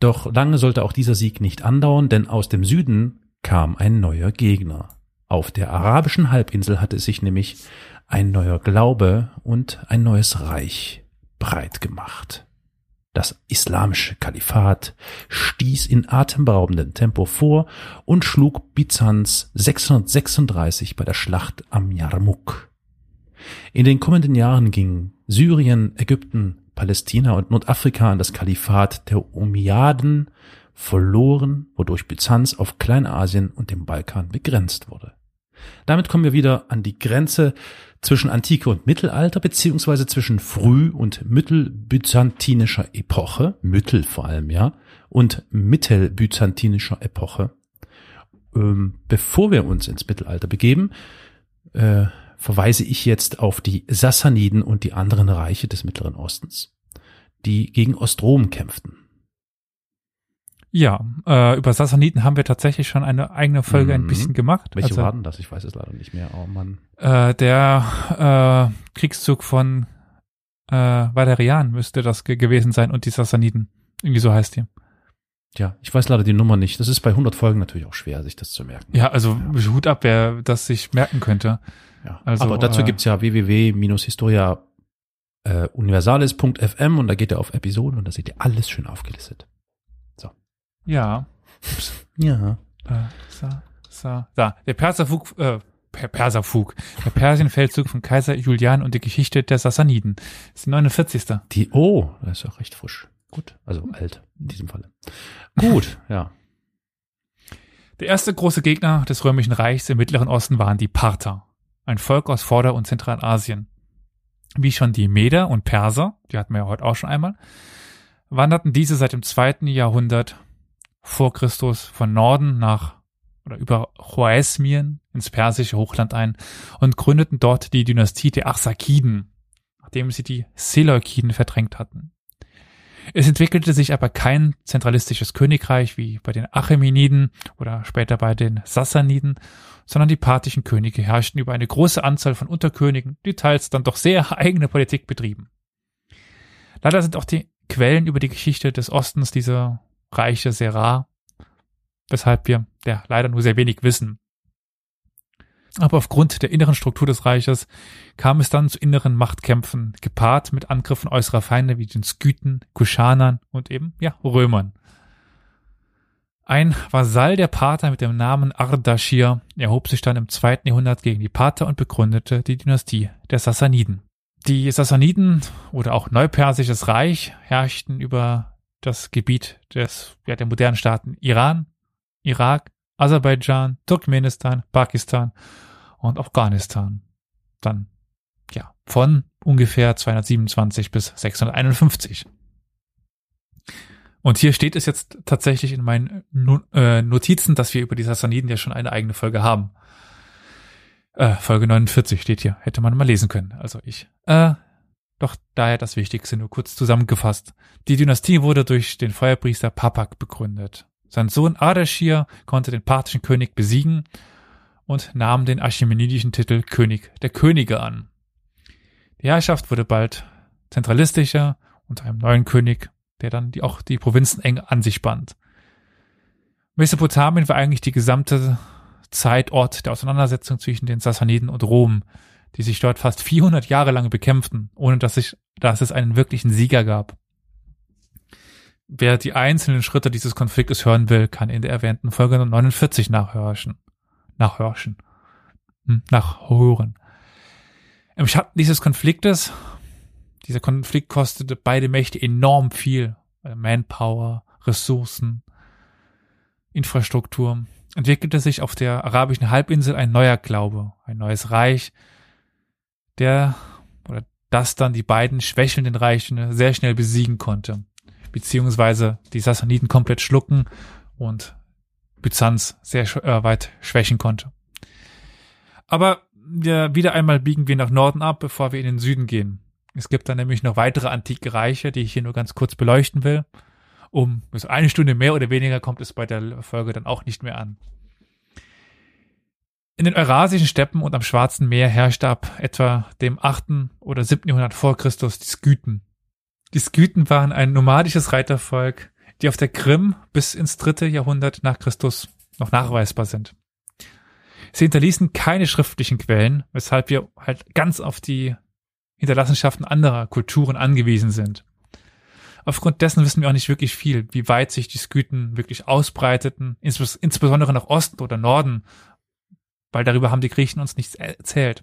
Doch lange sollte auch dieser Sieg nicht andauern, denn aus dem Süden kam ein neuer Gegner. Auf der arabischen Halbinsel hatte sich nämlich ein neuer Glaube und ein neues Reich breit gemacht. Das islamische Kalifat stieß in atemberaubendem Tempo vor und schlug Byzanz 636 bei der Schlacht am Yarmouk. In den kommenden Jahren gingen Syrien, Ägypten, Palästina und Nordafrika an das Kalifat der Umayyaden verloren, wodurch Byzanz auf Kleinasien und dem Balkan begrenzt wurde. Damit kommen wir wieder an die Grenze zwischen Antike und Mittelalter, beziehungsweise zwischen früh- und mittelbyzantinischer Epoche, Mittel vor allem, ja, und mittelbyzantinischer Epoche. Ähm, bevor wir uns ins Mittelalter begeben, äh, verweise ich jetzt auf die Sassaniden und die anderen Reiche des Mittleren Ostens, die gegen Ostrom kämpften. Ja, äh, über Sassaniden haben wir tatsächlich schon eine eigene Folge ein Mhm. bisschen gemacht. Welche Also, waren das? Ich weiß es leider nicht mehr. Oh Mann. Äh, der äh, Kriegszug von äh, Valerian müsste das ge gewesen sein und die Sassaniden. Irgendwie so heißt die. Ja, ich weiß leider die Nummer nicht. Das ist bei 100 Folgen natürlich auch schwer, sich das zu merken. Ja, also Hut ab, wer das sich merken könnte. Ja. Also, Aber dazu äh, gibt's ja www-historia äh, und da geht ihr auf Episoden und da seht ihr alles schön aufgelistet. Ja. *laughs* Ja. Äh, sa, da. Der Perserfug, äh, per Perserfug. Der Persienfeldzug von Kaiser Julian und die Geschichte der Sassaniden. Das ist die 49. Die, oh, das ist auch recht frisch. Gut. Also alt in diesem Falle. Gut, *laughs* ja. Der erste große Gegner des Römischen Reichs im Mittleren Osten waren die Parther, ein Volk aus Vorder- und Zentralasien. Wie schon die Meder und Perser, die hatten wir ja heute auch schon einmal, wanderten diese seit dem zweiten Jahrhundert vor Christus von Norden nach oder über Choesmien ins persische Hochland ein und gründeten dort die Dynastie der Arsakiden, nachdem sie die Seleukiden verdrängt hatten. Es entwickelte sich aber kein zentralistisches Königreich wie bei den Achämeniden oder später bei den Sassaniden, sondern die parthischen Könige herrschten über eine große Anzahl von Unterkönigen, die teils dann doch sehr *laughs* eigene Politik betrieben. Leider sind auch die Quellen über die Geschichte des Ostens dieser Reiche sehr rar, weshalb wir ja leider nur sehr wenig wissen. Aber aufgrund der inneren Struktur des Reiches kam es dann zu inneren Machtkämpfen, gepaart mit Angriffen äußerer Feinde wie den Skythen, Kuschanern und eben, ja, Römern. Ein Vasall der Parther mit dem Namen Ardashir erhob sich dann im zweiten Jahrhundert gegen die Parther und begründete die Dynastie der Sassaniden. Die Sassaniden oder auch Neupersisches Reich herrschten über das Gebiet des, ja, der modernen Staaten Iran, Irak, Aserbaidschan, Turkmenistan, Pakistan und Afghanistan. Dann, ja, von ungefähr 227 bis 651. Und hier steht es jetzt tatsächlich in meinen äh, Notizen, dass wir über die Sassaniden ja schon eine eigene Folge haben. Äh, Folge 49 steht hier. Hätte man mal lesen können. Also ich. Äh, doch daher das Wichtigste nur kurz zusammengefasst. Die Dynastie wurde durch den Feuerpriester Papak begründet. Sein Sohn Ardashir konnte den parthischen König besiegen und nahm den achämenidischen Titel König der Könige an. Die Herrschaft wurde bald zentralistischer unter einem neuen König, der dann die, auch die Provinzen eng an sich band. Mesopotamien war eigentlich die gesamte Zeitort der Auseinandersetzung zwischen den Sassaniden und Rom, die sich dort fast 400 Jahre lang bekämpften, ohne dass, sich, dass es einen wirklichen Sieger gab. Wer die einzelnen Schritte dieses Konfliktes hören will, kann in der erwähnten Folge 49 nachhörschen. Nachhörschen. Hm, Nachhören. Im Schatten dieses Konfliktes, dieser Konflikt kostete beide Mächte enorm viel. Also Manpower, Ressourcen, Infrastruktur. Entwickelte sich auf der arabischen Halbinsel ein neuer Glaube, ein neues Reich, der oder das dann die beiden schwächelnden Reichen sehr schnell besiegen konnte. beziehungsweise die Sassaniden komplett schlucken und Byzanz sehr äh, weit schwächen konnte. Aber wir, wieder einmal biegen wir nach Norden ab, bevor wir in den Süden gehen. Es gibt dann nämlich noch weitere antike Reiche, die ich hier nur ganz kurz beleuchten will. Um bis eine Stunde mehr oder weniger kommt es bei der Folge dann auch nicht mehr an. In den eurasischen Steppen und am Schwarzen Meer herrschte ab etwa dem 8. oder 7. Jahrhundert vor Christus die Skythen. Die Skythen waren ein nomadisches Reitervolk, die auf der Krim bis ins dritte Jahrhundert nach Christus noch nachweisbar sind. Sie hinterließen keine schriftlichen Quellen, weshalb wir halt ganz auf die Hinterlassenschaften anderer Kulturen angewiesen sind. Aufgrund dessen wissen wir auch nicht wirklich viel, wie weit sich die Skythen wirklich ausbreiteten, insbes insbesondere nach Osten oder Norden, weil darüber haben die Griechen uns nichts erzählt.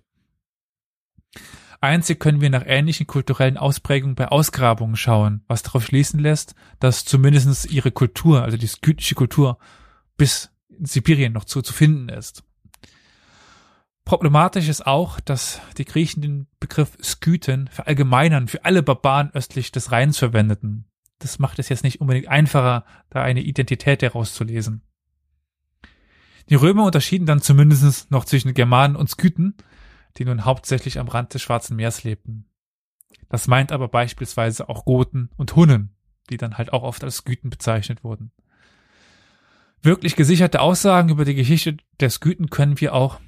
Einzig können wir nach ähnlichen kulturellen Ausprägungen bei Ausgrabungen schauen, was darauf schließen lässt, dass zumindest ihre Kultur, also die skytische Kultur, bis in Sibirien noch zu, zu finden ist. Problematisch ist auch, dass die Griechen den Begriff Skythen verallgemeinern für alle Barbaren östlich des Rheins verwendeten. Das macht es jetzt nicht unbedingt einfacher, da eine Identität herauszulesen. Die Römer unterschieden dann zumindest noch zwischen Germanen und Skythen, die nun hauptsächlich am Rand des Schwarzen Meers lebten. Das meint aber beispielsweise auch Goten und Hunnen, die dann halt auch oft als Skythen bezeichnet wurden. Wirklich gesicherte Aussagen über die Geschichte der Skythen können wir auch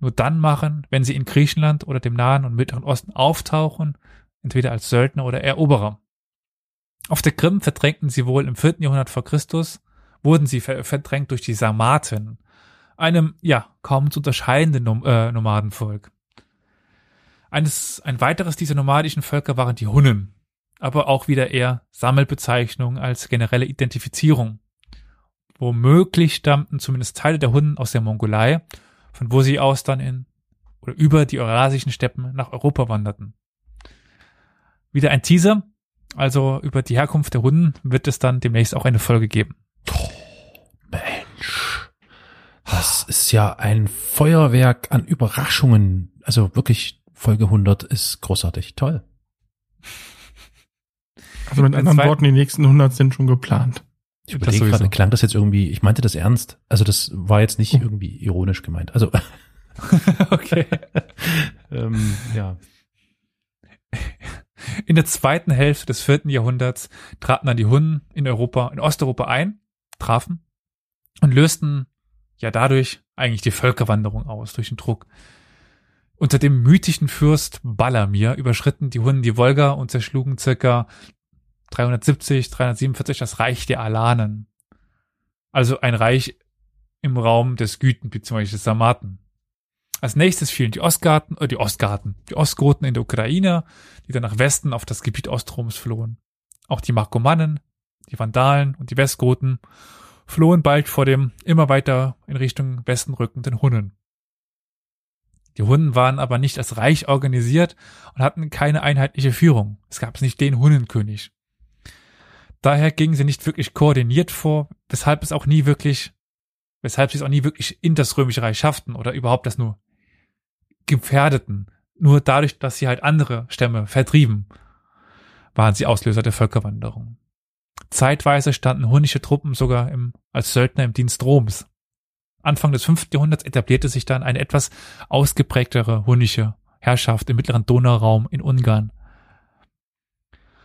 nur dann machen, wenn sie in Griechenland oder dem Nahen und Mittleren Osten auftauchen, entweder als Söldner oder Eroberer. Auf der Krim verdrängten sie wohl im vierten Jahrhundert vor Christus, wurden sie verdrängt durch die Sarmaten, einem, ja, kaum zu unterscheidenden Nom äh, Nomadenvolk. Eines, ein weiteres dieser nomadischen Völker waren die Hunnen, aber auch wieder eher Sammelbezeichnung als generelle Identifizierung. Womöglich stammten zumindest Teile der Hunnen aus der Mongolei, von wo sie aus dann in oder über die eurasischen Steppen nach Europa wanderten. Wieder ein Teaser, also über die Herkunft der Hunden wird es dann demnächst auch eine Folge geben. Mensch, das ist ja ein Feuerwerk an Überraschungen. Also wirklich, Folge 100 ist großartig. Toll. Also mit anderen Worten, die nächsten 100 sind schon geplant. Ich überlege gerade, klang das jetzt irgendwie, ich meinte das ernst. Also das war jetzt nicht irgendwie ironisch gemeint. Also, *laughs* okay. *laughs* ähm, ja. In der zweiten Hälfte des vierten Jahrhunderts traten dann die Hunnen in Europa, in Osteuropa ein, trafen und lösten ja dadurch eigentlich die Völkerwanderung aus durch den Druck. Unter dem mythischen Fürst Balamir überschritten die Hunnen die Wolga und zerschlugen circa 370, 347 das Reich der Alanen. Also ein Reich im Raum des Güten bzw. des Sarmaten. Als nächstes fielen die Ostgarten, äh, die Ostgarten, die Ostgoten in der Ukraine, die dann nach Westen auf das Gebiet Ostroms flohen. Auch die Markomannen, die Vandalen und die Westgoten flohen bald vor dem immer weiter in Richtung Westen rückenden Hunnen. Die Hunnen waren aber nicht als Reich organisiert und hatten keine einheitliche Führung. Es gab nicht den Hunnenkönig. Daher gingen sie nicht wirklich koordiniert vor, weshalb es auch nie wirklich, weshalb sie es auch nie wirklich in das Römische Reich schafften oder überhaupt das nur gefährdeten. Nur dadurch, dass sie halt andere Stämme vertrieben, waren sie Auslöser der Völkerwanderung. Zeitweise standen hunnische Truppen sogar im, als Söldner im Dienst Roms. Anfang des 5. Jahrhunderts etablierte sich dann eine etwas ausgeprägtere hunnische Herrschaft im mittleren Donauraum in Ungarn.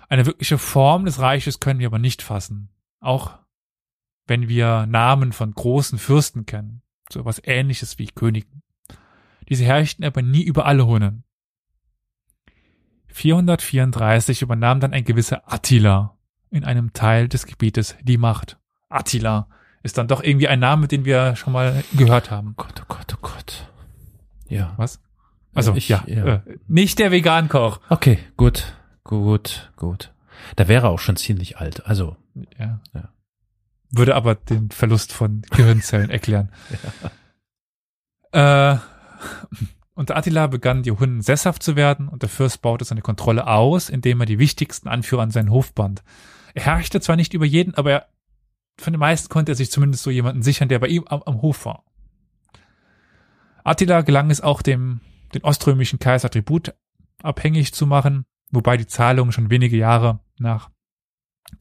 Eine wirkliche Form des Reiches können wir aber nicht fassen. Auch wenn wir Namen von großen Fürsten kennen. So etwas ähnliches wie Königen. Diese herrschten aber nie über alle Hunnen. 434 übernahm dann ein gewisser Attila in einem Teil des Gebietes die Macht. Attila ist dann doch irgendwie ein Name, den wir schon mal gehört haben. Gott, oh Gott, oh Gott. Ja. Was? Also, Ich- ja, ja. Äh, nicht der Vegankoch. Okay, gut, gut, gut. Da wäre auch schon ziemlich alt. Also, Ja. Ja. Würde aber den Verlust von Gehirnzellen *laughs* erklären. Äh, unter Attila begannen die Hunnen sesshaft zu werden und der Fürst baute seine Kontrolle aus, indem er die wichtigsten Anführer an seinen Hof band. Er herrschte zwar nicht über jeden, aber er, von den meisten konnte er sich zumindest so jemanden sichern, der bei ihm am, am Hof war. Attila gelang es auch dem, den oströmischen Kaiser Tribut abhängig zu machen, wobei die Zahlungen schon wenige Jahre nach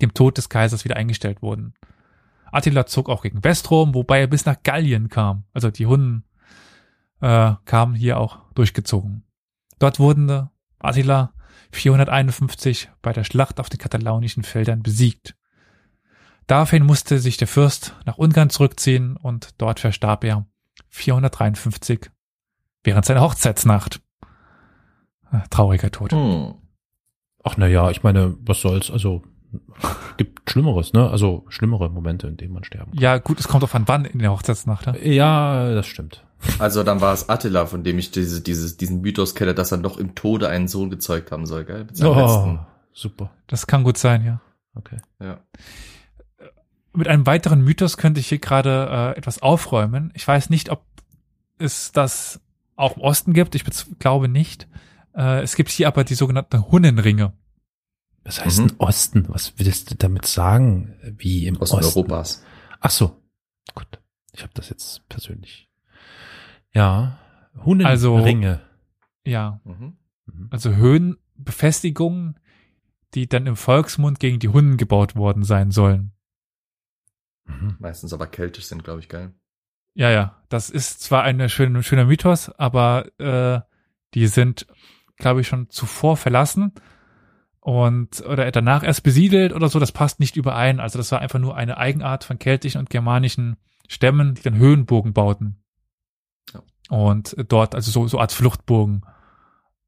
dem Tod des Kaisers wieder eingestellt wurden. Attila zog auch gegen Westrom, wobei er bis nach Gallien kam. Also die Hunnen äh, kamen hier auch durchgezogen. Dort wurden äh, Attila 451 bei der Schlacht auf den katalaunischen Feldern besiegt. Daraufhin musste sich der Fürst nach Ungarn zurückziehen und dort verstarb er 453 während seiner Hochzeitsnacht. Äh, Trauriger Tod. Hm. Ach na ja, ich meine, was soll's? Also gibt Schlimmeres, ne? Also schlimmere Momente, in denen man sterben kann. Ja, gut, es kommt auf an wann in der Hochzeitsnacht. Ne? Ja, das stimmt. Also dann war es Attila, von dem ich diese, dieses, diesen Mythos kenne, dass er noch im Tode einen Sohn gezeugt haben soll, gell? Oh, letzten. super. Das kann gut sein, ja. Okay. Ja. Mit einem weiteren Mythos könnte ich hier gerade äh, etwas aufräumen. Ich weiß nicht, ob es das auch im Osten gibt. Ich glaube nicht. Äh, es gibt hier aber die sogenannten Hunnenringe. Was heißt Mhm. denn Osten? Was willst du damit sagen? Wie im Osten Osten? Europas. Ach so. Gut. Ich habe das jetzt persönlich. Ja. Hunnenringe. Also- Ringe. Ja, Mhm. Mhm. also Höhenbefestigungen, die dann im Volksmund gegen die Hunnen gebaut worden sein sollen. Mhm. Meistens aber keltisch sind, glaube ich, geil. Ja, ja, das ist zwar ein schöner, schöner Mythos, aber äh, die sind, glaube ich, schon zuvor verlassen und oder danach erst besiedelt oder so. Das passt nicht überein. Also das war einfach nur eine Eigenart von keltischen und germanischen Stämmen, die dann Höhenburgen bauten. Ja. Und dort, also so, so Art Fluchtburgen.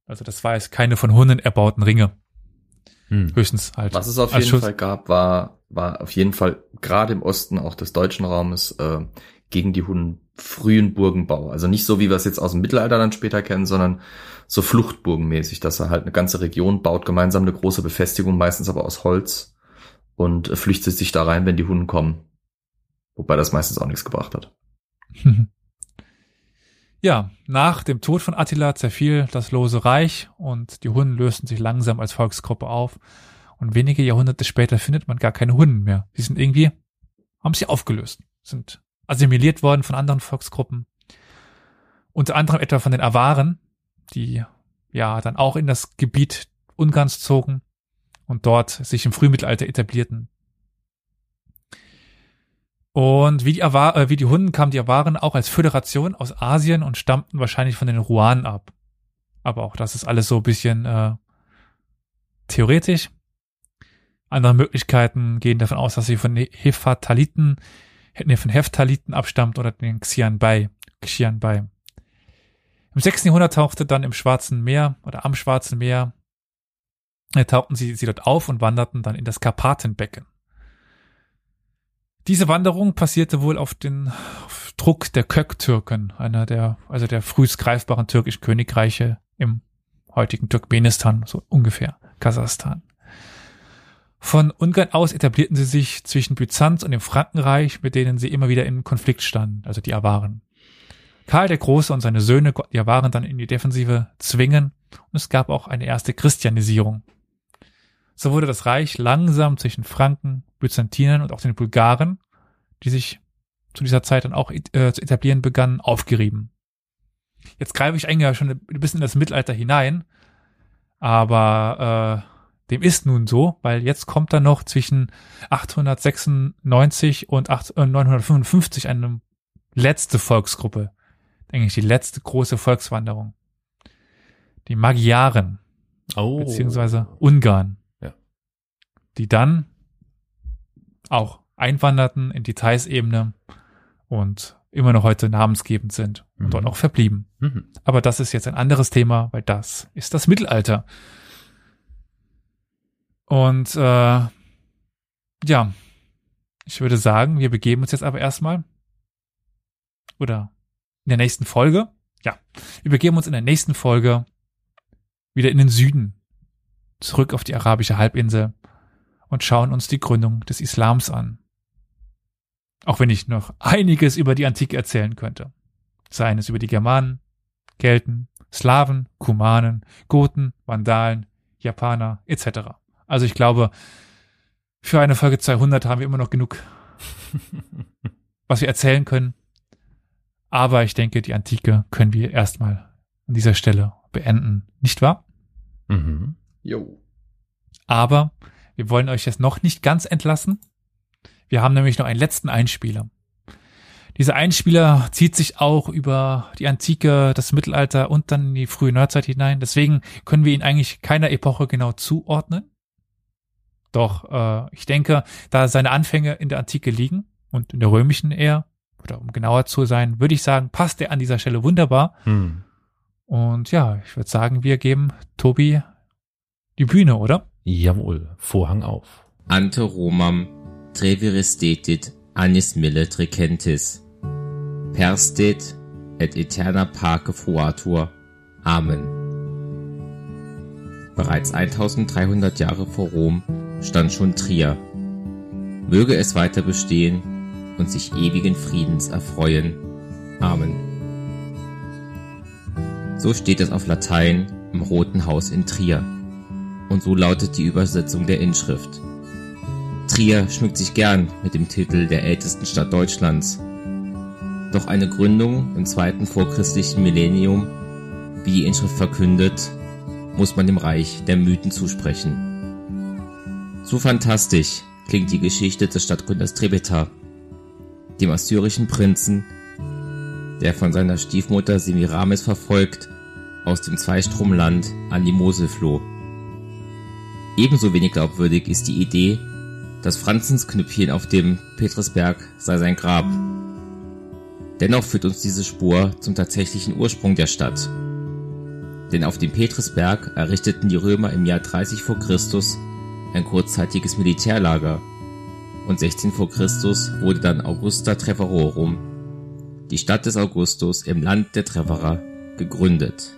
Also das war jetzt keine von Hunnen erbauten Ringe. Hm. Höchstens halt. Was es auf jeden Schutz. Fall gab, war, war auf jeden Fall gerade im Osten auch des deutschen Raumes äh, gegen die Hunnen frühen Burgenbau. Also nicht so, wie wir es jetzt aus dem Mittelalter dann später kennen, sondern so Fluchtburgenmäßig, dass er halt eine ganze Region baut, gemeinsam eine große Befestigung, meistens aber aus Holz und flüchtet sich da rein, wenn die Hunnen kommen. Wobei das meistens auch nichts gebracht hat. *laughs* Ja, nach dem Tod von Attila zerfiel das Lose Reich und die Hunnen lösten sich langsam als Volksgruppe auf. Und wenige Jahrhunderte später findet man gar keine Hunnen mehr. Die sind irgendwie, haben sich aufgelöst, sind assimiliert worden von anderen Volksgruppen. Unter anderem etwa von den Awaren, die ja dann auch in das Gebiet Ungarns zogen und dort sich im Frühmittelalter etablierten. Und wie die, Awa äh, wie die Hunnen kamen die Awaren auch als Föderation aus Asien und stammten wahrscheinlich von den Ruanen ab. Aber auch das ist alles so ein bisschen äh, theoretisch. Andere Möglichkeiten gehen davon aus, dass sie von den Hephataliten, nee, von Heftaliten abstammt oder den Xianbei. Xianbei. Im 6. Jahrhundert tauchte dann im Schwarzen Meer oder am Schwarzen Meer äh, tauchten sie, sie dort auf und wanderten dann in das Karpatenbecken. Diese Wanderung passierte wohl auf den auf Druck der Köktürken, einer der, also der frühest greifbaren türkischen Königreiche im heutigen Turkmenistan, so ungefähr, Kasachstan. Von Ungarn aus etablierten sie sich zwischen Byzanz und dem Frankenreich, mit denen sie immer wieder in Konflikt standen, also die Awaren. Karl der Große und seine Söhne die Awaren dann in die Defensive zwingen und es gab auch eine erste Christianisierung. So wurde das Reich langsam zwischen Franken, Byzantinern und auch den Bulgaren, die sich zu dieser Zeit dann auch äh, zu etablieren begannen, aufgerieben. Jetzt greife ich eigentlich ja schon ein bisschen in das Mittelalter hinein, aber äh, dem ist nun so, weil jetzt kommt dann noch zwischen 896 und 8, äh, 955 eine letzte Volksgruppe, eigentlich die letzte große Volkswanderung. Die Magyaren, Oh. beziehungsweise Ungarn. Ja. Die dann auch einwanderten in die Thais-Ebene und immer noch heute namensgebend sind und Mhm. dort auch verblieben. Mhm. Aber das ist jetzt ein anderes Thema, weil das ist das Mittelalter. Und äh, ja, ich würde sagen, wir begeben uns jetzt aber erstmal oder in der nächsten Folge, ja, wir begeben uns in der nächsten Folge wieder in den Süden, zurück auf die arabische Halbinsel und schauen uns die Gründung des Islams an. Auch wenn ich noch einiges über die Antike erzählen könnte. Seien es über die Germanen, Kelten, Slawen, Kumanen, Goten, Vandalen, Japaner etc. Also ich glaube, für eine Folge 200 haben wir immer noch genug, *laughs* was wir erzählen können. Aber ich denke, die Antike können wir erstmal an dieser Stelle beenden, nicht wahr? Mhm. Jo. Aber wir wollen euch jetzt noch nicht ganz entlassen. Wir haben nämlich noch einen letzten Einspieler. Dieser Einspieler zieht sich auch über die Antike, das Mittelalter und dann in die frühe Neuzeit hinein. Deswegen können wir ihn eigentlich keiner Epoche genau zuordnen. Doch äh, ich denke, da seine Anfänge in der Antike liegen und in der römischen eher, oder um genauer zu sein, würde ich sagen, passt er an dieser Stelle wunderbar. Hm. Und ja, ich würde sagen, wir geben Tobi die Bühne, oder? Jawohl, Vorhang auf. ante Romam trevirisdetit annis mille tricentis. Perstet et eterna pace fruatur. Amen. Bereits 1300 Jahre vor Rom stand schon Trier. Möge es weiter bestehen und sich ewigen Friedens erfreuen. Amen. So steht es auf Latein im Roten Haus in Trier. Und so lautet die Übersetzung der Inschrift. Trier schmückt sich gern mit dem Titel der ältesten Stadt Deutschlands. Doch eine Gründung im zweiten vorchristlichen Millennium, wie die Inschrift verkündet, muss man dem Reich der Mythen zusprechen. So fantastisch klingt die Geschichte des Stadtgründers Trebeta, dem assyrischen Prinzen, der von seiner Stiefmutter Semiramis verfolgt aus dem Zweistromland an die Mosel floh. Ebenso wenig glaubwürdig ist die Idee, das Franzensknüppchen auf dem Petersberg sei sein Grab. Dennoch führt uns diese Spur zum tatsächlichen Ursprung der Stadt. Denn auf dem Petersberg errichteten die Römer im Jahr 30 vor Christus ein kurzzeitiges Militärlager und 16 vor Christus wurde dann Augusta Treverorum, die Stadt des Augustus im Land der Treverer, gegründet.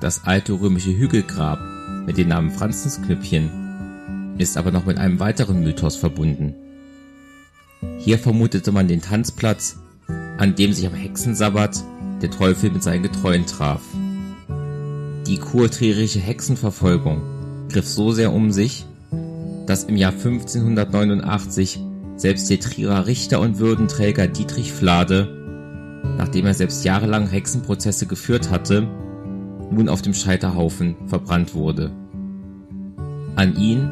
Das alte römische Hügelgrab mit dem Namen Franzensknüppchen ist aber noch mit einem weiteren Mythos verbunden. Hier vermutete man den Tanzplatz, an dem sich am Hexensabbat der Teufel mit seinen Getreuen traf. Die kurtrierische Hexenverfolgung griff so sehr um sich, dass im Jahr 1589 selbst der Trierer Richter und Würdenträger Dietrich Flade, nachdem er selbst jahrelang Hexenprozesse geführt hatte, nun auf dem Scheiterhaufen verbrannt wurde. An ihn,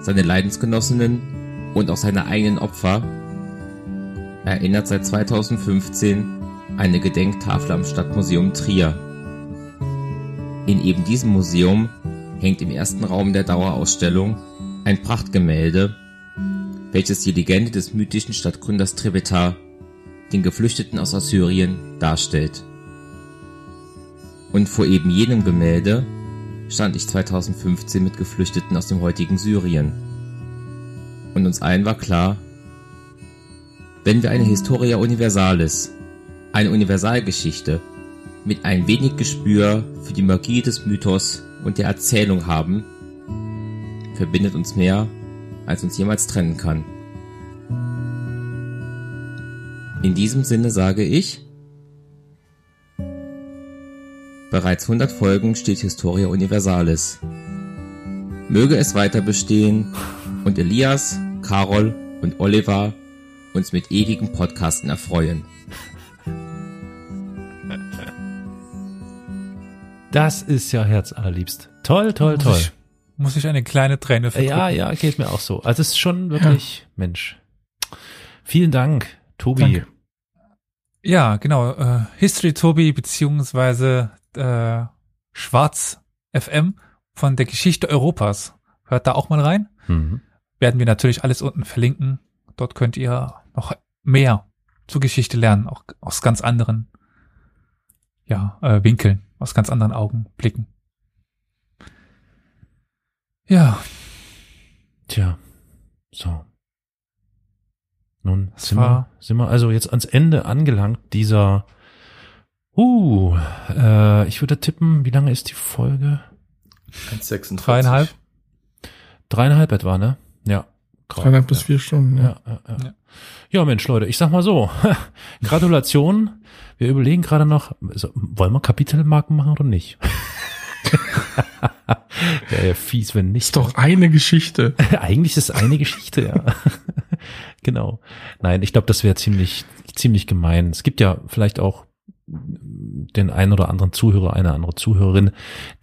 seine Leidensgenossinnen und auch seine eigenen Opfer erinnert seit 2015 eine Gedenktafel am Stadtmuseum Trier. In eben diesem Museum hängt im ersten Raum der Dauerausstellung ein Prachtgemälde, welches die Legende des mythischen Stadtgründers Tribetar, den Geflüchteten aus Assyrien, darstellt. Und vor eben jenem Gemälde stand ich 2015 mit Geflüchteten aus dem heutigen Syrien. Und uns allen war klar, wenn wir eine Historia Universalis, eine Universalgeschichte, mit ein wenig Gespür für die Magie des Mythos und der Erzählung haben, verbindet uns mehr, als uns jemals trennen kann. In diesem Sinne sage ich, bereits 100 Folgen steht Historia Universalis. Möge es weiter bestehen und Elias, Carol und Oliver uns mit ewigen Podcasten erfreuen. Das ist ja herzallerliebst. Toll, toll, toll. Muss ich, muss ich eine kleine Träne verdrücken. Ja, ja, geht mir auch so. Also es ist schon wirklich, Mensch. Vielen Dank, Tobi. Danke. Ja, genau. Äh, History Tobi beziehungsweise äh, Schwarz FM von der Geschichte Europas. Hört da auch mal rein. Mhm. Werden wir natürlich alles unten verlinken. Dort könnt ihr noch mehr zur Geschichte lernen, auch aus ganz anderen ja, äh, Winkeln, aus ganz anderen Augen blicken. Ja, Tja, so. Nun sind wir, sind wir also jetzt ans Ende angelangt dieser, uh, äh, ich würde tippen, wie lange ist die Folge? 1,46. dreieinhalb. Dreieinhalb etwa, ne? Ja. Grau. Dreieinhalb bis vier Stunden. Ja. Ja, ja, ja. Ja. ja, Mensch, Leute, ich sag mal so. *laughs* Gratulation. Wir überlegen gerade noch, so, wollen wir Kapitelmarken machen oder nicht? *laughs* Wäre ja fies, wenn nicht. Ist doch eine Geschichte. *laughs* Eigentlich ist es eine Geschichte, ja. genau. Nein, ich glaube, das wäre ziemlich, ziemlich gemein. Es gibt ja vielleicht auch den einen oder anderen Zuhörer, eine andere Zuhörerin,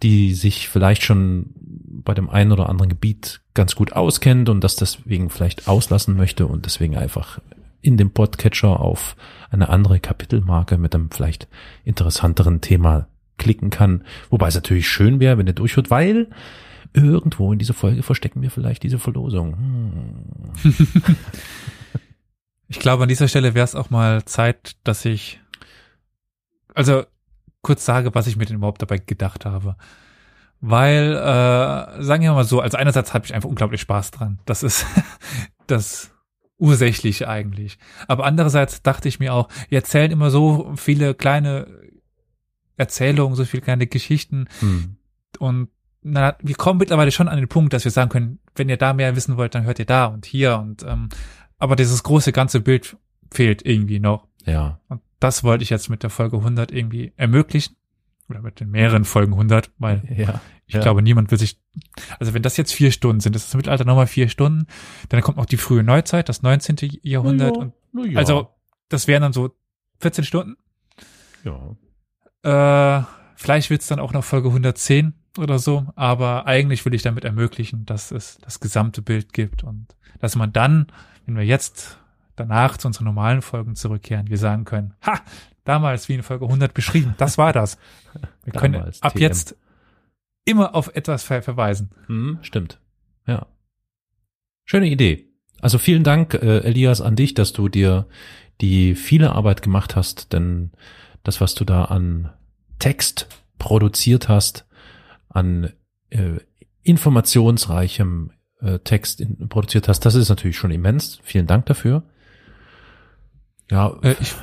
die sich vielleicht schon bei dem einen oder anderen Gebiet ganz gut auskennt und das deswegen vielleicht auslassen möchte und deswegen einfach in dem Podcatcher auf eine andere Kapitelmarke mit einem vielleicht interessanteren Thema klicken kann. Wobei es natürlich schön wäre, wenn ihr durchhört, weil irgendwo in dieser Folge verstecken wir vielleicht diese Verlosung. Hm. *laughs* Ich glaube, an dieser Stelle wäre es auch mal Zeit, dass ich also kurz sage, was ich mir denn überhaupt dabei gedacht habe. Weil, äh, sagen wir mal so, also einerseits habe ich einfach unglaublich Spaß dran. Das ist *laughs* das ursächlich eigentlich. Aber andererseits dachte ich mir auch, wir erzählen immer so viele kleine Erzählungen, so viele kleine Geschichten Hm. und na, wir kommen mittlerweile schon an den Punkt, dass wir sagen können, wenn ihr da mehr wissen wollt, dann hört ihr da und hier und ähm, aber dieses große ganze Bild fehlt irgendwie noch. Ja. Und das wollte ich jetzt mit der Folge 100 irgendwie ermöglichen. Oder mit den mehreren Folgen 100, weil *laughs* Ja. ich ja. glaube, niemand will sich, also wenn das jetzt vier Stunden sind, das ist im Mittelalter nochmal vier Stunden, dann kommt noch die frühe Neuzeit, das 19. Jahrhundert. Und, ja. Also, das wären dann so 14 Stunden. ja. Äh, vielleicht wird's dann auch noch Folge 110 oder so, aber eigentlich will ich damit ermöglichen, dass es das gesamte Bild gibt und dass man dann, wenn wir jetzt danach zu unseren normalen Folgen zurückkehren, wir sagen können, ha, damals wie in Folge 100 beschrieben, das war das. Wir *laughs* können Damals, ab TM. jetzt immer auf etwas ver verweisen. Hm, stimmt. Ja. Schöne Idee. Also vielen Dank, äh, Elias, an dich, dass du dir die viele Arbeit gemacht hast, denn das, was du da an Text produziert hast, an äh, informationsreichem äh, Text in, produziert hast, das ist natürlich schon immens. Vielen Dank dafür. Ja, Äh, ich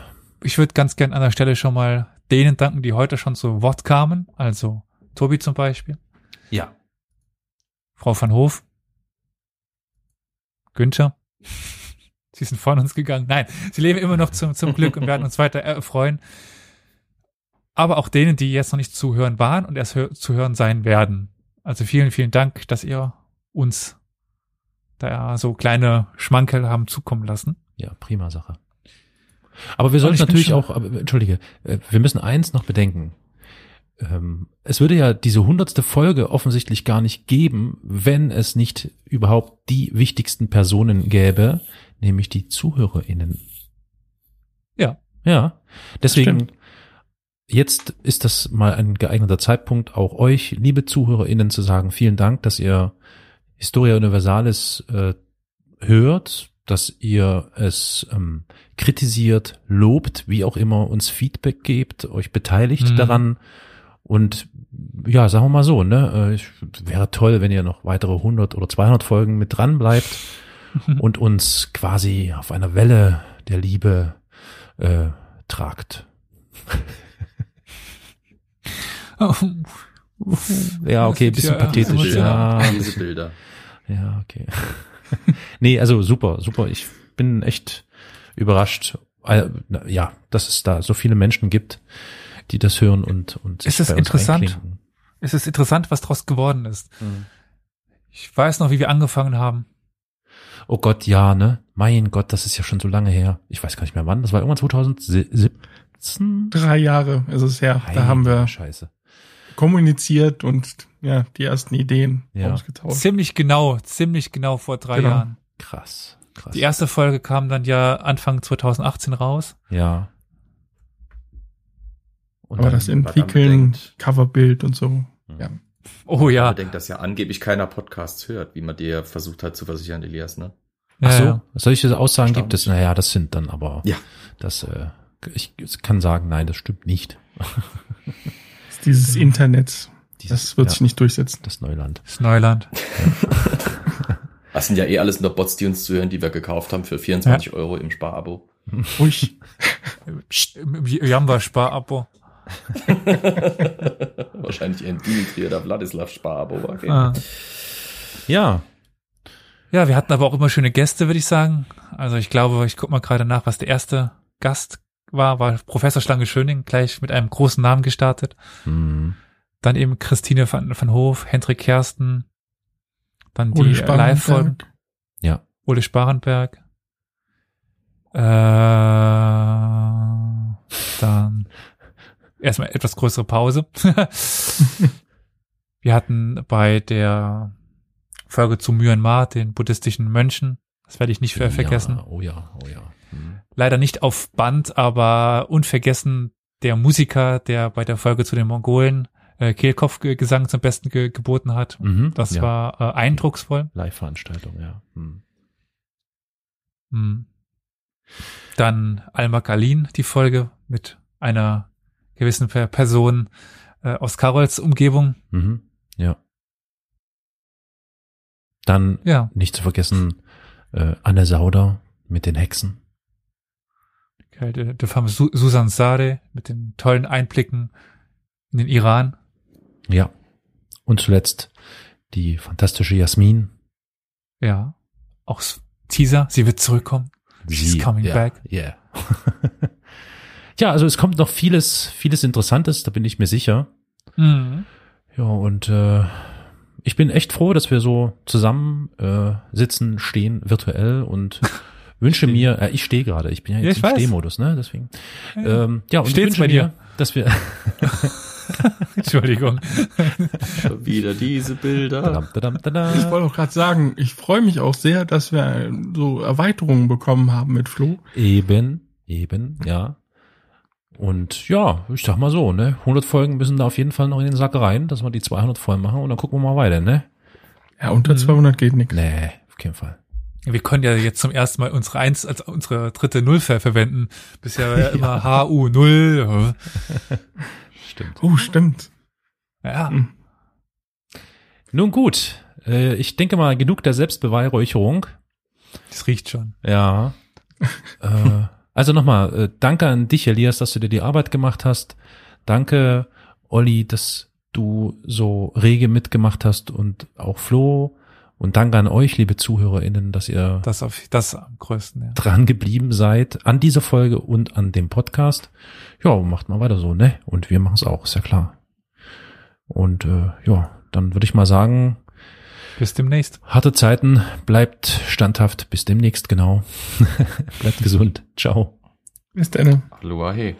ich würde ganz gern an der Stelle schon mal denen danken, die heute schon zu Wort kamen, also Tobi zum Beispiel, ja. Frau van Hof, Günther. *laughs* Sie sind von uns gegangen. Nein, sie leben immer noch zum, zum Glück und werden uns weiter erfreuen. Aber auch denen, die jetzt noch nicht zuhören waren und erst hör zuhören sein werden. Also vielen, vielen Dank, dass ihr uns da so kleine Schmankerl haben zukommen lassen. Ja, prima Sache. Aber wir sollten natürlich auch, aber, entschuldige, äh, wir müssen eins noch bedenken. Ähm, Es würde ja diese hundertste Folge offensichtlich gar nicht geben, wenn es nicht überhaupt die wichtigsten Personen gäbe, nämlich die ZuhörerInnen. Ja. Ja. Deswegen, jetzt ist das mal ein geeigneter Zeitpunkt, auch euch, liebe ZuhörerInnen, zu sagen, vielen Dank, dass ihr Historia Universalis äh, hört, dass ihr es ähm, kritisiert, lobt, wie auch immer, uns Feedback gebt, euch beteiligt Mhm. daran. Und ja, sagen wir mal so, ne, äh, ich, wäre toll, wenn ihr noch weitere 100 oder 200 Folgen mit dran bleibt *laughs* und uns quasi auf einer Welle der Liebe äh, tragt. Ja, okay, ein bisschen Ja, pathetisch. Ja, Diese Bilder. ja, okay. *laughs* nee, also super, super. Ich bin echt überrascht. Äh, Ja, dass es da so viele Menschen gibt, die das hören und und Es ist bei uns interessant. einklinken. Es ist interessant, was draus geworden ist. Ich weiß noch, wie wir angefangen haben. Oh Gott, ja, ne? Mein Gott, das ist ja schon so lange her. Ich weiß gar nicht mehr wann. Das war irgendwann 2017. Drei Jahre ist es her. Da haben wir Scheiße. kommuniziert und ja, die ersten Ideen Ja. ausgetauscht. Ziemlich genau, ziemlich genau vor drei Genau. Jahren. Krass, krass. Die erste Folge kam dann ja Anfang 2018 raus. Ja. Und Aber dann- das man Entwickeln, Coverbild und so. Ja. Oh ja. Ich bedenke, dass ja angeblich keiner Podcasts hört, wie man dir versucht hat zu versichern, Elias, ne? Ach so, ja. solche Aussagen gibt es. Naja, das sind dann aber, Ja. das, äh, ich kann sagen, nein, das stimmt nicht. *laughs* Das ist dieses Internet, Dieses- das wird ja, sich nicht durchsetzen. Das Neuland. Das Neuland. *laughs* Das sind ja eh alles nur Bots, die uns zuhören, die wir gekauft haben für 24 Euro im Sparabo. Ruhig. Psst, Im Jamba-Spar-Abo. *laughs* Wahrscheinlich ein Dimitri oder Wladislav Sparabo. Okay. Ah. Ja, Ja, wir hatten aber auch immer schöne Gäste, würde ich sagen. Also ich glaube, ich guck mal gerade nach, was der erste Gast war, war Professor Schlange Schöning, gleich mit einem großen Namen gestartet. hm. Dann eben Christine van, van Hof, Hendrik Kersten, dann die Live-Folgen, Sparrenberg. ja, Ole Sparenberg, äh, dann *laughs* erstmal etwas größere Pause. *laughs* Wir hatten bei der Folge zu Myanmar, den buddhistischen Mönchen, das werde ich nicht ver vergessen. Ja, oh ja, oh ja. Hm. Leider nicht auf Band, aber unvergessen der Musiker, der bei der Folge zu den Mongolen äh, Kehlkopfgesang zum Besten ge geboten hat. Mhm. Das ja. war äh, eindrucksvoll. Live-Veranstaltung, ja. Hm. Hm. Dann Alma Kalin, die Folge mit einer gewissen Per- Person äh, aus Carols Umgebung. Mhm. Ja. Dann Ja, nicht zu vergessen äh, Anne Sauder mit den Hexen. okay, der, der Femme Su Susan Sade mit den tollen Einblicken in den Iran. Ja. Und zuletzt die fantastische Jasmin. Ja, auch Teaser, sie wird zurückkommen. She's coming ja, back. Yeah. *laughs* ja, also es kommt noch vieles, vieles Interessantes, da bin ich mir sicher. Mhm. Ja, und äh, ich bin echt froh, dass wir so zusammen äh, sitzen, stehen, virtuell und *laughs* wünsche Stehen. mir, äh, ich stehe gerade, ich bin ja Ja, jetzt ich im. Stehmodus, ne? Deswegen. Ähm, ja, und ich Steht's wünsche bei mir, dir? dass wir *laughs* *laughs* Entschuldigung. Schon wieder diese Bilder. Ich wollte auch gerade sagen, ich freue mich auch sehr, dass wir äh, so Erweiterungen bekommen haben mit Flo. Eben, eben, ja. Und ja, ich sag mal so, ne, 100 Folgen müssen da auf jeden Fall noch in den Sack rein, dass wir die 200 voll machen und dann gucken wir mal weiter, ne? Ja, unter 200 geht nichts. Nee, auf keinen Fall. Wir können ja jetzt zum ersten Mal unsere eins als unsere dritte Null ver verwenden. Bisher war ja *laughs* immer HU null. *laughs* Stimmt. Oh, stimmt. Ja. Nun gut, äh, ich denke mal, genug der Selbstbeweihräucherung. Das riecht schon. Ja. *laughs* äh, also nochmal, äh, danke an dich, Elias, dass du dir die Arbeit gemacht hast. Danke, Olli, dass du so rege mitgemacht hast und auch Flo. Und danke an euch, liebe ZuhörerInnen, dass ihr Das auf das am größten, ja. dran geblieben seid an dieser Folge und an dem Podcast. Ja, macht mal weiter so, ne? Und wir machen es auch, ist ja klar. Und äh, ja, dann würde ich mal sagen, Bis demnächst. harte Zeiten, bleibt standhaft, bis demnächst, genau. *laughs* bleibt gesund. Ciao. Bis dann. Aloha, hey.